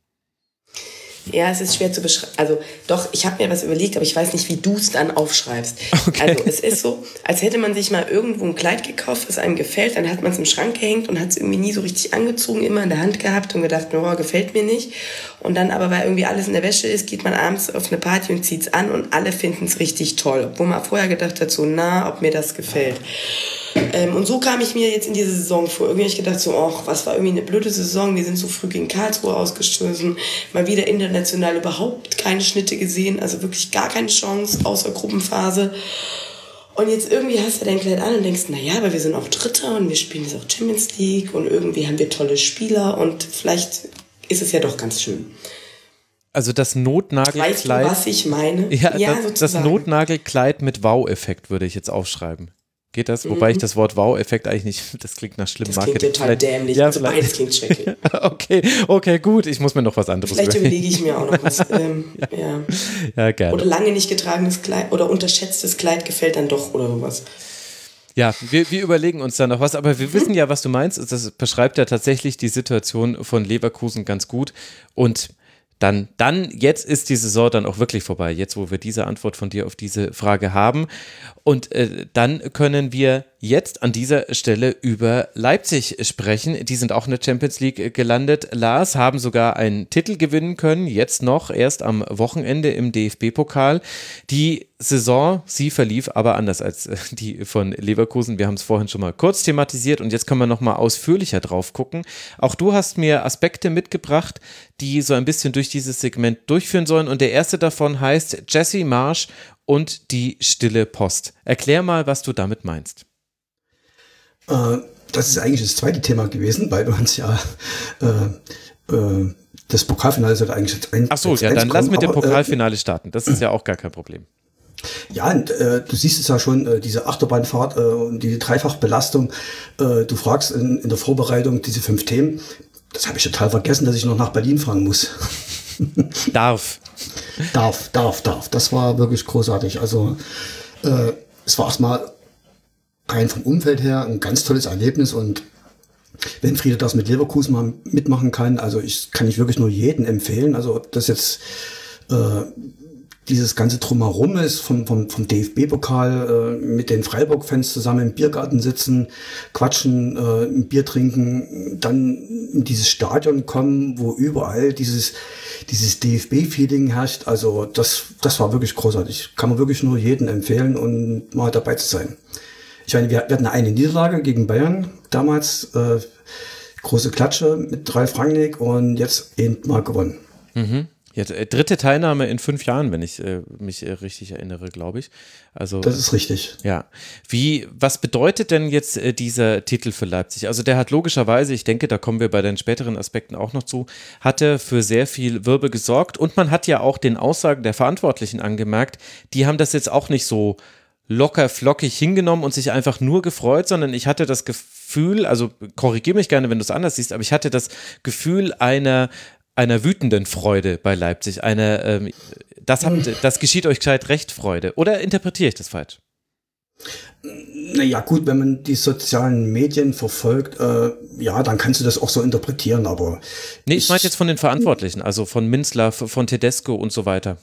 Ja, es ist schwer zu beschreiben. Also doch, ich habe mir was überlegt, aber ich weiß nicht, wie du es dann aufschreibst. Also es ist so, als hätte man sich mal irgendwo ein Kleid gekauft, was einem gefällt, dann hat man es im Schrank gehängt und hat es irgendwie nie so richtig angezogen, immer in der Hand gehabt und gedacht, oh, gefällt mir nicht. Und dann aber, weil irgendwie alles in der Wäsche ist, geht man abends auf eine Party und zieht es an und alle finden es richtig toll. Obwohl man vorher gedacht hat, so, na, ob mir das gefällt. Ähm, und so kam ich mir jetzt in diese Saison vor. Irgendwie hab ich gedacht, so, ach, was war irgendwie eine blöde Saison. Wir sind so früh gegen Karlsruhe ausgestoßen. Mal wieder international überhaupt keine Schnitte gesehen. Also wirklich gar keine Chance, außer Gruppenphase. Und jetzt irgendwie hast du dein Kleid an und denkst, na ja, aber wir sind auch Dritter und wir spielen jetzt auch Champions League und irgendwie haben wir tolle Spieler und vielleicht ist es ja doch ganz schön. Also das Weißt du, Notnagelkleid. was ich meine? ja, das, das sozusagen. Notnagelkleid mit Wow-Effekt würde ich jetzt aufschreiben. Geht das? Wobei ich das Wort Wow-Effekt eigentlich nicht, das klingt nach schlimm Mhm. Das klingt total Vielleicht- dämlich. Ja, also beides vielleicht. klingt schrecklich. okay, okay, gut. Ich muss mir noch was anderes Vielleicht überlegen. überlege ich mir auch noch was. ähm, ja. Ja, gerne. Oder lange nicht getragenes Kleid oder unterschätztes Kleid gefällt dann doch oder sowas. Ja, wir, wir überlegen uns da noch was, aber wir wissen ja, was du meinst. Das beschreibt ja tatsächlich die Situation von Leverkusen ganz gut. Und dann, dann, jetzt ist die Saison dann auch wirklich vorbei, jetzt wo wir diese Antwort von dir auf diese Frage haben. Und äh, dann können wir jetzt an dieser Stelle über Leipzig sprechen. Die sind auch in der Champions League gelandet. Lars haben sogar einen Titel gewinnen können, jetzt noch, erst am Wochenende im DFB-Pokal. Die Saison, sie verlief aber anders als äh, die von Leverkusen. Wir haben es vorhin schon mal kurz thematisiert und jetzt können wir noch mal ausführlicher drauf gucken. Auch du hast mir Aspekte mitgebracht, die so ein bisschen durch dieses Segment durchführen sollen und der erste davon heißt Jesse Marsch und die stille Post. Erklär mal, was du damit meinst. Äh, das ist eigentlich das zweite Thema gewesen, weil wir uns ja äh, äh, das Pokalfinale sollte eigentlich jetzt ein, Ach so, als ja, dann lass mit dem Pokalfinale starten. Das ist ja auch gar kein Problem. Ja, und, äh, du siehst es ja schon, äh, diese Achterbahnfahrt äh, und die Dreifachbelastung. Äh, du fragst in, in der Vorbereitung diese fünf Themen. Das habe ich total vergessen, dass ich noch nach Berlin fahren muss. Darf. darf, darf, darf. Das war wirklich großartig. Also äh, es war erstmal rein vom Umfeld her ein ganz tolles Erlebnis und wenn Friede das mit Leverkusen mal mitmachen kann, also ich kann ich wirklich nur jeden empfehlen. Also ob das jetzt äh, dieses ganze Drumherum ist, vom, vom, vom DFB-Pokal äh, mit den Freiburg-Fans zusammen im Biergarten sitzen, quatschen, äh, ein Bier trinken, dann in dieses Stadion kommen, wo überall dieses, dieses DFB-Feeling herrscht. Also das, das war wirklich großartig. Kann man wirklich nur jedem empfehlen und mal dabei zu sein. Ich meine, wir, wir hatten eine Niederlage gegen Bayern damals, äh, große Klatsche mit Ralf Rangnick und jetzt eben mal gewonnen. Ja, d- dritte Teilnahme in fünf Jahren, wenn ich äh, mich äh, richtig erinnere, glaube ich. Also Das ist richtig. Ja. Wie, was bedeutet denn jetzt äh, dieser Titel für Leipzig? Also der hat logischerweise, ich denke, da kommen wir bei den späteren Aspekten auch noch zu, hatte für sehr viel Wirbel gesorgt und man hat ja auch den Aussagen der Verantwortlichen angemerkt, die haben das jetzt auch nicht so locker flockig hingenommen und sich einfach nur gefreut, sondern ich hatte das Gefühl, also korrigiere mich gerne, wenn du es anders siehst, aber ich hatte das Gefühl einer einer wütenden Freude bei Leipzig, eine ähm, das hat, das geschieht euch gescheit recht Freude. Oder interpretiere ich das falsch? Naja, gut, wenn man die sozialen Medien verfolgt, äh, ja, dann kannst du das auch so interpretieren, aber. Nee, ich meinte jetzt von den Verantwortlichen, also von Minzler, von Tedesco und so weiter.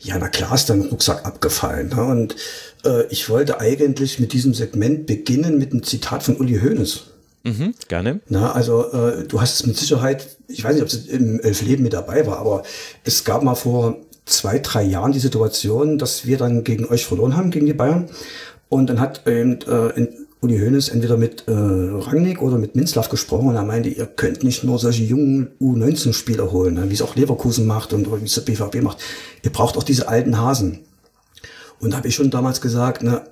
Ja, na klar ist dein Rucksack abgefallen. Ne? Und äh, ich wollte eigentlich mit diesem Segment beginnen mit einem Zitat von Uli Hoeneß. Mhm, gerne. Na, also äh, du hast es mit Sicherheit, ich weiß nicht, ob es im Elfleben mit dabei war, aber es gab mal vor zwei, drei Jahren die Situation, dass wir dann gegen euch verloren haben, gegen die Bayern. Und dann hat eben äh, in- Uli Hoeneß entweder mit äh, Rangnick oder mit Minzlaff gesprochen und er meinte, ihr könnt nicht nur solche jungen U19-Spieler holen, ne, wie es auch Leverkusen macht und wie es der BVB macht. Ihr braucht auch diese alten Hasen. Und da habe ich schon damals gesagt, ne,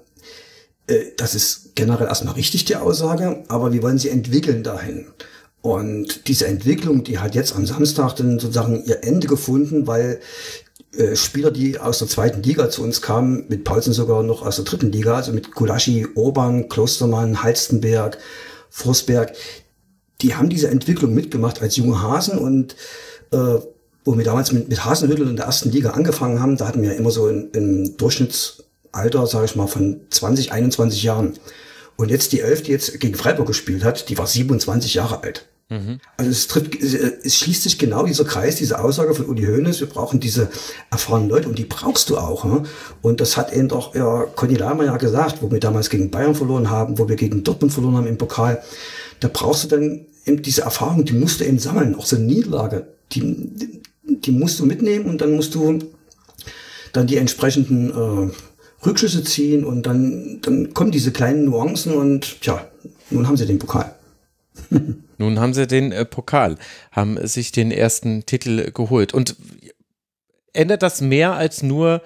äh, das ist generell erstmal richtig, die Aussage, aber wir wollen sie entwickeln dahin. Und diese Entwicklung, die hat jetzt am Samstag dann sozusagen ihr Ende gefunden, weil äh, Spieler, die aus der zweiten Liga zu uns kamen, mit Paulsen sogar noch aus der dritten Liga, also mit Gulaschi, Orban, Klostermann, Halstenberg, Forsberg, die haben diese Entwicklung mitgemacht als junge Hasen und äh, wo wir damals mit, mit Hasenhüttel in der ersten Liga angefangen haben, da hatten wir immer so ein, ein Durchschnittsalter, sage ich mal, von 20, 21 Jahren. Und jetzt die Elf, die jetzt gegen Freiburg gespielt hat, die war 27 Jahre alt. Also es, trifft, es, es schließt sich genau dieser Kreis, diese Aussage von Uli Hoeneß, wir brauchen diese erfahrenen Leute und die brauchst du auch. Ne? Und das hat eben auch ja, Conny Lahmer ja gesagt, wo wir damals gegen Bayern verloren haben, wo wir gegen Dortmund verloren haben im Pokal. Da brauchst du dann eben diese Erfahrung, die musst du eben sammeln, auch so eine Niederlage, die, die musst du mitnehmen und dann musst du dann die entsprechenden äh, Rückschlüsse ziehen und dann, dann kommen diese kleinen Nuancen und tja, nun haben sie den Pokal. Nun haben sie den äh, Pokal, haben sich den ersten Titel geholt. Und ändert das mehr als nur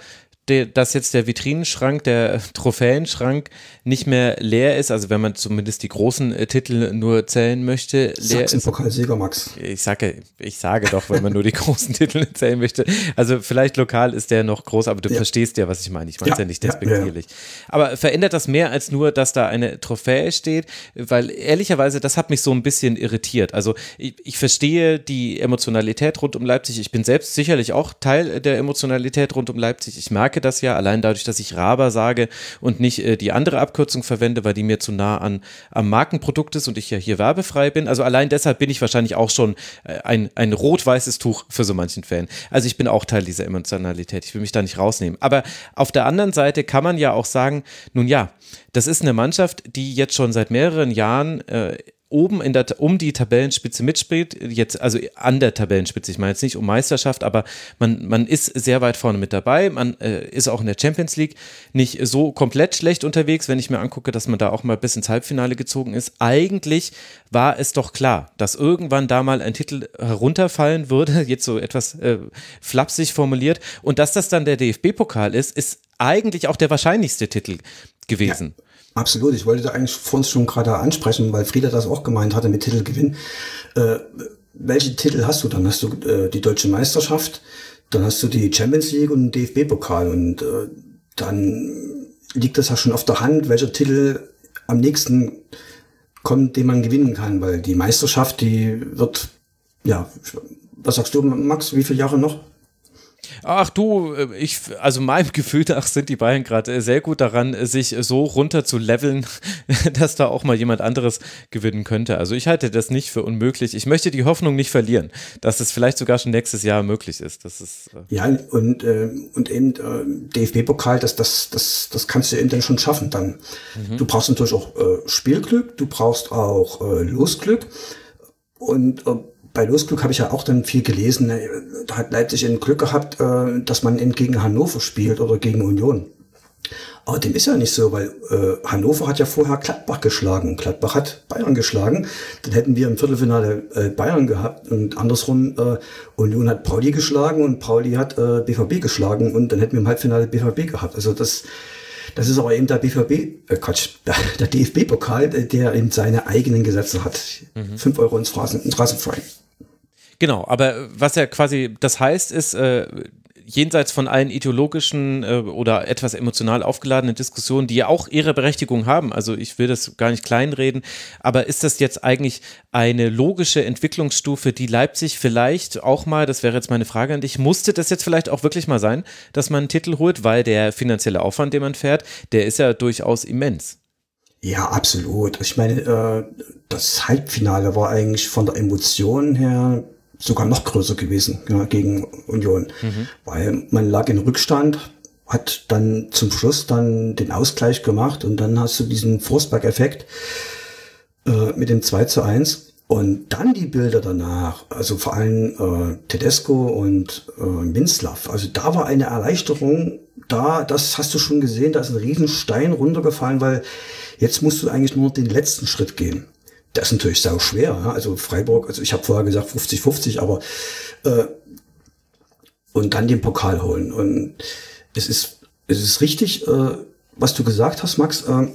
dass jetzt der Vitrinenschrank, der Trophäenschrank nicht mehr leer ist, also wenn man zumindest die großen äh, Titel nur zählen möchte, leer ist. Pokalsieger, Max. Ich sage, ich sage doch, wenn man nur die großen Titel zählen möchte. Also vielleicht lokal ist der noch groß, aber du ja. verstehst ja, was ich meine. Ich meine es ja, ja, nicht despektierlich. Ja, aber verändert das mehr als nur, dass da eine Trophäe steht? Weil ehrlicherweise, das hat mich so ein bisschen irritiert. Also ich, ich verstehe die Emotionalität rund um Leipzig. Ich bin selbst sicherlich auch Teil der Emotionalität rund um Leipzig. Ich merke das ja allein dadurch, dass ich Raber sage und nicht äh, die andere Abkürzung verwende, weil die mir zu nah an am Markenprodukt ist und ich ja hier werbefrei bin. Also allein deshalb bin ich wahrscheinlich auch schon äh, ein, ein rot-weißes Tuch für so manchen Fan. Also ich bin auch Teil dieser Emotionalität. Ich will mich da nicht rausnehmen. Aber auf der anderen Seite kann man ja auch sagen, nun ja, das ist eine Mannschaft, die jetzt schon seit mehreren Jahren äh, oben in der, um die Tabellenspitze mitspielt, jetzt also an der Tabellenspitze, ich meine jetzt nicht um Meisterschaft, aber man, man ist sehr weit vorne mit dabei, man äh, ist auch in der Champions League nicht so komplett schlecht unterwegs, wenn ich mir angucke, dass man da auch mal bis ins Halbfinale gezogen ist. Eigentlich war es doch klar, dass irgendwann da mal ein Titel herunterfallen würde, jetzt so etwas äh, flapsig formuliert, und dass das dann der DFB-Pokal ist, ist eigentlich auch der wahrscheinlichste Titel gewesen. Ja. Absolut, ich wollte da eigentlich vor uns schon gerade ansprechen, weil Frieda das auch gemeint hatte mit Titelgewinn. Äh, welche Titel hast du dann? Hast du äh, die deutsche Meisterschaft, dann hast du die Champions League und den DFB-Pokal und äh, dann liegt das ja schon auf der Hand, welcher Titel am nächsten kommt, den man gewinnen kann, weil die Meisterschaft, die wird, ja, was sagst du, Max, wie viele Jahre noch? Ach du, äh, ich, also meinem Gefühl nach sind die Bayern gerade äh, sehr gut daran, äh, sich so runter zu leveln, dass da auch mal jemand anderes gewinnen könnte. Also ich halte das nicht für unmöglich. Ich möchte die Hoffnung nicht verlieren, dass es vielleicht sogar schon nächstes Jahr möglich ist. Das ist äh ja, und, äh, und eben äh, DFB-Pokal, das, das, das, das kannst du eben dann schon schaffen. Dann. Mhm. Du brauchst natürlich auch äh, Spielglück, du brauchst auch äh, Losglück. Und bei Losglück habe ich ja auch dann viel gelesen. Ne, da hat Leipzig ein Glück gehabt, äh, dass man eben gegen Hannover spielt oder gegen Union. Aber dem ist ja nicht so, weil äh, Hannover hat ja vorher Gladbach geschlagen. Gladbach hat Bayern geschlagen. Dann hätten wir im Viertelfinale äh, Bayern gehabt und andersrum äh, Union hat Pauli geschlagen und Pauli hat äh, BVB geschlagen und dann hätten wir im Halbfinale BVB gehabt. Also das, das ist aber eben der BVB, äh Quatsch, der, der DFB-Pokal, der eben seine eigenen Gesetze hat. Mhm. Fünf Euro ins Phrasen, ins Phrasenfrei. Genau, aber was ja quasi das heißt, ist, äh, jenseits von allen ideologischen äh, oder etwas emotional aufgeladenen Diskussionen, die ja auch ihre Berechtigung haben, also ich will das gar nicht kleinreden, aber ist das jetzt eigentlich eine logische Entwicklungsstufe, die Leipzig vielleicht auch mal, das wäre jetzt meine Frage an dich, musste das jetzt vielleicht auch wirklich mal sein, dass man einen Titel holt, weil der finanzielle Aufwand, den man fährt, der ist ja durchaus immens. Ja, absolut. Ich meine, äh, das Halbfinale war eigentlich von der Emotion her sogar noch größer gewesen ja, gegen Union, mhm. weil man lag in Rückstand, hat dann zum Schluss dann den Ausgleich gemacht und dann hast du diesen Forsberg-Effekt äh, mit dem 2 zu 1 und dann die Bilder danach, also vor allem äh, Tedesco und äh, Minslav, also da war eine Erleichterung da, das hast du schon gesehen, da ist ein Riesenstein runtergefallen, weil jetzt musst du eigentlich nur den letzten Schritt gehen. Das ist natürlich sau schwer. Ja? Also Freiburg, also ich habe vorher gesagt 50-50, aber äh, und dann den Pokal holen. Und es ist, es ist richtig, äh, was du gesagt hast, Max. Äh,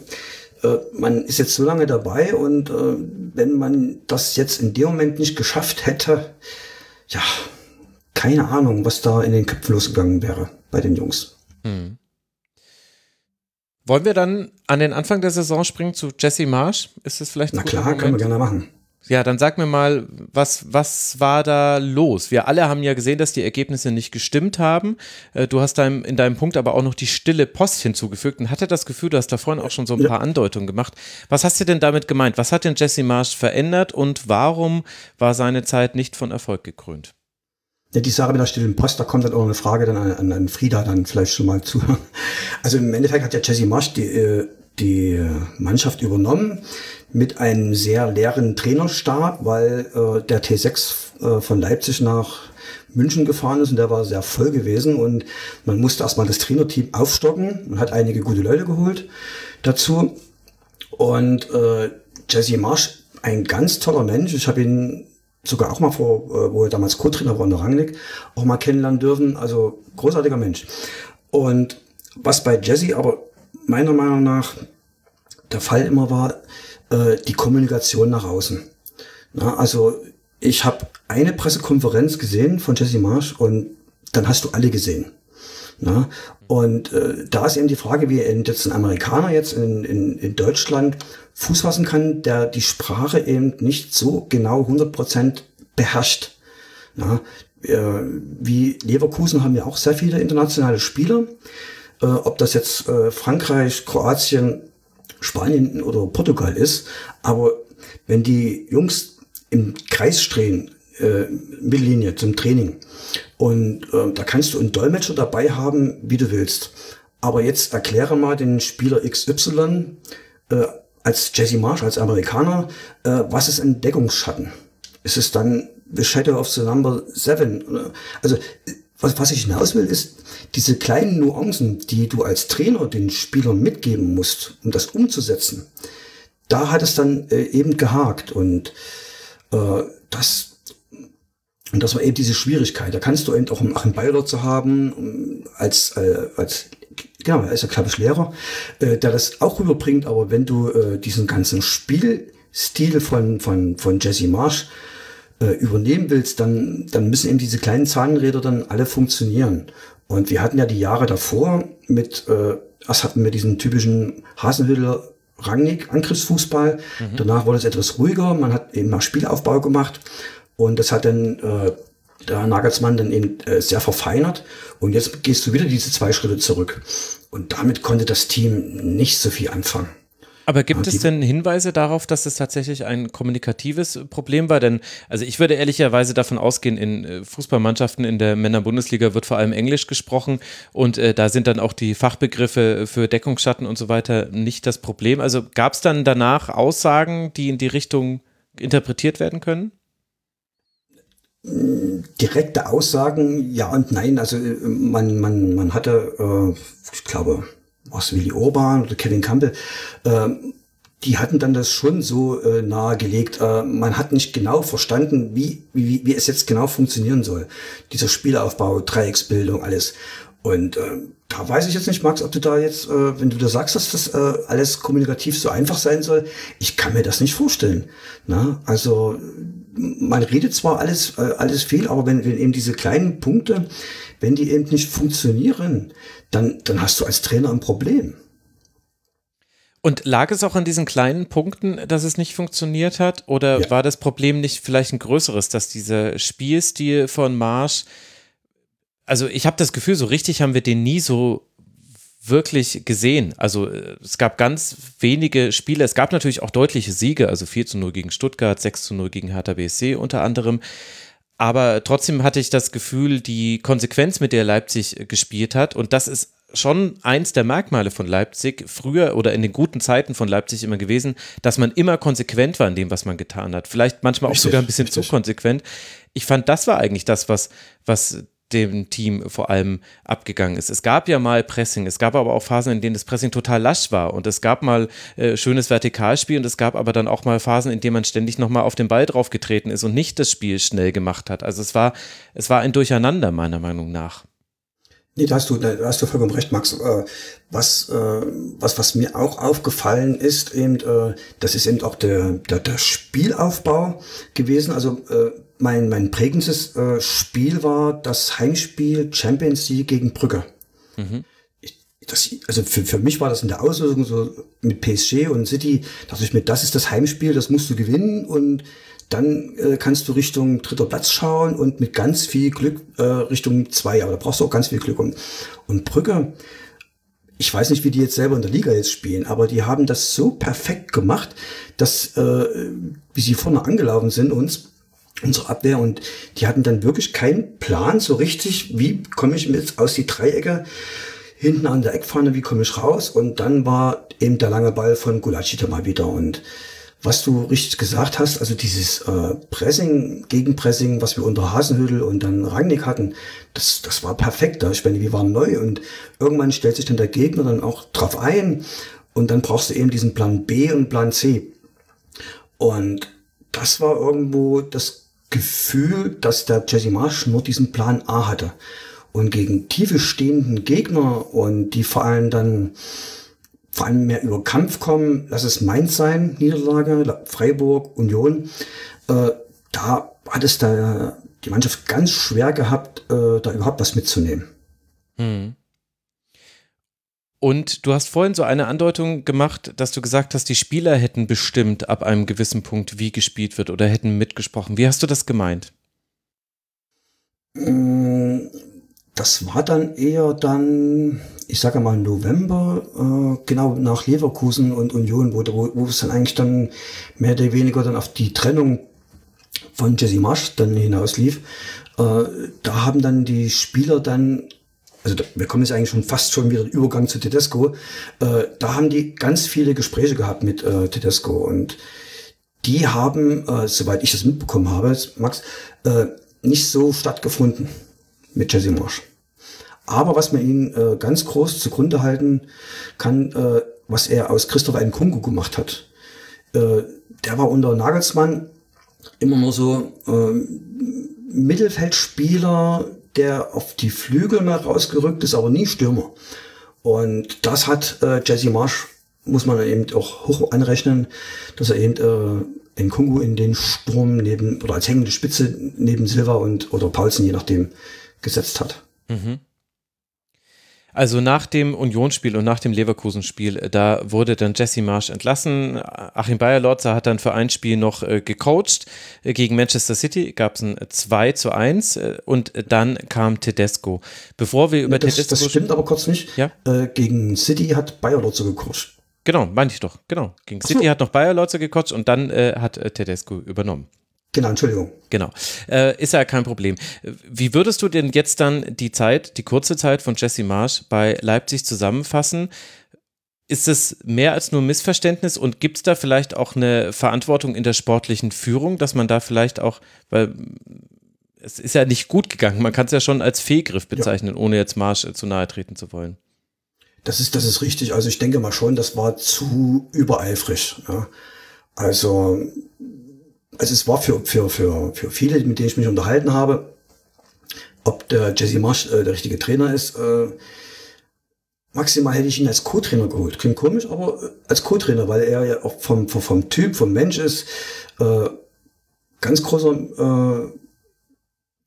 äh, man ist jetzt so lange dabei und äh, wenn man das jetzt in dem Moment nicht geschafft hätte, ja, keine Ahnung, was da in den Köpfen losgegangen wäre bei den Jungs. Hm. Wollen wir dann an den Anfang der Saison springen zu Jesse Marsch? Ist das vielleicht ein Na klar, Moment? können wir gerne machen. Ja, dann sag mir mal, was, was war da los? Wir alle haben ja gesehen, dass die Ergebnisse nicht gestimmt haben. Äh, du hast dein, in deinem Punkt aber auch noch die stille Post hinzugefügt und hatte das Gefühl, du hast da vorhin auch schon so ein ja. paar Andeutungen gemacht. Was hast du denn damit gemeint? Was hat denn Jesse Marsch verändert und warum war seine Zeit nicht von Erfolg gekrönt? Ja, die Sache mit der stillen Post, da kommt dann auch eine Frage dann an, an Frieda dann vielleicht schon mal zu. Also im Endeffekt hat ja Jesse Marsch die, äh, die Mannschaft übernommen mit einem sehr leeren Trainerstab, weil äh, der T6 äh, von Leipzig nach München gefahren ist und der war sehr voll gewesen und man musste erstmal das Trainerteam aufstocken. Man hat einige gute Leute geholt dazu und äh, Jesse Marsch, ein ganz toller Mensch. Ich habe ihn sogar auch mal vor, äh, wo er damals Co-Trainer war in der Rangnick, auch mal kennenlernen dürfen. Also großartiger Mensch. Und was bei Jesse aber meiner Meinung nach der Fall immer war, äh, die Kommunikation nach außen. Na, also ich habe eine Pressekonferenz gesehen von Jesse Marsch und dann hast du alle gesehen. Na? Und äh, da ist eben die Frage, wie jetzt ein Amerikaner jetzt in, in, in Deutschland Fuß fassen kann, der die Sprache eben nicht so genau 100% beherrscht. Na? Äh, wie Leverkusen haben ja auch sehr viele internationale Spieler. Äh, ob das jetzt äh, Frankreich, Kroatien, Spanien oder Portugal ist. Aber wenn die Jungs im Kreis stehen, äh, Mittellinie zum Training, und äh, da kannst du einen Dolmetscher dabei haben, wie du willst. Aber jetzt erkläre mal den Spieler XY äh, als Jesse Marsh, als Amerikaner, äh, was ist ein Deckungsschatten? Ist es dann the Shadow of the Number Seven? Also was, was ich hinaus will, ist diese kleinen Nuancen, die du als Trainer den Spielern mitgeben musst, um das umzusetzen. Da hat es dann äh, eben gehakt und äh, das und das war eben diese Schwierigkeit. Da kannst du eben auch einen Achim Beiler zu haben, als, äh, als genau, er ist ja, glaube ich, Lehrer, äh, der das auch rüberbringt, aber wenn du äh, diesen ganzen Spielstil von, von, von Jesse Marsh äh, übernehmen willst, dann, dann müssen eben diese kleinen Zahnräder dann alle funktionieren. Und wir hatten ja die Jahre davor mit, äh, erst hatten wir diesen typischen Hasenhüttler Rangnick Angriffsfußball. Mhm. Danach wurde es etwas ruhiger. Man hat eben mal Spielaufbau gemacht. Und das hat dann äh, der Nagelsmann dann eben äh, sehr verfeinert. Und jetzt gehst du wieder diese zwei Schritte zurück. Und damit konnte das Team nicht so viel anfangen. Aber gibt es denn Hinweise darauf, dass es tatsächlich ein kommunikatives Problem war? Denn, also ich würde ehrlicherweise davon ausgehen, in äh, Fußballmannschaften in der Männerbundesliga wird vor allem Englisch gesprochen und äh, da sind dann auch die Fachbegriffe für Deckungsschatten und so weiter nicht das Problem. Also gab es dann danach Aussagen, die in die Richtung interpretiert werden können? Direkte Aussagen, ja und nein. Also äh, man, man, man hatte, äh, ich glaube, was Willi Orban oder Kevin Campbell, äh, die hatten dann das schon so äh, nahegelegt. Äh, man hat nicht genau verstanden, wie, wie, wie es jetzt genau funktionieren soll. Dieser Spielaufbau, Dreiecksbildung, alles. Und äh, da weiß ich jetzt nicht, Max, ob du da jetzt, äh, wenn du da sagst, dass das äh, alles kommunikativ so einfach sein soll, ich kann mir das nicht vorstellen. Na? Also man redet zwar alles, äh, alles viel, aber wenn, wenn eben diese kleinen Punkte, wenn die eben nicht funktionieren, dann, dann hast du als Trainer ein Problem. Und lag es auch an diesen kleinen Punkten, dass es nicht funktioniert hat? Oder ja. war das Problem nicht vielleicht ein größeres, dass dieser Spielstil von Marsch, also ich habe das Gefühl, so richtig haben wir den nie so wirklich gesehen. Also äh, es gab ganz wenige Spiele. Es gab natürlich auch deutliche Siege, also 4 zu 0 gegen Stuttgart, 6 zu 0 gegen Hertha BSC unter anderem. Aber trotzdem hatte ich das Gefühl, die Konsequenz, mit der Leipzig gespielt hat, und das ist schon eins der Merkmale von Leipzig, früher oder in den guten Zeiten von Leipzig immer gewesen, dass man immer konsequent war in dem, was man getan hat. Vielleicht manchmal auch richtig, sogar ein bisschen richtig. zu konsequent. Ich fand, das war eigentlich das, was, was dem Team vor allem abgegangen ist. Es gab ja mal Pressing, es gab aber auch Phasen, in denen das Pressing total lasch war und es gab mal äh, schönes Vertikalspiel und es gab aber dann auch mal Phasen, in denen man ständig nochmal auf den Ball draufgetreten ist und nicht das Spiel schnell gemacht hat. Also es war, es war ein Durcheinander meiner Meinung nach. Nee, da hast du, da hast du vollkommen recht, Max. Äh, was, äh, was, was mir auch aufgefallen ist, eben, äh, das ist eben auch der, der, der Spielaufbau gewesen. Also mein, mein prägendes äh, Spiel war das Heimspiel Champions League gegen Brügge. Mhm. das, also für, für mich war das in der Auslösung so mit PSG und City, dachte ich mir, das ist das Heimspiel, das musst du gewinnen und dann äh, kannst du Richtung dritter Platz schauen und mit ganz viel Glück äh, Richtung zwei, aber da brauchst du auch ganz viel Glück. Und, und Brügge, ich weiß nicht, wie die jetzt selber in der Liga jetzt spielen, aber die haben das so perfekt gemacht, dass, äh, wie sie vorne angelaufen sind, uns, unsere Abwehr und die hatten dann wirklich keinen Plan so richtig, wie komme ich jetzt aus die Dreiecke hinten an der Eckfahne, wie komme ich raus und dann war eben der lange Ball von Gulacsi da mal wieder und was du richtig gesagt hast, also dieses äh, Pressing, Gegenpressing, was wir unter Hasenhüttel und dann Rangnick hatten, das, das war perfekt. Ich meine, wir waren neu und irgendwann stellt sich dann der Gegner dann auch drauf ein und dann brauchst du eben diesen Plan B und Plan C. Und das war irgendwo das Gefühl, dass der Jesse Marsh nur diesen Plan A hatte. und gegen tiefe stehenden Gegner und die vor allem dann vor allem mehr über Kampf kommen, lass es Mainz sein, Niederlage, Freiburg, Union, äh, da hat es da die Mannschaft ganz schwer gehabt, äh, da überhaupt was mitzunehmen. Hm. Und du hast vorhin so eine Andeutung gemacht, dass du gesagt hast, die Spieler hätten bestimmt ab einem gewissen Punkt, wie gespielt wird oder hätten mitgesprochen. Wie hast du das gemeint? Mm, das war dann eher dann, ich sage mal November, äh, genau nach Leverkusen und Union, wo, wo, es dann eigentlich dann mehr oder weniger dann auf die Trennung von Jesse Marsch dann hinauslief. Äh, da haben dann die Spieler dann also da, wir kommen jetzt eigentlich schon fast schon wieder Übergang zu Tedesco. Äh, da haben die ganz viele Gespräche gehabt mit äh, Tedesco und die haben, äh, soweit ich das mitbekommen habe, Max, äh, nicht so stattgefunden mit Jesse Marsch. Aber was man ihnen äh, ganz groß zugrunde halten kann, äh, was er aus Christoph Nkunku gemacht hat. Äh, der war unter Nagelsmann immer nur so äh, Mittelfeldspieler, der auf die Flügel mal rausgerückt ist, aber nie Stürmer. Und das hat äh, Jesse Marsch, muss man eben auch hoch anrechnen, dass er eben äh, in Kongo in den Sturm neben, oder als hängende Spitze neben Silva und oder Paulsen, je nachdem, gesetzt hat. Mhm. Also nach dem Unionsspiel und nach dem Leverkusen-Spiel, äh, da wurde dann Jesse Marsch entlassen. Achim Bayer-Lotzer hat dann für ein Spiel noch äh, gecoacht. Äh, gegen Manchester City gab es ein 2 zu 1 äh, und dann kam Tedesco. Bevor wir über das, Tedesco... Das stimmt aber kurz nicht. Ja? Äh, gegen City hat Bayer-Lotzer gecoacht. Genau, meinte ich doch. Genau. Gegen City so. hat noch Bayer-Lotzer gecoacht und dann äh, hat Tedesco übernommen. Genau, Entschuldigung. Genau. Äh, ist ja kein Problem. Wie würdest du denn jetzt dann die Zeit, die kurze Zeit von Jesse Marsch bei Leipzig zusammenfassen? Ist es mehr als nur Missverständnis und gibt es da vielleicht auch eine Verantwortung in der sportlichen Führung, dass man da vielleicht auch, weil es ist ja nicht gut gegangen, man kann es ja schon als Fehlgriff bezeichnen, ja. ohne jetzt Marsch zu nahe treten zu wollen. Das ist, das ist richtig. Also ich denke mal schon, das war zu übereifrig. Ja. Also also es war für, für, für, für viele, mit denen ich mich unterhalten habe, ob der Jesse Marsch äh, der richtige Trainer ist. Äh, maximal hätte ich ihn als Co-Trainer geholt. Klingt komisch, aber äh, als Co-Trainer, weil er ja auch vom, vom, vom Typ, vom Mensch ist, äh, ganz großer äh,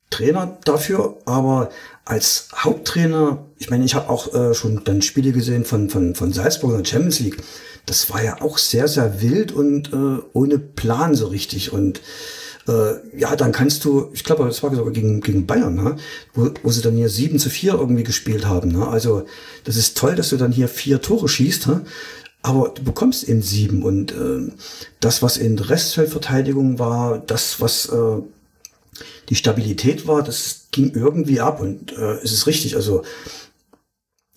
Trainer dafür, aber als Haupttrainer, ich meine, ich habe auch äh, schon dann Spiele gesehen von, von, von Salzburg in der Champions League das war ja auch sehr, sehr wild und äh, ohne Plan so richtig. Und äh, ja, dann kannst du, ich glaube, das war sogar gegen, gegen Bayern, ne? wo, wo sie dann hier 7 zu 4 irgendwie gespielt haben. Ne? Also das ist toll, dass du dann hier vier Tore schießt, ne? aber du bekommst eben sieben. Und äh, das, was in Restfeldverteidigung war, das, was äh, die Stabilität war, das ging irgendwie ab. Und äh, es ist richtig, also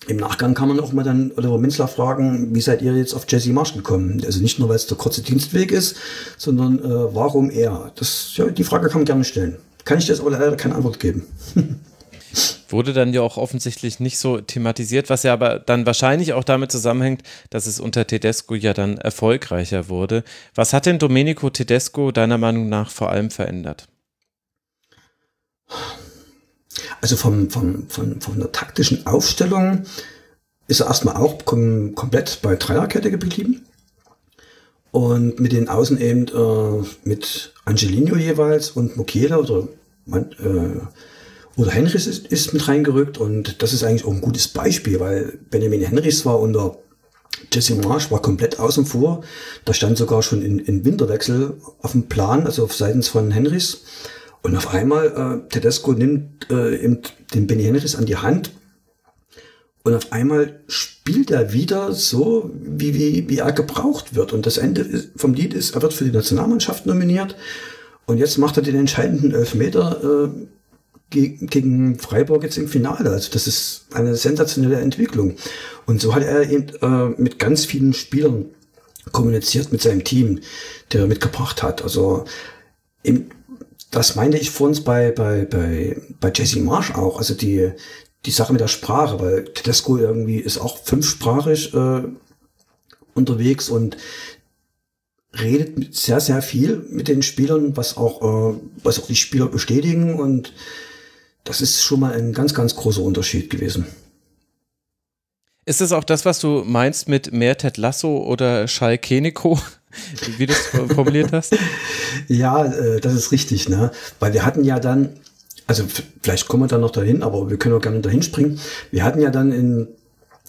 im Nachgang kann man auch mal dann Oliver Minzler fragen, wie seid ihr jetzt auf Jesse Marsch gekommen? Also nicht nur, weil es der kurze Dienstweg ist, sondern äh, warum er? Das, ja, die Frage kann man gerne stellen. Kann ich das aber leider keine Antwort geben. Wurde dann ja auch offensichtlich nicht so thematisiert, was ja aber dann wahrscheinlich auch damit zusammenhängt, dass es unter Tedesco ja dann erfolgreicher wurde. Was hat denn Domenico Tedesco deiner Meinung nach vor allem verändert? Also vom, vom, von, von der taktischen Aufstellung ist er erstmal auch kom komplett bei Dreierkette geblieben. Und mit den Außen eben äh, mit Angelino jeweils und Mokele oder, äh, oder Henrys ist, ist mit reingerückt. Und das ist eigentlich auch ein gutes Beispiel, weil Benjamin Henrys war unter Jesse Marsch war komplett außen vor. Da stand sogar schon in, in Winterwechsel auf dem Plan, also auf seitens von Henrys. Und auf einmal, äh, Tedesco nimmt äh, den Benny Henrichs an die Hand und auf einmal spielt er wieder so, wie, wie, wie er gebraucht wird. Und das Ende vom Lied ist, er wird für die Nationalmannschaft nominiert. Und jetzt macht er den entscheidenden Elfmeter äh, gegen, Freiburg jetzt im Finale. Also das ist eine sensationelle Entwicklung. Und so hat er eben äh, mit ganz vielen Spielern kommuniziert mit seinem Team, der er mitgebracht hat. Also im, das meinte ich vor uns bei, bei, bei, bei Jesse Marsh auch. Also die, die Sache mit der Sprache, weil Tedesco irgendwie ist auch fünfsprachig äh, unterwegs und redet sehr, sehr viel mit den Spielern, was auch, äh, was auch die Spieler bestätigen und das ist schon mal ein ganz, ganz großer Unterschied gewesen. Ist das auch das, was du meinst mit mehr Ted Lasso oder Schall Keniko, wie du es formuliert hast? ja, äh, das ist richtig, ne? Weil wir hatten ja dann, also vielleicht kommen wir dann noch dahin, aber wir können auch gerne dahin springen. Wir hatten ja dann in,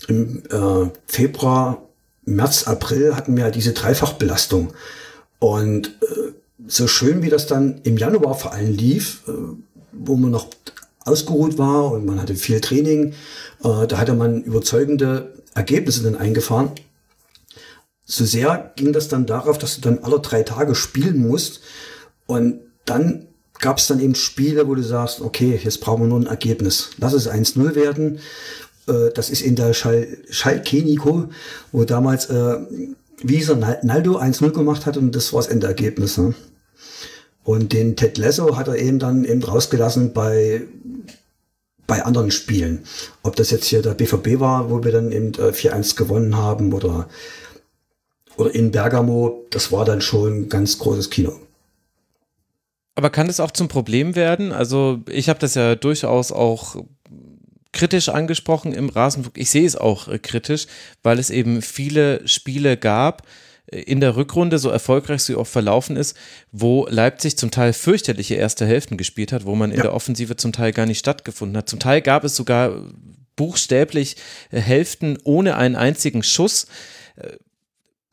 im äh, Februar, März, April hatten wir ja diese Dreifachbelastung. Und äh, so schön wie das dann im Januar vor allem lief, äh, wo man noch ausgeruht war und man hatte viel Training, äh, da hatte man überzeugende Ergebnisse dann eingefahren. So sehr ging das dann darauf, dass du dann alle drei Tage spielen musst und dann gab es dann eben Spiele, wo du sagst, okay, jetzt brauchen wir nur ein Ergebnis. Lass es 1-0 werden. Äh, das ist in der Schal Schalke Nico, wo damals äh, Wieser Naldo 1-0 gemacht hat und das war das Endergebnis. Ne? Und den Ted Lasso hat er eben dann eben rausgelassen bei, bei anderen Spielen. Ob das jetzt hier der BVB war, wo wir dann eben äh, 4-1 gewonnen haben oder, oder in Bergamo, das war dann schon ganz großes Kino. Aber kann das auch zum Problem werden? Also ich habe das ja durchaus auch kritisch angesprochen im Rasenflug. Ich sehe es auch äh, kritisch, weil es eben viele Spiele gab äh, in der Rückrunde, so erfolgreich sie auch verlaufen ist, wo Leipzig zum Teil fürchterliche erste Hälften gespielt hat, wo man in ja. der Offensive zum Teil gar nicht stattgefunden hat. Zum Teil gab es sogar buchstäblich äh, Hälften ohne einen einzigen Schuss.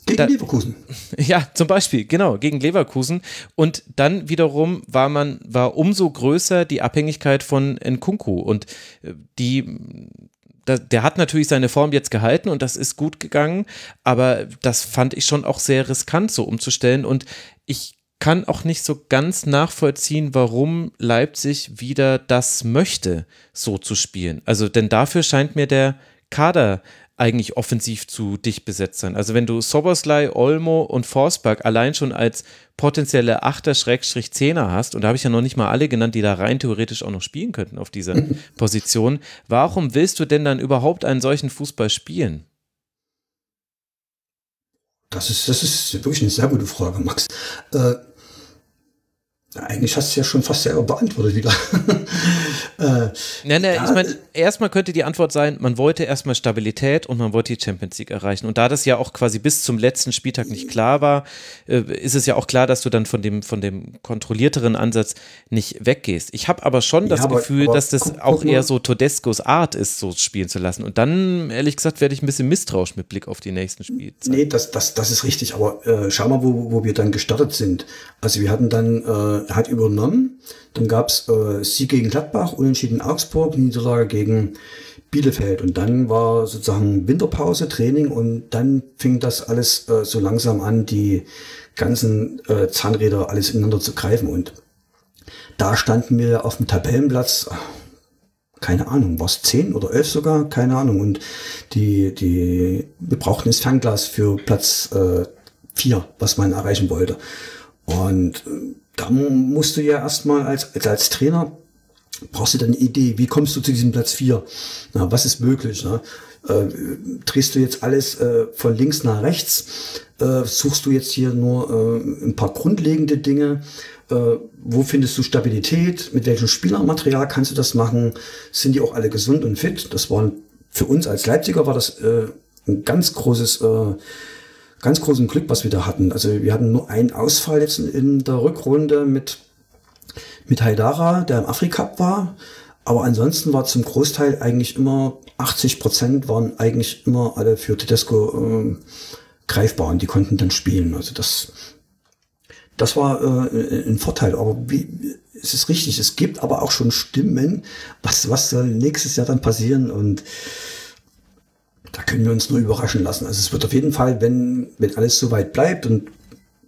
Gegen da, Leverkusen. Ja, zum Beispiel, genau, gegen Leverkusen. Und dann wiederum war man, war umso größer die Abhängigkeit von Nkunku. Und äh, die, der hat natürlich seine Form jetzt gehalten und das ist gut gegangen, aber das fand ich schon auch sehr riskant, so umzustellen. Und ich kann auch nicht so ganz nachvollziehen, warum Leipzig wieder das möchte, so zu spielen. Also, denn dafür scheint mir der Kader eigentlich offensiv zu dicht besetzt sein. Also wenn du Soboslai, Olmo und Forsberg allein schon als potenzielle Achter-Zehner hast, und da habe ich ja noch nicht mal alle genannt, die da rein theoretisch auch noch spielen könnten auf dieser Position, warum willst du denn dann überhaupt einen solchen Fußball spielen? Das ist, das ist wirklich eine sehr gute Frage, Max. Äh, eigentlich hast du es ja schon fast selber beantwortet wieder. äh, nein, nein, ja, ich meine, erstmal könnte die Antwort sein, man wollte erstmal Stabilität und man wollte die Champions League erreichen. Und da das ja auch quasi bis zum letzten Spieltag nicht klar war, äh, ist es ja auch klar, dass du dann von dem, von dem kontrollierteren Ansatz nicht weggehst. Ich habe aber schon das aber, Gefühl, aber, dass das guck, auch guck eher so Todescos Art ist, so spielen zu lassen. Und dann, ehrlich gesagt, werde ich ein bisschen misstrauisch mit Blick auf die nächsten Spiele. Nee, das, das, das ist richtig. Aber äh, schau mal, wo, wo wir dann gestartet sind. Also wir hatten dann hat übernommen. Dann gab es äh, Sieg gegen Gladbach, Unentschieden Augsburg, Niederlage gegen Bielefeld. Und dann war sozusagen Winterpause, Training und dann fing das alles äh, so langsam an, die ganzen äh, Zahnräder alles ineinander zu greifen. Und da standen wir auf dem Tabellenplatz, keine Ahnung, war es zehn oder elf sogar, keine Ahnung. Und die, die, wir brauchten das Fernglas für Platz äh, vier, was man erreichen wollte. Und äh, da musst du ja erstmal als, als, als Trainer, brauchst du dann eine Idee, wie kommst du zu diesem Platz 4? Na, was ist möglich? Ne? Äh, drehst du jetzt alles äh, von links nach rechts? Äh, suchst du jetzt hier nur äh, ein paar grundlegende Dinge? Äh, wo findest du Stabilität? Mit welchem Spielermaterial kannst du das machen? Sind die auch alle gesund und fit? Das waren für uns als Leipziger war das äh, ein ganz großes ganz großen Glück, was wir da hatten. Also wir hatten nur einen Ausfall jetzt in der Rückrunde mit, mit Haidara, der im Afrika war. Aber ansonsten war zum Großteil eigentlich immer 80 Prozent waren eigentlich immer alle für Tedesco äh, greifbar und die konnten dann spielen. Also das, das war äh, ein Vorteil. Aber wie, es ist richtig, es gibt aber auch schon Stimmen, was, was soll nächstes Jahr dann passieren und da können wir uns nur überraschen lassen. Also es wird auf jeden Fall, wenn, wenn alles so weit bleibt und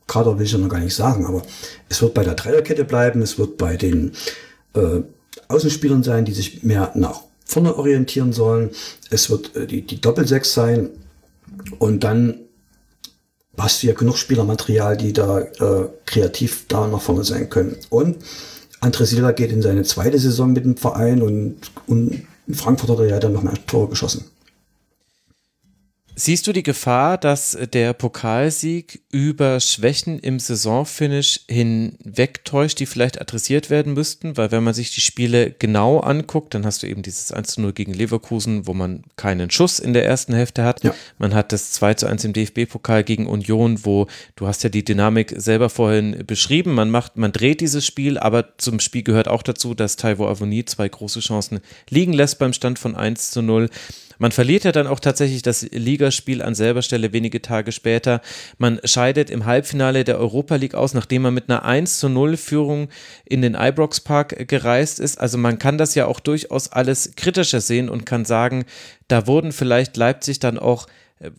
Kader will ich ja noch gar nicht sagen, aber es wird bei der Dreierkette bleiben, es wird bei den äh, Außenspielern sein, die sich mehr nach vorne orientieren sollen. Es wird äh, die, die Doppelsechs sein und dann hast du ja genug Spielermaterial, die da äh, kreativ da nach vorne sein können. Und André Silva geht in seine zweite Saison mit dem Verein und, und in Frankfurt hat er ja dann noch mehr Tore geschossen. Siehst du die Gefahr, dass der Pokalsieg über Schwächen im Saisonfinish hinwegtäuscht, die vielleicht adressiert werden müssten? Weil wenn man sich die Spiele genau anguckt, dann hast du eben dieses 1 zu 0 gegen Leverkusen, wo man keinen Schuss in der ersten Hälfte hat. Ja. Man hat das 2 zu 1 im DFB-Pokal gegen Union, wo du hast ja die Dynamik selber vorhin beschrieben. Man macht, man dreht dieses Spiel, aber zum Spiel gehört auch dazu, dass Taiwo Avoni zwei große Chancen liegen lässt beim Stand von 1 zu 0. Man verliert ja dann auch tatsächlich das Ligaspiel an selber Stelle wenige Tage später. Man scheidet im Halbfinale der Europa League aus, nachdem man mit einer 1 zu 0 Führung in den Ibrox Park gereist ist. Also man kann das ja auch durchaus alles kritischer sehen und kann sagen, da wurden vielleicht Leipzig dann auch äh,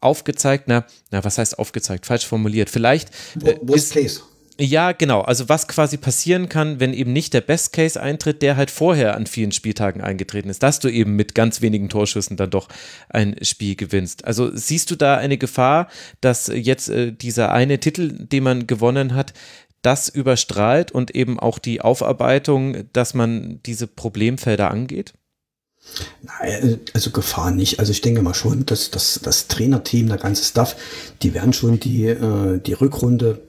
aufgezeigt, na, na, was heißt aufgezeigt? Falsch formuliert. Vielleicht. Äh, Worst case. Ja, genau. Also was quasi passieren kann, wenn eben nicht der Best Case eintritt, der halt vorher an vielen Spieltagen eingetreten ist, dass du eben mit ganz wenigen Torschüssen dann doch ein Spiel gewinnst. Also siehst du da eine Gefahr, dass jetzt äh, dieser eine Titel, den man gewonnen hat, das überstrahlt und eben auch die Aufarbeitung, dass man diese Problemfelder angeht? Nein, also Gefahr nicht. Also ich denke mal schon, dass das, das Trainerteam, der ganze Staff, die werden schon die, äh, die Rückrunde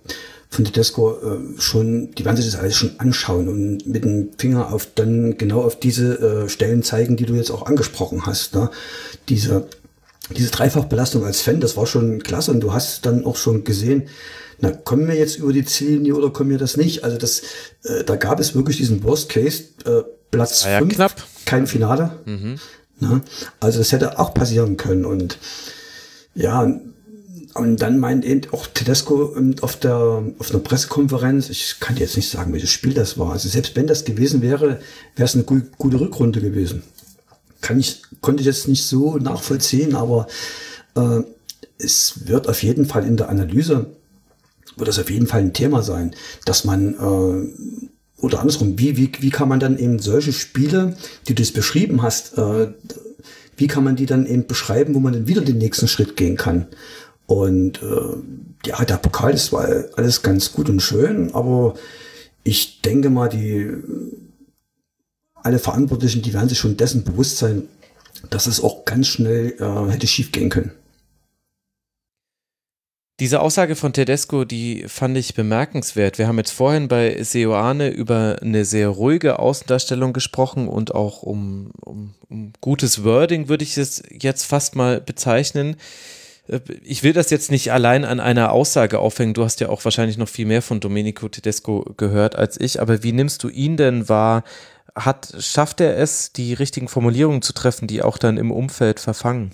von Tedesco äh, schon, die werden sich das alles schon anschauen und mit dem Finger auf dann genau auf diese äh, Stellen zeigen, die du jetzt auch angesprochen hast. Ne? Diese, diese Dreifachbelastung als Fan, das war schon klasse und du hast dann auch schon gesehen, na, kommen wir jetzt über die Ziellinie oder kommen wir das nicht? Also das, äh, da gab es wirklich diesen Worst Case, äh, Platz 5, ja, knapp. kein Finale. Mhm. Na, also das hätte auch passieren können und ja, und dann meint eben auch Tedesco ähm, auf der auf einer Pressekonferenz, ich kann dir jetzt nicht sagen, welches Spiel das war. Also selbst wenn das gewesen wäre, wäre es eine gute, Rückrunde gewesen. Kann ich, konnte ich jetzt nicht so nachvollziehen, aber äh, es wird auf jeden Fall in der Analyse, wird das auf jeden Fall ein Thema sein, dass man äh, oder andersrum, wie, wie, wie kann man dann eben solche Spiele, die du es beschrieben hast, äh, wie kann man die dann eben beschreiben, wo man dann wieder den nächsten Schritt gehen kann? Und äh, ja, der Pokal ist zwar alles ganz gut und schön, aber ich denke mal, die alle Verantwortlichen, die werden sich schon dessen bewusst sein, dass es auch ganz schnell äh, hätte schief gehen können. Diese Aussage von Tedesco, die fand ich bemerkenswert. Wir haben jetzt vorhin bei Seoane über eine sehr ruhige Außendarstellung gesprochen und auch um, um, um gutes Wording würde ich es jetzt fast mal bezeichnen. Ich will das jetzt nicht allein an einer Aussage aufhängen. Du hast ja auch wahrscheinlich noch viel mehr von Domenico Tedesco gehört als ich. Aber wie nimmst du ihn denn wahr? Hat, schafft er es, die richtigen Formulierungen zu treffen, die auch dann im Umfeld verfangen?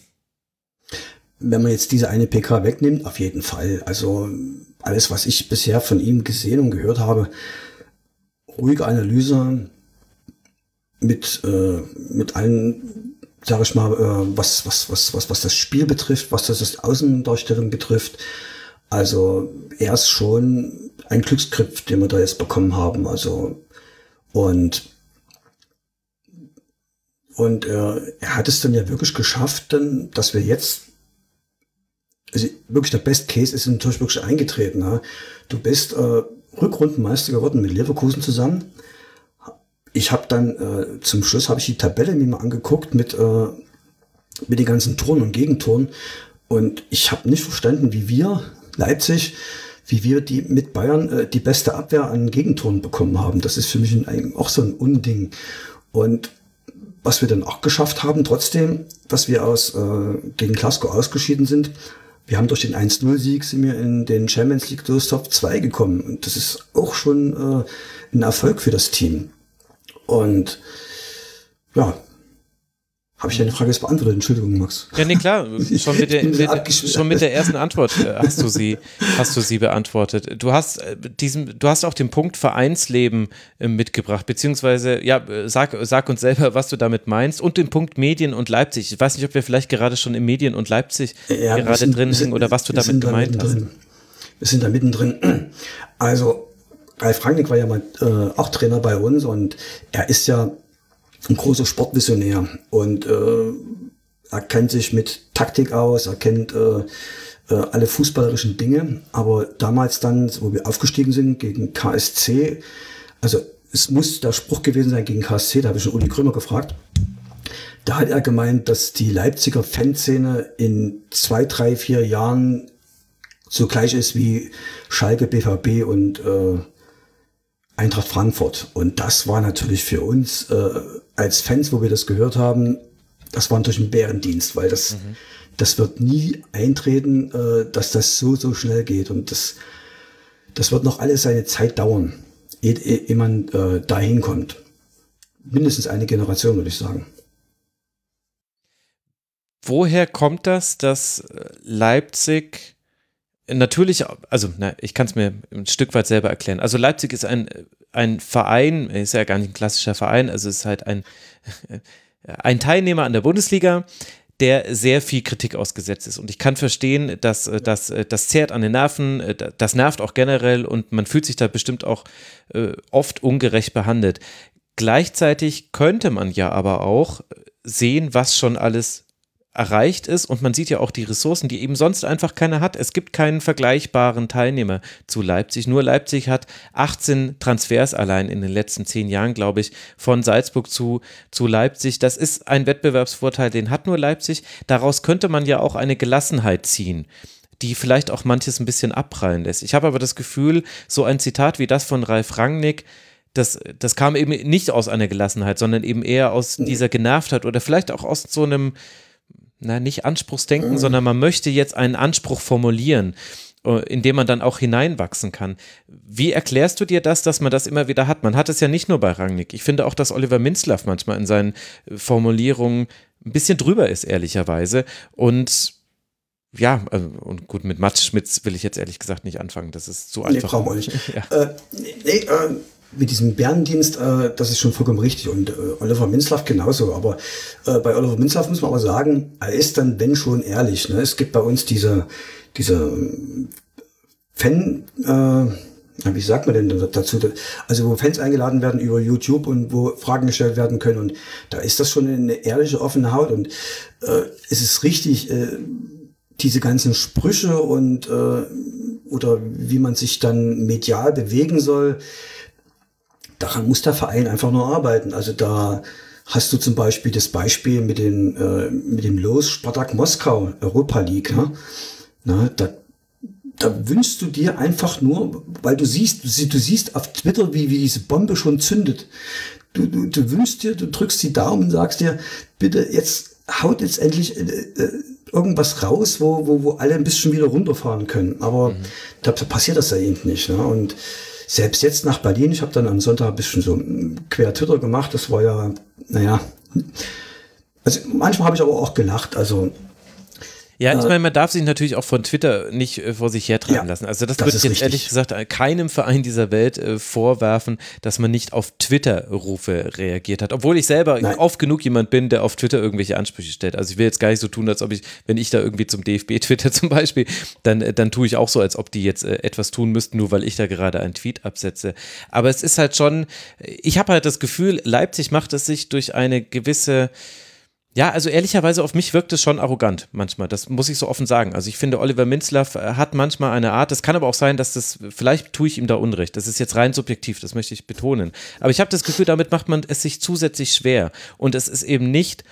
Wenn man jetzt diese eine PK wegnimmt, auf jeden Fall. Also alles, was ich bisher von ihm gesehen und gehört habe, ruhige Analyse mit, äh, mit allen sage ich mal, äh, was, was, was, was, was das Spiel betrifft, was das, das Außendarstellung betrifft. Also er ist schon ein Glücksgriff, den wir da jetzt bekommen haben. Also und und äh, er hat es dann ja wirklich geschafft, dann, dass wir jetzt also wirklich der Best Case ist natürlich wirklich eingetreten. Ne? Du bist äh, Rückrundenmeister geworden mit Leverkusen zusammen ich habe dann äh, zum Schluss habe ich die Tabelle mir mal angeguckt mit äh, mit den ganzen Toren und Gegentoren und ich habe nicht verstanden, wie wir Leipzig, wie wir die mit Bayern äh, die beste Abwehr an Gegentoren bekommen haben. Das ist für mich ein, auch so ein Unding. Und was wir dann auch geschafft haben, trotzdem, dass wir aus äh, gegen Glasgow ausgeschieden sind, wir haben durch den 1-0-Sieg sind wir in den Champions League Top 2 gekommen. Und das ist auch schon äh, ein Erfolg für das Team. Und ja, habe ich deine Frage jetzt beantwortet? Entschuldigung, Max. Ja, nee, klar. Schon mit, der, mit, schon mit der ersten Antwort äh, hast du sie, hast du sie beantwortet. Du hast äh, diesen, du hast auch den Punkt Vereinsleben äh, mitgebracht, beziehungsweise, ja, sag, sag uns selber, was du damit meinst und den Punkt Medien und Leipzig. Ich weiß nicht, ob wir vielleicht gerade schon in Medien und Leipzig ja, gerade sind, drin sind oder was du damit gemeint hast. Wir sind da mittendrin. Also, Ralf Rangnick war ja mal äh, auch Trainer bei uns und er ist ja ein großer Sportvisionär und äh, er kennt sich mit Taktik aus, er kennt äh, äh, alle fußballerischen Dinge, aber damals dann, wo wir aufgestiegen sind gegen KSC, also es muss der Spruch gewesen sein gegen KSC, da habe ich schon Uli Krömer gefragt, Da hat er gemeint, dass die Leipziger Fanszene in zwei, drei, vier Jahren so gleich ist wie Schalke, BVB und äh, Eintracht Frankfurt. Und das war natürlich für uns äh, als Fans, wo wir das gehört haben, das war natürlich ein Bärendienst, weil das, mhm. das wird nie eintreten, äh, dass das so, so schnell geht. Und das, das wird noch alles seine Zeit dauern, ehe, ehe man äh, dahin kommt. Mindestens eine Generation, würde ich sagen. Woher kommt das, dass Leipzig natürlich, also na, ich kann es mir ein Stück weit selber erklären. Also Leipzig ist ein, ein Verein, ist ja gar nicht ein klassischer Verein, also ist halt ein, ein Teilnehmer an der Bundesliga, der sehr viel Kritik ausgesetzt ist. Und ich kann verstehen, dass das, das zehrt an den Nerven, das nervt auch generell und man fühlt sich da bestimmt auch äh, oft ungerecht behandelt. Gleichzeitig könnte man ja aber auch sehen, was schon alles erreicht ist und man sieht ja auch die Ressourcen, die eben sonst einfach keiner hat. Es gibt keinen vergleichbaren Teilnehmer zu Leipzig. Nur Leipzig hat 18 Transfers allein in den letzten zehn Jahren, glaube ich, von Salzburg zu, zu Leipzig. Das ist ein Wettbewerbsvorteil, den hat nur Leipzig. Daraus könnte man ja auch eine Gelassenheit ziehen die vielleicht auch manches ein bisschen abprallen lässt. Ich habe aber das Gefühl, so ein Zitat wie das von Ralf Rangnick, das, das kam eben nicht aus einer Gelassenheit, sondern eben eher aus dieser Genervtheit oder vielleicht auch aus so einem, na, nicht Anspruchsdenken, mhm. sondern man möchte jetzt einen Anspruch formulieren, äh, in dem man dann auch hineinwachsen kann. Wie erklärst du dir das, dass man das immer wieder hat? Man hat es ja nicht nur bei Rangnick. Ich finde auch, dass Oliver Minzlaff manchmal in seinen äh, Formulierungen ein bisschen drüber ist, ehrlicherweise. Und ja, also, und gut, mit Mats Schmitz will ich jetzt ehrlich gesagt nicht anfangen. Das ist zu einfach. Nee, brauchen wir nicht. Ja. Äh, nee, äh, mit diesem Bärendienst, äh, das ist schon vollkommen richtig. Und äh, Oliver Minzlaff genauso. Aber äh, bei Oliver Minzlaff muss man aber sagen, er ist dann, wenn schon, ehrlich. Ne? Es gibt bei uns diese, diese Fan, äh, wie sagt man denn dazu? Also wo Fans eingeladen werden über YouTube und wo Fragen gestellt werden können. Und da ist das schon eine ehrliche, offene Haut. Und äh, es ist richtig, äh, diese ganzen Sprüche und äh, oder wie man sich dann medial bewegen soll, daran muss der Verein einfach nur arbeiten. Also da hast du zum Beispiel das Beispiel mit dem, äh, mit dem Los Spartak Moskau Europa League. Ne? Na, da, da wünschst du dir einfach nur, weil du siehst, du, siehst auf Twitter, wie, wie diese Bombe schon zündet. Du, du, du wünschst dir, du drückst die Daumen und sagst dir, bitte jetzt haut jetzt endlich äh, äh, irgendwas raus, wo, wo, wo alle ein bisschen wieder runterfahren können. Aber mhm. da, da passiert das ja eben nicht. Ne? Und selbst jetzt nach Berlin, ich habe dann am Sonntag ein bisschen so quer Twitter gemacht, das war ja, naja, also manchmal habe ich aber auch gelacht, also ja, ich äh, meine, man darf sich natürlich auch von Twitter nicht äh, vor sich hertreiben ja, lassen. Also das, das würde ich jetzt richtig. ehrlich gesagt keinem Verein dieser Welt äh, vorwerfen, dass man nicht auf Twitter-Rufe reagiert hat. Obwohl ich selber Nein. oft genug jemand bin, der auf Twitter irgendwelche Ansprüche stellt. Also ich will jetzt gar nicht so tun, als ob ich, wenn ich da irgendwie zum DFB twitter zum Beispiel, dann, äh, dann tue ich auch so, als ob die jetzt äh, etwas tun müssten, nur weil ich da gerade einen Tweet absetze. Aber es ist halt schon, ich habe halt das Gefühl, Leipzig macht es sich durch eine gewisse ja, also ehrlicherweise auf mich wirkt es schon arrogant manchmal. Das muss ich so offen sagen. Also ich finde, Oliver Minzlaff äh, hat manchmal eine Art, es kann aber auch sein, dass das, vielleicht tue ich ihm da Unrecht. Das ist jetzt rein subjektiv, das möchte ich betonen. Aber ich habe das Gefühl, damit macht man es sich zusätzlich schwer. Und es ist eben nicht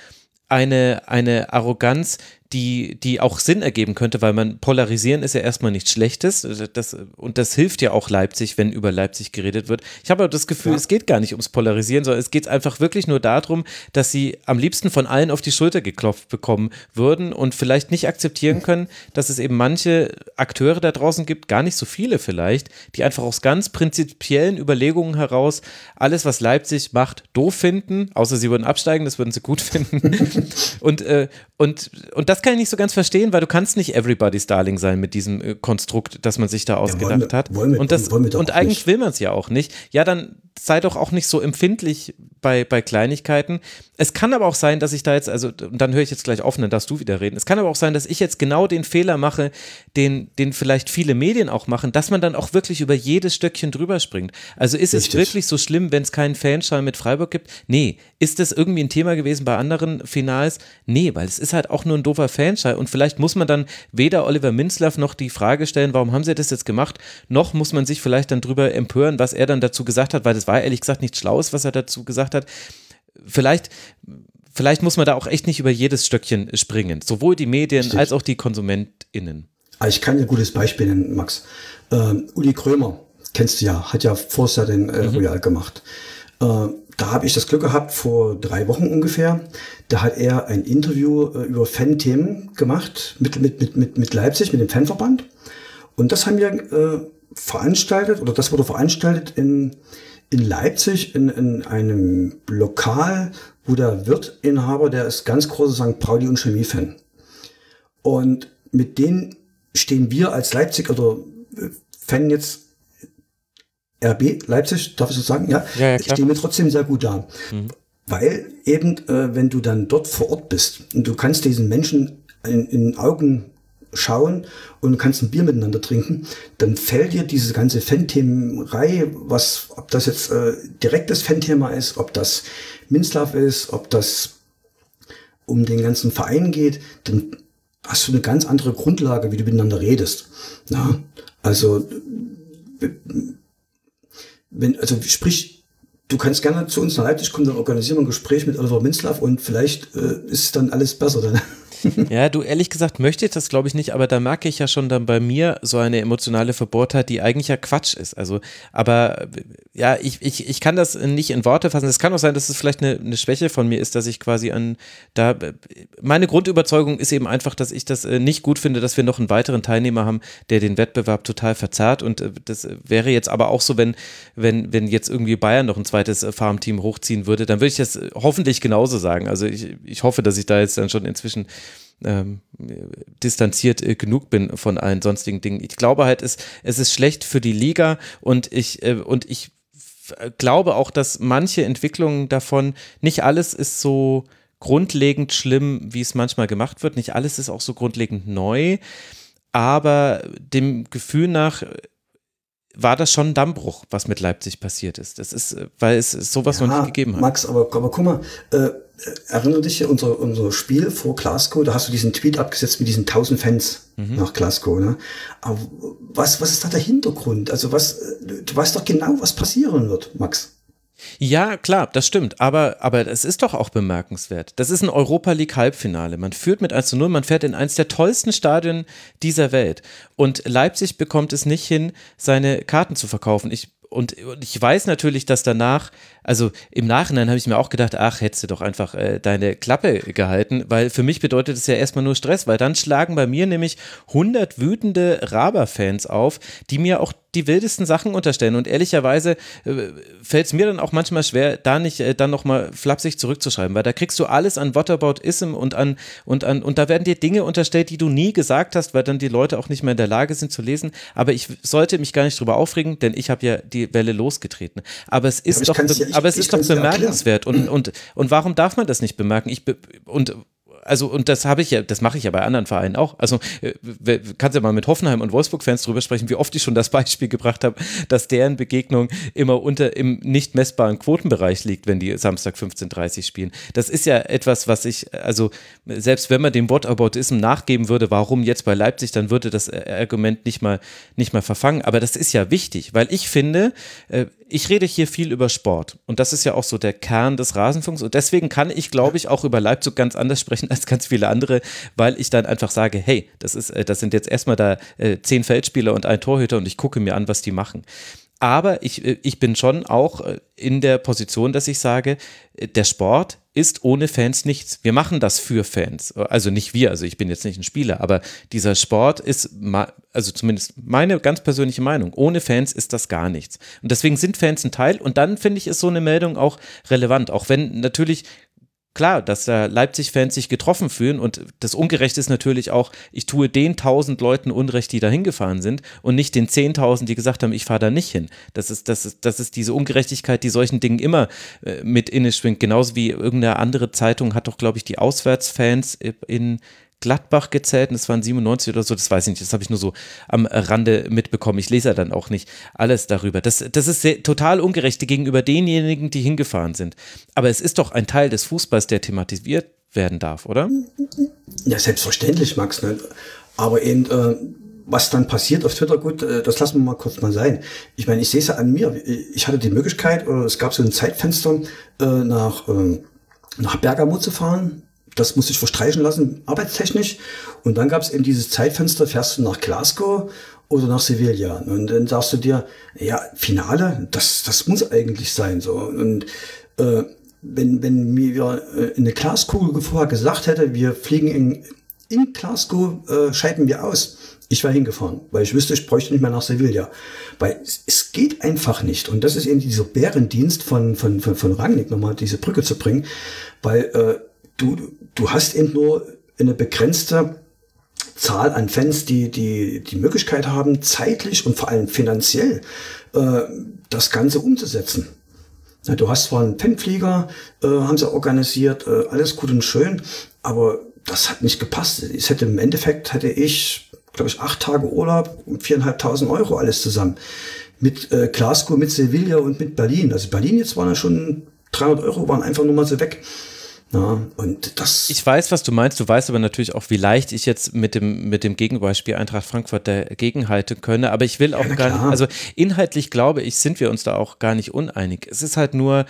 eine, eine Arroganz, die, die auch Sinn ergeben könnte, weil man polarisieren ist ja erstmal nichts Schlechtes. Das, und das hilft ja auch Leipzig, wenn über Leipzig geredet wird. Ich habe aber das Gefühl, ja. es geht gar nicht ums Polarisieren, sondern es geht einfach wirklich nur darum, dass sie am liebsten von allen auf die Schulter geklopft bekommen würden und vielleicht nicht akzeptieren können, dass es eben manche Akteure da draußen gibt, gar nicht so viele vielleicht, die einfach aus ganz prinzipiellen Überlegungen heraus alles, was Leipzig macht, doof finden, außer sie würden absteigen, das würden sie gut finden. und, äh, und, und das kann ich nicht so ganz verstehen, weil du kannst nicht Everybody's Darling sein mit diesem äh, Konstrukt, das man sich da ausgedacht ja, wir, hat. Wir, und das, und eigentlich nicht. will man es ja auch nicht. Ja, dann sei doch auch nicht so empfindlich bei, bei Kleinigkeiten. Es kann aber auch sein, dass ich da jetzt, also dann höre ich jetzt gleich auf, dann darfst du wieder reden. Es kann aber auch sein, dass ich jetzt genau den Fehler mache, den, den vielleicht viele Medien auch machen, dass man dann auch wirklich über jedes Stöckchen drüber springt. Also ist Richtig. es wirklich so schlimm, wenn es keinen Fanschall mit Freiburg gibt? Nee. Ist das irgendwie ein Thema gewesen bei anderen Finals? Nee, weil es ist halt auch nur ein doofer Fanschall und vielleicht muss man dann weder Oliver Minzlaff noch die Frage stellen, warum haben sie das jetzt gemacht, noch muss man sich vielleicht dann drüber empören, was er dann dazu gesagt hat, weil das war ehrlich gesagt nichts Schlaues, was er dazu gesagt hat. Vielleicht vielleicht muss man da auch echt nicht über jedes Stöckchen springen. Sowohl die Medien Richtig. als auch die KonsumentInnen. Also ich kann ein gutes Beispiel nennen, Max. Ähm, Uli Krömer, kennst du ja, hat ja vorher den äh, Royal gemacht. Äh, da habe ich das Glück gehabt, vor drei Wochen ungefähr, da hat er ein Interview äh, über Fan-Themen gemacht mit, mit, mit, mit, mit Leipzig, mit dem Fanverband. Und das haben wir äh, veranstaltet, oder das wurde veranstaltet in, in Leipzig in, in einem Lokal, wo der Wirtinhaber, der ist ganz großer St. Pauli und Chemie-Fan. Und mit denen stehen wir als Leipzig oder äh, Fan jetzt RB Leipzig, darf ich so sagen? Ja, Ja, ja, stehen wir trotzdem sehr gut da. Weil eben, äh, wenn du dann dort vor Ort bist und du kannst diesen Menschen in, in Augen schauen und kannst ein Bier miteinander trinken, dann fällt dir diese ganze Fan-Themenreihe, was, ob das jetzt äh, direktes Fan-Thema ist, ob das Minslav ist, ob das um den ganzen Verein geht, dann hast du eine ganz andere Grundlage, wie du miteinander redest. Ja, also wenn, also sprich, du kannst gerne zu uns nach Leipzig kommen, dann organisieren wir ein Gespräch mit Oliver Minzlaff und vielleicht äh, ist dann alles besser. Dann. Ja, du ehrlich gesagt möchte ich das glaube ich nicht, aber da merke ich ja schon dann bei mir so eine emotionale Verbohrtheit, die eigentlich ja Quatsch ist. Also, aber ja, ich, ich, ich kann das nicht in Worte fassen. Es kann auch sein, dass es vielleicht eine, eine Schwäche von mir ist, dass ich quasi an da meine Grundüberzeugung ist eben einfach, dass ich das äh, nicht gut finde, dass wir noch einen weiteren Teilnehmer haben, der den Wettbewerb total verzerrt. Und äh, das wäre jetzt aber auch so, wenn, wenn, wenn jetzt irgendwie Bayern noch ein zweites äh, Farmteam hochziehen würde, dann würde ich das hoffentlich genauso sagen. Also ich, ich hoffe, dass ich da jetzt dann schon inzwischen ähm, distanziert äh, genug bin von allen sonstigen Dingen. Ich glaube halt, es, es ist schlecht für die Liga und ich, äh, und ich äh, glaube auch, dass manche Entwicklungen davon, nicht alles ist so grundlegend schlimm, wie es manchmal gemacht wird, nicht alles ist auch so grundlegend neu, aber dem Gefühl nach äh, war das schon ein Dammbruch, was mit Leipzig passiert ist. Das ist, weil es sowas noch nicht gegeben hat. Max, aber, aber guck mal, äh, erinnere dich an unser, unser Spiel vor Glasgow, da hast du diesen Tweet abgesetzt mit diesen 1000 Fans Mhm. nach Glasgow. Ne? Aber was, was ist da der Hintergrund? Also was, äh, du weißt doch genau, was passieren wird, Max. Ja, klar, das stimmt. Aber, aber es ist doch auch bemerkenswert. Das ist ein Europa League Halbfinale. Man führt mit 1 zu 0, man fährt in eins der tollsten Stadien dieser Welt. Und Leipzig bekommt es nicht hin, seine Karten zu verkaufen. Ich, und, und ich weiß natürlich, dass danach, also im Nachhinein habe ich mir auch gedacht, ach, hättest du doch einfach äh, deine Klappe gehalten, weil für mich bedeutet es ja erstmal nur Stress, weil dann schlagen bei mir nämlich 100 wütende Raber-Fans auf, die mir auch die wildesten Sachen unterstellen. Und ehrlicherweise äh, fällt es mir dann auch manchmal schwer, da nicht äh, dann nochmal flapsig zurückzuschreiben, weil da kriegst du alles an Whataboutism und an, und an, und da werden dir Dinge unterstellt, die du nie gesagt hast, weil dann die Leute auch nicht mehr in der Lage sind zu lesen. Aber ich sollte mich gar nicht drüber aufregen, denn ich habe ja die Welle losgetreten. Aber es ist ich doch, ja- ich- aber es ist doch erklären. bemerkenswert. Und, und, und warum darf man das nicht bemerken? Ich be und also und das habe ich ja, das mache ich ja bei anderen Vereinen auch. Also äh, kannst ja mal mit Hoffenheim und Wolfsburg-Fans drüber sprechen, wie oft ich schon das Beispiel gebracht habe, dass deren Begegnung immer unter im nicht messbaren Quotenbereich liegt, wenn die Samstag 15:30 spielen. Das ist ja etwas, was ich also selbst wenn man dem Whataboutism nachgeben würde, warum jetzt bei Leipzig, dann würde das Argument nicht mal nicht mal verfangen. Aber das ist ja wichtig, weil ich finde, äh, ich rede hier viel über Sport und das ist ja auch so der Kern des Rasenfunks und deswegen kann ich, glaube ich, auch über Leipzig ganz anders sprechen als ganz viele andere, weil ich dann einfach sage, hey, das ist, äh, das sind jetzt erstmal da äh, zehn Feldspieler und ein Torhüter und ich gucke mir an, was die machen. Aber ich, äh, ich bin schon auch äh, in der Position, dass ich sage, der Sport ist ohne Fans nichts. Wir machen das für Fans. Also nicht wir, also ich bin jetzt nicht ein Spieler, aber dieser Sport ist, also zumindest meine ganz persönliche Meinung, ohne Fans ist das gar nichts. Und deswegen sind Fans ein Teil und dann finde ich, ist so eine Meldung auch relevant, auch wenn natürlich klar, dass da Leipzig-Fans sich getroffen fühlen und das Ungerechte ist natürlich auch, ich tue den tausend Leuten Unrecht, die da hingefahren sind und nicht den zehntausend, die gesagt haben, ich fahre da nicht hin. Das ist, das ist, das ist diese Ungerechtigkeit, die solchen Dingen immer äh, mit inne schwingt. Genauso wie irgendeine andere Zeitung hat doch, glaube ich, die Auswärtsfans in Gladbach gezählt und es waren 97 oder so, das weiß ich nicht, das habe ich nur so am Rande mitbekommen. Ich lese ja dann auch nicht alles darüber. Das, das ist sehr, total ungerecht gegenüber denjenigen, die hingefahren sind. Aber es ist doch ein Teil des Fußballs, der thematisiert werden darf, oder? Ja, selbstverständlich, Max. Ne? Aber eben, äh, was dann passiert auf Twitter, gut, äh, das lassen wir mal kurz mal sein. Ich meine, ich sehe es ja an mir. Ich hatte die Möglichkeit, äh, es gab so ein Zeitfenster äh, nach, äh, nach Bergamo zu fahren. Das musste ich verstreichen lassen, arbeitstechnisch. Und dann gab es eben dieses Zeitfenster, fährst du nach Glasgow oder nach Sevilla. Und dann sagst du dir, ja, Finale, das, das muss eigentlich sein. So. Und äh, wenn, wenn mir äh, eine Glaskugel vorher gesagt hätte, wir fliegen in, in Glasgow, äh, scheiden wir aus. Ich wäre hingefahren, weil ich wüsste, ich bräuchte nicht mehr nach Sevilla. Weil es, es geht einfach nicht. Und das ist eben dieser Bärendienst von, von, von, von Rangnick, nochmal diese Brücke zu bringen. Weil äh, du, du hast eben nur eine begrenzte Zahl an Fans, die die, die Möglichkeit haben, zeitlich und vor allem finanziell äh, das Ganze umzusetzen. Ja, du hast zwar einen Fanflieger, äh, haben sie organisiert, äh, alles gut und schön, aber das hat nicht gepasst. Es hätte im Endeffekt hätte ich, glaube ich, acht Tage Urlaub und viereinhalbtausend Euro alles zusammen. Mit äh, Glasgow, mit Sevilla und mit Berlin. Also Berlin jetzt waren ja schon 300 Euro, waren einfach nur mal so weg. Ja, und das. Ich weiß, was du meinst. Du weißt aber natürlich auch, wie leicht ich jetzt mit dem, mit dem Gegenbeispiel Eintracht Frankfurt dagegen halten könne. Aber ich will auch ja, gar nicht, also inhaltlich glaube ich, sind wir uns da auch gar nicht uneinig. Es ist halt nur,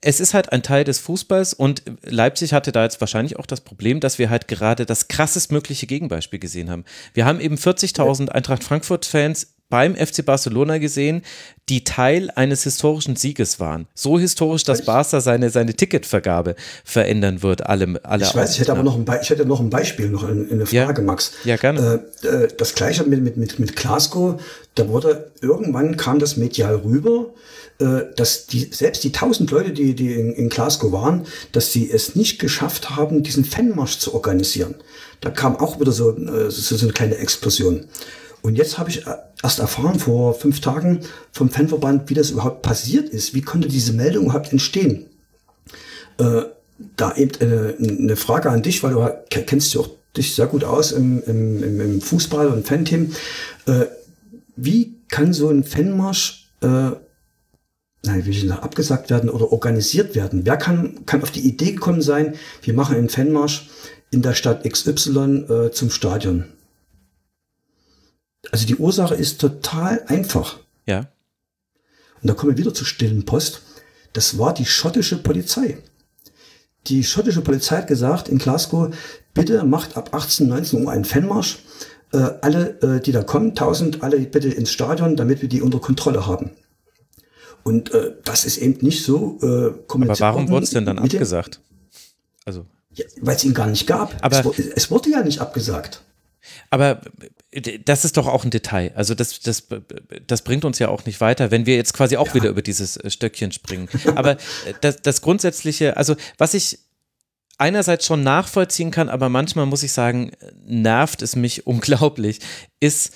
es ist halt ein Teil des Fußballs und Leipzig hatte da jetzt wahrscheinlich auch das Problem, dass wir halt gerade das krassestmögliche Gegenbeispiel gesehen haben. Wir haben eben 40.000 Eintracht Frankfurt Fans beim FC Barcelona gesehen, die Teil eines historischen Sieges waren. So historisch, dass Barca seine, seine Ticketvergabe verändern wird. Alle, alle ich weiß, ich hätte aber noch ein, Be ich hätte noch ein Beispiel, noch eine, eine Frage, ja. Max. Ja, gerne. Äh, äh, das gleiche mit, mit, mit, mit Glasgow, da wurde, irgendwann kam das medial rüber, äh, dass die, selbst die tausend Leute, die, die in, in Glasgow waren, dass sie es nicht geschafft haben, diesen Fanmarsch zu organisieren. Da kam auch wieder so, äh, so, so eine kleine Explosion. Und jetzt habe ich erst erfahren vor fünf Tagen vom Fanverband, wie das überhaupt passiert ist. Wie konnte diese Meldung überhaupt entstehen? Äh, da eben äh, eine Frage an dich, weil du kennst dich auch dich sehr gut aus im, im, im Fußball und Fanteam. Äh, wie kann so ein Fanmarsch äh, nein, wie sagen, abgesagt werden oder organisiert werden? Wer kann, kann auf die Idee gekommen sein, wir machen einen Fanmarsch in der Stadt XY äh, zum Stadion? Also die Ursache ist total einfach. Ja. Und da kommen wir wieder zur stillen Post. Das war die schottische Polizei. Die schottische Polizei hat gesagt in Glasgow, bitte macht ab 18, 19 Uhr einen Fanmarsch. Äh, alle, äh, die da kommen, 1000, alle bitte ins Stadion, damit wir die unter Kontrolle haben. Und äh, das ist eben nicht so äh, kommuniziert. Aber warum wurde es denn dann abgesagt? Also. Ja, Weil es ihn gar nicht gab. Aber es, es wurde ja nicht abgesagt. Aber das ist doch auch ein Detail. Also das, das, das bringt uns ja auch nicht weiter, wenn wir jetzt quasi auch ja. wieder über dieses äh, Stöckchen springen. Aber das, das Grundsätzliche, also was ich einerseits schon nachvollziehen kann, aber manchmal muss ich sagen, nervt es mich unglaublich, ist,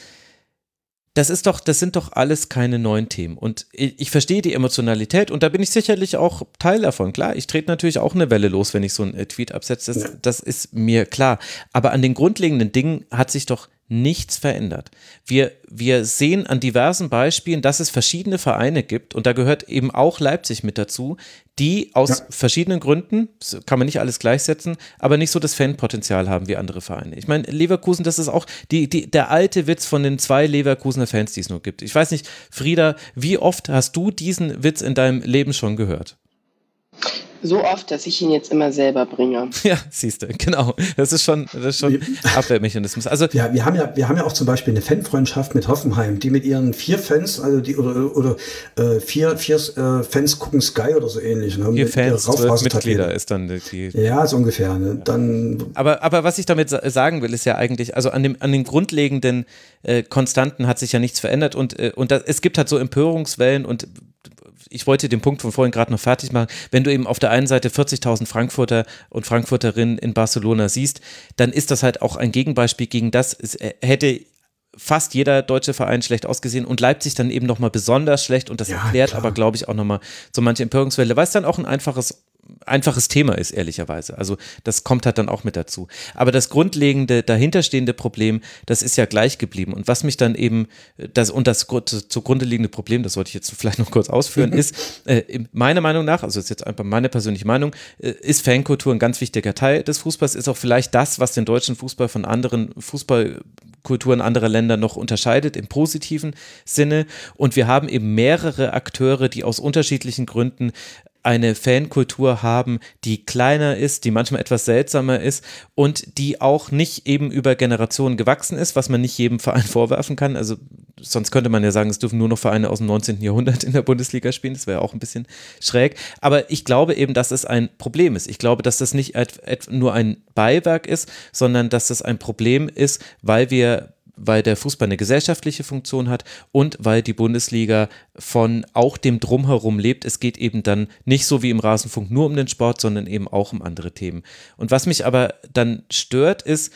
das ist doch, das sind doch alles keine neuen Themen. Und ich, ich, verstehe die Emotionalität und da bin ich sicherlich auch Teil davon. Klar, ich trete natürlich auch eine Welle los, wenn ich so einen äh, Tweet absetze. Das, das ist mir klar. Aber an den grundlegenden Dingen hat sich doch nichts verändert. Wir, wir sehen an diversen Beispielen, dass es verschiedene Vereine gibt und da gehört eben auch Leipzig mit dazu, die aus ja. verschiedenen Gründen, kann man nicht alles gleichsetzen, aber nicht so das Fanpotenzial haben wie andere Vereine. Ich meine, Leverkusen, das ist auch die, die, der alte Witz von den zwei Leverkusener Fans, die es nur gibt. Ich weiß nicht, Frieda, wie oft hast du diesen Witz in deinem Leben schon gehört? So oft, dass ich ihn jetzt immer selber bringe. Ja, siehst du, genau. Das ist schon, das ist schon Abwehrmechanismus. Also ja, wir haben ja, wir haben ja auch zum Beispiel eine Fanfreundschaft mit Hoffenheim, die mit ihren vier Fans, also die oder, oder äh, vier, vier äh, Fans gucken Sky oder so ähnlich. Ne, vier Fans, zwölf Mitglieder ist dann die. Ja, so ungefähr. Ne? Dann. Aber, aber was ich damit sagen will, ist ja eigentlich, also an dem, an den grundlegenden äh, Konstanten hat sich ja nichts verändert und, äh, und da, es gibt halt so Empörungswellen und ich wollte den Punkt von vorhin gerade noch fertig machen. Wenn du eben auf der einen Seite 40.000 Frankfurter und Frankfurterinnen in Barcelona siehst, dann ist das halt auch ein Gegenbeispiel gegen das. Es äh, hätte fast jeder deutsche Verein schlecht ausgesehen und Leipzig dann eben nochmal besonders schlecht und das ja, erklärt klar. aber, glaube ich, auch nochmal so manche Empörungswelle, weil es dann auch ein einfaches einfaches Thema ist, ehrlicherweise. Also das kommt halt dann auch mit dazu. Aber das grundlegende, dahinterstehende Problem, das ist ja gleich geblieben. Und was mich dann eben, das und das zugrunde liegende Problem, das sollte ich jetzt vielleicht noch kurz ausführen, ist, äh, meiner Meinung nach, also ist jetzt einfach meine persönliche Meinung, äh, ist Fankultur ein ganz wichtiger Teil des Fußballs, ist auch vielleicht das, was den deutschen Fußball von anderen Fußballkulturen anderer Länder noch unterscheidet, im positiven Sinne. Und wir haben eben mehrere Akteure, die aus unterschiedlichen Gründen eine Fankultur haben, die kleiner ist, die manchmal etwas seltsamer ist und die auch nicht eben über Generationen gewachsen ist, was man nicht jedem Verein vorwerfen kann. Also sonst könnte man ja sagen, es dürfen nur noch Vereine aus dem 19. Jahrhundert in der Bundesliga spielen. Das wäre auch ein bisschen schräg. Aber ich glaube eben, dass es ein Problem ist. Ich glaube, dass das nicht nur ein Beiwerk ist, sondern dass das ein Problem ist, weil wir weil der Fußball eine gesellschaftliche Funktion hat und weil die Bundesliga von auch dem Drumherum lebt. Es geht eben dann nicht so wie im Rasenfunk nur um den Sport, sondern eben auch um andere Themen. Und was mich aber dann stört, ist,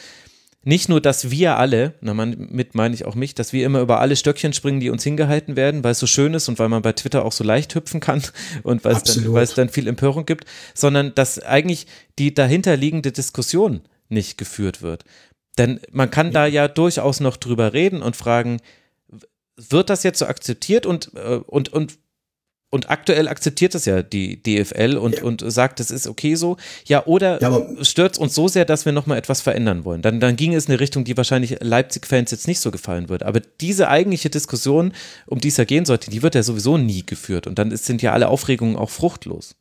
nicht nur, dass wir alle, damit meine ich auch mich, dass wir immer über alle Stöckchen springen, die uns hingehalten werden, weil es so schön ist und weil man bei Twitter auch so leicht hüpfen kann und weil, es dann, weil es dann viel Empörung gibt, sondern dass eigentlich die dahinterliegende Diskussion nicht geführt wird. Denn man kann da ja durchaus noch drüber reden und fragen, wird das jetzt so akzeptiert und, äh, und, und, und aktuell akzeptiert das ja die DFL und, ja. und sagt, das ist okay so. Ja, oder ja, stört es uns so sehr, dass wir nochmal etwas verändern wollen? Dann, dann ging es in eine Richtung, die wahrscheinlich Leipzig-Fans jetzt nicht so gefallen wird. Aber diese eigentliche Diskussion, um die es ja gehen sollte, die wird ja sowieso nie geführt. Und dann ist, sind ja alle Aufregungen auch fruchtlos.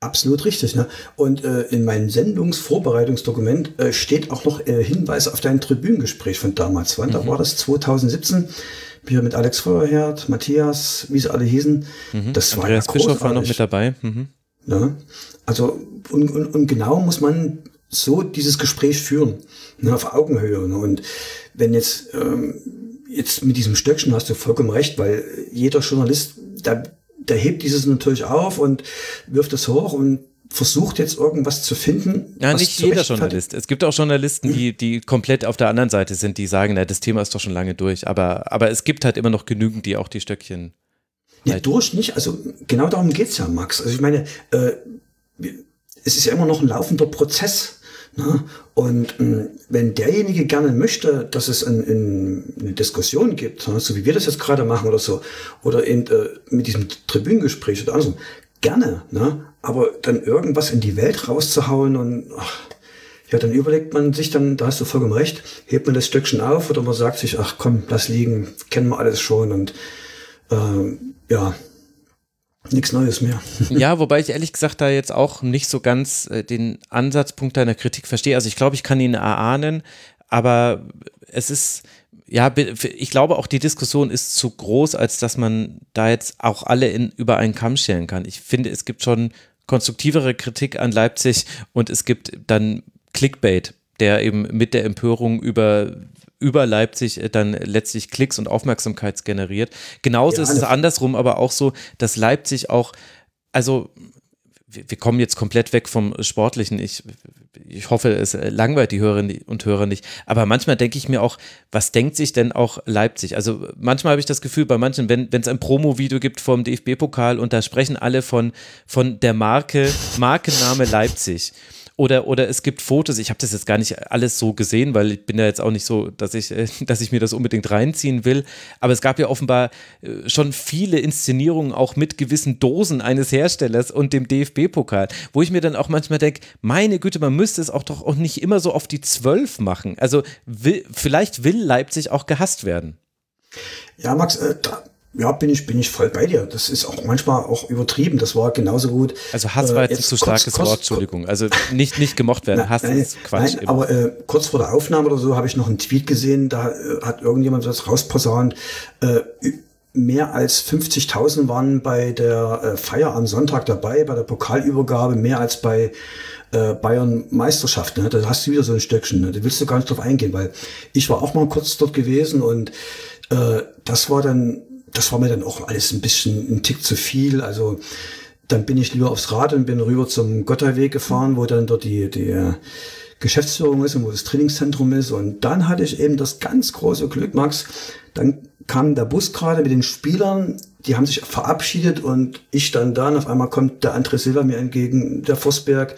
Absolut richtig. Ne? Und äh, in meinem Sendungsvorbereitungsdokument äh, steht auch noch äh, Hinweis auf dein Tribünengespräch von damals. Wann? Mhm. Da war das 2017. Wir mit Alex Feuerherd, Matthias, wie sie alle hießen. Mhm. Das Andreas war ja Bischof war noch mit dabei. Mhm. Ne? Also, und, und, und genau muss man so dieses Gespräch führen, ne, auf Augenhöhe. Ne? Und wenn jetzt, ähm, jetzt mit diesem Stöckchen hast du vollkommen recht, weil jeder Journalist, da der hebt dieses natürlich auf und wirft es hoch und versucht jetzt irgendwas zu finden. Ja, nicht jeder Journalist. Es gibt auch Journalisten, die, die komplett auf der anderen Seite sind, die sagen, na, das Thema ist doch schon lange durch. Aber, aber es gibt halt immer noch genügend, die auch die Stöckchen. Ja, durch nicht. Also genau darum geht's ja, Max. Also ich meine, äh, es ist ja immer noch ein laufender Prozess. Ne? Und äh, wenn derjenige gerne möchte, dass es ein, ein, eine Diskussion gibt, ne? so wie wir das jetzt gerade machen oder so, oder eben äh, mit diesem Tribünengespräch oder andersrum, gerne, ne? aber dann irgendwas in die Welt rauszuhauen und ach, ja, dann überlegt man sich dann, da hast du vollkommen recht, hebt man das Stückchen auf oder man sagt sich, ach komm, lass liegen, kennen wir alles schon und äh, ja, nichts Neues mehr. ja, wobei ich ehrlich gesagt da jetzt auch nicht so ganz äh, den Ansatzpunkt deiner Kritik verstehe. Also ich glaube, ich kann ihn erahnen, aber es ist, ja, ich glaube auch die Diskussion ist zu groß, als dass man da jetzt auch alle in, über einen Kamm scheren kann. Ich finde, es gibt schon konstruktivere Kritik an Leipzig und es gibt dann Clickbait, der eben mit der Empörung über über Leipzig äh, dann letztlich Klicks und Aufmerksamkeit generiert. Genauso ja, ist es andersrum aber auch so, dass Leipzig auch, also wir kommen jetzt komplett weg vom Sportlichen. Ich, ich hoffe, es langweilt die Hörerinnen und Hörer nicht. Aber manchmal denke ich mir auch, was denkt sich denn auch Leipzig? Also manchmal habe ich das Gefühl, bei manchen, wenn es ein Promo-Video gibt vom DFB-Pokal und da sprechen alle von, von der Marke, Markenname Leipzig. Oder, oder es gibt Fotos, ich habe das jetzt gar nicht alles so gesehen, weil ich bin ja jetzt auch nicht so, dass ich, dass ich mir das unbedingt reinziehen will. Aber es gab ja offenbar äh, schon viele Inszenierungen auch mit gewissen Dosen eines Herstellers und dem DFB-Pokal, wo ich mir dann auch manchmal denke, meine Güte, man müsste es auch doch auch nicht immer so auf die Zwölf machen. Also will, vielleicht will Leipzig auch gehasst werden. Ja, Max, äh, ja, bin ich, bin ich voll bei dir. Das ist auch manchmal auch übertrieben. Das war genauso gut. Also Hass war jetzt, äh, jetzt ein zu starkes kurz, Wort, Entschuldigung. Also nicht, nicht gemocht werden. Hass nein, ist Quatsch. Nein, aber äh, kurz vor der Aufnahme oder so habe ich noch einen Tweet gesehen, da äh, hat irgendjemand das rausposaunt. Äh, mehr als 50.000 waren bei der äh, Feier am Sonntag dabei, bei der Pokalübergabe, mehr als bei äh, Bayern Meisterschaft. Ne? Da hast du wieder so ein Stöckchen. Ne? Da willst du gar nicht drauf eingehen, weil ich war auch mal kurz dort gewesen und äh, das war dann das war mir dann auch alles ein bisschen ein Tick zu viel. Also dann bin ich lieber aufs Rad und bin rüber zum Gotterweg gefahren, wo dann dort die, die äh, Geschäftsführung ist und wo das Trainingszentrum ist. Und dann hatte ich eben das ganz große Glück, Max. Dann kam der Bus gerade mit den Spielern, die haben sich verabschiedet und ich dann da und auf einmal kommt der André Silva mir entgegen, der Vosberg,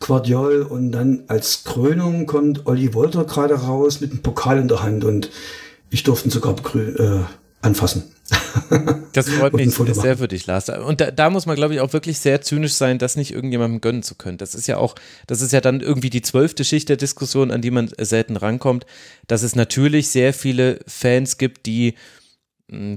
Quadiol und dann als Krönung kommt Olli Wolter gerade raus mit einem Pokal in der Hand und ich durfte ihn sogar äh, anfassen. Das freut mich sehr für dich, Lars. Und da, da muss man, glaube ich, auch wirklich sehr zynisch sein, das nicht irgendjemandem gönnen zu können. Das ist ja auch, das ist ja dann irgendwie die zwölfte Schicht der Diskussion, an die man selten rankommt, dass es natürlich sehr viele Fans gibt, die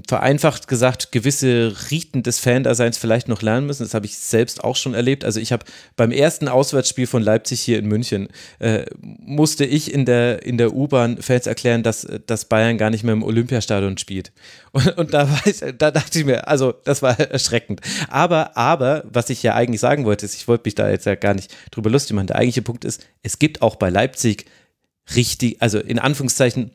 vereinfacht gesagt gewisse Riten des Fandaseins vielleicht noch lernen müssen. Das habe ich selbst auch schon erlebt. Also ich habe beim ersten Auswärtsspiel von Leipzig hier in München äh, musste ich in der, in der U-Bahn Fans erklären, dass, dass Bayern gar nicht mehr im Olympiastadion spielt. Und, und da, ich, da dachte ich mir, also das war erschreckend. Aber, aber, was ich ja eigentlich sagen wollte, ist, ich wollte mich da jetzt ja gar nicht drüber lustig machen. Der eigentliche Punkt ist, es gibt auch bei Leipzig richtig, also in Anführungszeichen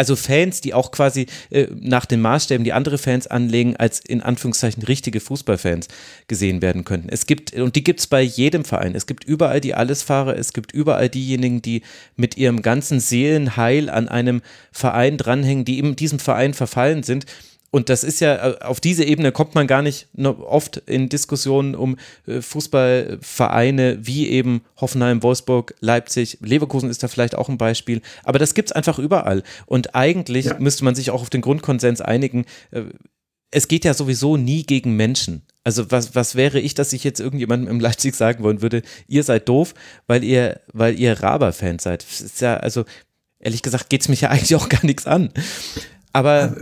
also Fans, die auch quasi äh, nach den Maßstäben, die andere Fans anlegen, als in Anführungszeichen richtige Fußballfans gesehen werden könnten. Es gibt, und die gibt es bei jedem Verein. Es gibt überall die Allesfahrer, es gibt überall diejenigen, die mit ihrem ganzen Seelenheil an einem Verein dranhängen, die in diesem Verein verfallen sind und das ist ja, äh, auf diese Ebene kommt man gar nicht oft in Diskussionen um äh, Fußballvereine wie eben Hoffenheim, Wolfsburg, Leipzig, Leverkusen ist da vielleicht auch ein Beispiel. Aber das gibt es einfach überall. Und eigentlich ja. müsste man sich auch auf den Grundkonsens einigen. Äh, es geht ja sowieso nie gegen Menschen. Also was, was wäre ich, dass ich jetzt irgendjemandem im Leipzig sagen wollen würde, ihr seid doof, weil ihr, weil ihr Raber-Fans seid. Das ist ja, also ehrlich gesagt, geht es mich ja eigentlich auch gar nichts an. Aber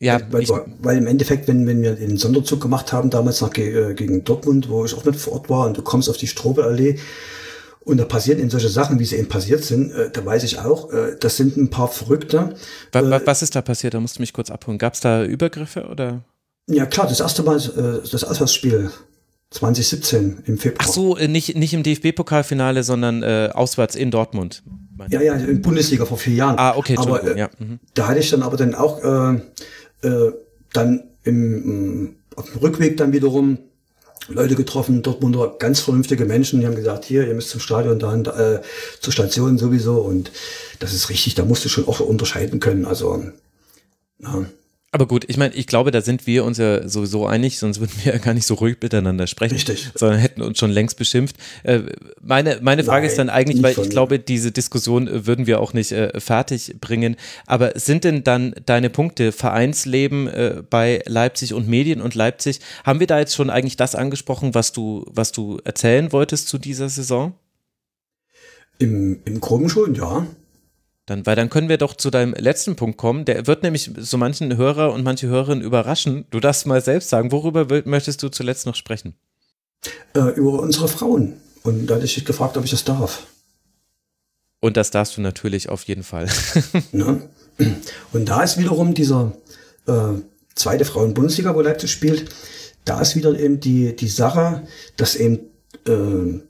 ja, weil, weil, im Endeffekt, wenn, wenn wir den Sonderzug gemacht haben, damals nach, äh, gegen Dortmund, wo ich auch mit vor Ort war, und du kommst auf die Strobeallee und da passieren eben solche Sachen, wie sie eben passiert sind, äh, da weiß ich auch, äh, das sind ein paar Verrückte. Was, äh, was ist da passiert? Da musst du mich kurz abholen. Gab es da Übergriffe oder? Ja klar, das erste Mal äh, das Auswärtsspiel 2017 im Februar. Ach so, äh, nicht, nicht im DFB-Pokalfinale, sondern äh, auswärts in Dortmund. Ja, ja, in Bundesliga vor vier Jahren. Ah, okay, aber, äh, ja. Mhm. Da hatte ich dann aber dann auch äh, äh, dann im, auf dem Rückweg dann wiederum Leute getroffen, Dortmunder ganz vernünftige Menschen, die haben gesagt, hier, ihr müsst zum Stadion, dann äh, zur Station sowieso und das ist richtig, da musst du schon auch unterscheiden können, also ja. Aber gut, ich meine, ich glaube, da sind wir uns ja sowieso einig, sonst würden wir ja gar nicht so ruhig miteinander sprechen. Richtig. Sondern hätten uns schon längst beschimpft. Äh, meine, meine Frage Nein, ist dann eigentlich, weil ich glaube, diese Diskussion äh, würden wir auch nicht äh, fertig bringen. Aber sind denn dann deine Punkte Vereinsleben äh, bei Leipzig und Medien und Leipzig, haben wir da jetzt schon eigentlich das angesprochen, was du, was du erzählen wolltest zu dieser Saison? Im, im Groben schon, ja. Dann, weil dann können wir doch zu deinem letzten Punkt kommen. Der wird nämlich so manchen Hörer und manche Hörerinnen überraschen. Du darfst mal selbst sagen, worüber möchtest du zuletzt noch sprechen? Äh, über unsere Frauen. Und da hatte ich dich gefragt, ob ich das darf. Und das darfst du natürlich auf jeden Fall. ne? Und da ist wiederum dieser äh, zweite Frauen-Bundesliga, wo Leipzig spielt, da ist wieder eben die, die Sache, dass eben äh,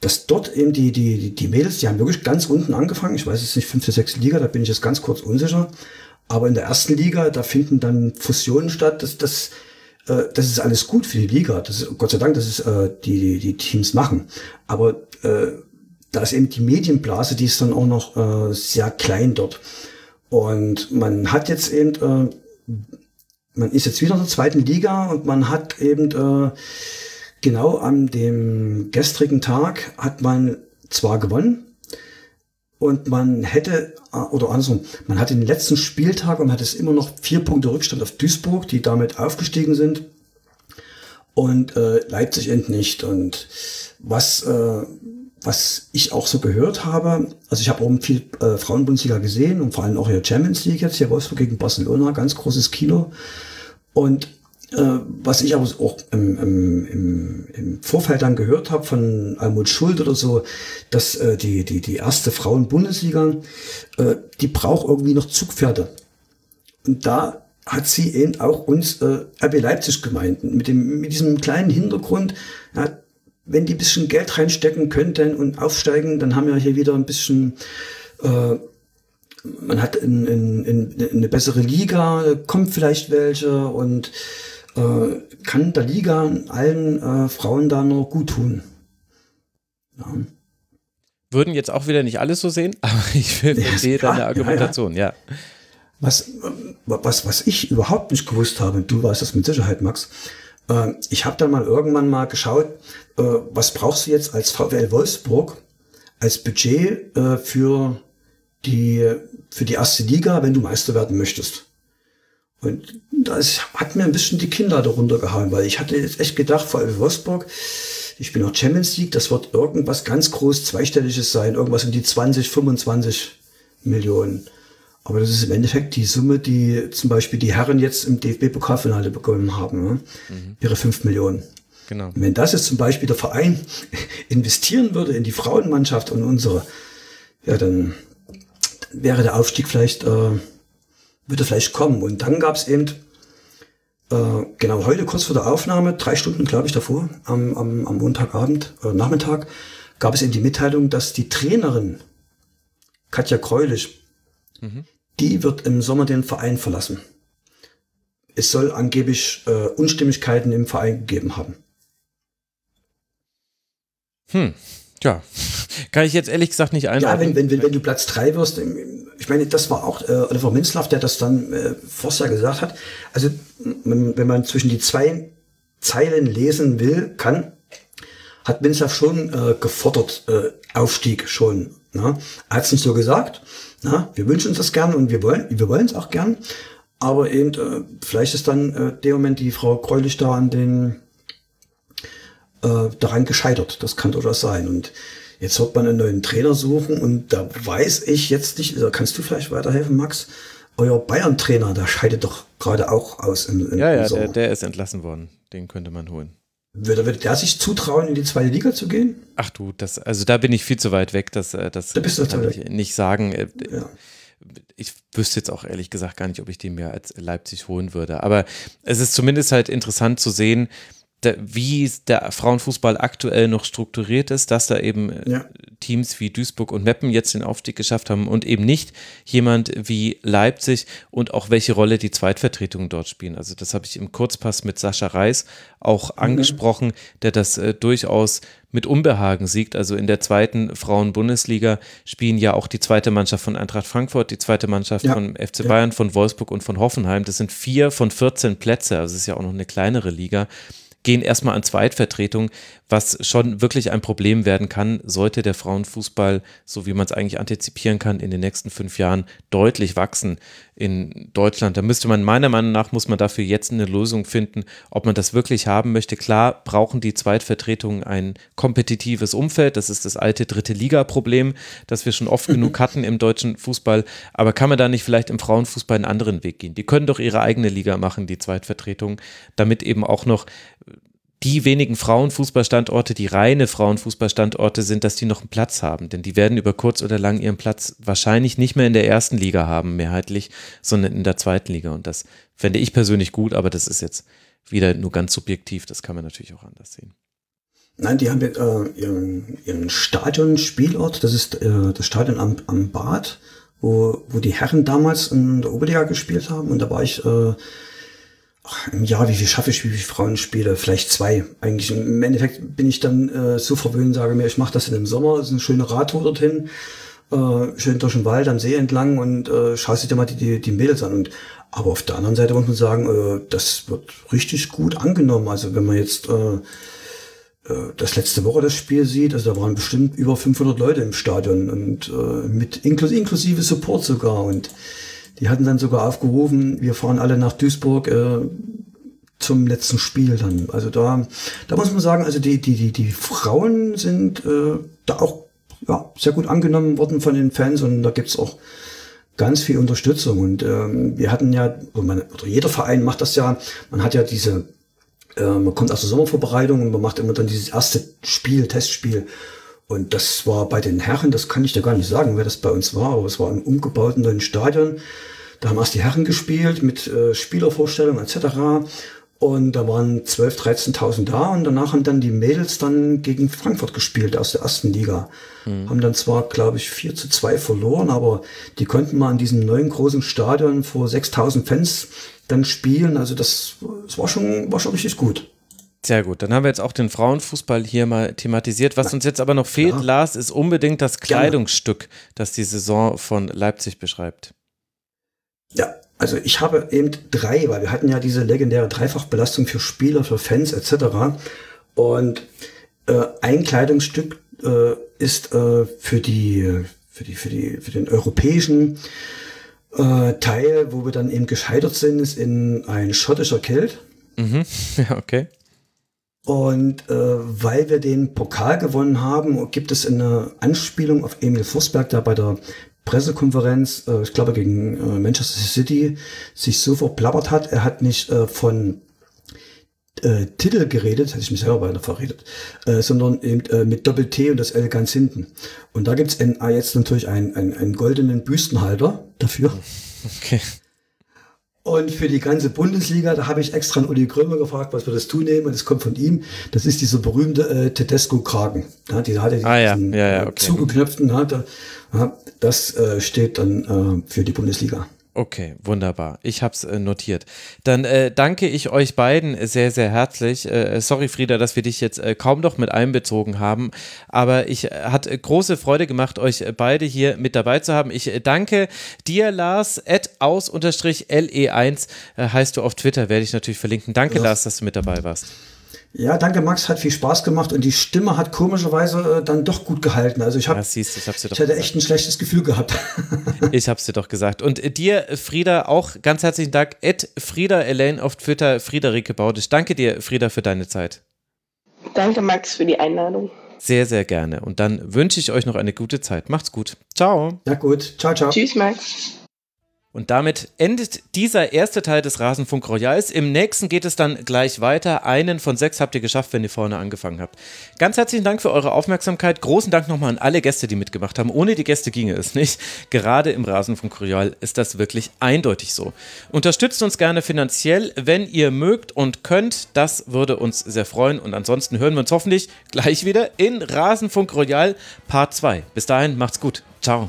dass dort eben die, die, die Mädels, die haben wirklich ganz unten angefangen. Ich weiß es nicht, fünfte, sechste Liga, da bin ich jetzt ganz kurz unsicher. Aber in der ersten Liga, da finden dann Fusionen statt. Das, das, äh, das ist alles gut für die Liga. Das ist, Gott sei Dank, dass es äh, die, die, die Teams machen. Aber äh, da ist eben die Medienblase, die ist dann auch noch äh, sehr klein dort. Und man hat jetzt eben, äh, man ist jetzt wieder in der zweiten Liga und man hat eben äh, Genau an dem gestrigen Tag hat man zwar gewonnen und man hätte, oder andersrum, man hat den letzten Spieltag und hat es immer noch vier Punkte Rückstand auf Duisburg, die damit aufgestiegen sind und äh, Leipzig end nicht. Und was, äh, was ich auch so gehört habe, also ich habe auch viel äh, Frauenbundesliga gesehen und vor allem auch hier Champions League jetzt, hier Wolfsburg gegen Barcelona, ganz großes Kino. Und äh, was ich aber auch im, im, im, Vorfeld dann gehört habe von Almut Schuld oder so, dass äh, die, die, die erste Frauen-Bundesliga, äh, die braucht irgendwie noch Zugpferde. Und da hat sie eben auch uns äh, RB Leipzig gemeint, mit, dem, mit diesem kleinen Hintergrund, ja, wenn die ein bisschen Geld reinstecken könnten und aufsteigen, dann haben wir hier wieder ein bisschen, äh, man hat in, in, in eine bessere Liga, kommt vielleicht welche und äh, kann der Liga allen äh, Frauen da noch gut tun. Ja. Würden jetzt auch wieder nicht alles so sehen, aber ich verstehe ja, deine Argumentation, ja. ja. Was, was, was ich überhaupt nicht gewusst habe, du weißt das mit Sicherheit, Max, äh, ich habe dann mal irgendwann mal geschaut, äh, was brauchst du jetzt als VWL Wolfsburg als Budget äh, für die für die erste Liga, wenn du Meister werden möchtest. Und das hat mir ein bisschen die Kinder darunter gehauen, weil ich hatte jetzt echt gedacht, vor allem Wolfsburg, ich bin auch Champions League, das wird irgendwas ganz groß zweistelliges sein, irgendwas um die 20, 25 Millionen. Aber das ist im Endeffekt die Summe, die zum Beispiel die Herren jetzt im DFB-Pokalfinale bekommen haben. Ne? Mhm. Ihre 5 Millionen. Genau. Und wenn das jetzt zum Beispiel der Verein investieren würde in die Frauenmannschaft und unsere, ja, dann wäre der Aufstieg vielleicht, äh, würde vielleicht kommen. Und dann gab es eben, äh, genau heute kurz vor der Aufnahme, drei Stunden, glaube ich, davor, am, am, am Montagabend oder Nachmittag, gab es eben die Mitteilung, dass die Trainerin Katja Kreulich, mhm. die wird im Sommer den Verein verlassen. Es soll angeblich äh, Unstimmigkeiten im Verein gegeben haben. Hm, ja, kann ich jetzt ehrlich gesagt nicht einordnen. Ja, wenn, wenn, wenn, wenn du Platz drei wirst, ich meine, das war auch äh, Oliver Minzlaff, der das dann äh, Forster gesagt hat. Also, wenn man zwischen die zwei Zeilen lesen will, kann, hat Minzlaff schon äh, gefordert, äh, Aufstieg schon. Ne? Er hat es nicht so gesagt. Na? Wir wünschen uns das gern und wir wollen wir wollen es auch gern. Aber eben, äh, vielleicht ist dann äh, der Moment die Frau Gräulich da an den äh, daran gescheitert. Das kann durchaus sein. Und jetzt wird man einen neuen Trainer suchen und da weiß ich jetzt nicht, da kannst du vielleicht weiterhelfen, Max? Euer Bayern-Trainer, der scheidet doch gerade auch aus im, im Ja, ja, der, der, ist entlassen worden. Den könnte man holen. Würde, würde der sich zutrauen, in die zweite Liga zu gehen? Ach du, das, also da bin ich viel zu weit weg, das, äh, das da bist du kann ich nicht sagen. Äh, ja. Ich wüsste jetzt auch ehrlich gesagt gar nicht, ob ich den mir als Leipzig holen würde. Aber es ist zumindest halt interessant zu sehen, wie der Frauenfußball aktuell noch strukturiert ist, dass da eben äh, ja. Teams wie Duisburg und Meppen jetzt den Aufstieg geschafft haben und eben nicht jemand wie Leipzig und auch welche Rolle die Zweitvertretungen dort spielen. Also das habe ich im Kurzpass mit Sascha Reis auch mhm. angesprochen, der das äh, durchaus mit Unbehagen siegt. Also in der zweiten Frauen-Bundesliga spielen ja auch die zweite Mannschaft von Eintracht Frankfurt, die zweite Mannschaft ja. von FC Bayern, von Wolfsburg und von Hoffenheim. Das sind vier von 14 Plätze, also es ist ja auch noch eine kleinere Liga gehen erstmal an Zweitvertretung, was schon wirklich ein Problem werden kann, sollte der Frauenfußball, so wie man es eigentlich antizipieren kann, in den nächsten fünf Jahren deutlich wachsen in Deutschland. Da müsste man meiner Meinung nach, muss man dafür jetzt eine Lösung finden, ob man das wirklich haben möchte. Klar brauchen die Zweitvertretungen ein kompetitives Umfeld. Das ist das alte dritte Liga-Problem, das wir schon oft genug hatten im deutschen Fußball. Aber kann man da nicht vielleicht im Frauenfußball einen anderen Weg gehen? Die können doch ihre eigene Liga machen, die Zweitvertretungen, damit eben auch noch die wenigen Frauenfußballstandorte, die reine Frauenfußballstandorte sind, dass die noch einen Platz haben. Denn die werden über kurz oder lang ihren Platz wahrscheinlich nicht mehr in der ersten Liga haben, mehrheitlich, sondern in der zweiten Liga. Und das fände ich persönlich gut, aber das ist jetzt wieder nur ganz subjektiv. Das kann man natürlich auch anders sehen. Nein, die haben äh, ihren, ihren Stadion-Spielort, das ist äh, das Stadion am, am Bad, wo, wo die Herren damals in der Oberliga gespielt haben. Und da war ich äh, im Jahr, wie viel schaffe ich, wie viele Frauen spiele? Vielleicht zwei. Eigentlich im Endeffekt bin ich dann äh, so verwöhnt, sage mir, ich mache das in dem Sommer, ist eine schöne Radtour dorthin, äh, schön durch den Wald am See entlang und äh, schaust dir mal die, die, die Mädels an. Und aber auf der anderen Seite muss man sagen, äh, das wird richtig gut angenommen. Also wenn man jetzt äh, äh, das letzte Woche das Spiel sieht, also da waren bestimmt über 500 Leute im Stadion und äh, mit inklus inklusive Support sogar und die hatten dann sogar aufgerufen, wir fahren alle nach Duisburg äh, zum letzten Spiel dann. Also da, da muss man sagen, also die, die, die, die Frauen sind äh, da auch ja, sehr gut angenommen worden von den Fans und da gibt's auch ganz viel Unterstützung. Und ähm, wir hatten ja, oder, man, oder jeder Verein macht das ja, man hat ja diese, äh, man kommt aus der Sommervorbereitung und man macht immer dann dieses erste Spiel, Testspiel. Und das war bei den Herren, das kann ich dir gar nicht sagen, wer das bei uns war, aber es war im umgebauten neuen Stadion. Da haben erst die Herren gespielt mit äh, Spielervorstellungen etc. Und da waren 12.000, 13.000 da und danach haben dann die Mädels dann gegen Frankfurt gespielt aus der ersten Liga. Mhm. Haben dann zwar, glaube ich, 4 zu 2 verloren, aber die konnten mal in diesem neuen großen Stadion vor 6.000 Fans dann spielen. Also das, das war, schon, war schon richtig gut. Sehr gut, dann haben wir jetzt auch den Frauenfußball hier mal thematisiert. Was uns jetzt aber noch fehlt, ja. Lars, ist unbedingt das Kleidungsstück, das die Saison von Leipzig beschreibt. Ja, also ich habe eben drei, weil wir hatten ja diese legendäre Dreifachbelastung für Spieler, für Fans etc. Und äh, ein Kleidungsstück äh, ist äh, für die für die für die für den europäischen äh, Teil, wo wir dann eben gescheitert sind, ist in ein schottischer Kilt. Mhm. Ja, okay. Und äh, weil wir den Pokal gewonnen haben, gibt es eine Anspielung auf Emil Forsberg, der bei der Pressekonferenz, äh, ich glaube gegen äh, Manchester City, sich so verplappert hat. Er hat nicht äh, von äh, Titel geredet, hätte ich mich selber weiter verredet, äh, sondern eben äh, mit Doppel-T und das L ganz hinten. Und da gibt's es jetzt natürlich einen, einen, einen goldenen Büstenhalter dafür. Okay. Und für die ganze Bundesliga, da habe ich extra einen Uli Krömer gefragt, was wir das tun nehmen. Und das kommt von ihm. Das ist dieser berühmte äh, Tedesco-Kragen. Ja, die hatte ah, ja. ja, ja, äh, okay. zugeknöpften. Da, ja, das äh, steht dann äh, für die Bundesliga. Okay, wunderbar. Ich habe es äh, notiert. Dann äh, danke ich euch beiden sehr, sehr herzlich. Äh, sorry, Frieda, dass wir dich jetzt äh, kaum noch mit einbezogen haben, aber ich äh, hat äh, große Freude gemacht, euch beide hier mit dabei zu haben. Ich danke dir, Lars, at aus-le1 heißt du auf Twitter, werde ich natürlich verlinken. Danke, ja. Lars, dass du mit dabei warst. Ja, danke Max, hat viel Spaß gemacht und die Stimme hat komischerweise äh, dann doch gut gehalten. Also ich habe, ja, siehst, ich, hab's dir doch ich hatte gesagt. echt ein schlechtes Gefühl gehabt. ich hab's dir doch gesagt. Und äh, dir, Frieda, auch ganz herzlichen Dank. Ed Frieda Elaine auf Twitter, Friederike Baudisch. Danke dir, Frieda, für deine Zeit. Danke, Max, für die Einladung. Sehr, sehr gerne. Und dann wünsche ich euch noch eine gute Zeit. Macht's gut. Ciao. Ja, gut. Ciao, ciao. Tschüss, Max. Und damit endet dieser erste Teil des Rasenfunk Royals. Im nächsten geht es dann gleich weiter. Einen von sechs habt ihr geschafft, wenn ihr vorne angefangen habt. Ganz herzlichen Dank für eure Aufmerksamkeit. Großen Dank nochmal an alle Gäste, die mitgemacht haben. Ohne die Gäste ginge es nicht. Gerade im Rasenfunk Royal ist das wirklich eindeutig so. Unterstützt uns gerne finanziell, wenn ihr mögt und könnt. Das würde uns sehr freuen. Und ansonsten hören wir uns hoffentlich gleich wieder in Rasenfunk Royal Part 2. Bis dahin, macht's gut. Ciao.